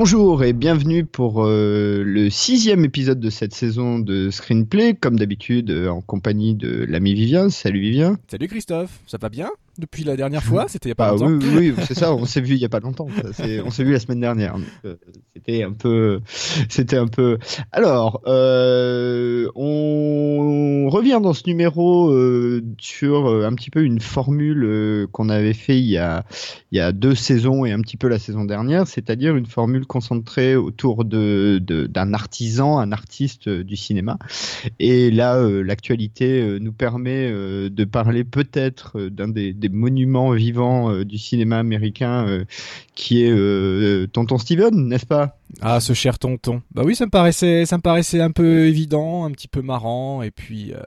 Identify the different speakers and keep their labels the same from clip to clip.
Speaker 1: Bonjour et bienvenue pour euh, le sixième épisode de cette saison de Screenplay, comme d'habitude euh, en compagnie de l'ami Vivien. Salut Vivien.
Speaker 2: Salut Christophe, ça va bien? Depuis la dernière fois C'était il y a pas
Speaker 1: Ah
Speaker 2: longtemps.
Speaker 1: oui, oui, c'est ça. On s'est vu il y a pas longtemps. on s'est vu la semaine dernière. euh, C'était un peu, c'était un peu. Alors, euh, on revient dans ce numéro euh, sur un petit peu une formule qu'on avait fait il y a, il y a deux saisons et un petit peu la saison dernière, c'est-à-dire une formule concentrée autour de d'un artisan, un artiste du cinéma. Et là, l'actualité nous permet de parler peut-être d'un des, des monuments vivants euh, du cinéma américain, euh, qui est euh, Tonton Steven, n'est-ce pas?
Speaker 2: Ah, ce cher tonton. Bah oui, ça me paraissait, ça me paraissait un peu évident, un petit peu marrant, et puis, euh,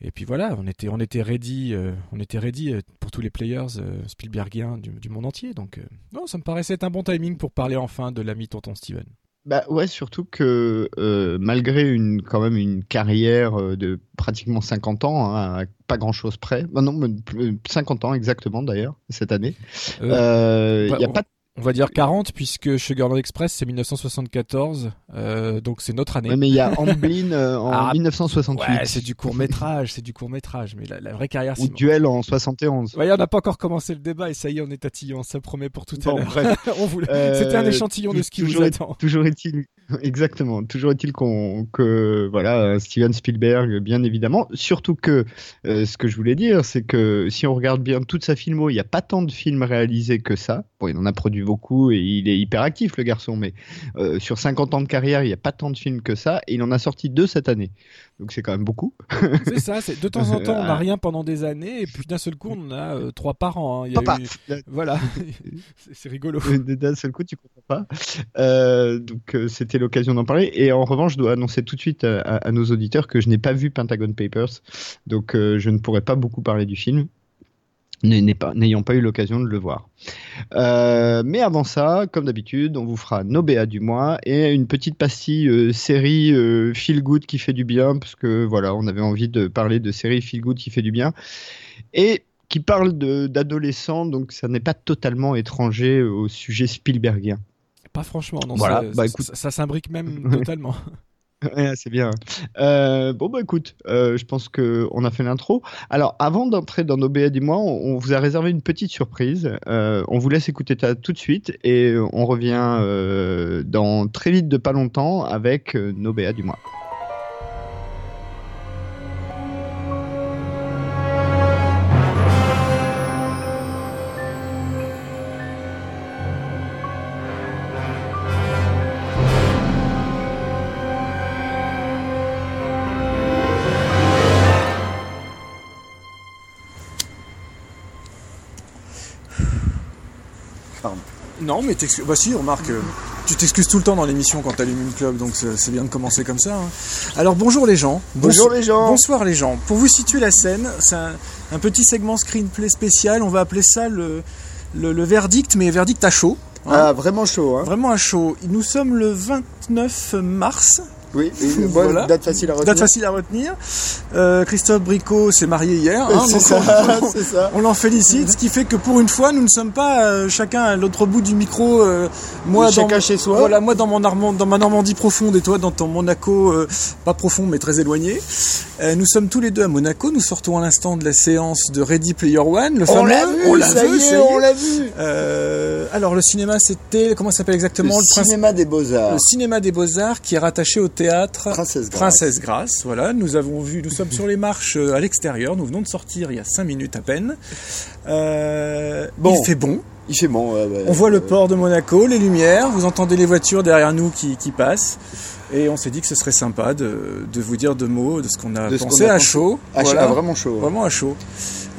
Speaker 2: et puis voilà, on était, on était ready, euh, on était ready euh, pour tous les players euh, Spielbergiens du, monde entier. Donc, euh, non, ça me paraissait un bon timing pour parler enfin de l'ami tonton Steven.
Speaker 1: Bah ouais, surtout que euh, malgré une quand même une carrière euh, de pratiquement 50 ans, hein, à pas grand-chose près, bah non, mais plus- 50 ans exactement d'ailleurs cette année,
Speaker 2: Euh,
Speaker 1: euh, il
Speaker 2: bah,
Speaker 1: y a
Speaker 2: on-
Speaker 1: pas
Speaker 2: On va dire 40 puisque Sugarland Express c'est 1974, euh, donc c'est notre année.
Speaker 1: Ouais, mais il y a Amblin euh, en
Speaker 2: Ah,
Speaker 1: 1968
Speaker 2: Ouais, c'est du court métrage, c'est du court métrage, mais la, la vraie carrière,
Speaker 1: ou. Duel en 71.
Speaker 2: Ouais, on n'a pas encore commencé le débat et ça y est, on est tatillon, ça promet pour tout à
Speaker 1: Bon,
Speaker 2: l'heure.
Speaker 1: bref.
Speaker 2: On voulait-
Speaker 1: Euh,
Speaker 2: C'était un échantillon de ce qui
Speaker 1: toujours
Speaker 2: vous
Speaker 1: est-
Speaker 2: attend.
Speaker 1: Toujours est-il, exactement, toujours est-il qu'on, que voilà, Steven Spielberg, bien évidemment. Surtout que ce que je voulais dire, c'est que si on regarde bien toute sa filmo, il n'y a pas tant de films réalisés que ça. Bon, il en a produit beaucoup et il est hyper actif le garçon, mais euh, sur 50 ans de carrière, il n'y a pas tant de films que ça. Et il en a sorti deux cette année, donc c'est quand même beaucoup.
Speaker 2: C'est ça, c'est de temps en temps on n'a rien pendant des années et puis d'un seul coup on a euh, trois par an. hein. Il y a
Speaker 1: Papa,
Speaker 2: eu- Voilà, c'est rigolo.
Speaker 1: D'un seul coup, tu comprends pas. Euh, donc, c'était l'occasion d'en parler. Et en revanche, je dois annoncer tout de suite à, à- à nos auditeurs que je n'ai pas vu Pentagon Papers. Donc, je ne pourrai pas beaucoup parler du film. N'ayant pas, eu l'occasion de le voir. Euh, mais avant ça, comme d'habitude, on vous fera nos BA du mois et une petite pastille euh, série euh, feel good qui fait du bien, parce que voilà, on avait envie de parler de série feel good qui fait du bien. Et qui parle d'adolescents, donc ça n'est pas totalement étranger au sujet Spielbergien.
Speaker 2: Pas franchement, non.
Speaker 1: Voilà, bah, écoute.
Speaker 2: ça, ça s'imbrique même totalement.
Speaker 1: Ouais, c'est bien. Euh, bon bah écoute, euh, je pense que on a fait l'intro. Alors avant d'entrer dans nos BA du mois, on, vous a réservé une petite surprise. Euh, on vous laisse écouter ça tout de suite et on revient dans très vite de pas longtemps avec nos BA du mois.
Speaker 3: Non, mais t'excuses. Bah si, remarque, euh, tu t'excuses tout le temps dans l'émission quand t'allumes une club, donc c'est bien de commencer comme ça. hein. Alors bonjour les gens.
Speaker 1: Bonjour les gens.
Speaker 3: Bonsoir les gens. Pour vous situer la scène, c'est un, un petit segment screenplay spécial. On va appeler ça le, le, le verdict, mais verdict à chaud. hein.
Speaker 1: Ah vraiment chaud hein.
Speaker 3: Vraiment à chaud. Nous sommes le 29 mars.
Speaker 1: Oui,
Speaker 3: Voilà.
Speaker 1: date facile à
Speaker 3: Date facile à retenir. Euh, Christophe Bricot s'est marié hier. hein, donc
Speaker 1: ça,
Speaker 3: on-
Speaker 1: ça.
Speaker 3: On l'en félicite, ce qui fait que pour une fois, nous ne sommes pas euh, chacun à l'autre bout du micro. euh, moi,
Speaker 1: Chacun
Speaker 3: dans,
Speaker 1: chez soi.
Speaker 3: Voilà, moi dans mon Normand- dans ma Normandie profonde et toi dans ton Monaco pas profond mais très éloigné. Nous sommes tous les deux à Monaco. Nous sortons à l'instant de la séance de Ready Player One, le
Speaker 1: On l'a vu, ça y est,
Speaker 3: ça y
Speaker 1: on
Speaker 3: est.
Speaker 1: l'a vu.
Speaker 3: Alors le cinéma, c'était comment ça s'appelle exactement
Speaker 1: Le cinéma des beaux-arts.
Speaker 3: le cinéma des beaux-arts qui est rattaché au théâtre
Speaker 1: Princesse Grace.
Speaker 3: Voilà, nous avons vu, nous sommes sur les marches euh, à l'extérieur. Nous venons de sortir il y a cinq minutes à peine. Euh,
Speaker 1: Bon.
Speaker 3: Il fait bon.
Speaker 1: Il fait bon. ouais, ouais.
Speaker 3: On voit le port de Monaco, les lumières. Vous entendez les voitures derrière nous qui, qui passent. Et on s'est dit que ce serait sympa de, de vous dire deux mots de ce qu'on a
Speaker 1: De
Speaker 3: pensé
Speaker 1: a
Speaker 3: à chaud.
Speaker 1: Ah,
Speaker 3: Voilà.
Speaker 1: ah, vraiment chaud.
Speaker 3: Vraiment à chaud.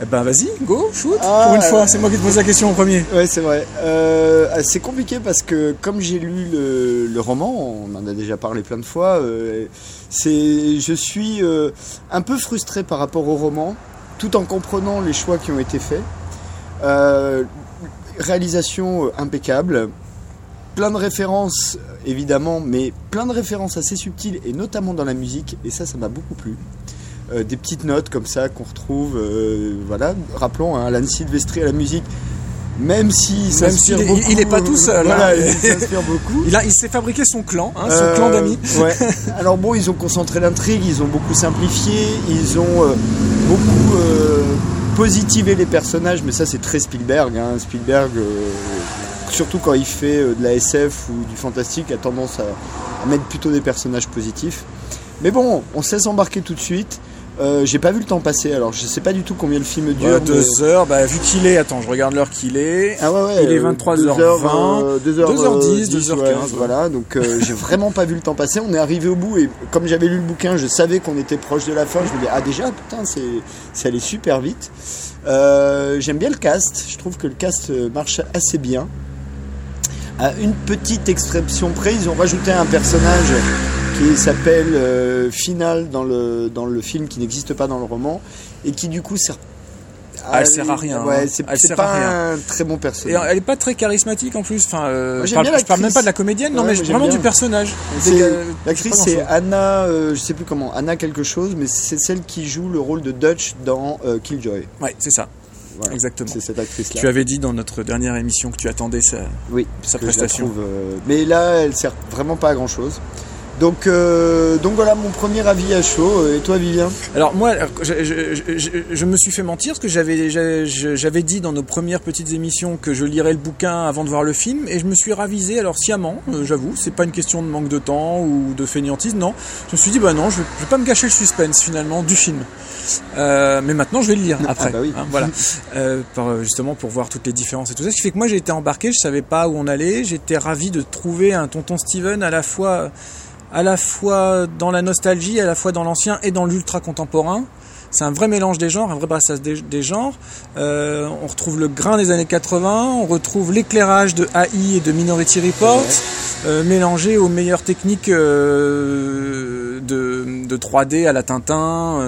Speaker 3: Eh ben vas-y, go, shoot.
Speaker 1: Ah,
Speaker 3: Pour une fois,
Speaker 1: euh,
Speaker 3: c'est moi qui te pose la question en premier.
Speaker 1: Ouais, c'est vrai. Euh, c'est compliqué parce que comme j'ai lu le, le roman, on en a déjà parlé plein de fois, euh, c'est, je suis euh, un peu frustré par rapport au roman, tout en comprenant les choix qui ont été faits. Réalisation euh, impeccable, plein de références évidemment, mais plein de références assez subtiles et notamment dans la musique, et ça, ça m'a beaucoup plu. Euh, des petites notes comme ça qu'on retrouve, euh, voilà. Rappelons hein, Alan Silvestri à la musique, même si ça
Speaker 3: Même s'il est- il- il est pas tout seul,
Speaker 1: Voilà,
Speaker 3: hein.
Speaker 1: il s'inspire beaucoup.
Speaker 3: Il, a- il s'est fabriqué son clan, hein, son
Speaker 1: Euh,
Speaker 3: clan d'amis.
Speaker 1: ouais. Alors bon, ils ont concentré l'intrigue, ils ont beaucoup simplifié, ils ont beaucoup positivé les personnages, mais ça c'est très Spielberg. hein. Spielberg, euh, surtout quand il fait euh, de la SF ou du fantastique, a tendance à, mettre plutôt des personnages positifs. Mais bon, on se laisse embarquer tout de suite. Euh, J'ai pas vu le temps passer, alors je sais pas du tout combien le film dure.
Speaker 3: Ouais,
Speaker 1: mais-
Speaker 3: deux heures, bah, vu qu'il est, attends, je regarde l'heure qu'il est.
Speaker 1: Ah ouais, ouais,
Speaker 3: Il est
Speaker 1: euh,
Speaker 3: 23h20,
Speaker 1: 2h10,
Speaker 3: 2h10, 2h15, ouais.
Speaker 1: Voilà, donc euh, j'ai vraiment pas vu le temps passer. On est arrivé au bout et comme j'avais lu le bouquin, je savais qu'on était proche de la fin. Je me dis ah déjà putain c'est c'est allé super vite. Euh, J'aime bien le cast. Je trouve que le cast marche assez bien. À une petite exception près, ils ont rajouté un personnage qui s'appelle euh, Final dans le dans le film qui n'existe pas dans le roman et qui du coup sert
Speaker 3: Ah, elle sert à rien,
Speaker 1: Ouais,
Speaker 3: hein.
Speaker 1: c'est pas
Speaker 3: rien.
Speaker 1: un très bon
Speaker 3: Et
Speaker 1: personnage.
Speaker 3: elle est pas très charismatique en plus. Enfin, euh,
Speaker 1: Moi,
Speaker 3: je, parle, je parle même pas de la comédienne, non,
Speaker 1: Ouais,
Speaker 3: mais
Speaker 1: moi,
Speaker 3: vraiment
Speaker 1: bien.
Speaker 3: du personnage.
Speaker 1: L'actrice c'est. Anna, euh, je sais plus comment, Anna quelque chose, mais c'est celle qui joue le rôle de Dutch dans euh, Killjoy.
Speaker 3: Ouais, c'est ça,
Speaker 1: Voilà.
Speaker 3: exactement.
Speaker 1: C'est cette actrice-là.
Speaker 3: Tu avais dit dans notre dernière émission que tu attendais.
Speaker 1: Oui,
Speaker 3: sa
Speaker 1: la
Speaker 3: prestation.
Speaker 1: trouve, euh, mais là, elle sert vraiment pas à grand chose. Donc, euh, donc voilà mon premier avis à chaud. Euh, Et toi, Vivien?
Speaker 3: Alors moi, je, je- je- je- me suis fait mentir parce que j'avais j'avais- dit dans nos premières petites émissions que je lirais le bouquin avant de voir le film et je me suis ravisé alors sciemment, euh, j'avoue, c'est pas une question de manque de temps ou de fainéantise, non. Je me suis dit bah non, je vais, vais pas me gâcher le suspense finalement du film. Euh, mais maintenant je vais le lire après,
Speaker 1: bah oui.
Speaker 3: hein, voilà, Euh, par- justement pour voir toutes les différences et tout ça. Ce qui fait que moi j'ai été embarqué, je savais pas où on allait, j'étais ravi de trouver un tonton Steven à la fois à la fois dans la nostalgie, à la fois dans l'ancien et dans l'ultra contemporain. C'est un vrai mélange des genres, un vrai brassage des, des genres. Euh, on retrouve le grain des années 80, on retrouve l'éclairage de AI et de Minority Report, euh, mélangé aux meilleures techniques euh, de, de 3D à la Tintin.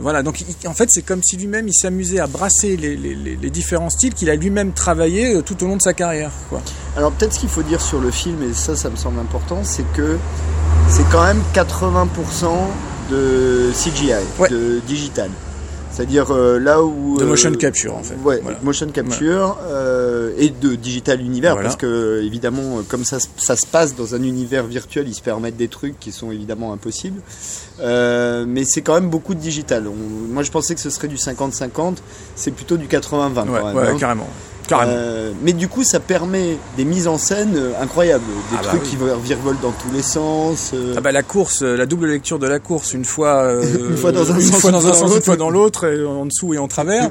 Speaker 3: voilà, donc il- en fait c'est comme si lui-même il s'amusait à brasser les, les- les- les différents styles qu'il a lui-même travaillé tout au long de sa carrière. Quoi.
Speaker 1: Alors peut-être ce qu'il faut dire sur le film, et ça, ça me semble important, c'est que c'est quand même 80% de CGI,
Speaker 3: Ouais.
Speaker 1: de digital. C'est-à-dire euh, là où
Speaker 3: De
Speaker 1: euh,
Speaker 3: motion capture en fait.
Speaker 1: Ouais,
Speaker 3: Voilà.
Speaker 1: motion capture euh, et de digital univers
Speaker 3: Voilà.
Speaker 1: parce que évidemment euh, comme ça, se- ça se passe dans un univers virtuel, ils se permettent des trucs qui sont évidemment impossibles. Euh, mais c'est quand même beaucoup de digital. On- moi je pensais que ce serait du 50-50, c'est plutôt du 80-20
Speaker 3: Ouais, ouais,
Speaker 1: hein.
Speaker 3: carrément. Carrément.
Speaker 1: Euh, mais du coup, ça permet des mises en scène euh, incroyables, des
Speaker 3: Ah bah
Speaker 1: trucs
Speaker 3: oui.
Speaker 1: qui vo- virevoltent dans tous les sens. euh,
Speaker 3: Ah bah la course, euh, la double lecture de la course, une fois,
Speaker 1: Une fois dans un
Speaker 3: une
Speaker 1: sens,
Speaker 3: fois
Speaker 1: une
Speaker 3: dans
Speaker 1: fois
Speaker 3: un
Speaker 1: dans
Speaker 3: sens, une
Speaker 1: l'autre.
Speaker 3: fois dans l'autre, et en dessous et en travers.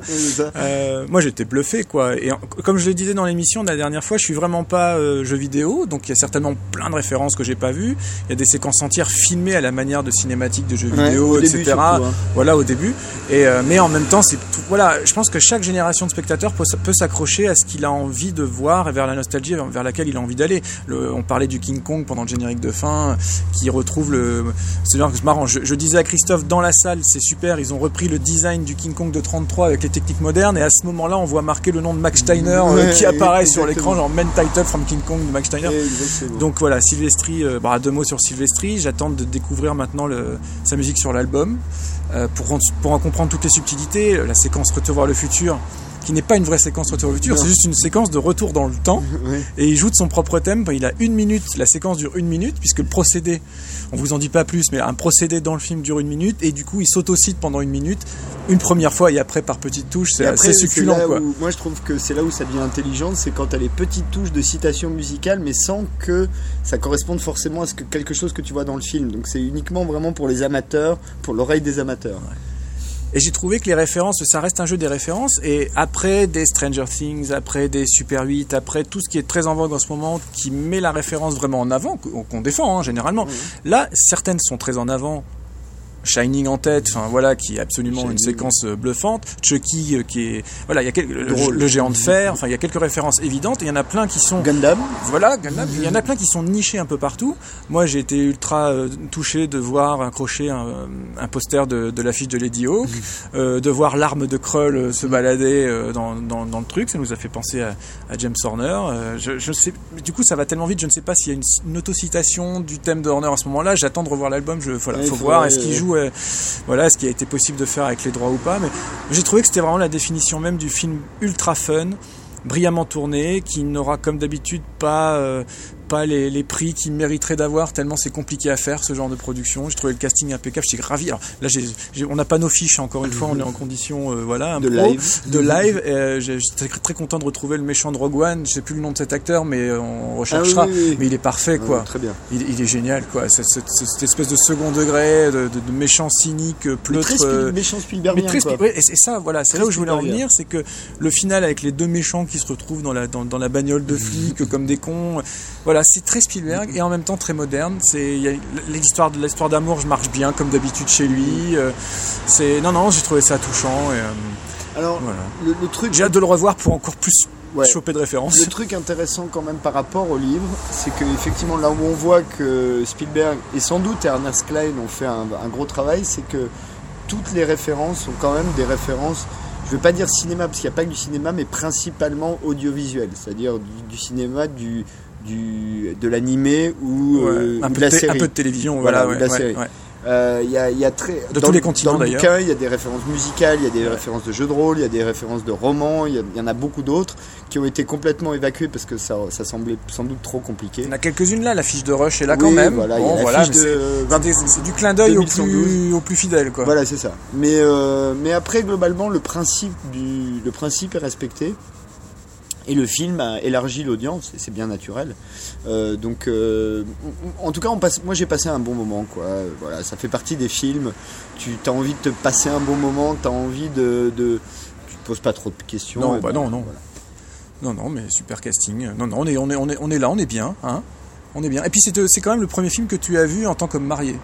Speaker 3: moi j'étais bluffé quoi. Et en- comme je le disais dans l'émission la dernière fois, je suis vraiment pas jeu vidéo, donc il y a certainement plein de références que j'ai pas vues. Il y a des séquences entières filmées à la manière de cinématiques de jeux
Speaker 1: Ouais,
Speaker 3: vidéo, etc.
Speaker 1: début, surtout, hein.
Speaker 3: Voilà au début. Et mais en même temps, c'est voilà. Je pense que chaque génération de spectateurs peut, peut s'accrocher à ce qu'il a envie de voir et vers la nostalgie vers, laquelle il a envie d'aller. Le- On parlait du King Kong pendant le générique de fin, qui retrouve le. C'est marrant. Je, je disais à Christophe dans la salle, c'est super. Ils ont repris le design du King Kong de 33 avec les techniques modernes. Et à ce moment-là, on voit marquer le nom de Max Steiner euh, qui apparaît sur l'écran, genre main title from King Kong de Max Steiner.
Speaker 1: Exactement.
Speaker 3: Donc voilà, Sylvestri, euh, bah, deux mots sur Sylvestri. J'attends de découvrir maintenant le, sa musique sur l'album euh, pour, en- pour en comprendre toutes les subtilités. La séquence Retour vers le futur, qui n'est pas une vraie séquence Retour le futur, c'est juste une séquence de retour dans le temps. Et il joue de son propre thème. Il a une minute, la séquence dure une minute, puisque le procédé, on vous en dit pas plus, mais un procédé dans le film dure une minute. Et du coup, il s'autocite pendant une minute, une première fois et après par petites touches. C'est assez succulent,
Speaker 1: là
Speaker 3: quoi.
Speaker 1: où- moi, je trouve que c'est là où ça devient intelligent, c'est quand t'as les petites touches de citation musicale, mais sans que ça corresponde forcément à ce que quelque chose que tu vois dans le film. Donc, c'est uniquement vraiment pour les amateurs, pour l'oreille des amateurs.
Speaker 3: Et j'ai trouvé que les références, ça reste un jeu des références. Et après des Stranger Things, après des Super 8, après tout ce qui est très en vogue en ce moment, qui met la référence vraiment en avant, qu'on défend hein, généralement. Là, certaines sont très en avant. Shining en tête, enfin voilà, qui est absolument une séquence euh, bluffante. Chucky, euh, qui est voilà, il y a quelques, le, géant de fer. Enfin, il y a quelques références évidentes. Il y en a plein qui sont
Speaker 1: Gundam,
Speaker 3: voilà, Gundam. Il y en a plein qui sont nichés un peu partout. Moi, j'ai été ultra euh, touché de voir accrocher un, un poster de, de l'affiche de Lady Hawk, euh, de voir l'arme de Krull se balader euh, dans, dans, dans le truc. Ça nous a fait penser à, à James Horner. Je, je sais, du coup, ça va tellement vite. Je ne sais pas s'il y a une, une autocitation du thème de Horner à ce moment-là. J'attends de revoir l'album. Je, voilà,
Speaker 1: Ouais,
Speaker 3: faut
Speaker 1: faut-
Speaker 3: voir. Est-ce qu'il
Speaker 1: ouais.
Speaker 3: Euh, voilà, ce qui a été possible de faire avec les droits ou pas. Mais j'ai trouvé que c'était vraiment la définition même du film ultra fun brillamment tourné, qui n'aura comme d'habitude pas euh, pas les, les, prix qu'il mériterait d'avoir tellement c'est compliqué à faire ce genre de production. J'ai trouvé le casting impeccable, j'étais ravi. Alors là, on n'a pas nos fiches encore une fois, on est en condition euh, voilà un
Speaker 1: de
Speaker 3: pro,
Speaker 1: live.
Speaker 3: de live. Euh, j'étais très content de retrouver le méchant de Rogue One. Je sais plus le nom de cet acteur, mais on recherchera.
Speaker 1: Ah, oui, oui, oui.
Speaker 3: Mais il est parfait quoi.
Speaker 1: très bien.
Speaker 3: Il, il, est génial quoi. Cette, cette, cette, espèce de second degré, de, de, de méchant cynique, pleutre.
Speaker 1: Mais très méchant Spielbergien.
Speaker 3: Mais
Speaker 1: très
Speaker 3: quoi. et, et ça, voilà, c'est là où je voulais en venir, c'est que le final avec les deux méchants qui se retrouvent dans la dans, dans la bagnole de flics comme des cons. Voilà, c'est très Spielberg et en même temps très moderne. C'est l'histoire de l'histoire d'amour, je marche bien comme d'habitude chez lui. Euh, c'est non non, j'ai trouvé ça touchant. Et, euh,
Speaker 1: Alors voilà. le, le, truc,
Speaker 3: j'ai hâte de le revoir pour encore plus ouais. choper de références.
Speaker 1: Le truc intéressant quand même par rapport au livre, c'est que effectivement là où on voit que Spielberg et sans doute Ernest Klein ont fait un, un gros travail, c'est que toutes les références sont quand même des références je ne veux pas dire cinéma parce qu'il n'y a pas que du cinéma, mais principalement audiovisuel, c'est-à-dire du, du, cinéma, du, du, de l'animé ou,
Speaker 3: ouais,
Speaker 1: euh,
Speaker 3: un,
Speaker 1: ou
Speaker 3: peu
Speaker 1: de la série.
Speaker 3: Un peu de télévision, voilà,
Speaker 1: voilà de la
Speaker 3: ouais,
Speaker 1: série.
Speaker 3: Ouais.
Speaker 1: Euh, y a, y a très,
Speaker 3: de
Speaker 1: dans,
Speaker 3: tous les continents
Speaker 1: dans le
Speaker 3: d'ailleurs.
Speaker 1: il y a des références musicales, il y a des références de jeux de rôle, il y a des références de romans, il y, y, en a beaucoup d'autres qui ont été complètement évacuées parce que ça, ça semblait sans doute trop compliqué.
Speaker 3: Il y en a quelques-unes là, la fiche de Rush est là
Speaker 1: oui,
Speaker 3: quand même.
Speaker 1: Voilà,
Speaker 3: bon, c'est du clin d'œil au plus, au plus fidèle. Quoi.
Speaker 1: Voilà, c'est ça. Mais, euh, mais après, globalement, le principe, du, le principe est respecté. Et le film a élargi l'audience, et c'est bien naturel. Euh, donc, euh, en tout cas, on passe, moi j'ai passé un bon moment. Quoi. Voilà, ça fait partie des films. Tu as envie de te passer un bon moment, tu as envie de, de. Tu te poses pas trop de questions.
Speaker 3: Non, bah non, non. Voilà. Non, non, mais super casting. Non, non, on est, on est, on est, on est là, on est bien. Hein on est bien. Et puis c'est quand même le premier film que tu as vu en tant que marié.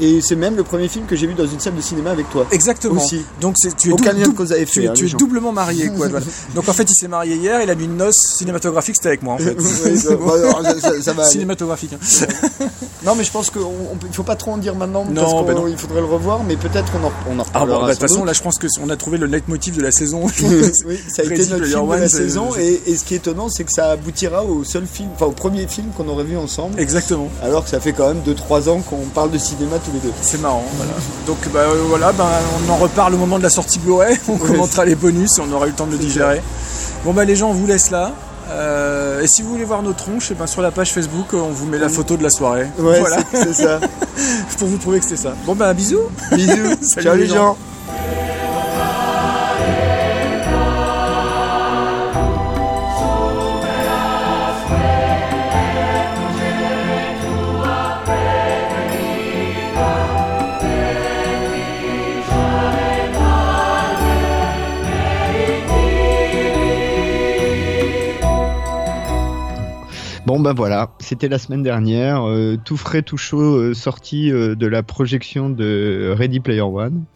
Speaker 1: Et c'est même le premier film que j'ai vu dans une salle de cinéma avec toi.
Speaker 3: Exactement.
Speaker 1: Aussi.
Speaker 3: Donc c'est tu es,
Speaker 1: Aucun
Speaker 3: dou
Speaker 1: lien de cause à effet,
Speaker 3: tu, es,
Speaker 1: hein,
Speaker 3: tu es doublement marié quoi. voilà. Donc en fait il s'est marié hier, il a mis une noce cinématographique, c'était avec moi en fait.
Speaker 1: oui, ça, ça, ça, ça va
Speaker 3: cinématographique. Hein.
Speaker 1: non mais je pense qu'il ne faut pas trop en dire maintenant
Speaker 3: non,
Speaker 1: parce
Speaker 3: ben
Speaker 1: qu'il faudrait le revoir, mais peut-être on en, on en
Speaker 3: Ah
Speaker 1: reparlera.
Speaker 3: bon, bah, de toute façon là je pense qu'on a trouvé le leitmotiv de la saison.
Speaker 1: oui, ça a été notre film de la saison et, et, ce qui est étonnant c'est que ça aboutira au seul film, enfin au premier film qu'on aurait vu ensemble.
Speaker 3: Exactement.
Speaker 1: Alors que ça fait quand même 2-3 ans qu'on parle de cinéma tous les deux.
Speaker 3: C'est marrant, voilà. Donc bah, euh, voilà, bah, on en reparle au moment de la sortie Blu-ray, on oui. commentera les bonus et on aura eu le temps de le digérer. Bon bah les gens, on vous laisse là. Euh, et si vous voulez voir nos tronches, et ben sur la page Facebook, on vous met la photo de la soirée.
Speaker 1: Ouais, voilà. c'est ça.
Speaker 3: Pour vous prouver que c'était ça. Bon bah bisous.
Speaker 1: Bisous. Ciao les gens. gens. Bon ben voilà, c'était la semaine dernière, euh, tout frais, tout chaud, euh, sorti euh, de la projection de Ready Player One.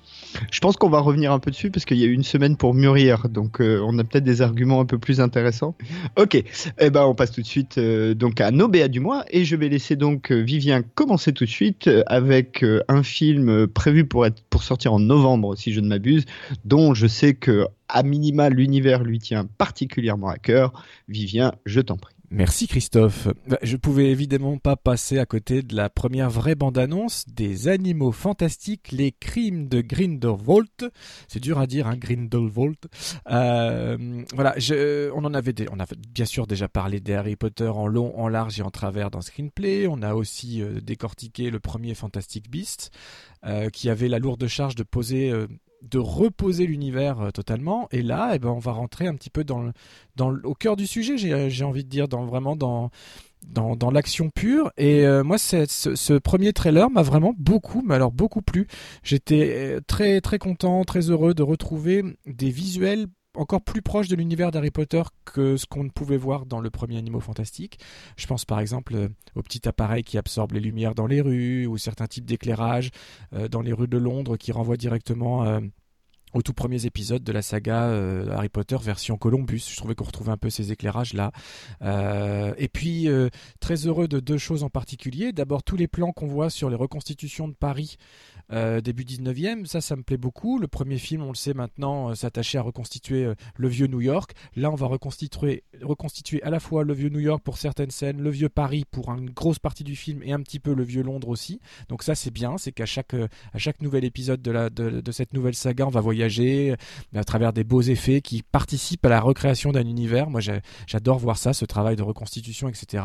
Speaker 1: Je pense qu'on va revenir un peu dessus parce qu'il y a eu une semaine pour mûrir, donc on a peut-être des arguments un peu plus intéressants. Ok, eh ben on passe tout de suite donc à nos BA du mois et je vais laisser donc Vivien commencer tout de suite avec un film prévu pour être pour sortir en novembre si je ne m'abuse, dont je sais que à minima l'univers lui tient particulièrement à cœur. Vivien, je t'en prie.
Speaker 2: Merci Christophe. Je pouvais évidemment pas passer à côté de la première vraie bande-annonce des animaux fantastiques, les crimes de Grindelwald. C'est dur à dire, hein, Grindelwald. Euh, on en avait, a bien sûr déjà parlé des Harry Potter en long, en large et en travers dans Screenplay. On a aussi euh, décortiqué le premier Fantastic Beast, euh, qui avait la lourde charge de poser de reposer l'univers euh, totalement. Et là, eh ben, on va rentrer un petit peu dans, le, dans le, au cœur du sujet, j'ai envie de dire, dans, vraiment dans l'action pure. Et euh, moi, ce, ce, premier trailer m'a vraiment beaucoup, mais alors beaucoup plu. J'étais très très content, très heureux de retrouver des visuels encore plus proche de l'univers d'Harry Potter que ce qu'on pouvait voir dans le premier Animaux Fantastiques. Je pense par exemple euh, au petit appareil qui absorbe les lumières dans les rues ou certains types d'éclairage euh, dans les rues de Londres qui renvoient directement euh, aux tout premiers épisodes de la saga Harry Potter version Columbus. Je trouvais qu'on retrouvait un peu ces éclairages là. Euh, et puis très heureux de deux choses en particulier. D'abord tous les plans qu'on voit sur les reconstitutions de Paris euh, début 19e, ça ça me plaît beaucoup. Le premier film, on le sait maintenant, euh, s'attachait à reconstituer euh, le vieux New York. Là, on va reconstituer, reconstituer à la fois le vieux New York pour certaines scènes, le vieux Paris pour une grosse partie du film et un petit peu le vieux Londres aussi. Donc ça c'est bien, c'est qu'à chaque, à chaque nouvel épisode de, la, de, cette nouvelle saga, on va voyager à travers des beaux effets qui participent à la recréation d'un univers. Moi, j'adore voir ça, ce travail de reconstitution, etc.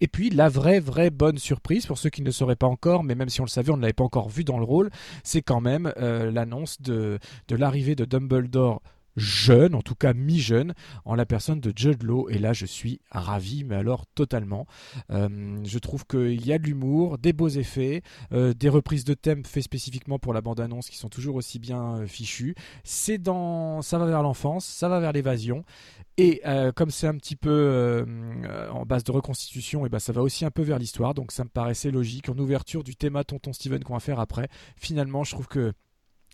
Speaker 2: Et puis la vraie, vraie bonne surprise pour ceux qui ne sauraient pas encore, mais même si on le savait, on ne l'avait pas encore vu dans le rôle, c'est quand même l'annonce de, de l'arrivée de Dumbledore jeune, en tout cas mi-jeune, en la personne de Judd Law. Et là, je suis ravi, mais alors totalement. Euh, je trouve qu'il y a de l'humour, des beaux effets, euh, des reprises de thèmes faits spécifiquement pour la bande-annonce qui sont toujours aussi bien euh, fichues. C'est dans, ça va vers l'enfance, ça va vers l'évasion. Et comme c'est un petit peu en base de reconstitution, et eh ben ça va aussi un peu vers l'histoire. Donc ça me paraissait logique. En ouverture du thème Tonton Steven qu'on va faire après, finalement, je trouve que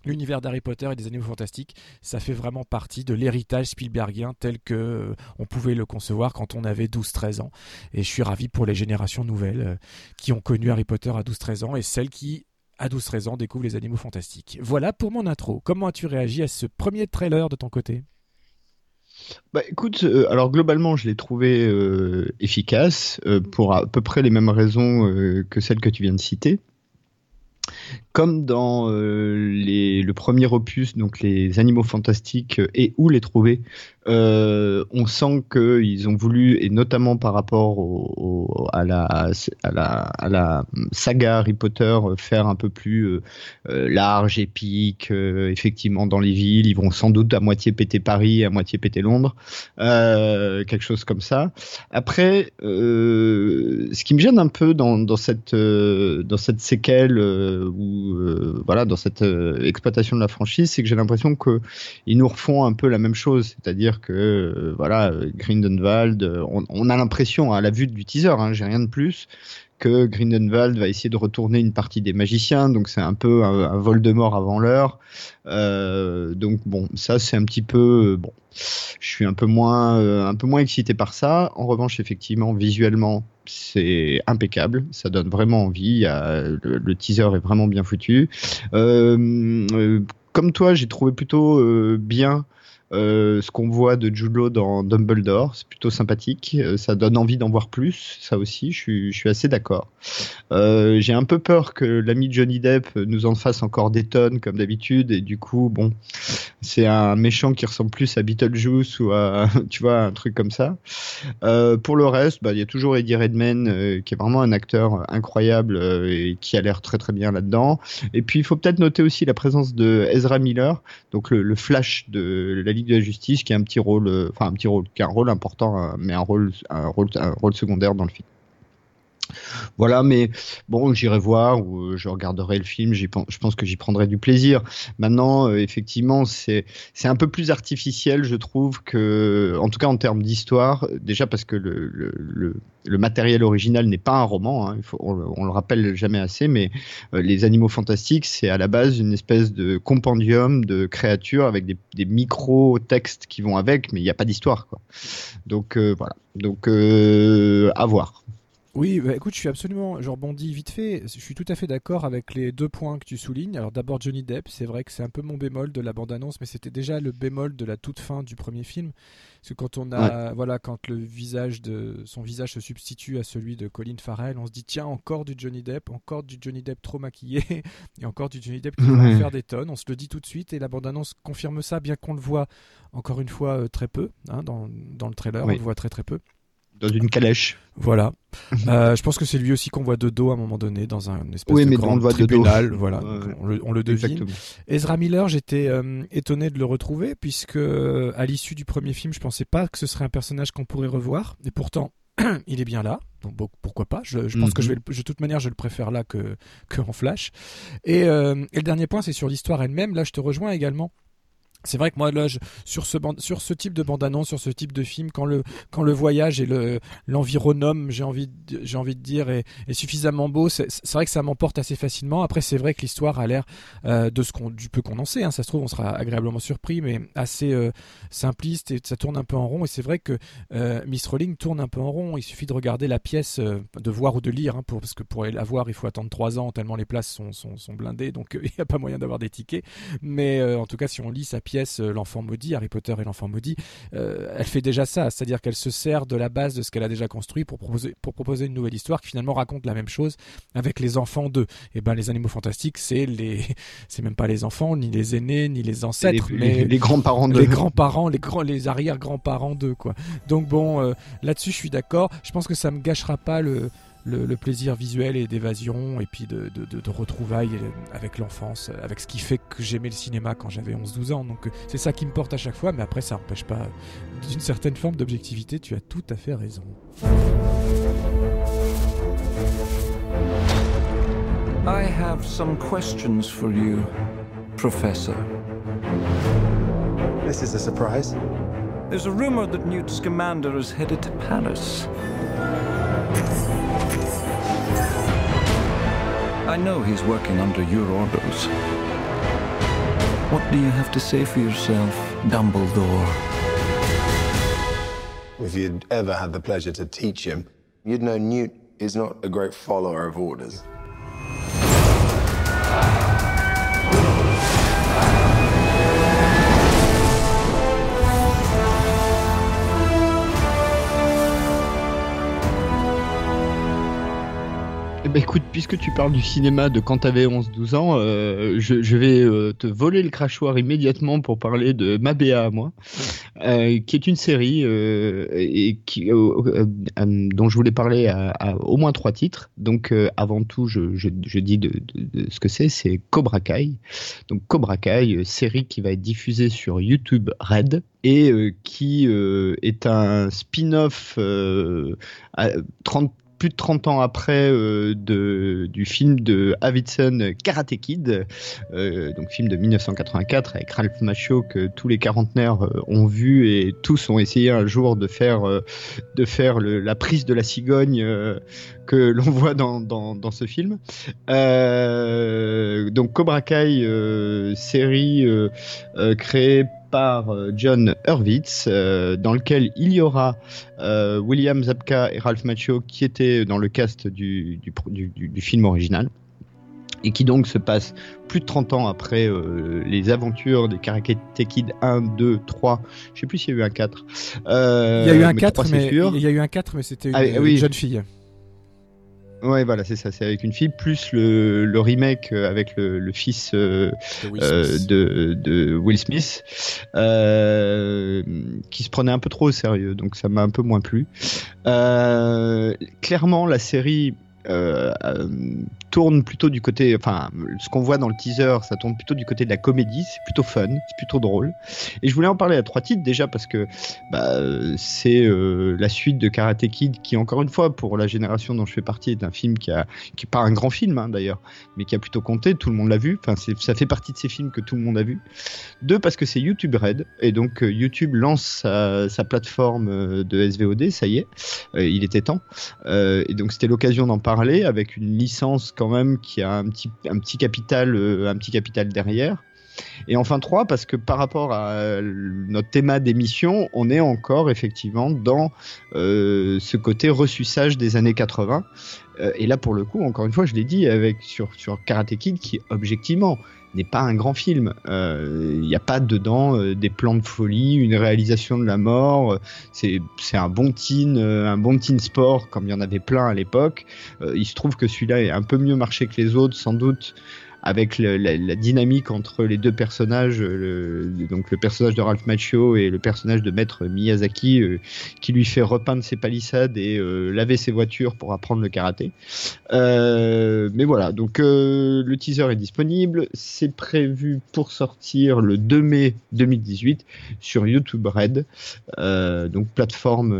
Speaker 2: L'univers d'Harry Potter et des animaux fantastiques, ça fait vraiment partie de l'héritage Spielbergien tel que euh, on pouvait le concevoir quand on avait 12-13 ans. Et je suis ravi pour les générations nouvelles euh, qui ont connu Harry Potter à 12-13 ans et celles qui, à 12-13 ans, découvrent les animaux fantastiques. Voilà pour mon intro. Comment as-tu réagi à ce premier trailer de ton côté?
Speaker 1: Bah écoute, euh, alors globalement, je l'ai trouvé efficace pour à peu près les mêmes raisons que celles que tu viens de citer comme dans euh, le premier opus, donc les animaux fantastiques euh, et où les trouver, euh, on sent qu'ils ont voulu, et notamment par rapport à, la, saga Harry Potter, faire un peu plus large, épique, effectivement dans les villes. Ils vont sans doute à moitié péter Paris, à moitié péter Londres, quelque chose comme ça. Après, ce qui me gêne un peu dans cette séquelle euh, voilà, dans cette euh, exploitation de la franchise, c'est que j'ai l'impression qu'ils nous refont un peu la même chose, c'est-à-dire que euh, voilà, Grindelwald, on, a l'impression à la vue du teaser, hein, j'ai rien de plus, que Grindelwald va essayer de retourner une partie des magiciens, donc c'est un peu un, vol de mort avant l'heure. donc bon, ça c'est un petit peu bon. Je suis un peu moins un peu moins excité par ça. En revanche, effectivement, visuellement, c'est impeccable, ça donne vraiment envie. le, teaser est vraiment bien foutu. Euh, euh, comme toi, j'ai trouvé plutôt euh, bien euh, ce qu'on voit de Jude dans Dumbledore, c'est plutôt sympathique. Euh, ça donne envie d'en voir plus, ça aussi, je suis, assez d'accord. Euh, j'ai un peu peur que l'ami Johnny Depp nous en fasse encore des tonnes, comme d'habitude, et du coup, bon, c'est un méchant qui ressemble plus à Beetlejuice ou à, tu vois, un truc comme ça. pour le reste, bah, il y a toujours Eddie Redmayne, qui est vraiment un acteur incroyable et qui a l'air très très bien là-dedans. Et puis, il faut peut-être noter aussi la présence de Ezra Miller, donc le, le Flash de la de la Justice qui a un petit rôle, euh, enfin un petit rôle, qui a un rôle important, euh, mais un rôle, un rôle, un rôle secondaire dans le film. Voilà, mais bon, j'irai voir ou euh, je regarderai le film. Je pense que j'y prendrai du plaisir. Maintenant, euh, effectivement, c'est un peu plus artificiel, je trouve que, en tout cas en termes d'histoire, déjà parce que le, matériel original n'est pas un roman. Hein, on, le rappelle jamais assez, mais euh, les animaux fantastiques, c'est à la base une espèce de compendium de créatures avec des, micro textes qui vont avec, mais il n'y a pas d'histoire. Donc voilà. Donc à voir.
Speaker 2: Oui, bah, écoute, je suis absolument, je rebondis vite fait, je suis tout à fait d'accord avec les deux points que tu soulignes. Alors d'abord Johnny Depp, c'est vrai que c'est un peu mon bémol de la bande-annonce, mais c'était déjà le bémol de la toute fin du premier film. Parce que quand on a, voilà, quand le visage de, son visage se substitue à celui de Colin Farrell, on se dit tiens, encore du Johnny Depp, encore du Johnny Depp trop maquillé, et encore du Johnny Depp qui va faire des tonnes. On se le dit tout de suite, et la bande-annonce confirme ça, bien qu'on le voit encore une fois euh, très peu, hein, dans, dans le trailer, on le voit très très peu
Speaker 1: dans une calèche.
Speaker 2: Voilà. Euh, je pense que c'est lui aussi qu'on voit de dos à un moment donné dans un espèce de grand tribunal. Voilà, on, le, devine. Ezra Miller, j'étais euh, étonné de le retrouver puisque à l'issue du premier film, je pensais pas que ce serait un personnage qu'on pourrait revoir. Et pourtant, il est bien là. Donc pourquoi pas? Je, pense que je vais, mhm. de toute manière, je le préfère là que, que en Flash. Et, euh, et le dernier point, c'est sur l'histoire elle-même. Là, je te rejoins également c'est vrai que moi sur ce type de bande annonce, sur ce type de film, quand le voyage et le l'environnement, j'ai envie de, dire est, suffisamment beau, c'est vrai que ça m'emporte assez facilement. Après, c'est vrai que l'histoire a l'air euh, de ce qu'on du peu qu'on en sait. Hein. ça se trouve, on sera agréablement surpris, mais assez euh, simpliste et ça tourne un peu en rond. Et c'est vrai que euh, Miss Rowling tourne un peu en rond. Il suffit de regarder la pièce, de voir ou de lire, hein, pour parce que pour la voir, il faut attendre trois ans tellement les places sont blindées, donc il n'y a pas moyen d'avoir des tickets. Mais en tout cas, si on lit sa pièce pièce L'enfant maudit, Harry Potter et l'enfant maudit, elle fait déjà ça, c'est-à-dire qu'elle se sert de la base de ce qu'elle a déjà construit pour proposer, pour proposer une nouvelle histoire qui finalement raconte la même chose avec les enfants d'eux. Et eh ben les animaux fantastiques, c'est les, c'est même pas les enfants, ni les aînés, ni les ancêtres,
Speaker 1: les,
Speaker 2: mais
Speaker 1: les, grands-parents
Speaker 2: d'eux. Les grands-parents, les grands, les arrière-grands-parents d'eux, quoi. Donc bon, là-dessus, je suis d'accord. Je pense que ça me gâchera pas le le, plaisir visuel et d'évasion et puis de, de, retrouvailles avec l'enfance, avec ce qui fait que j'aimais le cinéma quand j'avais 11-12 ans. Donc c'est ça qui me porte à chaque fois, mais après ça n'empêche pas d'une certaine forme d'objectivité, tu as tout à fait raison. I have some questions for you, Professor. This is a surprise. There's a rumor that Newt Scamander is headed to Paris. I know he's working under your orders. What do you have to say for yourself, Dumbledore? If you'd ever had the pleasure to teach him, you'd know Newt is not a great follower of orders.
Speaker 1: Bah écoute, puisque tu parles du cinéma de quand t'avais 11-12 ans, euh, je, je, vais euh, te voler le crachoir immédiatement pour parler de Mabea à moi, euh, qui est une série et qui, dont je voulais parler à, à, au moins trois titres. Donc avant tout, je, je, je dis de, de, de, ce que c'est, c'est Cobra Kai. Donc Cobra Kai, série qui va être diffusée sur YouTube Red et qui est un spin-off 30 plus de 30 ans après euh, du film de Avidson Karate Kid, euh, donc film de 1984 avec Ralph Macchio que tous les quarantenaires euh, ont vu et tous ont essayé un jour de faire, de faire la prise de la cigogne que l'on voit dans, dans, dans, ce film. donc Cobra Kai, série créée par euh, John Hurwitz, euh, dans lequel il y aura euh, William Zabka et Ralph Macchio qui étaient dans le cast du, du, du, du film original et qui donc se passe plus de 30 ans après euh, les aventures des Karate Kid 1, 2, 3, je sais plus s'il y a eu un 4.
Speaker 2: Euh, il y a eu un 4 mais il y a eu un 4 mais c'était une, ah, oui. une jeune fille.
Speaker 1: Ouais, voilà, c'est ça. C'est avec une fille, plus le, le remake euh, avec le, le fils euh, de, Will euh, de, de, Will Smith, euh, qui se prenait un peu trop au sérieux. Donc ça m'a un peu moins plu. Clairement, la série euh, euh, tourne plutôt du côté, enfin, ce qu'on voit dans le teaser, ça tourne plutôt du côté de la comédie, c'est plutôt fun, c'est plutôt drôle. Et je voulais en parler à trois titres déjà parce que bah, c'est euh, la suite de Karate Kid qui, encore une fois, pour la génération dont je fais partie, est un film qui a, qui est pas un grand film hein, d'ailleurs, mais qui a plutôt compté, tout le monde l'a vu. Enfin, ça fait partie de ces films que tout le monde a vu. Deux parce que c'est YouTube Red et donc YouTube lance sa, sa, plateforme de SVOD, ça y est, il était temps. et donc c'était l'occasion d'en parler avec une licence quand même qui a un petit, un petit capital, euh, un petit capital derrière. Et enfin trois, parce que par rapport à notre thème d'émission, on est encore effectivement dans euh, ce côté ressuçage des années 80. Euh, et là, pour le coup, encore une fois, je l'ai dit avec sur, sur Karate Kid, qui objectivement n'est pas un grand film. Il euh, n'y a pas dedans euh, des plans de folie, une réalisation de la mort. C'est un bon teen, euh, un bon teen sport comme il y en avait plein à l'époque. il se trouve que celui-là est un peu mieux marché que les autres, sans doute avec la, la, dynamique entre les deux personnages, le, donc le personnage de Ralph Macchio et le personnage de Maître Miyazaki, euh, qui lui fait repeindre ses palissades et euh, laver ses voitures pour apprendre le karaté. Euh, mais voilà, donc euh, le teaser est disponible, c'est prévu pour sortir le 2 mai 2018 sur YouTube Red, donc plateforme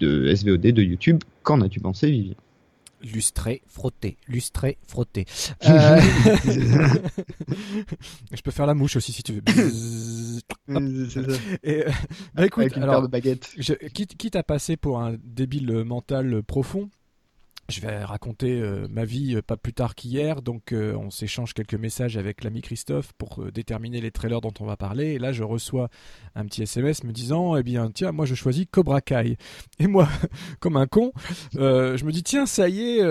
Speaker 1: de SVOD de YouTube. Qu'en as-tu pensé, Vivian?
Speaker 2: Lustré, frotter, lustré, frotter. Euh... je peux faire la mouche aussi si tu veux. Et, euh, bah, écoute,
Speaker 1: Avec une
Speaker 2: alors,
Speaker 1: paire de baguettes.
Speaker 2: Je, quitte, quitte, à passer pour un débile mental profond, je vais raconter euh, ma vie euh, pas plus tard qu'hier, donc euh, on s'échange quelques messages avec l'ami Christophe pour déterminer les trailers dont on va parler. Et là, je reçois un petit SMS me disant, eh bien, tiens, moi je choisis Cobra Kai. Et moi, comme un con, je me dis, tiens, ça y est,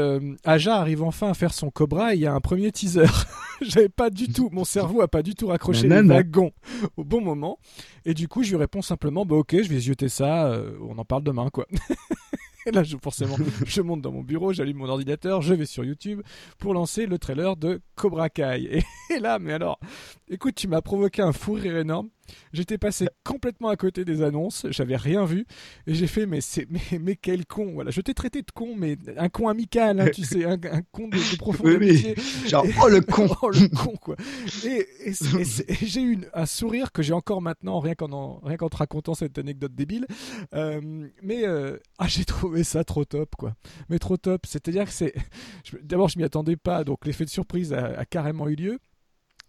Speaker 2: Aja arrive enfin à faire son Cobra. il y a un premier teaser. J'avais pas du tout, mon cerveau a pas du tout raccroché les wagons au bon moment. Et du coup, je lui réponds simplement, bah ok, je vais jeter ça. on en parle demain, quoi. Et là, je, forcément, je monte dans mon bureau, j'allume mon ordinateur, je vais sur YouTube pour lancer le trailer de Cobra Kai. Et, là, mais alors, écoute, tu m'as provoqué un fou rire énorme. J'étais passé complètement à côté des annonces, j'avais rien vu, et j'ai fait mais c'est mais, mais, quel con voilà. Je t'ai traité de con, mais un con amical, hein, tu sais, un, con de, de profonde
Speaker 1: Genre oh le con,
Speaker 2: oh le con quoi. Et, j'ai eu un sourire que j'ai encore maintenant, rien qu'en rien qu'en te racontant cette anecdote débile. Euh, mais euh, ah j'ai trouvé ça trop top quoi. Mais trop top. C'est-à-dire que c'est d'abord je m'y attendais pas, donc l'effet de surprise a carrément eu lieu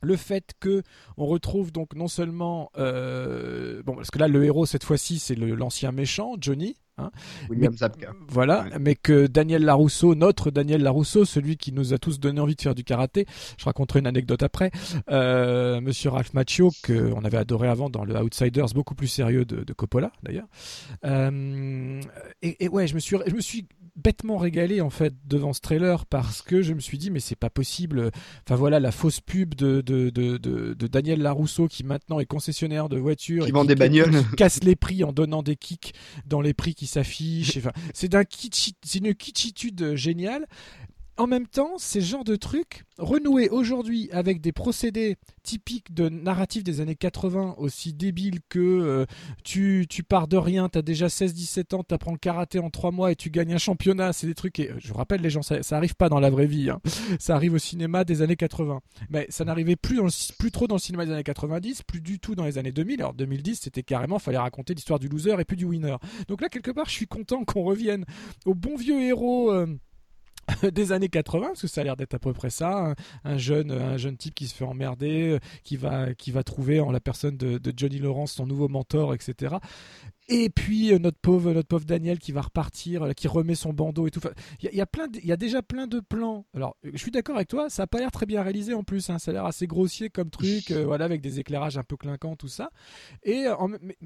Speaker 2: le fait que on retrouve donc non seulement euh, bon parce que là le héros cette fois-ci c'est l'ancien méchant Johnny
Speaker 1: hein, William Zabka.
Speaker 2: voilà mais que Daniel Larousseau notre Daniel Larousseau celui qui nous a tous donné envie de faire du karaté je raconterai une anecdote après euh, Monsieur Ralph Macchio qu'on avait adoré avant dans le Outsiders beaucoup plus sérieux de, Coppola d'ailleurs. Euh, et, et, ouais je me suis je me suis bêtement régalé en fait devant ce trailer parce que je me suis dit mais c'est pas possible. Enfin voilà la fausse pub de, de, de, de, Daniel Larousseau qui maintenant est concessionnaire de voitures
Speaker 1: qui et vend des bagnoles,
Speaker 2: casse les prix en donnant des kicks dans les prix qui s'affichent. Enfin, c'est d'un c'est une kitschitude géniale en même temps, ces genres de trucs, renoués aujourd'hui avec des procédés typiques de narratifs des années 80, aussi débiles que euh, tu, pars de rien, tu as déjà 16-17 ans, tu apprends le karaté en 3 mois et tu gagnes un championnat, c'est des trucs, et je vous rappelle les gens, ça, ça arrive pas dans la vraie vie, hein. ça arrive au cinéma des années 80. Mais ça n'arrivait plus, plus trop dans le cinéma des années 90, plus du tout dans les années 2000. Alors 2010, c'était carrément, fallait raconter l'histoire du loser et puis du winner. Donc là, quelque part, je suis content qu'on revienne au bon vieux héros. Euh, des années 80 parce que ça a l'air d'être à peu près ça un, jeune un jeune type qui se fait emmerder euh, qui va qui va trouver en la personne de Johnny Lawrence son nouveau mentor etc et puis euh, notre pauvre notre pauvre Daniel qui va repartir, euh, qui remet son bandeau et tout. Il y, a, plein, il y a déjà plein de plans. Alors, je suis d'accord avec toi, ça a pas l'air très bien réalisé en plus. Hein. ça a l'air assez grossier comme truc, euh, voilà, avec des éclairages un peu clinquants, tout ça. Et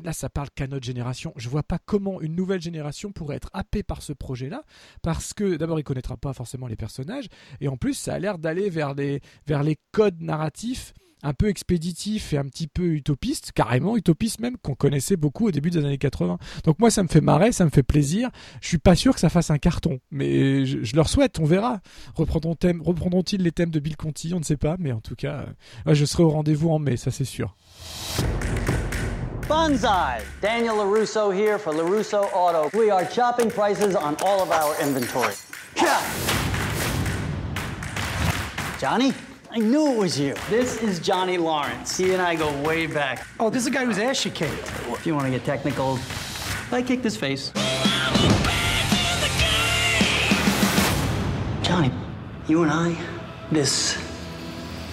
Speaker 2: là, ça parle qu'à notre génération. Je vois pas comment une nouvelle génération pourrait être happée par ce projet-là, parce que d'abord, il connaîtra pas forcément les personnages, et en plus, ça a l'air d'aller vers vers les codes narratifs un peu expéditif et un petit peu utopiste, carrément utopiste même, qu'on connaissait beaucoup au début des années 80. Donc moi, ça me fait marrer, ça me fait plaisir. Je suis pas sûr que ça fasse un carton, mais je, leur souhaite, on verra. Reprendront-ils reprendront les thèmes de Bill Conti On ne sait pas, mais en tout cas, euh, je serai au rendez-vous en mai, ça c'est sûr. Banzai! Daniel LaRusso here for LaRusso Auto. We are chopping prices on all of our inventory. Johnny? I knew it was you. This is Johnny Lawrence. He and I go way back. Oh, this is a guy whose ass you kicked. If you want to get technical, I kicked his face. Johnny, you and I, this,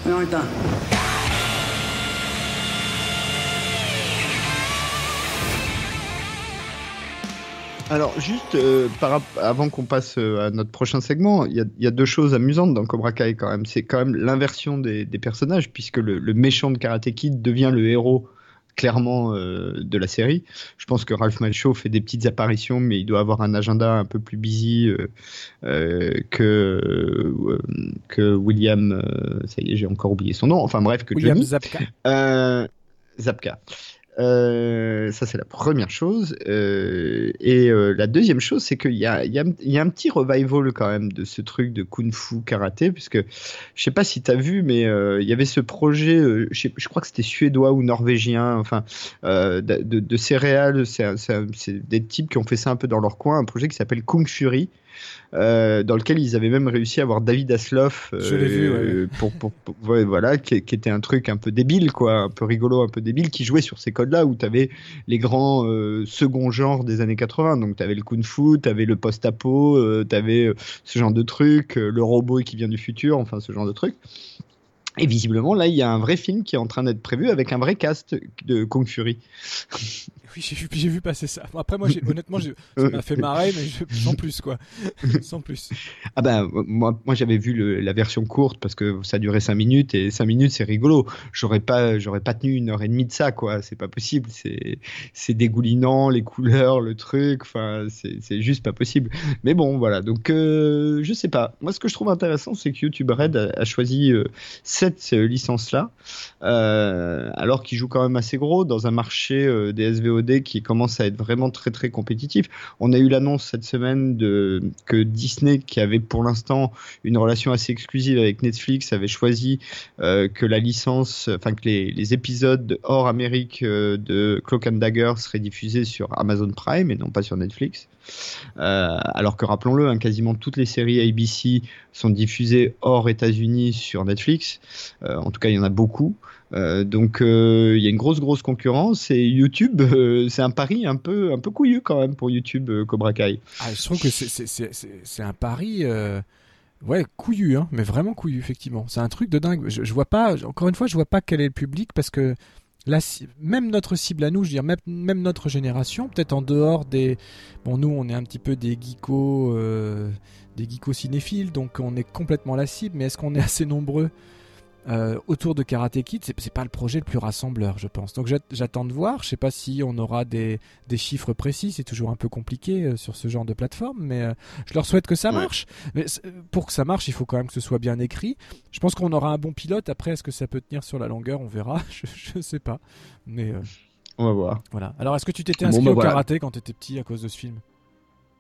Speaker 2: we aren't done.
Speaker 1: Alors, juste euh, par, avant qu'on passe euh, à notre prochain segment, il y, a deux choses amusantes dans Cobra Kai quand même. C'est quand même l'inversion des, personnages, puisque le, méchant de Karate Kid devient le héros clairement euh, de la série. Je pense que Ralph Macchio fait des petites apparitions, mais il doit avoir un agenda un peu plus busy que que William. ça y est, j'ai encore oublié son nom. Enfin bref, que
Speaker 2: William
Speaker 1: Johnny.
Speaker 2: Zapka.
Speaker 1: Zapka. Euh, ça, c'est la première chose. Euh, et euh, la deuxième chose, c'est qu'il y a, un petit revival quand même de ce truc de kung fu karaté, puisque je sais pas si tu as vu, mais il y avait ce projet, je, je, crois que c'était suédois ou norvégien, enfin, de, de, céréales, c'est des types qui ont fait ça un peu dans leur coin, un projet qui s'appelle Kung Fury. Euh, dans lequel ils avaient même réussi à avoir David Asloff,
Speaker 2: euh,
Speaker 1: pour, pour, voilà, qui, était un truc un peu débile, quoi, un peu rigolo, un peu débile, qui jouait sur ces codes-là où tu avais les grands euh, second genres des années 80. Donc tu avais le kung-fu, tu avais le post-apo, tu avais ce genre de truc, le robot qui vient du futur, enfin ce genre de truc. Et visiblement, là, il y a un vrai film qui est en train d'être prévu avec un vrai cast de Kong Fury.
Speaker 2: Oui, j'ai vu, j'ai vu passer ça. Après, moi, honnêtement, ça m'a fait marrer, mais sans plus, quoi. sans plus.
Speaker 1: Ah ben, moi, moi j'avais vu la version courte parce que ça durait 5 minutes et 5 minutes, c'est rigolo. J'aurais pas, j'aurais pas tenu une heure et demie de ça, quoi. C'est pas possible. C'est, c'est dégoulinant, les couleurs, le truc. Enfin, c'est, c'est juste pas possible. Mais bon, voilà. Donc, euh, je sais pas. Moi, ce que je trouve intéressant, c'est que YouTube Red a, choisi euh, cette licence-là, euh, alors qu'il joue quand même assez gros dans un marché des SVOD qui commence à être vraiment très très compétitif. On a eu l'annonce cette semaine de que Disney, qui avait pour l'instant une relation assez exclusive avec Netflix, avait choisi euh, que la licence, enfin que les, épisodes hors Amérique euh, de Cloak and Dagger seraient diffusés sur Amazon Prime et non pas sur Netflix. Euh, alors que rappelons-le, hein, quasiment toutes les séries ABC sont diffusées hors États-Unis sur Netflix. en tout cas, il y en a beaucoup. Euh, donc euh, il y a une grosse grosse concurrence et YouTube euh, c'est un pari un peu un peu couillu quand même pour YouTube Cobra Kai.
Speaker 2: Ah, je trouve que c'est un pari ouais couillu hein, mais vraiment couillu effectivement. C'est un truc de dingue. Je, vois pas encore une fois je vois pas quel est le public parce que la, même notre cible à nous, je veux dire, même, même notre génération, peut-être en dehors des. Bon, nous, on est un petit peu des geekos, des geekos cinéphiles, donc on est complètement la cible, mais est-ce qu'on est assez nombreux euh, autour de Karate Kid, c'est pas le projet le plus rassembleur, je pense. Donc j'attends de voir. Je sais pas si on aura des, chiffres précis. C'est toujours un peu compliqué euh, sur ce genre de plateforme, mais euh, je leur souhaite que ça marche. Mais pour que ça marche, il faut quand même que ce soit bien écrit. Je pense qu'on aura un bon pilote. Après, est-ce que ça peut tenir sur la longueur On verra. Je, ne sais pas. Mais
Speaker 1: on va voir.
Speaker 2: Voilà. Alors, est-ce que tu t'étais inscrit bah, au karaté quand tu étais petit à cause de ce film?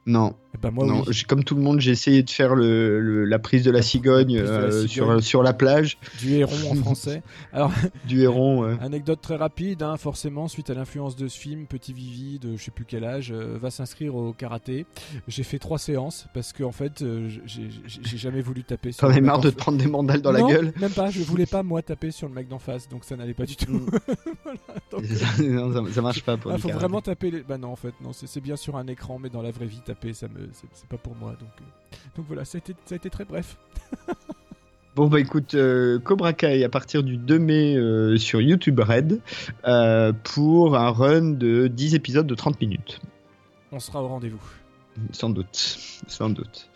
Speaker 1: Non.
Speaker 2: Eh ben, moi,
Speaker 1: Comme tout le monde, j'ai essayé de faire le, la prise de la cigogne, euh, Sur, sur la plage.
Speaker 2: Du héron en français.
Speaker 1: Alors, du héron.
Speaker 2: Anecdote très rapide, hein, forcément, suite à l'influence de ce film, petit Vivi de je sais plus quel âge euh, va s'inscrire au karaté. J'ai fait trois séances parce que en fait, euh, j'ai jamais voulu taper.
Speaker 1: T'en as marre de te prendre des mandales dans
Speaker 2: la
Speaker 1: gueule
Speaker 2: Même pas. Je voulais pas moi taper sur le mec d'en face, donc ça n'allait pas du tout. Mm.
Speaker 1: non, ça, marche pas pour.
Speaker 2: Il ah, faut vraiment taper. Les... Bah non, en fait, non, c'est bien sur un écran, mais dans la vraie vie, taper ça me, c'est pas pour moi. Donc, euh, donc voilà, ça a, été, ça a été très bref.
Speaker 1: Bon bah écoute, euh, Cobra Kai à partir du 2 mai euh, sur YouTube Red pour un run de 10 épisodes de 30 minutes.
Speaker 2: On sera au rendez-vous.
Speaker 1: Sans doute, sans doute.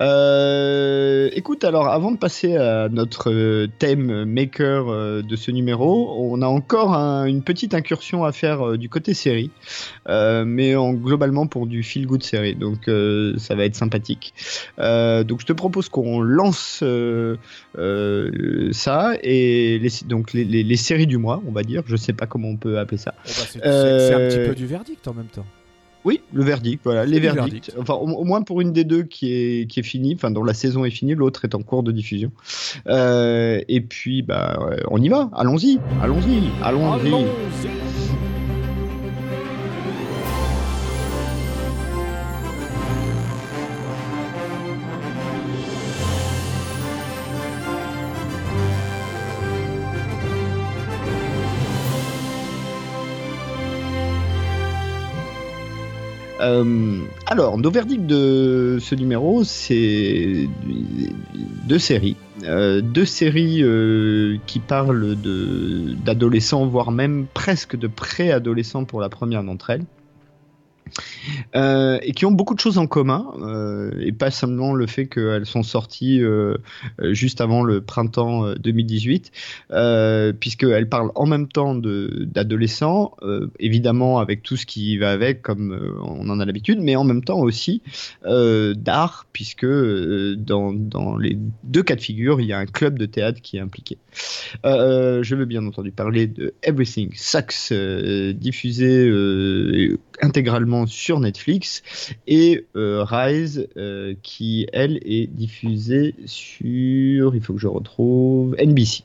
Speaker 1: Euh, écoute, alors avant de passer à notre thème maker euh, de ce numéro, on a encore une petite incursion à faire euh, du côté série, mais en, globalement pour du feel good série, donc ça va être sympathique. donc je te propose qu'on lance ça et les, donc les, séries du mois, on va dire. Je sais pas comment on peut appeler ça.
Speaker 2: Eh ben, c'est un petit peu du verdict en même temps.
Speaker 1: Oui, le verdict, voilà, les verdicts. Enfin, au, moins pour une des deux qui est, qui est finie, enfin, dont la saison est finie, l'autre est en cours de diffusion. Euh, et puis, bah, on y va, allons-y, allons-y, allons-y. allons Euh, alors, nos verdicts de ce numéro, c'est deux séries. Euh, deux séries euh, qui parlent d'adolescents, voire même presque de préadolescents pour la première d'entre elles. Euh, et qui ont beaucoup de choses en commun, euh, et pas seulement le fait qu'elles sont sorties euh, juste avant le printemps 2018, puisqu'elles parlent en même temps d'adolescents, évidemment avec tout ce qui va avec, comme on en a l'habitude, mais en même temps aussi d'art, puisque dans, dans, les deux cas de figure, il y a un club de théâtre qui est impliqué. je veux bien entendu parler de Everything Sucks, diffusé intégralement sur Netflix et euh, Rise euh, qui elle est diffusée sur il faut que je retrouve NBC.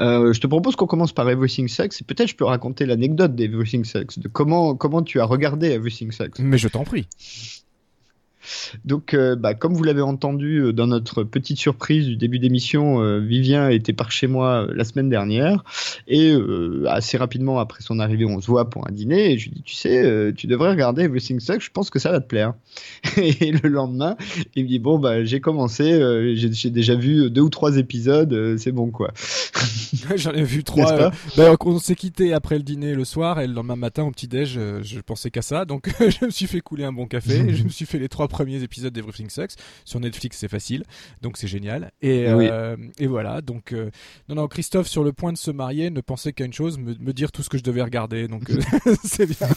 Speaker 1: Euh, je te propose qu'on commence par Everything Sucks et peut-être je peux raconter l'anecdote d'Everything Sucks, de comment, comment tu as regardé Everything Sucks.
Speaker 2: Mais je t'en prie.
Speaker 1: Donc, euh, bah, comme vous l'avez entendu euh, dans notre petite surprise du début d'émission, euh, Vivien était par chez moi la semaine dernière et assez rapidement après son arrivée, on se voit pour un dîner et je lui dis, tu sais, tu devrais regarder Everything Sucks, je pense que ça va te plaire. et le lendemain, il me dit, bon, bah, j'ai commencé, j'ai déjà vu deux ou trois épisodes, c'est bon quoi.
Speaker 2: J'en ai vu trois. D'ailleurs, on s'est quitté après le dîner le soir et le lendemain matin au petit-déj, je pensais qu'à ça, donc je me suis fait couler un bon café et je me suis fait les trois premiers épisodes d'Everything Sucks. Sur Netflix, c'est facile, donc c'est génial. Et, euh, et voilà, donc euh, non, non, Christophe, sur le point de se marier, ne pensait qu'à une chose, me, me, dire tout ce que je devais regarder, donc euh, c'est bien.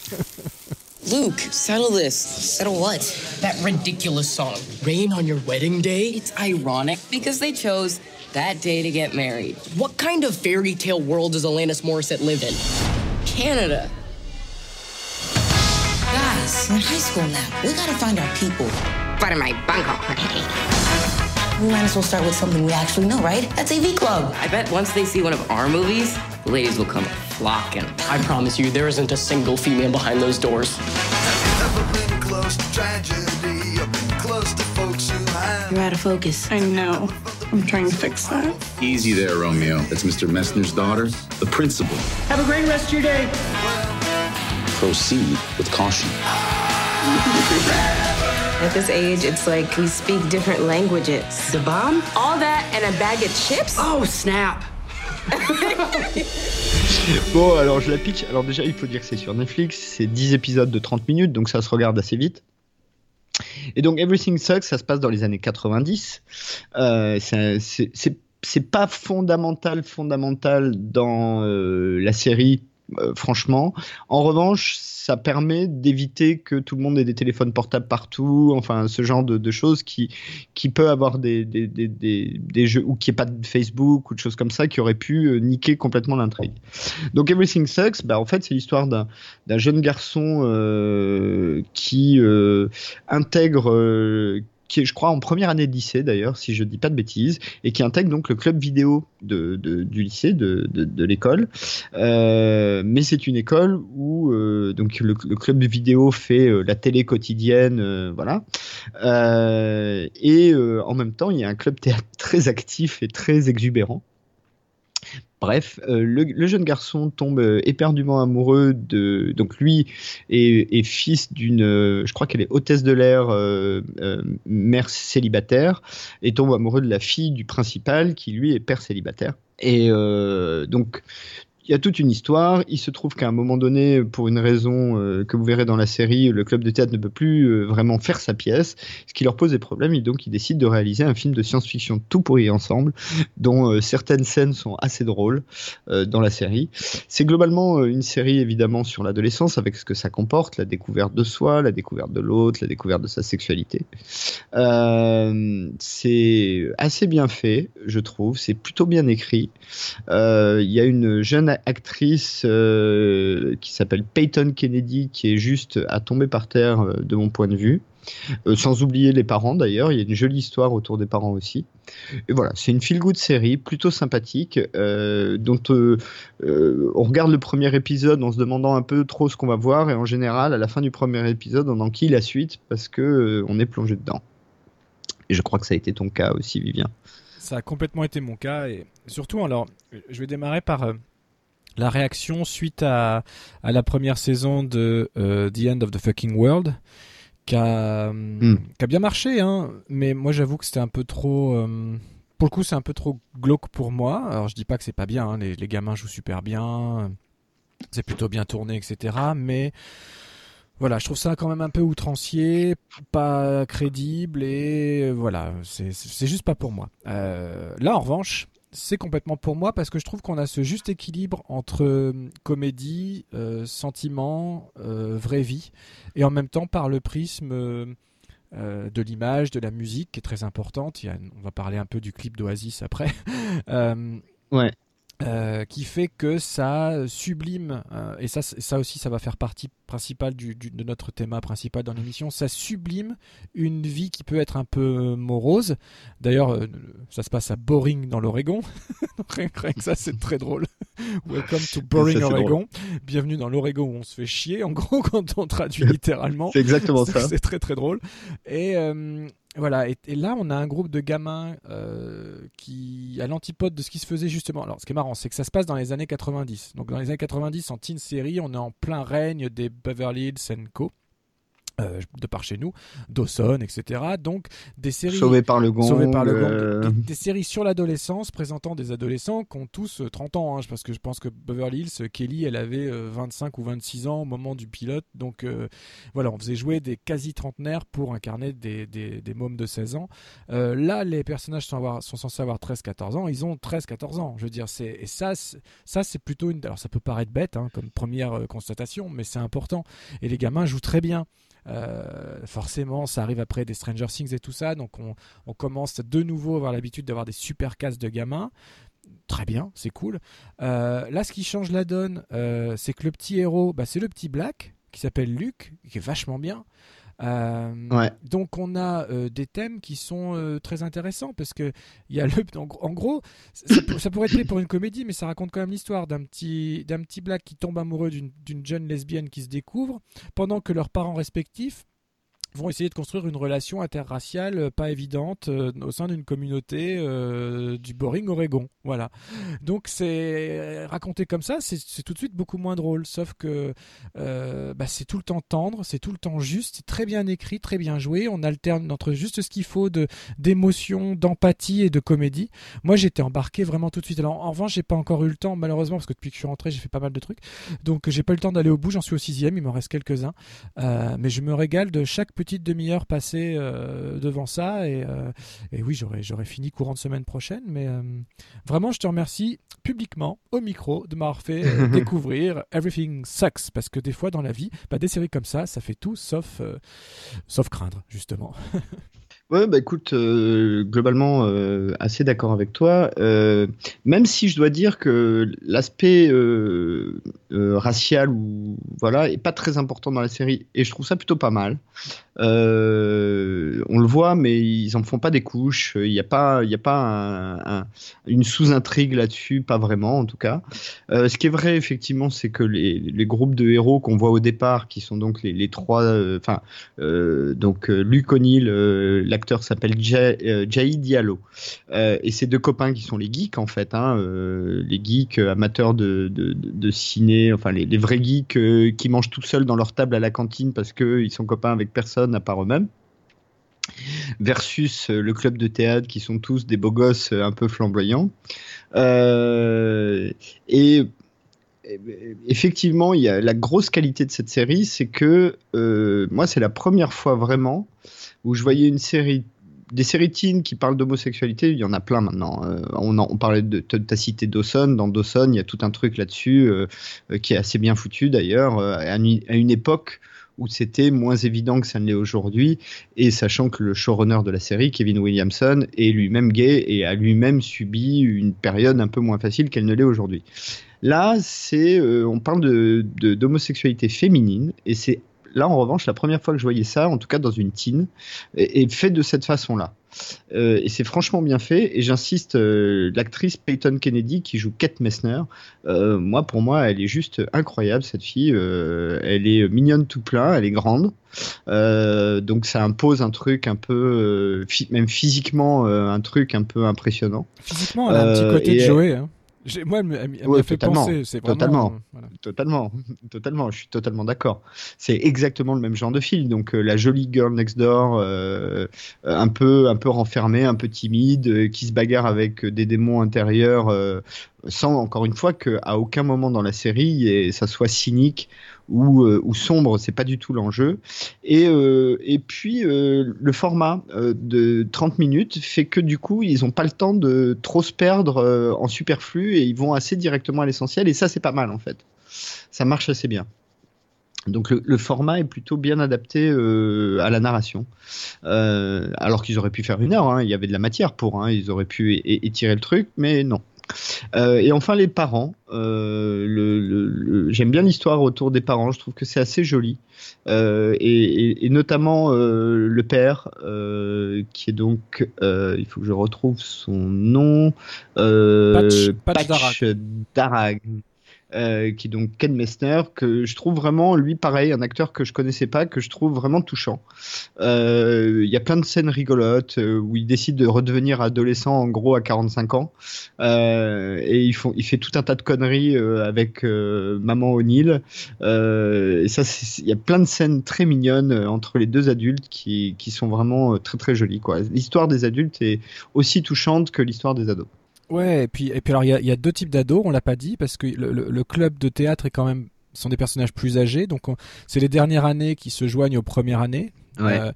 Speaker 4: Luke, settle this. Settle what? That ridiculous song, Rain on Your Wedding Day. It's ironic because they chose that day to get married. What kind of fairy tale world does Alanis Morissette live in? Canada. Guys, we're in high school now. We gotta find our people. But in my bunko. we might as well start with something we actually know, right? That's AV Club. I bet once they see one of our movies, the ladies will come flocking. I promise you, there isn't a single female behind those doors. You're out of focus.
Speaker 5: I know. I'm trying to fix that.
Speaker 6: Easy there, Romeo. That's Mr. Messner's daughter, the principal.
Speaker 7: Have a great rest of your day
Speaker 6: proceed with caution.
Speaker 8: At this age, it's like we speak different languages.
Speaker 7: The bomb?
Speaker 8: All that and a bag of chips?
Speaker 7: Oh, snap!
Speaker 1: bon, alors je la pitch. Alors déjà, il faut dire que c'est sur Netflix. C'est 10 épisodes de 30 minutes, donc ça se regarde assez vite. Et donc Everything Sucks, ça se passe dans les années 90. Euh, c'est pas fondamental, fondamental dans euh, la série euh, franchement. En revanche, ça permet d'éviter que tout le monde ait des téléphones portables partout, enfin ce genre de, choses qui, qui peut avoir des, des, des, des jeux ou qui est pas de Facebook ou de choses comme ça qui auraient pu euh, niquer complètement l'intrigue. Donc Everything Sucks, bah, en fait c'est l'histoire d'un jeune garçon euh, qui intègre qui est, je crois, en première année de lycée d'ailleurs, si je dis pas de bêtises, et qui intègre donc le club vidéo du lycée, de, de, l'école. Euh, mais c'est une école où euh, donc le, club vidéo fait euh, la télé quotidienne, voilà. et en même temps, il y a un club théâtre très actif et très exubérant. Bref, euh, le, jeune garçon tombe euh, éperdument amoureux de. Donc lui est, fils d'une, euh, je crois qu'elle est hôtesse de l'air, mère célibataire, et tombe amoureux de la fille du principal qui lui est père célibataire. Et donc il y a toute une histoire. Il se trouve qu'à un moment donné, pour une raison euh, que vous verrez dans la série, le club de théâtre ne peut plus euh, vraiment faire sa pièce, ce qui leur pose des problèmes. Et donc, ils décident de réaliser un film de science-fiction tout pourri ensemble, dont euh, certaines scènes sont assez drôles dans la série. C'est globalement une série évidemment sur l'adolescence, avec ce que ça comporte, la découverte de soi, la découverte de l'autre, la découverte de sa sexualité. c'est assez bien fait, je trouve. C'est plutôt bien écrit. Il y a une jeune actrice euh, qui s'appelle Peyton Kennedy, qui est juste à tomber par terre euh, de mon point de vue. Euh, sans oublier les parents d'ailleurs, il y a une jolie histoire autour des parents aussi. Et voilà, c'est une feel-good série plutôt sympathique, dont on regarde le premier épisode en se demandant un peu trop ce qu'on va voir, et en général, à la fin du premier épisode, on enquille la suite parce que on est plongé dedans. Et je crois que ça a été ton cas aussi, Vivien.
Speaker 2: Ça a complètement été mon cas, et surtout, alors, je vais démarrer par la réaction suite à, à la première saison de euh, The End of the Fucking World, qui a, hmm. qui a bien marché, hein, mais moi j'avoue que c'était un peu trop. Euh, pour le coup, c'est un peu trop glauque pour moi. Alors je dis pas que c'est pas bien, hein, les, les, gamins jouent super bien, c'est plutôt bien tourné, etc. Mais voilà, je trouve ça quand même un peu outrancier, pas crédible et voilà, c'est juste pas pour moi. Euh, là, en revanche, c'est complètement pour moi parce que je trouve qu'on a ce juste équilibre entre euh, comédie, euh, sentiment, euh, vraie vie, et en même temps par le prisme de l'image, de la musique qui est très importante. on va parler un peu du clip d'Oasis après.
Speaker 1: ouais.
Speaker 2: Euh, qui fait que ça sublime, euh, et ça, ça aussi, ça va faire partie principale du, de notre thème principal dans l'émission, ça sublime une vie qui peut être un peu morose. D'ailleurs, euh, ça se passe à Boring dans l'Oregon, rien que ça, c'est très drôle. Welcome to Boring Oregon. Bienvenue dans l'Oregon où on se fait chier. En gros, quand on traduit littéralement.
Speaker 1: c'est exactement ça.
Speaker 2: C'est très très drôle. Et voilà. Et, là, on a un groupe de gamins euh, qui, à l'antipode de ce qui se faisait justement. Alors, ce qui est marrant, c'est que ça se passe dans les années 90. Donc, dans les années 90, en teen série, on est en plein règne des Beverly Hills Co. Euh, de par chez nous, Dawson, etc. Donc des séries
Speaker 1: sauvées par le gong,
Speaker 2: par le euh. des, séries sur l'adolescence présentant des adolescents qui ont tous 30 euh, ans, hein, parce que je pense que Beverly Hills, Kelly, elle avait 25 ou 26 ans au moment du pilote, donc voilà, on faisait jouer des quasi trentenaires pour incarner des, des, des mômes de 16 ans. là, les personnages sont, avoir, sont censés avoir 13-14 ans, ils ont 13-14 ans, je veux dire, c'est et ça, ça c'est plutôt une, alors ça peut paraître bête hein, comme première constatation, mais c'est important. Et les gamins jouent très bien. Euh, forcément, ça arrive après des Stranger Things et tout ça, donc on, commence de nouveau à avoir l'habitude d'avoir des super cases de gamins. Très bien, c'est cool. Euh, là, ce qui change la donne, euh, c'est que le petit héros, bah, c'est le petit Black qui s'appelle Luke, qui est vachement bien.
Speaker 1: Euh,
Speaker 2: donc on a euh, des thèmes qui sont euh, très intéressants parce que il y a le en, gros ça, pourrait être pour une comédie mais ça raconte quand même l'histoire d'un petit d'un petit black qui tombe amoureux d'une jeune lesbienne qui se découvre pendant que leurs parents respectifs vont essayer de construire une relation interraciale euh, pas évidente euh, au sein d'une communauté euh, du Boring Oregon. Voilà. Donc c'est raconté comme ça, c'est tout de suite beaucoup moins drôle. Sauf que bah, c'est tout le temps tendre, c'est tout le temps juste, c'est très bien écrit, très bien joué. On alterne entre juste ce qu'il faut de d'émotion, d'empathie et de comédie. Moi j'étais embarqué vraiment tout de suite. Alors en revanche j'ai pas encore eu le temps malheureusement parce que depuis que je suis rentré j'ai fait pas mal de trucs, donc j'ai pas eu le temps d'aller au bout. J'en suis au sixième, il m'en reste quelques uns, mais je me régale de chaque petit petite demi-heure passée euh, devant ça. Et, euh, et oui, j'aurais, j'aurais fini courant de semaine prochaine. Mais euh, vraiment, je te remercie publiquement, au micro, de m'avoir fait découvrir Everything Sucks. Parce que des fois, dans la vie, bah, des séries comme ça, ça fait tout sauf, sauf craindre, justement.
Speaker 1: Ouais, bah écoute, euh, globalement, euh, assez d'accord avec toi. Euh, même si je dois dire que l'aspect racial ou voilà est pas très important dans la série, et je trouve ça plutôt pas mal. on le voit, mais ils en font pas des couches. Il n'y a pas, il y a pas une sous-intrigue là-dessus, pas vraiment en tout cas. ce qui est vrai effectivement, c'est que les, groupes de héros qu'on voit au départ, qui sont donc les, les trois, enfin donc Luke O'Neill l'acteur s'appelle Jay, euh, Diallo. Euh, et ces deux copains qui sont les geeks, en fait, hein, euh, les geeks amateurs de, de, ciné, enfin les, vrais geeks qui mangent tout seuls dans leur table à la cantine parce qu'ils sont copains avec personne à part eux-mêmes versus le club de théâtre qui sont tous des beaux gosses un peu flamboyants. et effectivement, il y a la grosse qualité de cette série, c'est que moi, c'est la première fois vraiment où je voyais une série des séries teen qui parlent d'homosexualité, il y en a plein maintenant. Euh, on, parlait de, ta cité Dawson. Dans Dawson, il y a tout un truc là-dessus euh, euh, qui est assez bien foutu d'ailleurs, à, une époque où c'était moins évident que ça ne l'est aujourd'hui, et sachant que le showrunner de la série, Kevin Williamson, est lui-même gay et a lui-même subi une période un peu moins facile qu'elle ne l'est aujourd'hui. Là, c'est, on parle d'homosexualité féminine, et c'est Là, en revanche, la première fois que je voyais ça, en tout cas dans une teen, est, fait de cette façon-là. Euh, et c'est franchement bien fait. Et j'insiste, euh, l'actrice Peyton Kennedy qui joue Kate Messner, euh, moi pour moi, elle est juste incroyable cette fille. elle est mignonne tout plein, elle est grande. donc ça impose un truc un peu, même physiquement, un truc un peu impressionnant.
Speaker 2: Physiquement, elle a un petit côté de Joey. Hein. Moi, elle m'a fait penser. C'est
Speaker 1: totalement, euh, totalement, totalement. Je suis totalement d'accord. C'est exactement le même genre de film. Donc euh, la jolie girl next door, euh, un peu, un peu renfermée, un peu timide, qui se bagarre avec des démons intérieurs, sans encore une fois qu'à aucun moment dans la série ça soit cynique ou, euh, ou sombre, c'est pas du tout l'enjeu. Et, euh, puis euh, le format de 30 minutes fait que du coup ils ont pas le temps de trop se perdre en superflu et ils vont assez directement à l'essentiel et ça c'est pas mal en fait. Ça marche assez bien. Donc le, format est plutôt bien adapté à la narration. alors qu'ils auraient pu faire une heure, hein. il y avait de la matière pour, hein. ils auraient pu étirer le truc, mais non. Euh, et enfin les parents. Euh, le, le, J'aime bien l'histoire autour des parents. Je trouve que c'est assez joli. Euh, et, et, et, notamment le père, qui est donc, il faut que je retrouve son nom,
Speaker 2: Patch, Patch,
Speaker 1: Patch Darag. Euh, qui est donc Ken Messner, que je trouve vraiment, lui, pareil, un acteur que je connaissais pas, que je trouve vraiment touchant. Euh, Il y a plein de scènes rigolotes euh, où il décide de redevenir adolescent, en gros, à 45 ans. Et il fait tout un tas de conneries avec Maman O'Neill. et ça, il y a plein de scènes très mignonnes entre les deux adultes qui, qui sont vraiment très très jolies. L'histoire des adultes est aussi touchante que l'histoire des ados.
Speaker 2: Ouais, et puis, et puis alors il y a, y a, deux types d'ados, on l'a pas dit, parce que le, le, le, club de théâtre est quand même sont des personnages plus âgés, donc c'est les dernières années qui se joignent aux premières années.
Speaker 1: Ouais.
Speaker 2: Euh,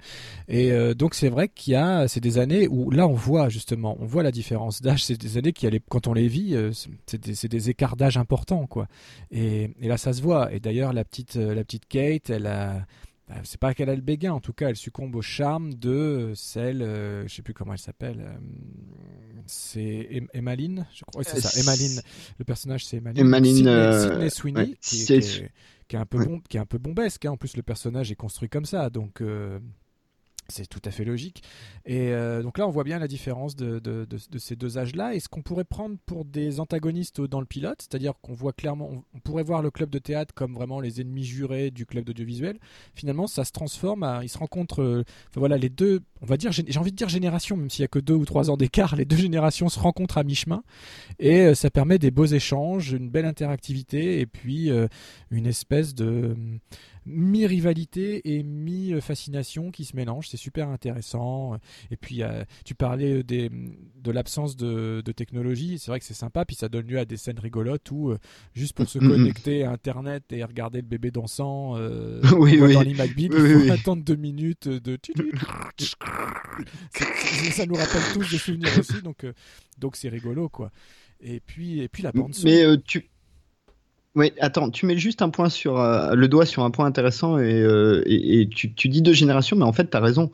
Speaker 2: et euh, donc c'est vrai qu'il y a c'est des années où là on voit justement on voit la différence d'âge c'est des années qui quand on les vit euh, c'est des, des, écarts d'âge importants quoi et, et, là ça se voit et d'ailleurs la petite la petite Kate elle a c'est pas qu'elle a le béguin, en tout cas, elle succombe au charme de celle, euh, je sais plus comment elle s'appelle, euh, c'est Emmaline, je crois, c'est ça, Emmaline, le personnage c'est Emmaline,
Speaker 1: Emmaline
Speaker 2: Sydney,
Speaker 1: euh,
Speaker 2: Sydney Sweeney,
Speaker 1: ouais,
Speaker 2: qui, est, qui est un peu
Speaker 1: ouais.
Speaker 2: bon, qui est un peu bombesque, hein. en plus le personnage est construit comme ça, donc euh, c'est tout à fait logique. Et euh, donc là, on voit bien la différence de, ces deux âges-là. Et ce qu'on pourrait prendre pour des antagonistes dans le pilote, c'est-à-dire qu'on voit clairement, on, pourrait voir le club de théâtre comme vraiment les ennemis jurés du club d'audiovisuel. Finalement, ça se transforme, ils se rencontrent. euh, voilà, les deux, on va dire, j'ai envie de dire génération, même s'il y a que deux ou trois ans d'écart, les deux générations se rencontrent à mi-chemin. Et euh, ça permet des beaux échanges, une belle interactivité, et puis une espèce de mi-rivalité et mi-fascination qui se mélangent. C'est super intéressant. Et puis, tu parlais des, de l'absence de, de technologie. C'est vrai que c'est sympa. Puis ça donne lieu à des scènes rigolotes où, euh, juste pour se
Speaker 1: Mhm.
Speaker 2: connecter à Internet et regarder le bébé dansant euh,
Speaker 1: Oui, oui.
Speaker 2: dans
Speaker 1: Oui,
Speaker 2: il faut attendre deux minutes de... Ça nous rappelle tous des souvenirs aussi. Donc, euh, donc c'est rigolo, quoi. Et puis, et puis la bande.
Speaker 1: Mais euh, tu. Oui, attends, tu mets juste un point sur euh, le doigt sur un point intéressant et, euh, tu, dis deux générations, mais en fait, tu as raison.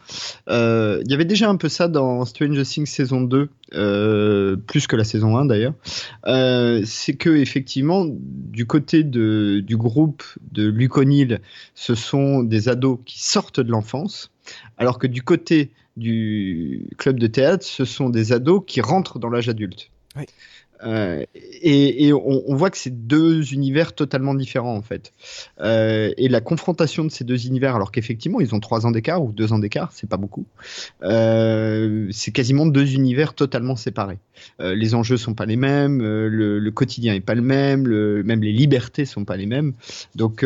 Speaker 1: Euh, Il y avait déjà un peu ça dans Stranger Things saison 2, euh, plus que la saison 1 d'ailleurs. C'est que, effectivement, du côté de, du groupe de Luke O'Neill, ce sont des ados qui sortent de l'enfance, alors que du côté du club de théâtre, ce sont des ados qui rentrent dans l'âge adulte.
Speaker 2: Oui.
Speaker 1: Euh, et, on, voit que c'est deux univers totalement différents en fait. Euh, et la confrontation de ces deux univers, alors qu'effectivement ils ont trois ans d'écart ou deux ans d'écart, c'est pas beaucoup. Euh, c'est quasiment deux univers totalement séparés. Les enjeux sont pas les mêmes, le, quotidien est pas le même, même les libertés sont pas les mêmes. Donc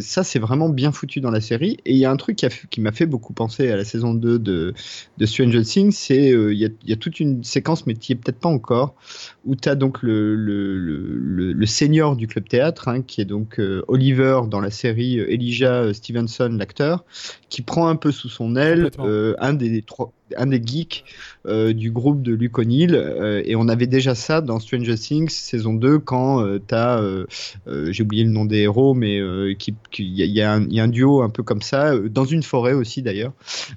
Speaker 1: ça c'est vraiment bien foutu dans la série. Et il y a un truc qui, m'a fait beaucoup penser à la saison 2 de, de Stranger Things, c'est il y, a, y a toute une séquence, mais qui est peut-être pas encore, où tu as donc le, le, le, le, le senior du club théâtre, hein, qui est donc euh, Oliver dans la série euh, Elijah euh, Stevenson, l'acteur, qui prend un peu sous son aile un des trois un des geeks euh, du groupe de Luke O'Neill euh, et on avait déjà ça dans Stranger Things saison 2 quand euh, t'as j'ai oublié le nom des héros mais euh, qui qui- il y, a- il y, a un- il y a un duo un peu comme ça dans une forêt aussi d'ailleurs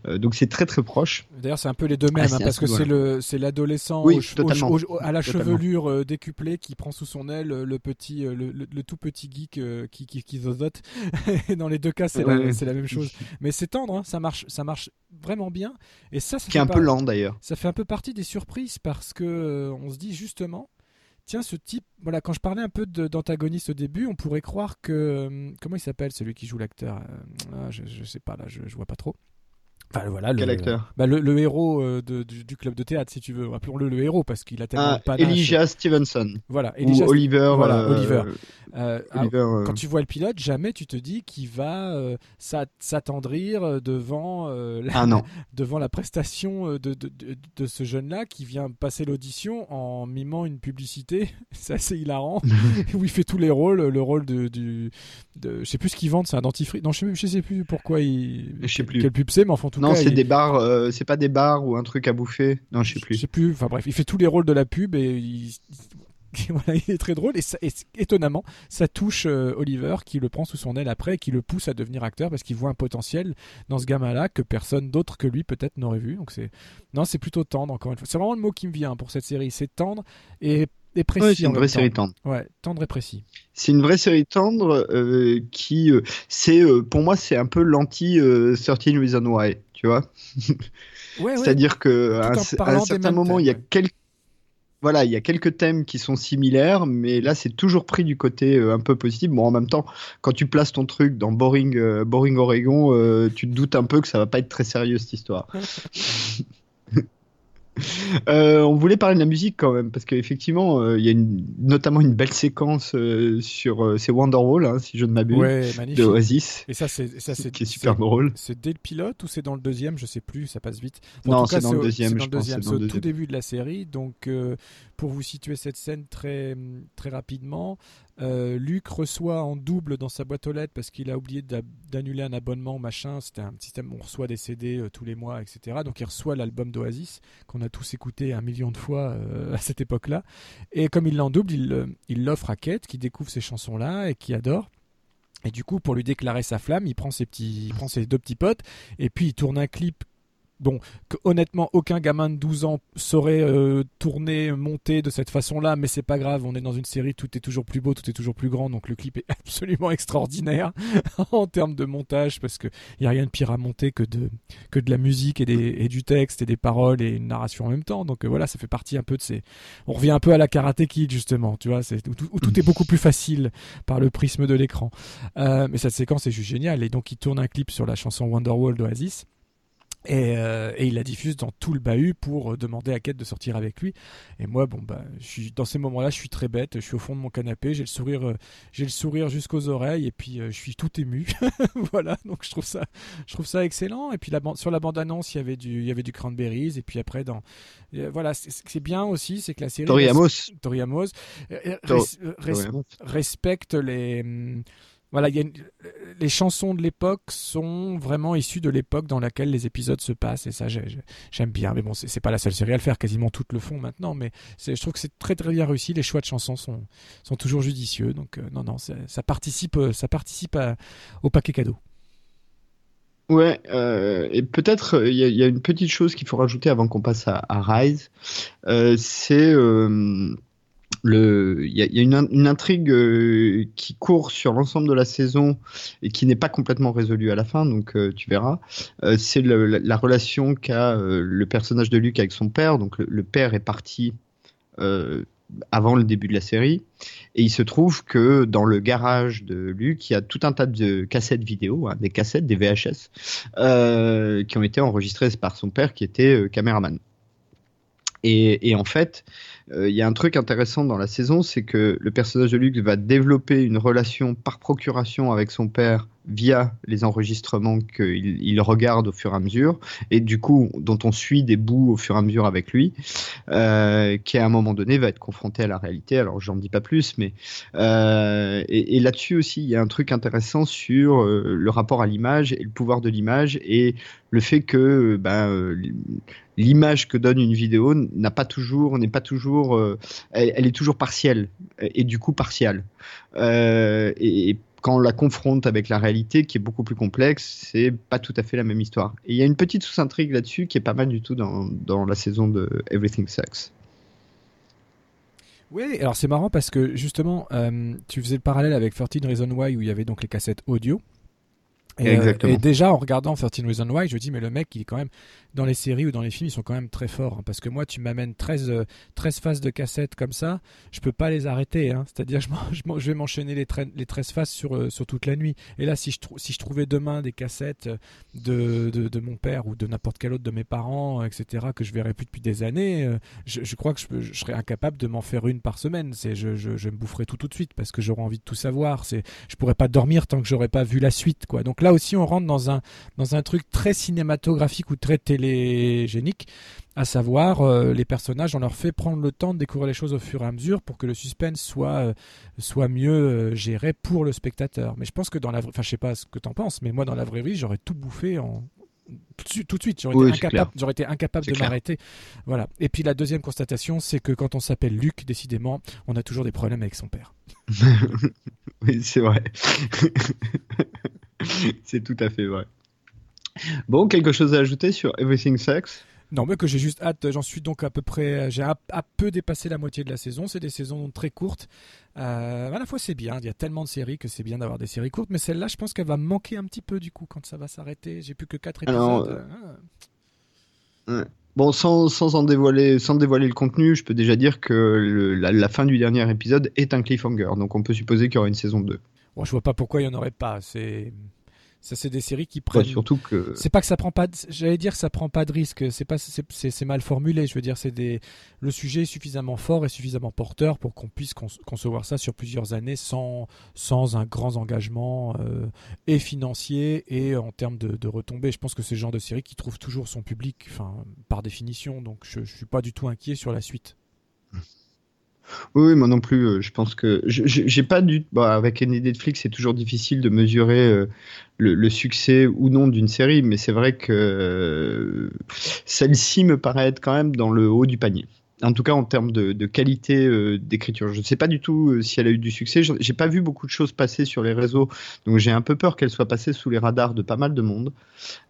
Speaker 1: donc c'est très très proche
Speaker 2: D'ailleurs, c'est un peu les deux mêmes,
Speaker 1: Ah,
Speaker 2: hein, parce que
Speaker 1: ce
Speaker 2: c'est le c'est l'adolescent
Speaker 1: Oui,
Speaker 2: au ch- au
Speaker 1: totalement.
Speaker 2: ch- au- à la
Speaker 1: Totalement.
Speaker 2: chevelure décuplée qui prend sous son aile le petit le, le- le tout petit geek qui qui, qui zozote. Dans les deux cas, c'est
Speaker 1: Ouais,
Speaker 2: la,
Speaker 1: ouais.
Speaker 2: c'est la même chose. Mais c'est tendre, hein, ça marche ça marche vraiment bien. Et ça, ça
Speaker 1: qui est
Speaker 2: fait
Speaker 1: un
Speaker 2: pas-
Speaker 1: peu lent d'ailleurs.
Speaker 2: Ça fait un peu partie des surprises parce que euh, on se dit justement tiens ce type voilà quand je parlais un peu d'antagoniste au début on pourrait croire que euh, comment il s'appelle celui qui joue l'acteur Euh, ah, je, je sais pas là je, je vois pas trop Enfin, voilà,
Speaker 1: Quel
Speaker 2: le,
Speaker 1: acteur
Speaker 2: bah, le, le héros euh, de- du, du club de théâtre, si tu veux. Appelons-le le héros parce qu'il a tellement
Speaker 1: ah,
Speaker 2: panache.
Speaker 1: Elijah Stevenson
Speaker 2: Voilà,
Speaker 1: ou
Speaker 2: Elijah-
Speaker 1: Oliver
Speaker 2: voilà,
Speaker 1: euh,
Speaker 2: Oliver. Euh,
Speaker 1: Oliver, euh,
Speaker 2: quand tu vois le pilote, jamais tu te dis qu'il va euh, s'a- s'attendrir devant la,
Speaker 1: ah
Speaker 2: devant la prestation de, de, de, de ce jeune-là qui vient passer l'audition en mimant une publicité. C'est assez hilarant. où il fait tous les rôles. Le rôle de. Du, je sais plus ce qu'ils vendent, c'est un dentifrice. Non, je sais, je sais plus pourquoi il.
Speaker 1: Je sais plus.
Speaker 2: Quelle pub c'est, mais enfin, en tout
Speaker 1: non c'est
Speaker 2: il-
Speaker 1: des bars euh, c'est pas des bars ou un truc à bouffer non je sais
Speaker 2: Je
Speaker 1: plus
Speaker 2: sais plus. Enfin bref, il fait tous les rôles de la pub et il. Voilà, il est très drôle et, ça- et étonnamment, ça touche euh, Oliver qui le prend sous son aile après et qui le pousse à devenir acteur parce qu'il voit un potentiel dans ce gamin-là que personne d'autre que lui peut-être n'aurait vu. Donc c'est non, c'est plutôt tendre encore une fois. C'est vraiment le mot qui me vient pour cette série, c'est tendre et et précis.
Speaker 1: Ouais, c'est une vraie série tendre.
Speaker 2: Ouais, tendre et précis.
Speaker 1: C'est une vraie série tendre euh, qui, euh, c'est euh, pour moi, c'est un peu l'anti euh, 13 Reasons Why, tu vois.
Speaker 2: Ouais, ouais.
Speaker 1: C'est-à-dire que à un, à certain moment, il y a quelques voilà, il y a quelques thèmes qui sont similaires, mais là, c'est toujours pris du côté euh, un peu positif. Bon, en même temps, quand tu places ton truc dans Boring, euh, Boring Oregon, euh, tu te doutes un peu que ça va pas être très sérieux cette histoire. Euh, on voulait parler de la musique quand même, parce qu'effectivement, euh, il y a une, notamment une belle séquence euh, sur c'est Wonderwall, hein, si je ne m'abuse,
Speaker 2: Ouais,
Speaker 1: de. Oasis,
Speaker 2: Et ça, c'est ça, c'est
Speaker 1: qui est super drôle.
Speaker 2: C'est dès le pilote ou c'est dans le deuxième? Je sais plus, ça passe vite.
Speaker 1: Non, c'est dans le deuxième,
Speaker 2: C'est dans le deuxième. au tout début de la série. Donc, pour vous situer cette scène très, très rapidement, euh, Luc reçoit en double dans sa boîte aux lettres parce qu'il a oublié d'a- d'annuler un abonnement, machin. C'était un système où on reçoit des CD euh, tous les mois, etc. Donc, il reçoit l'album d'Oasis qu'on a tous écouté un million de fois euh, à cette époque-là. Et comme il l'a en double, il l'offre à Kate qui découvre ces chansons-là et qui adore. Et du coup, pour lui déclarer sa flamme, il prend ses il prend ses deux petits potes et puis il tourne un clip. Bon, honnêtement, aucun gamin de 12 ans saurait euh, tourner, monter de cette façon-là, mais c'est pas grave. On est dans une série, tout est toujours plus beau, tout est toujours plus grand, donc le clip est absolument extraordinaire en termes de montage parce que il y a rien de pire à monter que de la musique et, du texte et des paroles et une narration en même temps. Donc euh, voilà, ça fait partie un peu de ces. On revient un peu à la Karate Kid justement, tu vois, c'est où, tout- où tout est beaucoup plus facile par le prisme de l'écran. Euh, mais cette séquence est juste géniale. Et donc, il tourne un clip sur la chanson Wonderwall d'Oasis. Et, euh, et il la diffuse dans tout le bahut pour euh, demander à Kate de sortir avec lui. Et moi, bon, bah, je suis, dans ces moments-là, je suis très bête. Je suis au fond de mon canapé, j'ai le sourire, euh, j'ai le sourire jusqu'aux oreilles, et puis euh, je suis tout ému. voilà, donc je trouve ça, je trouve ça excellent. Et puis la, sur la bande-annonce, il y avait du, il y avait du cranberries. Et puis après, dans, voilà, c'est bien aussi, c'est que la série.
Speaker 1: Tori
Speaker 2: res-
Speaker 1: Amos.
Speaker 2: Tori Amos, euh, res- res- respecte les hum, voilà une- les chansons de l'époque sont vraiment issues de l'époque dans laquelle les épisodes se passent et ça j'ai- j'ai- j'aime bien mais bon c'est pas la seule série à le faire quasiment toutes le font maintenant mais je trouve que c'est très très bien réussi les choix de chansons sont toujours judicieux donc euh, non non ça, participe euh, ça participe à- au paquet cadeau.
Speaker 1: Ouais, euh, et peut-être euh, il y, a- une petite chose qu'il faut rajouter avant qu'on passe à, Rise, Euh, c'est euh, il y a, y a une, une intrigue euh, qui court sur l'ensemble de la saison et qui n'est pas complètement résolue à la fin, donc euh, tu verras. Euh, c'est la, la relation qu'a le personnage de Luke avec son père. Donc le, le père est parti avant le début de la série. Et il se trouve que dans le garage de Luc, il y a tout un tas de cassettes vidéo, hein, des cassettes, des VHS, euh, qui ont été enregistrées par son père qui était caméraman. Et, et en fait, il y a un truc intéressant dans la saison, c'est que le personnage de Luc va développer une relation par procuration avec son père via les enregistrements qu'il il regarde au fur et à mesure, et du coup, dont on suit des bouts au fur et à mesure avec lui, euh, qui à un moment donné va être confronté à la réalité. Alors, j'en dis pas plus, mais euh, et, là-dessus aussi, il y a un truc intéressant sur euh, le rapport à l'image et le pouvoir de l'image et le fait que euh, ben, euh, l'image que donne une vidéo n'a pas toujours, n'est pas toujours, euh, elle, est toujours partielle et, du coup partiale. Euh, et, et quand on la confronte avec la réalité, qui est beaucoup plus complexe, c'est pas tout à fait la même histoire. Et il y a une petite sous-intrigue là-dessus qui est pas mal du tout dans, dans la saison de Everything Sucks.
Speaker 2: Oui, alors c'est marrant parce que justement, euh, tu faisais le parallèle avec 13 Reasons Why où il y avait donc les cassettes audio. Et, euh,
Speaker 1: Exactement.
Speaker 2: et déjà en regardant 13 Reasons Why, je me dis mais le mec il est quand même dans les séries ou dans les films ils sont quand même très forts hein, parce que moi tu m'amènes 13 euh, 13 faces de cassettes comme ça, je peux pas les arrêter hein. c'est-à-dire je, je, vais m'enchaîner les, les 13 faces sur euh, sur toute la nuit. Et là si je si je trouvais demain des cassettes euh, de, de, de mon père ou de n'importe quel autre de mes parents etc que je verrais plus depuis des années, euh, je, je crois que je, serais incapable de m'en faire une par semaine. Je, je, je me boufferais tout tout de suite parce que j'aurais envie de tout savoir. Je pourrais pas dormir tant que j'aurais pas vu la suite quoi. Donc là aussi on rentre dans un dans un truc très cinématographique ou très télégénique, à savoir euh, les personnages on leur fait prendre le temps de découvrir les choses au fur et à mesure pour que le suspense soit euh, soit mieux euh, géré pour le spectateur. Mais je pense que dans la vraie, enfin je sais pas ce que t'en penses, mais moi dans la vraie vie j'aurais tout bouffé en tout de suite- j'aurais
Speaker 1: Oui,
Speaker 2: été incapable, été de m'arrêter. Voilà. Et puis la deuxième constatation, c'est que quand on s'appelle Luc, décidément, on a toujours des problèmes avec son père.
Speaker 1: Oui, c'est vrai. c'est tout à fait vrai. Bon, quelque chose à ajouter sur Everything Sucks?
Speaker 2: Non, mais que j'ai juste hâte. J'en suis donc à peu près. J'ai à, peu dépassé la moitié de la saison. C'est des saisons très courtes. Euh, à la fois, c'est bien. Il y a tellement de séries que c'est bien d'avoir des séries courtes. Mais celle-là, je pense qu'elle va manquer un petit peu du coup quand ça va s'arrêter. J'ai plus que 4 épisodes.
Speaker 1: Ah. Bon, sans, sans, en dévoiler, sans dévoiler le contenu, je peux déjà dire que la, fin du dernier épisode est un cliffhanger. Donc on peut supposer qu'il y aura une saison 2.
Speaker 2: Bon, je vois pas pourquoi il n'y en aurait pas. C'est ça, c'est des séries qui prennent.
Speaker 1: surtout que.
Speaker 2: C'est pas que ça prend pas. J'allais dire que ça prend pas de risque. C'est pas. C'est mal formulé. Je veux dire, c'est des. Le sujet est suffisamment fort et suffisamment porteur pour qu'on puisse concevoir ça sur plusieurs années sans sans un grand engagement euh, et financier et en termes de, de retombées. Je pense que c'est le genre de série qui trouve toujours son public, enfin par définition. Donc je, je suis pas du tout inquiet sur la suite.
Speaker 1: Oui, moi non plus. Euh, je pense que j'ai pas du. Bah, avec Netflix, c'est toujours difficile de mesurer euh, le, succès ou non d'une série, mais c'est vrai que euh, celle-ci me paraît être quand même dans le haut du panier en tout cas en termes de, qualité euh, d'écriture. Je ne sais pas du tout euh, si elle a eu du succès. J'ai pas vu beaucoup de choses passer sur les réseaux, donc j'ai un peu peur qu'elle soit passée sous les radars de pas mal de monde.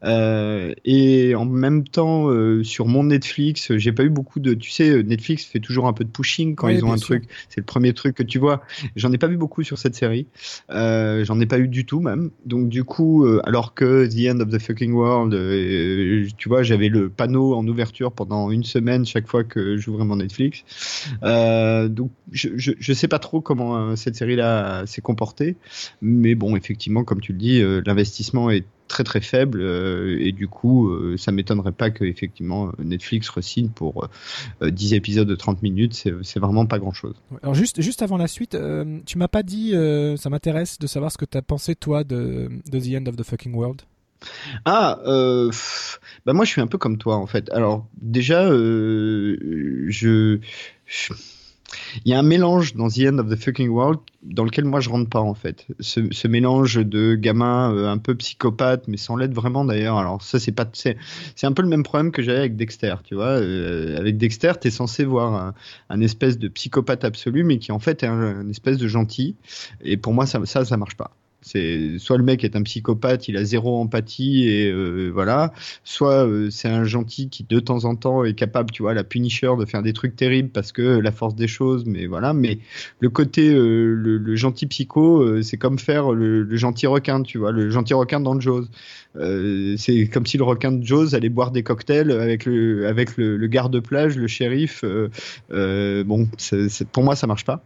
Speaker 1: Euh, et en même temps, sur mon Netflix, j'ai pas eu beaucoup de. Tu sais, Netflix fait toujours un peu de pushing quand ils ont un truc. C'est le premier truc que tu vois. J'en ai pas vu beaucoup sur cette série. J'en ai pas eu du tout même. Donc du coup, alors que The End of the Fucking World, tu vois, j'avais le panneau en ouverture pendant une semaine chaque fois que j'ouvrais mon Netflix. Euh, donc je, je, sais pas trop comment euh, cette série-là s'est comportée, mais bon, effectivement, comme tu le dis, euh, l'investissement est très très faible. Et du coup ça m'étonnerait pas que effectivement Netflix resigne pour 10 épisodes de 30 minutes. C'est vraiment pas grand chose
Speaker 2: alors juste juste avant la suite tu m'as pas dit ça m'intéresse de savoir ce que tu as pensé toi de, de The End of the Fucking World
Speaker 1: ah, euh, bah moi je suis un peu comme toi en fait. Alors déjà, euh, je, il y a un mélange dans The End of the Fucking World dans lequel moi je rentre pas en fait. Ce, mélange de gamin euh, un peu psychopathe, mais sans l'être vraiment d'ailleurs. Alors ça c'est pas, c'est, un peu le même problème que j'avais avec Dexter, tu vois. avec Dexter, t'es censé voir un, espèce de psychopathe absolu, mais qui en fait est un, espèce de gentil. Et pour moi ça, ça, ça marche pas. C'est soit le mec est un psychopathe, il a zéro empathie et euh, voilà, soit euh, c'est un gentil qui de temps en temps est capable, tu vois, la Punisher de faire des trucs terribles parce que la force des choses, mais voilà. Mais le côté euh, le, gentil psycho, c'est comme faire le, gentil requin, tu vois, le gentil requin dans Jaws. c'est comme si le requin de Jaws allait boire des cocktails avec le avec le, garde plage, le shérif. bon, pour moi ça marche pas.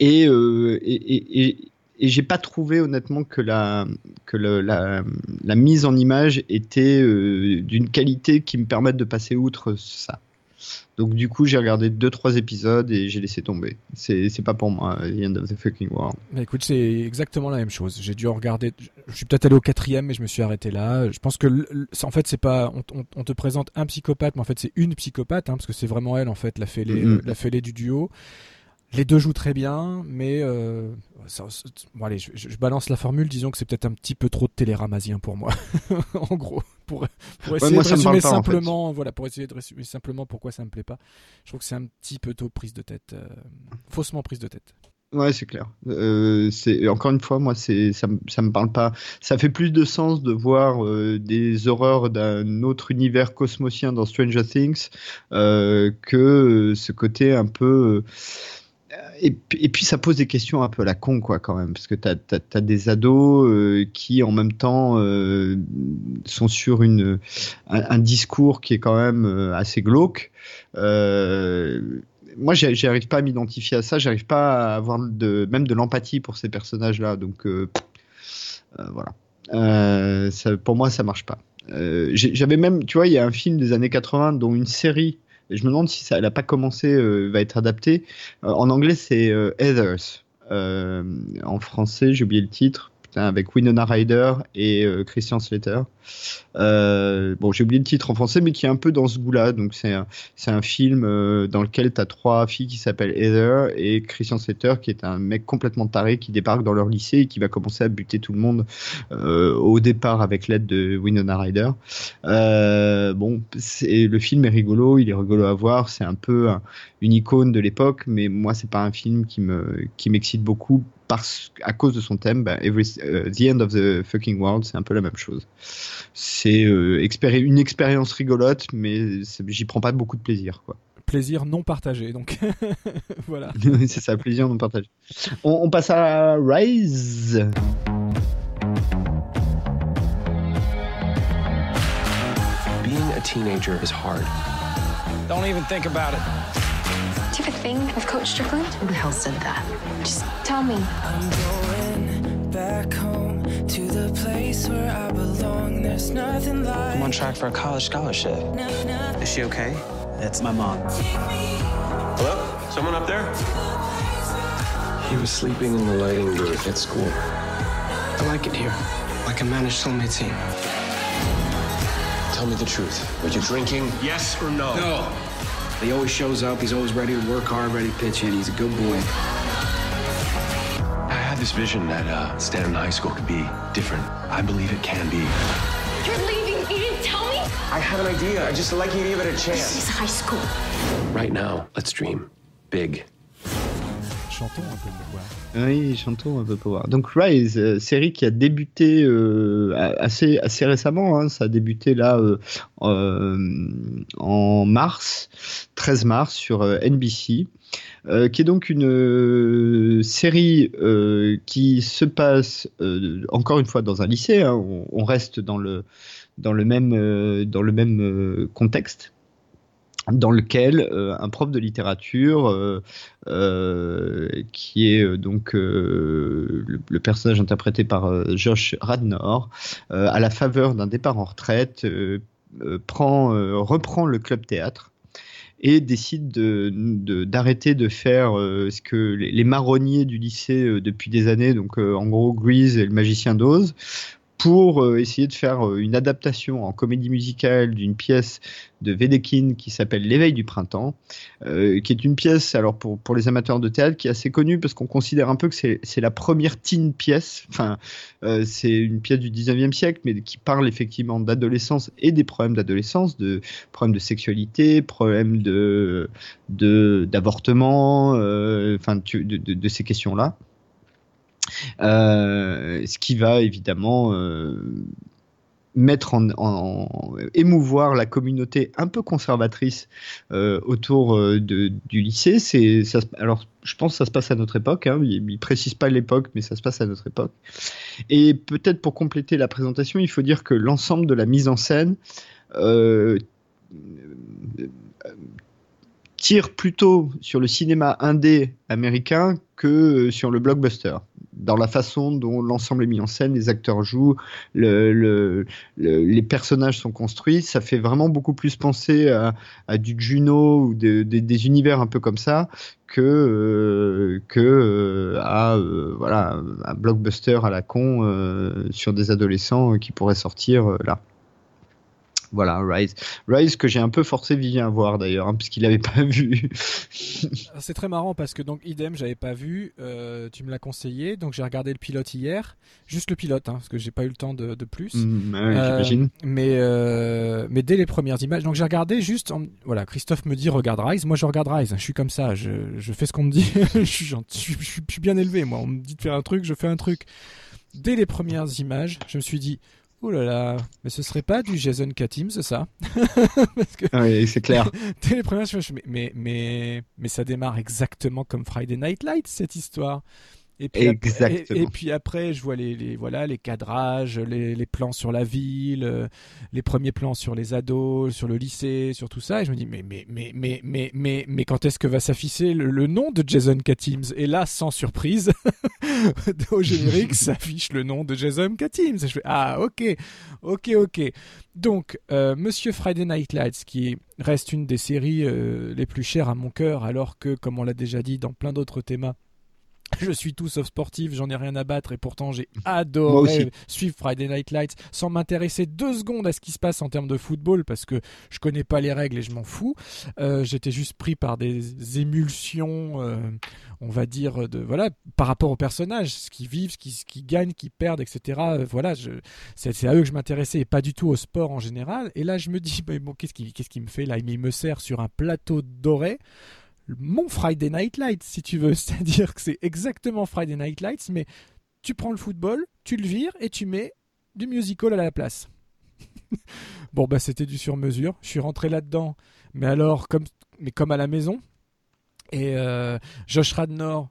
Speaker 1: et, et, et j'ai pas trouvé honnêtement que la que la, la, mise en image était euh, d'une qualité qui me permette de passer outre ça. Donc du coup, j'ai regardé deux trois épisodes et j'ai laissé tomber. C'est pas pour moi. The End of the Fucking World.
Speaker 2: Écoute, c'est exactement la même chose. J'ai dû regarder. Je suis peut-être allé au quatrième, mais je me suis arrêté là. Je pense que en fait, c'est pas. On, te présente un psychopathe, mais en fait, c'est une psychopathe, hein, parce que c'est vraiment elle en fait la fêlée, mm-hmm. la fêlée du duo. Les deux jouent très bien, mais euh, bon, allez, je, balance la formule. Disons que c'est peut-être un petit peu trop de téléramasien pour moi, en gros. Pour, essayer de résumer simplement, voilà, pour essayer de résumer simplement pourquoi ça me plaît pas. Je trouve que c'est un petit peu tôt prise de tête, euh, faussement prise de tête.
Speaker 1: Ouais, c'est clair. Euh, c'est encore une fois, moi, c'est ça, ça me parle pas. Ça fait plus de sens de voir euh, des horreurs d'un autre univers cosmosien dans Stranger Things que ce côté un peu et, puis ça pose des questions un peu à la con quoi quand même parce que tu as, des ados euh, qui en même temps euh, sont sur une un, discours qui est quand même euh, assez glauque. Moi j'arrive pas à m'identifier à ça j'arrive pas à avoir de même de l'empathie pour ces personnages là donc voilà. Pour moi ça marche pas. J'avais même tu vois il y a un film des années 80 dont une série je me demande si ça n'a pas commencé, euh, va être adapté. Euh, en anglais, c'est euh, Heathers. en français, j'ai oublié le titre avec Winona Ryder et Christian Slater. Euh, bon, j'ai oublié le titre en français, mais qui est un peu dans ce goût-là. Donc, c'est un, film euh, dans lequel tu as trois filles qui s'appellent Heather et Christian Setter, qui est un mec complètement taré qui débarque dans leur lycée et qui va commencer à buter tout le monde euh, au départ avec l'aide de Winona Ryder. bon, le film est rigolo, il est rigolo à voir. C'est un peu une icône de l'époque, mais moi, c'est pas un film qui m'excite beaucoup parce à cause de son thème, bah, every, euh, The End of the Fucking World, c'est un peu la même chose. C'est euh, expéri- une expérience rigolote, mais j'y prends pas beaucoup de plaisir. Quoi.
Speaker 2: Plaisir non partagé, donc voilà.
Speaker 1: c'est ça, plaisir non partagé. On, on passe à Rise.
Speaker 9: Being a teenager is hard.
Speaker 7: Don't even think about it.
Speaker 8: Do you have a thing with Coach Strickland? Who the hell said that? Just tell me.
Speaker 10: I'm going back home to the place where I belong. There's nothing like.
Speaker 9: I'm on track for a college scholarship. Is she okay?
Speaker 7: That's my mom.
Speaker 11: Hello? Someone up there?
Speaker 9: He was sleeping in the lighting booth at school.
Speaker 11: I like it here. I can manage soulmate team.
Speaker 9: Tell me the truth. Were you drinking?
Speaker 11: Yes or no?
Speaker 7: No. He always shows up. He's always ready to work hard, ready to pitch in. He's a good boy.
Speaker 9: I had this vision that uh, Stanton High School could be different. I believe it can be.
Speaker 8: You're leaving. You didn't tell me?
Speaker 9: I had an idea. I just like you to give it a chance.
Speaker 8: This
Speaker 9: chance.
Speaker 8: is high school.
Speaker 9: Right now, let's dream big.
Speaker 2: Un peu.
Speaker 1: Oui, chantons un peu voir. Donc Rise, euh, série qui a débuté euh, assez, récemment, hein, ça a débuté là euh, en mars, 13 mars sur NBC, qui est donc une série qui se passe encore une fois dans un lycée, hein, on, reste dans le, même, contexte dans lequel euh, un prof de littérature, euh, euh, qui est donc le, personnage interprété par Josh Radnor, à la faveur d'un départ en retraite, prend, reprend le club théâtre et décide de- de- d'arrêter de, faire ce que les, marronniers du lycée depuis des années, donc en gros Grease et le magicien d'Oz, pour euh, essayer de faire euh, une adaptation en comédie musicale d'une pièce de Wedekind qui s'appelle L'éveil du printemps, euh, qui est une pièce, alors pour, pour les amateurs de théâtre, qui est assez connue parce qu'on considère un peu que c'est la première teen pièce, enfin c'est une pièce du 19e siècle, mais qui parle effectivement d'adolescence et des problèmes d'adolescence, de problèmes de sexualité, problèmes de de- d'avortement, enfin de- de ces questions-là. Euh, ce qui va évidemment euh, mettre en, émouvoir la communauté un peu conservatrice euh, autour du lycée. C'est ça. Alors, je pense que ça se passe à notre époque. Hein, il, il précise pas l'époque, mais ça se passe à notre époque. Et peut-être pour compléter la présentation, il faut dire que l'ensemble de la mise en scène tire plutôt sur le cinéma indé américain que sur le blockbuster. Dans la façon dont l'ensemble est mis en scène, les acteurs jouent, le, le- le- les personnages sont construits, ça fait vraiment beaucoup plus penser à, du Juno ou de- de- des univers un peu comme ça que euh, que euh, à euh, voilà un blockbuster à la con sur des adolescents qui pourraient sortir là. Voilà, Rise. Rise que j'ai un peu forcé Vivien à voir d'ailleurs, hein, puisqu'il n'avait pas vu.
Speaker 2: Ah, C'est très marrant parce que donc idem, j'avais pas vu, euh, tu me l'as conseillé, donc j'ai regardé le pilote hier, juste le pilote, hein, parce que j'ai pas eu le temps de, de plus.
Speaker 1: Mm, ouais,
Speaker 2: Euh,
Speaker 1: j'imagine.
Speaker 2: mais euh, mais dès les premières images, donc j'ai regardé juste, en- voilà, Christophe me dit regarde Rise, moi je regarde Rise, je suis comme ça, je, je fais ce qu'on me dit, je, suis gentil, je, suis- je suis- je suis bien élevé, moi, on me dit de faire un truc, je fais un truc. Dès les premières images, je me suis dit Oh là là, mais ce serait pas du Jason Katim, c'est ça? Parce que
Speaker 1: Oui, c'est clair.
Speaker 2: dès les premières images, je me suis dit, mais, mais, mais, mais ça démarre exactement comme Friday Night Lights, cette histoire. Et puis, après,
Speaker 1: Exactement.
Speaker 2: et, et puis après, je vois les, les- voilà, les cadrages, les, les plans sur la ville, euh, les premiers plans sur les ados, sur le lycée, sur tout ça. Et je me dis, mais, mais, mais, mais, mais, mais, mais quand est-ce que va s'afficher le, le nom de Jason Katims Et là, sans surprise, au générique s'affiche le nom de Jason Katims. Et je fais, ah, ok, ok, ok. Donc, euh, Monsieur Friday Night Lights, qui reste une des séries euh, les plus chères à mon cœur, alors que, comme on l'a déjà dit dans plein d'autres thémas, je suis tout sauf sportif, j'en ai rien à battre et pourtant j'ai adoré suivre Friday Night Lights sans m'intéresser deux secondes à ce qui se passe en termes de football parce que je connais pas les règles et je m'en fous. Euh, J'étais juste pris par des émulsions, euh, on va dire, de voilà, par rapport aux personnages, ce qu'ils vivent, ce qu'ils qu'ils gagnent, ce qu'ils perdent, etc. Euh, voilà, c'est à eux que je m'intéressais et pas du tout au sport en général. Et là, je me dis, mais bon, qu'est-ce qui, qu'est-ce qui me fait là? Il me sert sur un plateau doré mon Friday Night Lights, si tu veux. C'est-à-dire que c'est exactement Friday Night Lights, mais tu prends le football, tu le vires et tu mets du musical à la place. bon, bah c'était du sur-mesure. Je suis rentré là-dedans, mais alors, comme, mais comme à la maison. Et euh, Josh Radnor,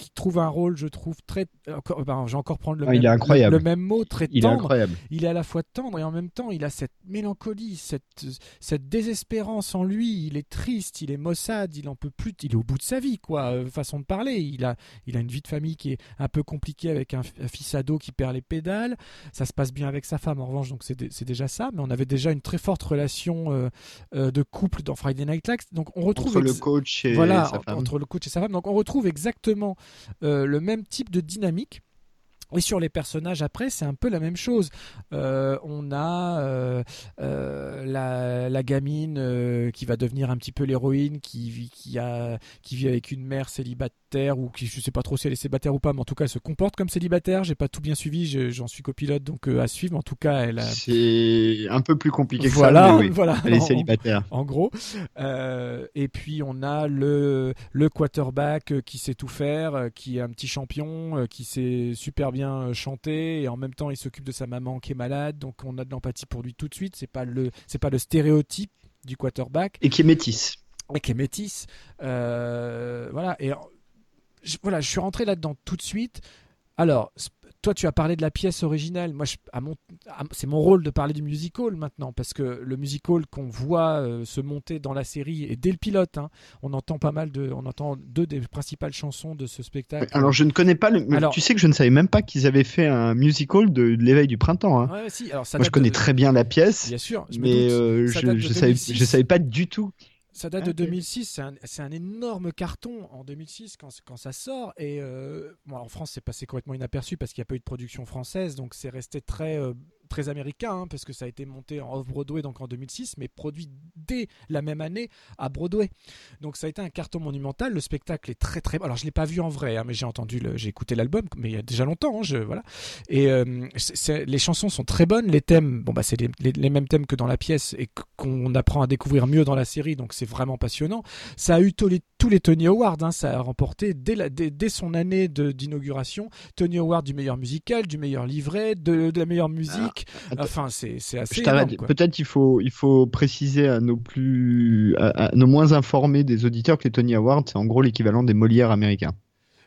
Speaker 2: qui trouve un rôle, je trouve très. Encore, ben, je vais encore prendre le,
Speaker 1: Ah,
Speaker 2: même,
Speaker 1: il est incroyable.
Speaker 2: le, le même mot, très
Speaker 1: Il est
Speaker 2: tendre.
Speaker 1: incroyable.
Speaker 2: Il est à la fois tendre et en même temps, il a cette mélancolie, cette, cette désespérance en lui. Il est triste, il est maussade, il en peut plus, il est au bout de sa vie, quoi. euh, façon de parler. Il a, il a une vie de famille qui est un peu compliquée avec un, un fils ado qui perd les pédales. Ça se passe bien avec sa femme, en revanche, donc c'est dé- c'est déjà ça. Mais on avait déjà une très forte relation euh, euh, de couple dans Friday Night Lights. Donc on retrouve
Speaker 1: Entre le coach et
Speaker 2: voilà,
Speaker 1: sa femme.
Speaker 2: entre le coach et sa femme. Donc on retrouve exactement euh, le même type de dynamique. Et sur les personnages après, c'est un peu la même chose. Euh, on a euh, euh, la, gamine euh, qui va devenir un petit peu l'héroïne, qui vit avec une mère célibataire, ou qui je sais pas trop si elle est célibataire ou pas, mais en tout cas elle se comporte comme célibataire. J'ai pas tout bien suivi, je- j'en suis copilote, donc euh, à suivre. Mais en tout cas, elle a,
Speaker 1: C'est un peu plus compliqué que
Speaker 2: voilà,
Speaker 1: ça. mais oui,
Speaker 2: voilà.
Speaker 1: Elle est célibataire.
Speaker 2: En gros. Euh, et puis on a le, le quarterback euh, qui sait tout faire, qui est un petit champion, qui sait super bien chanter et en même temps il s'occupe de sa maman qui est malade, donc on a de l'empathie pour lui tout de suite. C'est pas le c'est pas le stéréotype du quarterback
Speaker 1: Et qui est métisse.
Speaker 2: et qui est métisse. Euh, voilà. Et je, voilà, je suis rentré là-dedans tout de suite. Alors, toi, tu as parlé de la pièce originale. Moi, c'est mon rôle de parler du musical maintenant, parce que le musical qu'on voit euh, se monter dans la série et dès le pilote, hein, on entend pas mal de, on entend deux des principales chansons de ce spectacle.
Speaker 1: Alors je ne connais pas le. mais
Speaker 2: Alors-
Speaker 1: tu sais que je ne savais même pas qu'ils avaient fait un musical de, de l'éveil du printemps. hein.
Speaker 2: Ouais, si. Alors, ça
Speaker 1: Moi je connais
Speaker 2: de-
Speaker 1: très bien la pièce,
Speaker 2: Bien sûr, je
Speaker 1: mais euh, je,
Speaker 2: date de
Speaker 1: je savais,
Speaker 2: 2006.
Speaker 1: je savais pas du tout.
Speaker 2: Ça date de
Speaker 1: Ok.
Speaker 2: 2006, c'est un, c'est un énorme carton en 2006 quand, quand ça sort. Et euh, bon, en France, c'est passé complètement inaperçu parce qu'il n'y a pas eu de production française, donc c'est resté très, euh, très américain, hein, parce que ça a été monté en off-Broadway donc en 2006, mais produit dès la même année à Broadway. Donc ça a été un carton monumental. Le spectacle est très très. Alors je l'ai pas vu en vrai, hein, mais j'ai entendu, j'ai écouté l'album, mais il y a déjà longtemps. hein, voilà. Et euh, les chansons sont très bonnes. Les thèmes, bon bah c'est les, mêmes thèmes que dans la pièce et qu- qu'on apprend à découvrir mieux dans la série. Donc c'est vraiment passionnant. Ça a eu tous les, tous les Tony Awards. ça a remporté dès, dès, dès son année d'inauguration Tony Award du meilleur musical, du meilleur livret, de la meilleure musique. Enfin c'est assez.
Speaker 1: Peut-être il faut, il faut préciser à nos plus, à, à nos moins informés des auditeurs que les Tony Awards, c'est en gros l'équivalent des Molières américains.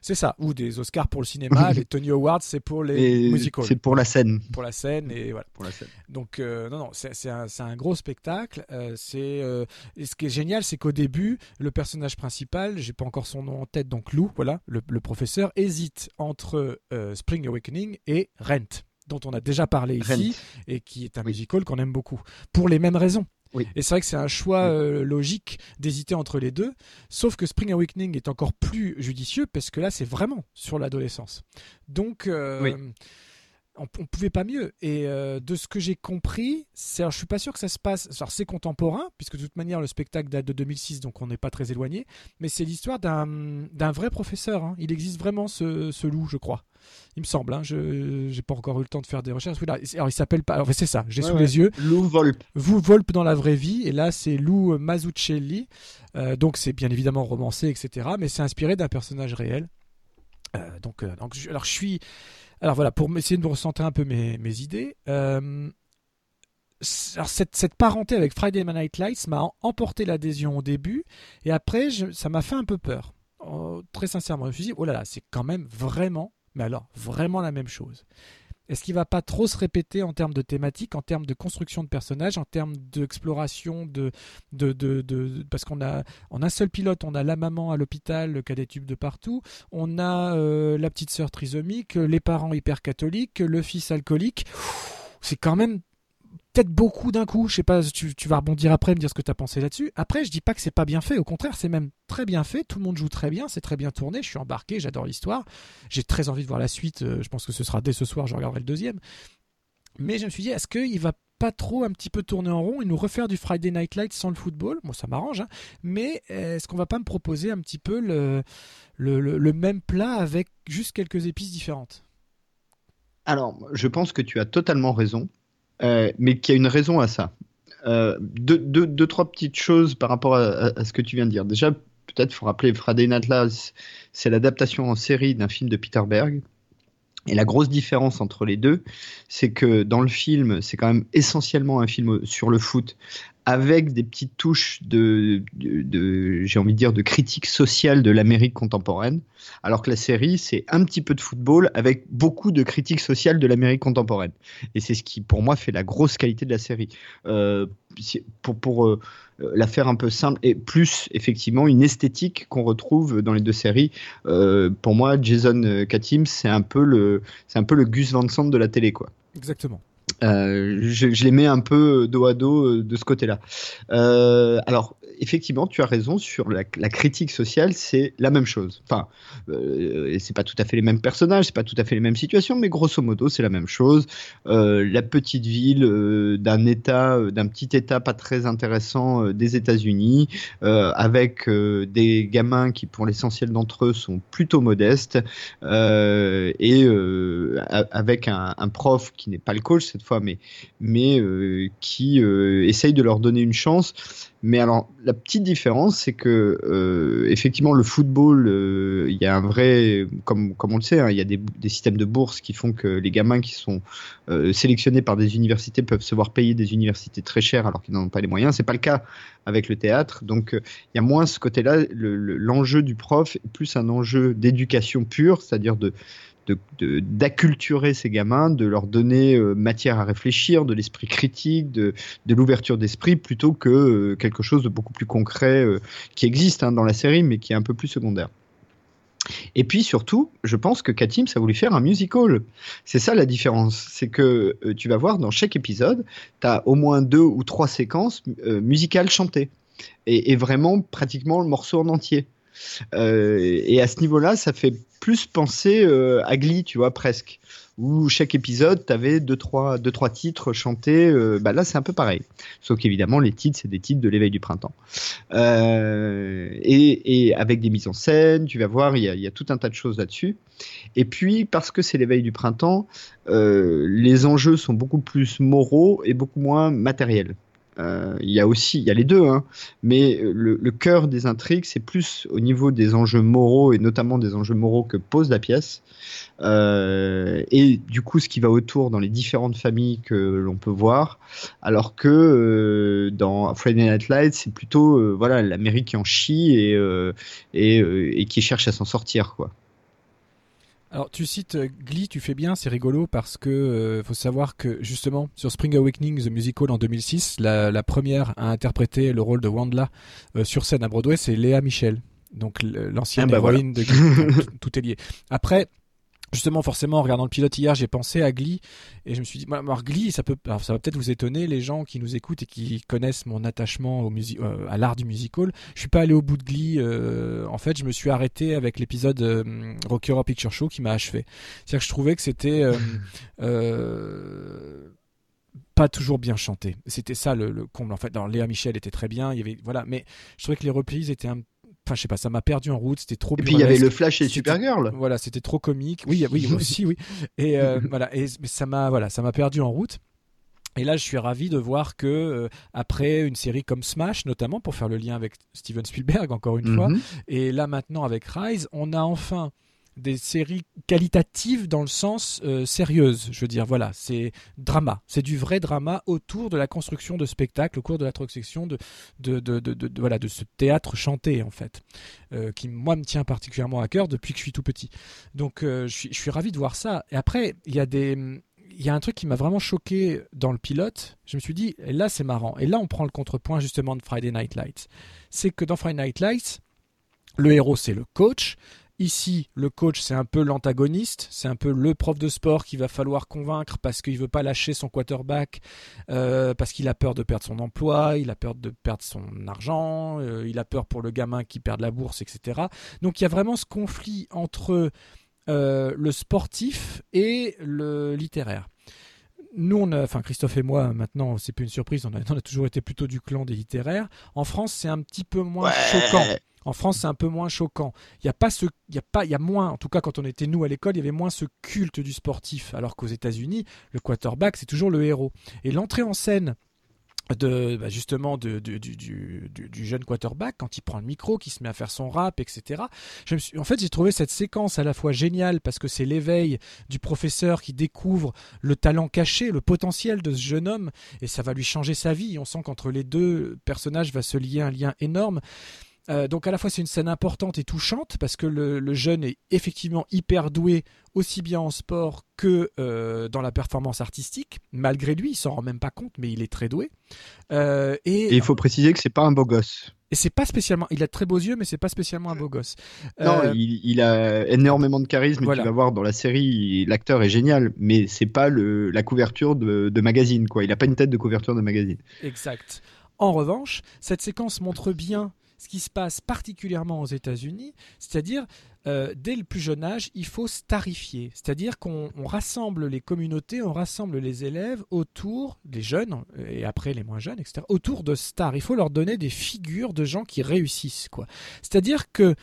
Speaker 2: C'est ça. Ou des Oscars pour le cinéma. les Tony Awards c'est pour les musicals.
Speaker 1: c'est pour la scène.
Speaker 2: pour la scène et voilà.
Speaker 1: Pour la scène.
Speaker 2: Donc euh, non non, c'est un, un gros spectacle. Euh, c'est euh, ce qui est génial, c'est qu'au début, le personnage principal, j'ai pas encore son nom en tête, donc Lou, voilà, le, le professeur hésite entre euh, Spring Awakening et Rent, dont on a déjà parlé ici
Speaker 1: Rent.
Speaker 2: et qui est un
Speaker 1: Oui.
Speaker 2: musical qu'on aime beaucoup pour les mêmes raisons.
Speaker 1: Oui.
Speaker 2: Et c'est vrai que c'est un choix euh, logique d'hésiter entre les deux, sauf que Spring Awakening est encore plus judicieux parce que là c'est vraiment sur l'adolescence. Donc euh,
Speaker 1: Oui.
Speaker 2: On, on pouvait pas mieux. Et euh, de ce que j'ai compris, c'est, alors, je suis pas sûr que ça se passe. Alors c'est contemporain, puisque de toute manière le spectacle date de 2006, donc on n'est pas très éloigné. Mais c'est l'histoire d'un, d'un vrai professeur. hein. Il existe vraiment ce, ce loup, je crois. Il me semble. Hein. Je j'ai pas encore eu le temps de faire des recherches. Oui, là, alors il s'appelle pas. alors, c'est ça. J'ai
Speaker 1: Ouais,
Speaker 2: sous
Speaker 1: ouais.
Speaker 2: les yeux.
Speaker 1: Lou Volpe.
Speaker 2: Vous Volpe dans la vraie vie, et là c'est Lou Mazzucchelli. Euh, donc c'est bien évidemment romancé, etc. Mais c'est inspiré d'un personnage réel. Euh, donc, euh, donc je- alors je suis. Alors voilà, pour essayer de me recentrer un peu mes, idées. euh, cette, parenté avec Friday Night Lights m'a em- emporté l'adhésion au début, et après ça m'a fait un peu peur. Oh, très sincèrement, je me suis dit, oh là là, c'est quand même vraiment, mais alors vraiment la même chose. Est-ce qu'il va pas trop se répéter en termes de thématique, en termes de construction de personnages, en termes d'exploration de, parce qu'on a en un seul pilote, on a la maman à l'hôpital qui a des tubes de partout, on a euh, la petite sœur trisomique, les parents hyper catholiques, le fils alcoolique. C'est quand même peut-être beaucoup d'un coup. Je sais pas, tu, tu vas rebondir après, me dire ce que tu as pensé là-dessus. Après, je dis pas que c'est pas bien fait. Au contraire, c'est même très bien fait. Tout le monde joue très bien. C'est très bien tourné. Je suis embarqué. J'adore l'histoire. J'ai très envie de voir la suite. Euh, Je pense que ce sera dès ce soir. Je regarderai le deuxième. Mais je me suis dit, est-ce qu'il va pas trop un petit peu tourner en rond et nous refaire du Friday Night Light sans le football? Bon, ça m'arrange. hein. Mais est-ce qu'on va pas me proposer un petit peu le même plat avec juste quelques épices différentes?
Speaker 1: Alors, je pense que tu as totalement raison, euh, mais qu'il y a une raison à ça. Euh, deux, trois petites choses par rapport à ce que tu viens de dire. Déjà, peut-être faut rappeler Friday Night Lights, c'est l'adaptation en série d'un film de Peter Berg. Et la grosse différence entre les deux, c'est que dans le film, c'est quand même essentiellement un film sur le foot, avec des petites touches de, j'ai envie de dire, de critique sociale de l'Amérique contemporaine, alors que la série, c'est un petit peu de football avec beaucoup de critique sociale de l'Amérique contemporaine. Et c'est ce qui, pour moi, fait la grosse qualité de la série. Euh, pour pour euh, la faire un peu simple et plus effectivement une esthétique qu'on retrouve dans les deux séries. Euh, pour moi, Jason Katim, c'est un peu le, un peu le Gus Van Sant de la télé, quoi.
Speaker 2: Exactement.
Speaker 1: Euh, je, les mets un peu dos à dos de ce côté-là. Euh, alors, effectivement, tu as raison sur la, critique sociale, c'est la même chose. Enfin, euh, c'est pas tout à fait les mêmes personnages, c'est pas tout à fait les mêmes situations, mais grosso modo, c'est la même chose. Euh, la petite ville euh, d'un État, euh, d'un petit État pas très intéressant des États-Unis, avec des gamins qui, pour l'essentiel d'entre eux, sont plutôt modestes, et avec un, prof qui n'est pas le coach cette fois, mais mais qui essaye de leur donner une chance mais alors, la petite différence, c'est que euh, effectivement, le football, euh, il y a un vrai, comme, comme on le sait, hein, il y a des, systèmes de bourse qui font que les gamins qui sont euh, sélectionnés par des universités peuvent se voir payer des universités très chères alors qu'ils n'en ont pas les moyens. C'est pas le cas avec le théâtre, donc euh, il y a moins ce côté-là. L'enjeu le, du prof est plus un enjeu d'éducation pure, c'est-à-dire de d'acculturer ces gamins, de leur donner euh, matière à réfléchir, de l'esprit critique, de, de l'ouverture d'esprit, plutôt que euh, quelque chose de beaucoup plus concret euh, qui existe hein, dans la série, mais qui est un peu plus secondaire. Et puis surtout, je pense que Katim, ça voulu faire un musical. C'est ça la différence. C'est que tu vas voir dans chaque épisode, tu as au moins deux ou trois séquences musicales chantées. Et, et, vraiment pratiquement le morceau en entier. Euh, et à ce niveau-là, ça fait plus penser euh, à Glee, tu vois, presque. Où chaque épisode, tu avais deux trois, deux, trois titres chantés. Euh, bah là, c'est un peu pareil. Sauf qu'évidemment, les titres, c'est des titres de l'éveil du printemps. Et, avec des mises en scène, tu vas voir, il y a, y a tout un tas de choses là-dessus. Et puis, parce que c'est l'éveil du printemps, les enjeux sont beaucoup plus moraux et beaucoup moins matériels. Euh, il y a aussi, il y a les deux, hein, mais le, le, cœur des intrigues, c'est plus au niveau des enjeux moraux et notamment des enjeux moraux que pose la pièce. Euh, et du coup, ce qui va autour dans les différentes familles que l'on peut voir, alors que euh, dans Friday Night Lights, c'est plutôt euh, voilà l'Amérique qui en chie et, euh, et, et qui cherche à s'en sortir, quoi.
Speaker 2: Alors tu cites euh, Glee, tu fais bien, c'est rigolo parce que euh, faut savoir que justement sur Spring Awakening the musical en 2006, la, la première à interpréter le rôle de Wandla euh, sur scène à Broadway, c'est Léa Michel, donc l'ancienne ah bah voilà. de Glee. tout est lié. Après, justement, forcément, en regardant le pilote hier, j'ai pensé à Glee et je me suis dit, alors Glee, ça peut, alors ça va peut-être vous étonner, les gens qui nous écoutent et qui connaissent mon attachement au music, euh, à l'art du musical. Je suis pas allé au bout de Glee. Euh, en fait, je me suis arrêté avec l'épisode euh, Rocky Horror Picture Show qui m'a achevé. C'est-à-dire que je trouvais que c'était euh, pas toujours bien chanté. C'était ça le, le, comble en fait. Alors Léa Michel était très bien, il y avait voilà, mais je trouvais que les reprises étaient un enfin je sais pas ça m'a perdu en route c'était trop
Speaker 1: et puis il y avait le Flash et Supergirl.
Speaker 2: Voilà c'était trop comique. Oui oui. aussi oui. Et euh, voilà et ça m'a voilà ça m'a perdu en route. Et là, je suis ravi de voir que euh, après une série comme Smash, notamment pour faire le lien avec Steven Spielberg encore une mm -hmm. fois, et là maintenant avec Rise, on a enfin des séries qualitatives dans le sens euh, sérieuse. Je veux dire, voilà, c'est drama. C'est du vrai drama autour de la construction de spectacles, au cours de la transaction de, de, de, de, voilà, de ce théâtre chanté, en fait, euh, qui, moi, me tient particulièrement à cœur depuis que je suis tout petit. Donc, euh, je, suis, ravi de voir ça. Et après, il y a des il y a un truc qui m'a vraiment choqué dans le pilote. Je me suis dit, là c'est marrant. Et là on prend le contrepoint justement de Friday Night Lights. C'est que dans Friday Night Lights, le héros c'est le coach. Ici, le coach, c'est un peu l'antagoniste, c'est un peu le prof de sport qu'il va falloir convaincre parce qu'il veut pas lâcher son quarterback, euh, parce qu'il a peur de perdre son emploi, il a peur de perdre son argent, euh, il a peur pour le gamin qui perd la bourse, etc. Donc il y a vraiment ce conflit entre euh, le sportif et le littéraire. Nous, on a, enfin Christophe et moi, maintenant, c'est plus une surprise, on a, on a, toujours été plutôt du clan des littéraires. En France, c'est un petit peu moins ouais. choquant. En France, c'est un peu moins choquant. Il y a pas ce, il y a pas, il y a moins. En tout cas, quand on était nous à l'école, il y avait moins ce culte du sportif. Alors qu'aux États-Unis, le quarterback, c'est toujours le héros. Et l'entrée en scène de bah, justement de, du, du, du, jeune quarterback quand il prend le micro, qui se met à faire son rap, etc. Je me suis, en fait, j'ai trouvé cette séquence à la fois géniale parce que c'est l'éveil du professeur qui découvre le talent caché, le potentiel de ce jeune homme, et ça va lui changer sa vie. On sent qu'entre les deux personnages va se lier un lien énorme. Euh, donc à la fois c'est une scène importante et touchante parce que le, jeune est effectivement hyper doué aussi bien en sport que euh, dans la performance artistique. Malgré lui, il s'en rend même pas compte, mais il est très doué.
Speaker 1: Euh, et, il faut préciser que c'est pas un beau gosse.
Speaker 2: Et c'est pas spécialement. Il a de très beaux yeux, mais c'est pas spécialement un beau gosse.
Speaker 1: Non, il, a énormément de charisme. Et tu vas voir dans la série, l'acteur est génial, mais c'est pas le, la couverture de, de magazine, quoi. Il a pas une tête de couverture de magazine.
Speaker 2: Exact. En revanche, cette séquence montre bien ce qui se passe particulièrement aux États-Unis, c'est-à-dire euh, dès le plus jeune âge, il faut starifier, c'est-à-dire qu'on rassemble les communautés, on rassemble les élèves autour, des jeunes et après les moins jeunes, etc., autour de stars. Il faut leur donner des figures de gens qui réussissent, quoi. C'est-à-dire que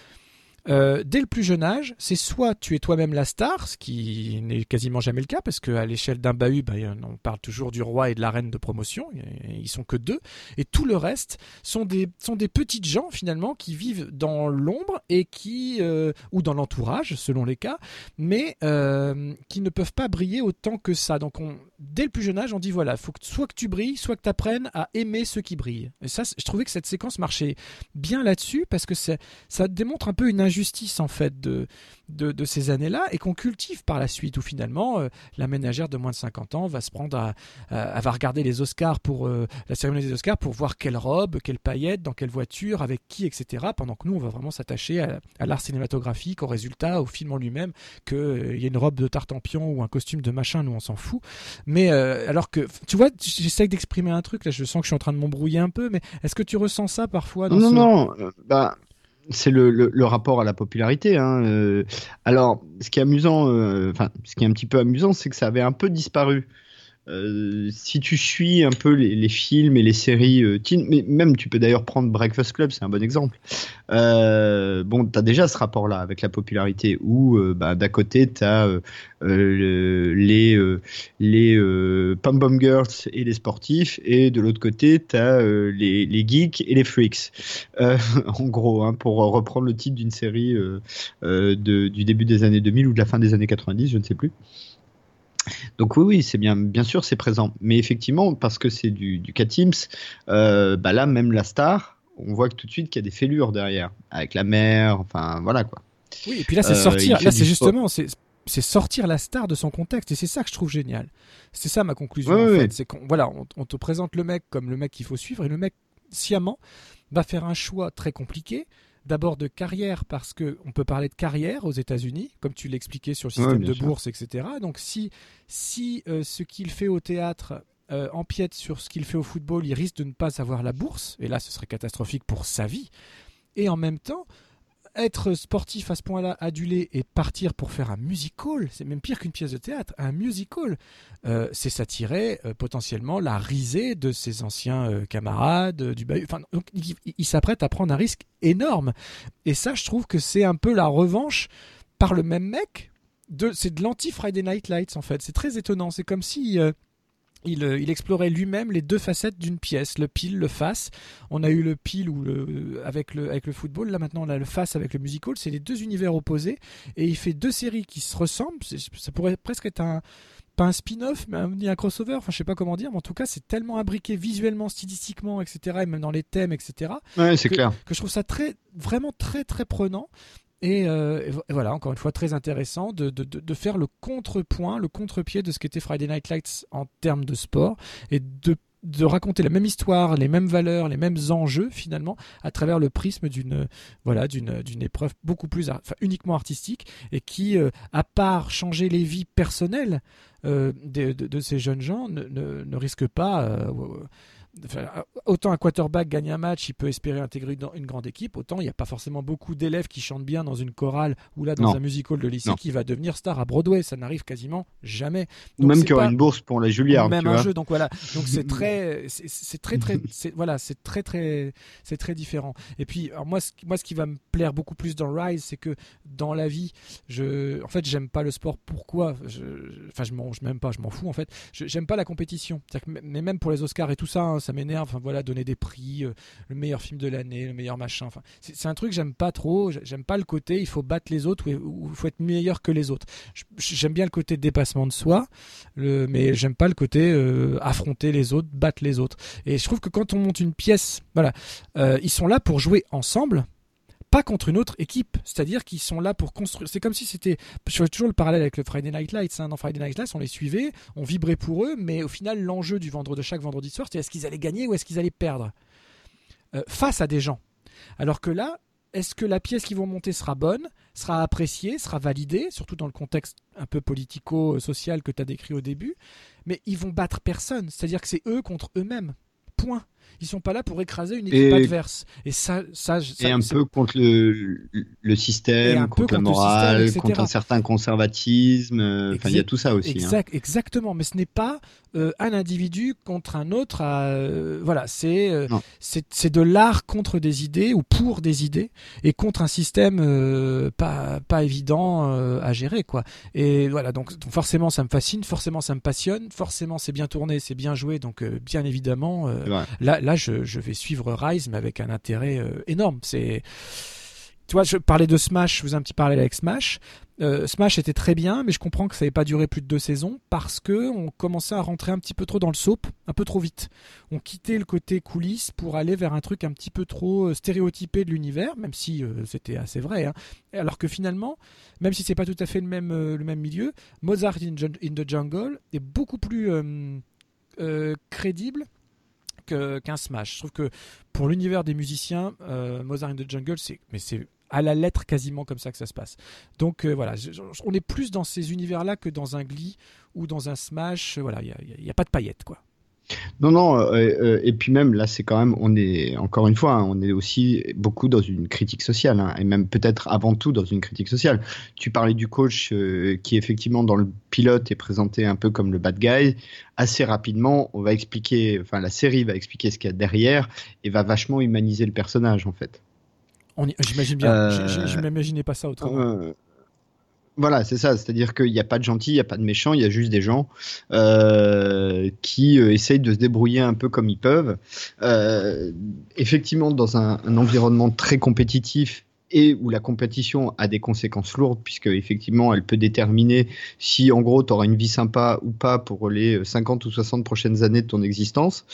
Speaker 2: euh, dès le plus jeune âge, c'est soit tu es toi-même la star, ce qui n'est quasiment jamais le cas, parce qu'à l'échelle d'un bahut, bah, on parle toujours du roi et de la reine de promotion, ils sont que deux, et tout le reste sont des, sont des petites gens finalement qui vivent dans l'ombre et qui, euh, ou dans l'entourage selon les cas, mais euh, qui ne peuvent pas briller autant que ça. Donc on, dès le plus jeune âge, on dit voilà, faut que, soit que tu brilles, soit que tu apprennes à aimer ceux qui brillent. Et ça, je trouvais que cette séquence marchait bien là-dessus parce que ça démontre un peu une injustice en fait de, de, ces années-là et qu'on cultive par la suite où finalement euh, la ménagère de moins de 50 ans va se prendre à, va regarder les Oscars pour euh, la cérémonie des Oscars pour voir quelle robe, quelle paillette, dans quelle voiture, avec qui, etc. Pendant que nous, on va vraiment s'attacher à, l'art cinématographique, au résultat, au film en lui-même, qu'il euh, y ait une robe de tartampion ou un costume de machin, nous on s'en fout. Mais alors que, tu vois, j'essaie d'exprimer un truc là, je sens que je suis en train de m'embrouiller un peu, mais est-ce que tu ressens ça parfois dans
Speaker 1: Non, non, bah c'est le, rapport à la popularité. Hein. Euh, alors, ce qui est amusant, euh, enfin, ce qui est un petit peu amusant, c'est que ça avait un peu disparu. Euh, si tu suis un peu les, films et les séries euh, teen, même tu peux d'ailleurs prendre Breakfast Club, c'est un bon exemple. Euh, bon, tu as déjà ce rapport-là avec la popularité où bah, d'à côté tu as les, les Pom Pom Girls et les sportifs, et de l'autre côté tu as les, les, geeks et les freaks. en gros, hein, pour reprendre le titre d'une série de, du début des années 2000 ou de la fin des années 90, je ne sais plus. Donc oui, oui, c'est bien, bien sûr, c'est présent. Mais effectivement, parce que c'est du, du K-Teams, euh, bah là, même la star, on voit que tout de suite qu'il y a des fêlures derrière, avec la mère, enfin voilà quoi.
Speaker 2: Oui, et puis là, c'est euh, sortir, là, c'est justement, c'est sortir la star de son contexte, et c'est ça que je trouve génial. C'est ça ma conclusion, en fait. C'est qu'on voilà, on, te présente le mec comme le mec qu'il faut suivre, et le mec, sciemment, va faire un choix très compliqué d'abord de carrière parce que on peut parler de carrière aux États-Unis, comme tu l'expliquais sur le système de bourse, etc. Donc si si euh, ce qu'il fait au théâtre euh, empiète sur ce qu'il fait au football, il risque de ne pas avoir la bourse, et là ce serait catastrophique pour sa vie. Et en même temps, être sportif à ce point-là, adulé et partir pour faire un musical, c'est même pire qu'une pièce de théâtre. Un musical, euh, c'est s'attirer euh, potentiellement la risée de ses anciens euh, camarades du bahut. Enfin, donc, il, s'apprête à prendre un risque énorme. Et ça, je trouve que c'est un peu la revanche par le même mec. C'est de l'anti-Friday Night Lights en fait. C'est très étonnant. C'est comme si euh, il, explorait lui-même les deux facettes d'une pièce, le pile, le face. On a eu le pile ou le, avec, le, avec le football, là maintenant on a le face avec le musical, c'est les deux univers opposés, et il fait deux séries qui se ressemblent, ça pourrait presque être un, pas un spin-off, mais un, un, crossover, enfin je sais pas comment dire, mais en tout cas c'est tellement imbriqué visuellement, stylistiquement, etc., et même dans les thèmes, etc.,
Speaker 1: ouais, c'est clair.
Speaker 2: que je trouve ça très, vraiment très très prenant. Euh, et, voilà, encore une fois, très intéressant de, de, de, faire le contrepoint, le contre-pied de ce qu'était Friday Night Lights en termes de sport et de, raconter la même histoire, les mêmes valeurs, les mêmes enjeux finalement à travers le prisme d'une voilà épreuve beaucoup plus enfin, uniquement artistique et qui euh, à part changer les vies personnelles euh, de, ces jeunes gens ne, ne risque pas autant un quarterback gagne un match, il peut espérer intégrer dans une grande équipe, autant il n'y a pas forcément beaucoup d'élèves qui chantent bien dans une chorale ou là dans un musical de lycée qui va devenir star à Broadway. Ça n'arrive quasiment jamais.
Speaker 1: même qu'il y aura une bourse pour la Juilliard.
Speaker 2: Même un jeu, donc voilà. Donc c'est très, c'est très très, voilà, c'est très très, c'est très différent. Et puis alors moi, ce, moi, ce qui va me plaire beaucoup plus dans Rise, c'est que dans la vie, je, en fait, j'aime pas le sport. Pourquoi? Enfin, je, m'en, m'aime pas, je m'en fous en fait. J'aime pas la compétition. Mais même pour les Oscars et tout ça. Hein, ça m'énerve. Enfin voilà, donner des prix, euh, le meilleur film de l'année, le meilleur machin. Enfin, c'est un truc que j'aime pas trop. J'aime pas le côté il faut battre les autres ou il faut être meilleur que les autres. J'aime bien le côté dépassement de soi, mais j'aime pas le côté euh, affronter les autres, battre les autres. Et je trouve que quand on monte une pièce, voilà, euh, ils sont là pour jouer ensemble pas contre une autre équipe. C'est-à-dire qu'ils sont là pour construire. C'est comme si c'était. Je fais toujours le parallèle avec le Friday Night Lights. Hein. Dans Friday Night Lights, on les suivait, on vibrait pour eux, mais au final, l'enjeu du vendredi de chaque vendredi soir, c'était est-ce qu'ils allaient gagner ou est-ce qu'ils allaient perdre? Euh, face à des gens. Alors que là, est-ce que la pièce qu'ils vont monter sera bonne, sera appréciée, sera validée, surtout dans le contexte un peu politico-social que tu as décrit au début, mais ils vont battre personne. C'est-à-dire que c'est eux contre eux-mêmes. Point ils sont pas là pour écraser une équipe adverse. Et ça, ça, ça
Speaker 1: et un peu contre le, le système, contre, la morale, contre un certain conservatisme. Euh, il y a tout ça aussi. Hein.
Speaker 2: Exact, Exactement, mais ce n'est pas euh, un individu contre un autre. Euh, voilà, c'est c'est de l'art contre des idées ou pour des idées et contre un système pas pas évident à gérer quoi. Et voilà, donc, donc, forcément ça me fascine, forcément ça me passionne, forcément c'est bien tourné, c'est bien joué, donc bien évidemment là, là je, vais suivre Rise, mais avec un intérêt euh, énorme. C'est tu vois, je parlais de Smash, je vous ai un petit parallèle avec Smash. Euh, Smash était très bien, mais je comprends que ça n'avait pas duré plus de deux saisons parce que on commençait à rentrer un petit peu trop dans le soap, un peu trop vite. On quittait le côté coulisses pour aller vers un truc un petit peu trop euh, stéréotypé de l'univers, même si c'était assez vrai. Hein. Alors que finalement, même si c'est pas tout à fait le même, le même milieu, Mozart in, the Jungle est beaucoup plus crédible qu'un Smash. Je trouve que pour l'univers des musiciens, euh, Mozart in the Jungle, c'est mais c'est à la lettre quasiment comme ça que ça se passe. Donc euh, voilà, on est plus dans ces univers-là que dans un Glee ou dans un Smash. Voilà, il n'y a, pas de paillettes quoi.
Speaker 1: Non, non, euh, euh, et puis même là, c'est quand même, on est encore une fois, hein, on est aussi beaucoup dans une critique sociale, hein, et même peut-être avant tout dans une critique sociale. Tu parlais du coach euh, qui effectivement dans le pilote est présenté un peu comme le bad guy. Assez rapidement, on va expliquer, enfin la série va expliquer ce qu'il y a derrière et va vachement humaniser le personnage en fait.
Speaker 2: J'imagine bien, je m'imaginais pas ça autrement.
Speaker 1: Voilà, c'est ça. C'est-à-dire qu'il n'y a pas de gentils, il n'y a pas de méchants, il y a juste des gens euh, qui euh, essayent de se débrouiller un peu comme ils peuvent. Euh, effectivement, dans un, environnement très compétitif et où la compétition a des conséquences lourdes, puisque effectivement, elle peut déterminer si en gros tu auras une vie sympa ou pas pour les 50 ou 60 prochaines années de ton existence.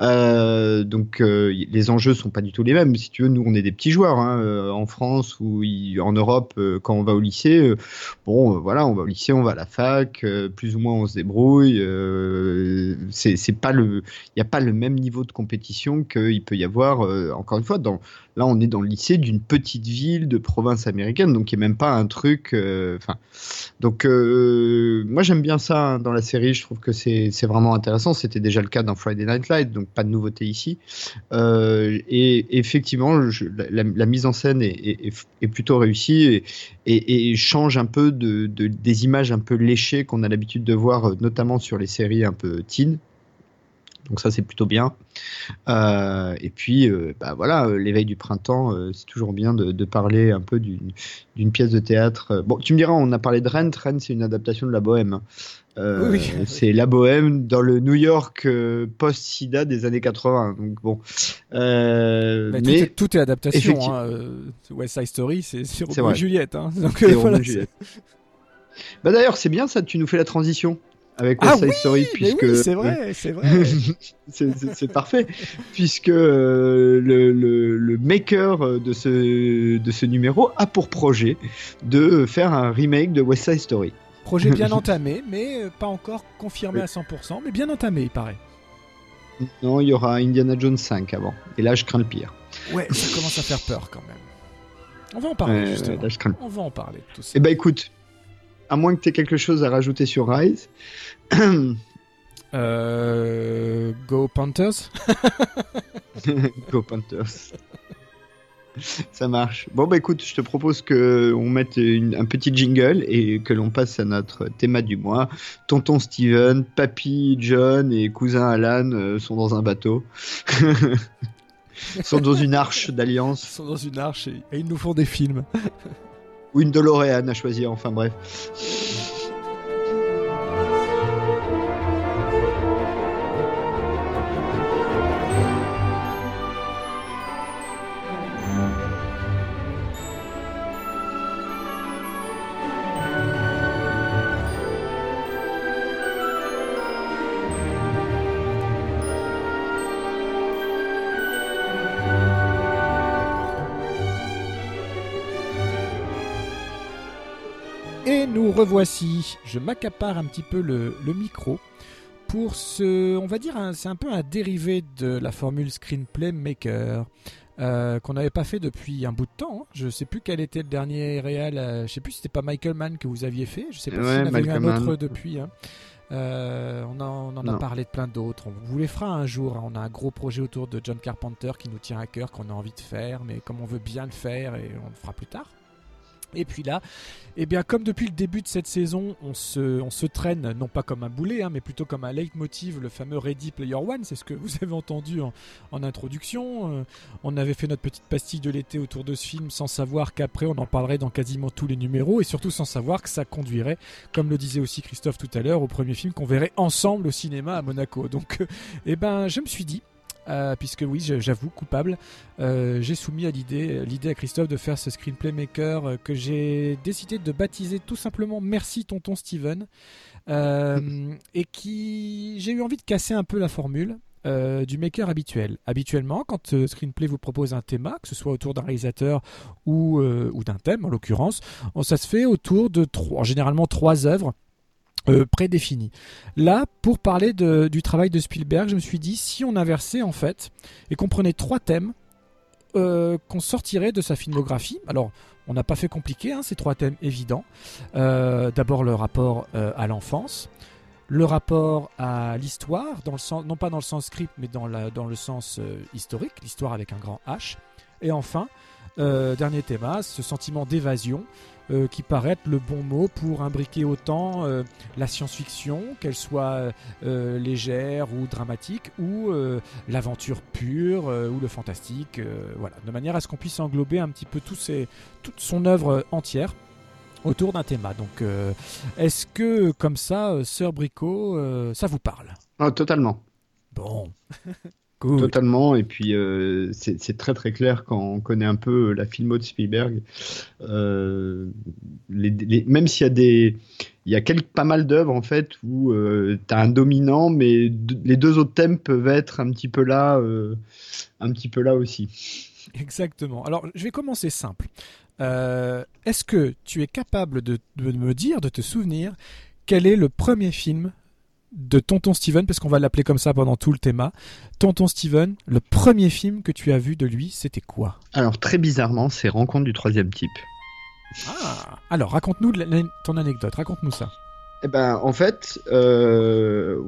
Speaker 1: Euh, donc euh, les enjeux sont pas du tout les mêmes. Si tu veux, nous on est des petits joueurs hein, euh, en France ou en Europe euh, quand on va au lycée. bon, voilà, on va au lycée, on va à la fac, plus ou moins on se débrouille. c'est pas le, il n'y a pas le même niveau de compétition qu'il peut y avoir. encore une fois, dans Là, on est dans le lycée d'une petite ville de province américaine, donc il n'y a même pas un truc. Euh, enfin, donc euh, moi j'aime bien ça hein, dans la série. Je trouve que c'est vraiment intéressant. C'était déjà le cas dans Friday Night Light, donc pas de nouveauté ici. Euh, et effectivement, la, mise en scène est, plutôt réussie et, change un peu de, des images un peu léchées qu'on a l'habitude de voir, notamment sur les séries un peu teen. Donc ça c'est plutôt bien. Euh, et puis euh, bah voilà, euh, l'éveil du printemps, c'est toujours bien de, parler un peu d'une pièce de théâtre. Bon, tu me diras, on a parlé de Rennes. Rennes c'est une adaptation de la Bohème. oui. C'est la Bohème dans le New York post-SIDA des années 80. Donc bon.
Speaker 2: mais, tout, est, adaptation. Hein. West Side Story, c'est Roméo et Juliette. Hein. Donc, Juliette.
Speaker 1: Bah d'ailleurs, c'est bien ça. Tu nous fais la transition avec West ah Side Story
Speaker 2: puisque oui, c'est vrai, c'est vrai.
Speaker 1: c'est parfait puisque euh, le, le, le, maker de ce de ce numéro a pour projet de faire un remake de West Side Story.
Speaker 2: Projet bien entamé, mais euh, pas encore confirmé à 100%, mais bien entamé, il paraît.
Speaker 1: Non, il y aura Indiana Jones 5 avant. Et là, je crains le pire.
Speaker 2: Ouais, ça commence à faire peur quand même. On va en parler, justement. Là, je crains... On va en parler tout ça.
Speaker 1: Eh ben, écoute, à moins que tu aies quelque chose à rajouter sur Rise.
Speaker 2: euh, Go Panthers
Speaker 1: Go Panthers. Ça marche. Bon bah écoute, je te propose que on mette un petit jingle et que l'on passe à notre thème du mois. Tonton Steven, papy John et cousin Alan euh, sont dans un bateau. sont dans une arche d'alliance.
Speaker 2: sont dans une arche et ils nous font des films
Speaker 1: ou une DeLorean à choisir, enfin bref.
Speaker 2: Revoici. Je m'accapare un petit peu le, le micro pour ce, on va dire, c'est un peu un dérivé de la formule Screenplay Maker. euh, qu'on n'avait pas fait depuis un bout de temps. hein. Je sais plus quel était le dernier réal. euh, je sais plus si c'était pas Michael Mann que vous aviez fait. Je sais pas
Speaker 1: Ouais,
Speaker 2: s'il y en avait eu un autre depuis. hein. Euh, on, en- on en a parlé de plein d'autres. On vous les fera un jour. hein. On a un gros projet autour de John Carpenter qui nous tient à cœur, qu'on a envie de faire, mais comme on veut bien le faire, et on le fera plus tard. Et puis là, eh bien, comme depuis le début de cette saison, on se, traîne, non pas comme un boulet, hein, mais plutôt comme un leitmotiv, le fameux Ready Player One, c'est ce que vous avez entendu en, en introduction. Euh, on avait fait notre petite pastille de l'été autour de ce film sans savoir qu'après on en parlerait dans quasiment tous les numéros, et surtout sans savoir que ça conduirait, comme le disait aussi Christophe tout à l'heure, au premier film qu'on verrait ensemble au cinéma à Monaco. Donc, euh, eh ben, je me suis dit, euh, puisque oui, j'avoue, coupable, euh, j'ai soumis à l'idée, l'idée à Christophe de faire ce screenplay maker euh, que j'ai décidé de baptiser tout simplement Merci Tonton Steven, euh, et qui j'ai eu envie de casser un peu la formule. du maker habituel. Habituellement, quand Screenplay vous propose un thème, que ce soit autour d'un réalisateur ou, ou d'un thème en l'occurrence, ça se fait autour de trois, généralement trois œuvres euh, prédéfinies. Là, pour parler du travail de Spielberg, je me suis dit si on inversait en fait et qu'on prenait trois thèmes euh, qu'on sortirait de sa filmographie. Alors, on n'a pas fait compliqué, hein, ces trois thèmes évidents. Euh, D'abord le rapport euh, à l'enfance, le rapport à l'histoire, non pas dans le sens script, mais dans, dans le sens historique, l'histoire avec un grand H. Et enfin, dernier thème, ce sentiment d'évasion euh, qui paraît être le bon mot pour imbriquer autant euh, la science-fiction, qu'elle soit euh, légère ou dramatique, ou euh, l'aventure pure euh, ou le fantastique, euh, voilà, de manière à ce qu'on puisse englober un petit peu ces, toute son œuvre entière autour d'un thème. Donc, euh, est-ce que comme ça, euh, Sœur Bricot, euh, ça vous parle?
Speaker 1: Ah, totalement.
Speaker 2: Bon. Cool.
Speaker 1: Totalement, et puis euh, c'est très très clair quand on connaît un peu la filmo de Spielberg. Euh, les- les- même s'il y a des, il y a quelques, pas mal d'œuvres en fait où tu as un dominant, mais les deux autres thèmes peuvent être un petit peu là, euh, un petit peu là aussi.
Speaker 2: Exactement. Alors, je vais commencer simple. Euh, Est-ce que tu es capable de, de me dire, de te souvenir, quel est le premier film de Tonton Steven, parce qu'on va l'appeler comme ça pendant tout le thème. Tonton Steven, le premier film que tu as vu de lui, c'était quoi?
Speaker 1: Alors très bizarrement, c'est Rencontre du troisième type.
Speaker 2: Ah Alors, raconte-nous ton anecdote, raconte-nous ça.
Speaker 1: Eh ben, en fait, euh,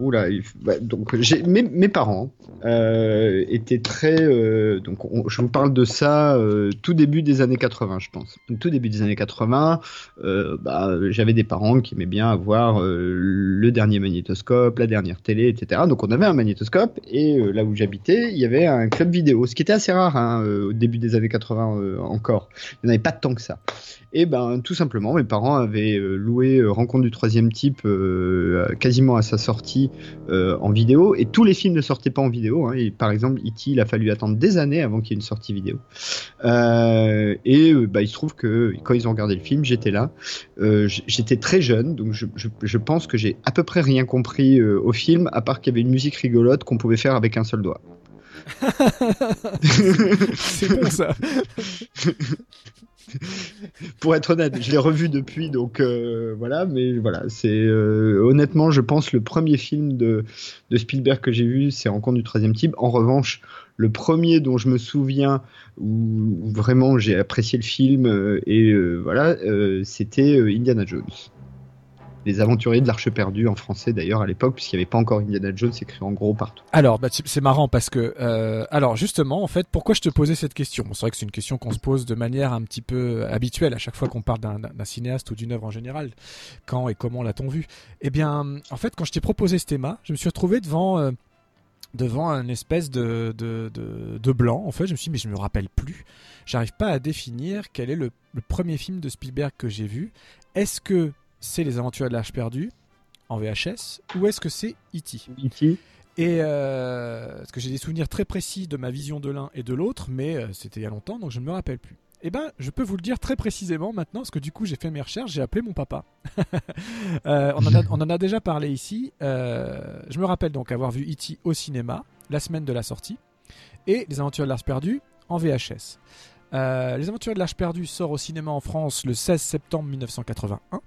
Speaker 1: bah, donc mes, parents euh, étaient très, euh, donc on- je vous parle de ça euh, tout début des années 80, je pense. Tout début des années 80, euh, bah, j'avais des parents qui aimaient bien avoir le dernier magnétoscope, la dernière télé, etc. Donc on avait un magnétoscope et là où j'habitais, il y avait un club vidéo, ce qui était assez rare hein, au début des années 80 euh, encore. Il n'y en avait pas tant que ça. Et ben tout simplement, mes parents avaient loué Rencontre du troisième type euh, quasiment à sa sortie euh, en vidéo, et tous les films ne sortaient pas en vidéo. hein. Et, par exemple, E.T. il a fallu attendre des années avant qu'il y ait une sortie vidéo. Euh, et bah, il se trouve que quand ils ont regardé le film, j'étais là. J'étais très jeune, donc je, je- je pense que j'ai à peu près rien compris au film, à part qu'il y avait une musique rigolote qu'on pouvait faire avec un seul doigt.
Speaker 2: C'est bon ça.
Speaker 1: Pour être honnête, je l'ai revu depuis, donc euh, voilà, mais voilà, c'est euh, honnêtement, je pense le premier film de, Spielberg que j'ai vu, c'est Rencontre du troisième type. En revanche, le premier dont je me souviens où, vraiment j'ai apprécié le film euh, et voilà, c'était Indiana Jones. Les aventuriers de l'Arche perdue en français d'ailleurs à l'époque, puisqu'il n'y avait pas encore Indiana Jones écrit en gros partout.
Speaker 2: Alors, bah, c'est marrant parce que, euh, alors justement, en fait, pourquoi je te posais cette question? Bon, C'est vrai que c'est une question qu'on se pose de manière un petit peu habituelle à chaque fois qu'on parle d'un cinéaste ou d'une œuvre en général. Quand et comment l'a-t-on vu? Eh bien, en fait, quand je t'ai proposé ce thème, je me suis retrouvé devant euh, devant un espèce de, de, de, blanc. En fait, je me suis dit, mais je me rappelle plus. J'arrive pas à définir quel est le premier film de Spielberg que j'ai vu. Est-ce que c'est Les Aventures de l'Arche perdue en VHS ou est-ce que c'est E E.T.
Speaker 1: E.T.
Speaker 2: Et euh, parce que j'ai des souvenirs très précis de ma vision de l'un et de l'autre, mais euh, c'était il y a longtemps, donc je ne me rappelle plus. Eh ben, je peux vous le dire très précisément maintenant, parce que du coup, j'ai fait mes recherches, j'ai appelé mon papa. Euh, on, en a, on en a déjà parlé ici. Euh, je me rappelle donc avoir vu E.T. au cinéma, la semaine de la sortie, et Les Aventures de l'Arche perdue en VHS. Les Aventures de l'Arche perdue sort au cinéma en France le 16 septembre 1981.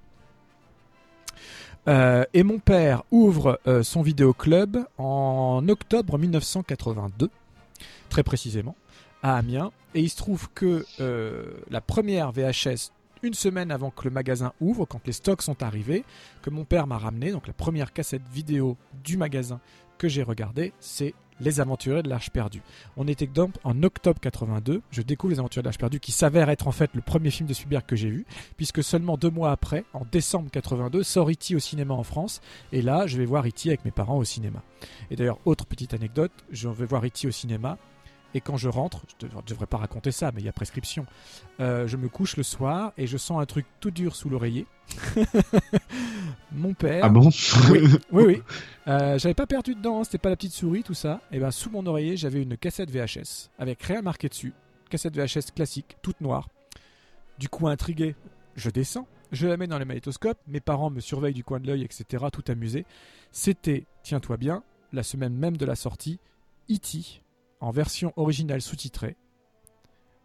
Speaker 2: Euh, et mon père ouvre euh, son vidéoclub en octobre 1982, très précisément, à Amiens. Et il se trouve que euh, la première VHS, une semaine avant que le magasin ouvre, quand les stocks sont arrivés, que mon père m'a ramené, donc la première cassette vidéo du magasin que j'ai regardé, c'est Les Aventuriers de l'Arche perdue. On était donc en octobre 82, je découvre Les Aventuriers de l'Arche perdue, qui s'avère être en fait le premier film de Spielberg que j'ai vu, puisque seulement deux mois après, en décembre 82, sort E.T. au cinéma en France, et là, je vais voir E.T. avec mes parents au cinéma. Et d'ailleurs, autre petite anecdote, je vais voir E.T. au cinéma, et quand je rentre, je ne devrais pas raconter ça, mais il y a prescription. Euh, je me couche le soir et je sens un truc tout dur sous l'oreiller. mon père.
Speaker 1: Ah bon?
Speaker 2: Oui, oui, oui. Euh, j'avais pas perdu dedans, c'était pas la petite souris, tout ça. Et ben sous mon oreiller, j'avais une cassette VHS avec rien marqué dessus. Cassette VHS classique, toute noire. Du coup, intrigué, je descends, je la mets dans le magnétoscope. Mes parents me surveillent du coin de l'œil, etc. Tout amusé. C'était, tiens-toi bien, la semaine même de la sortie, E.T en version originale sous-titrée,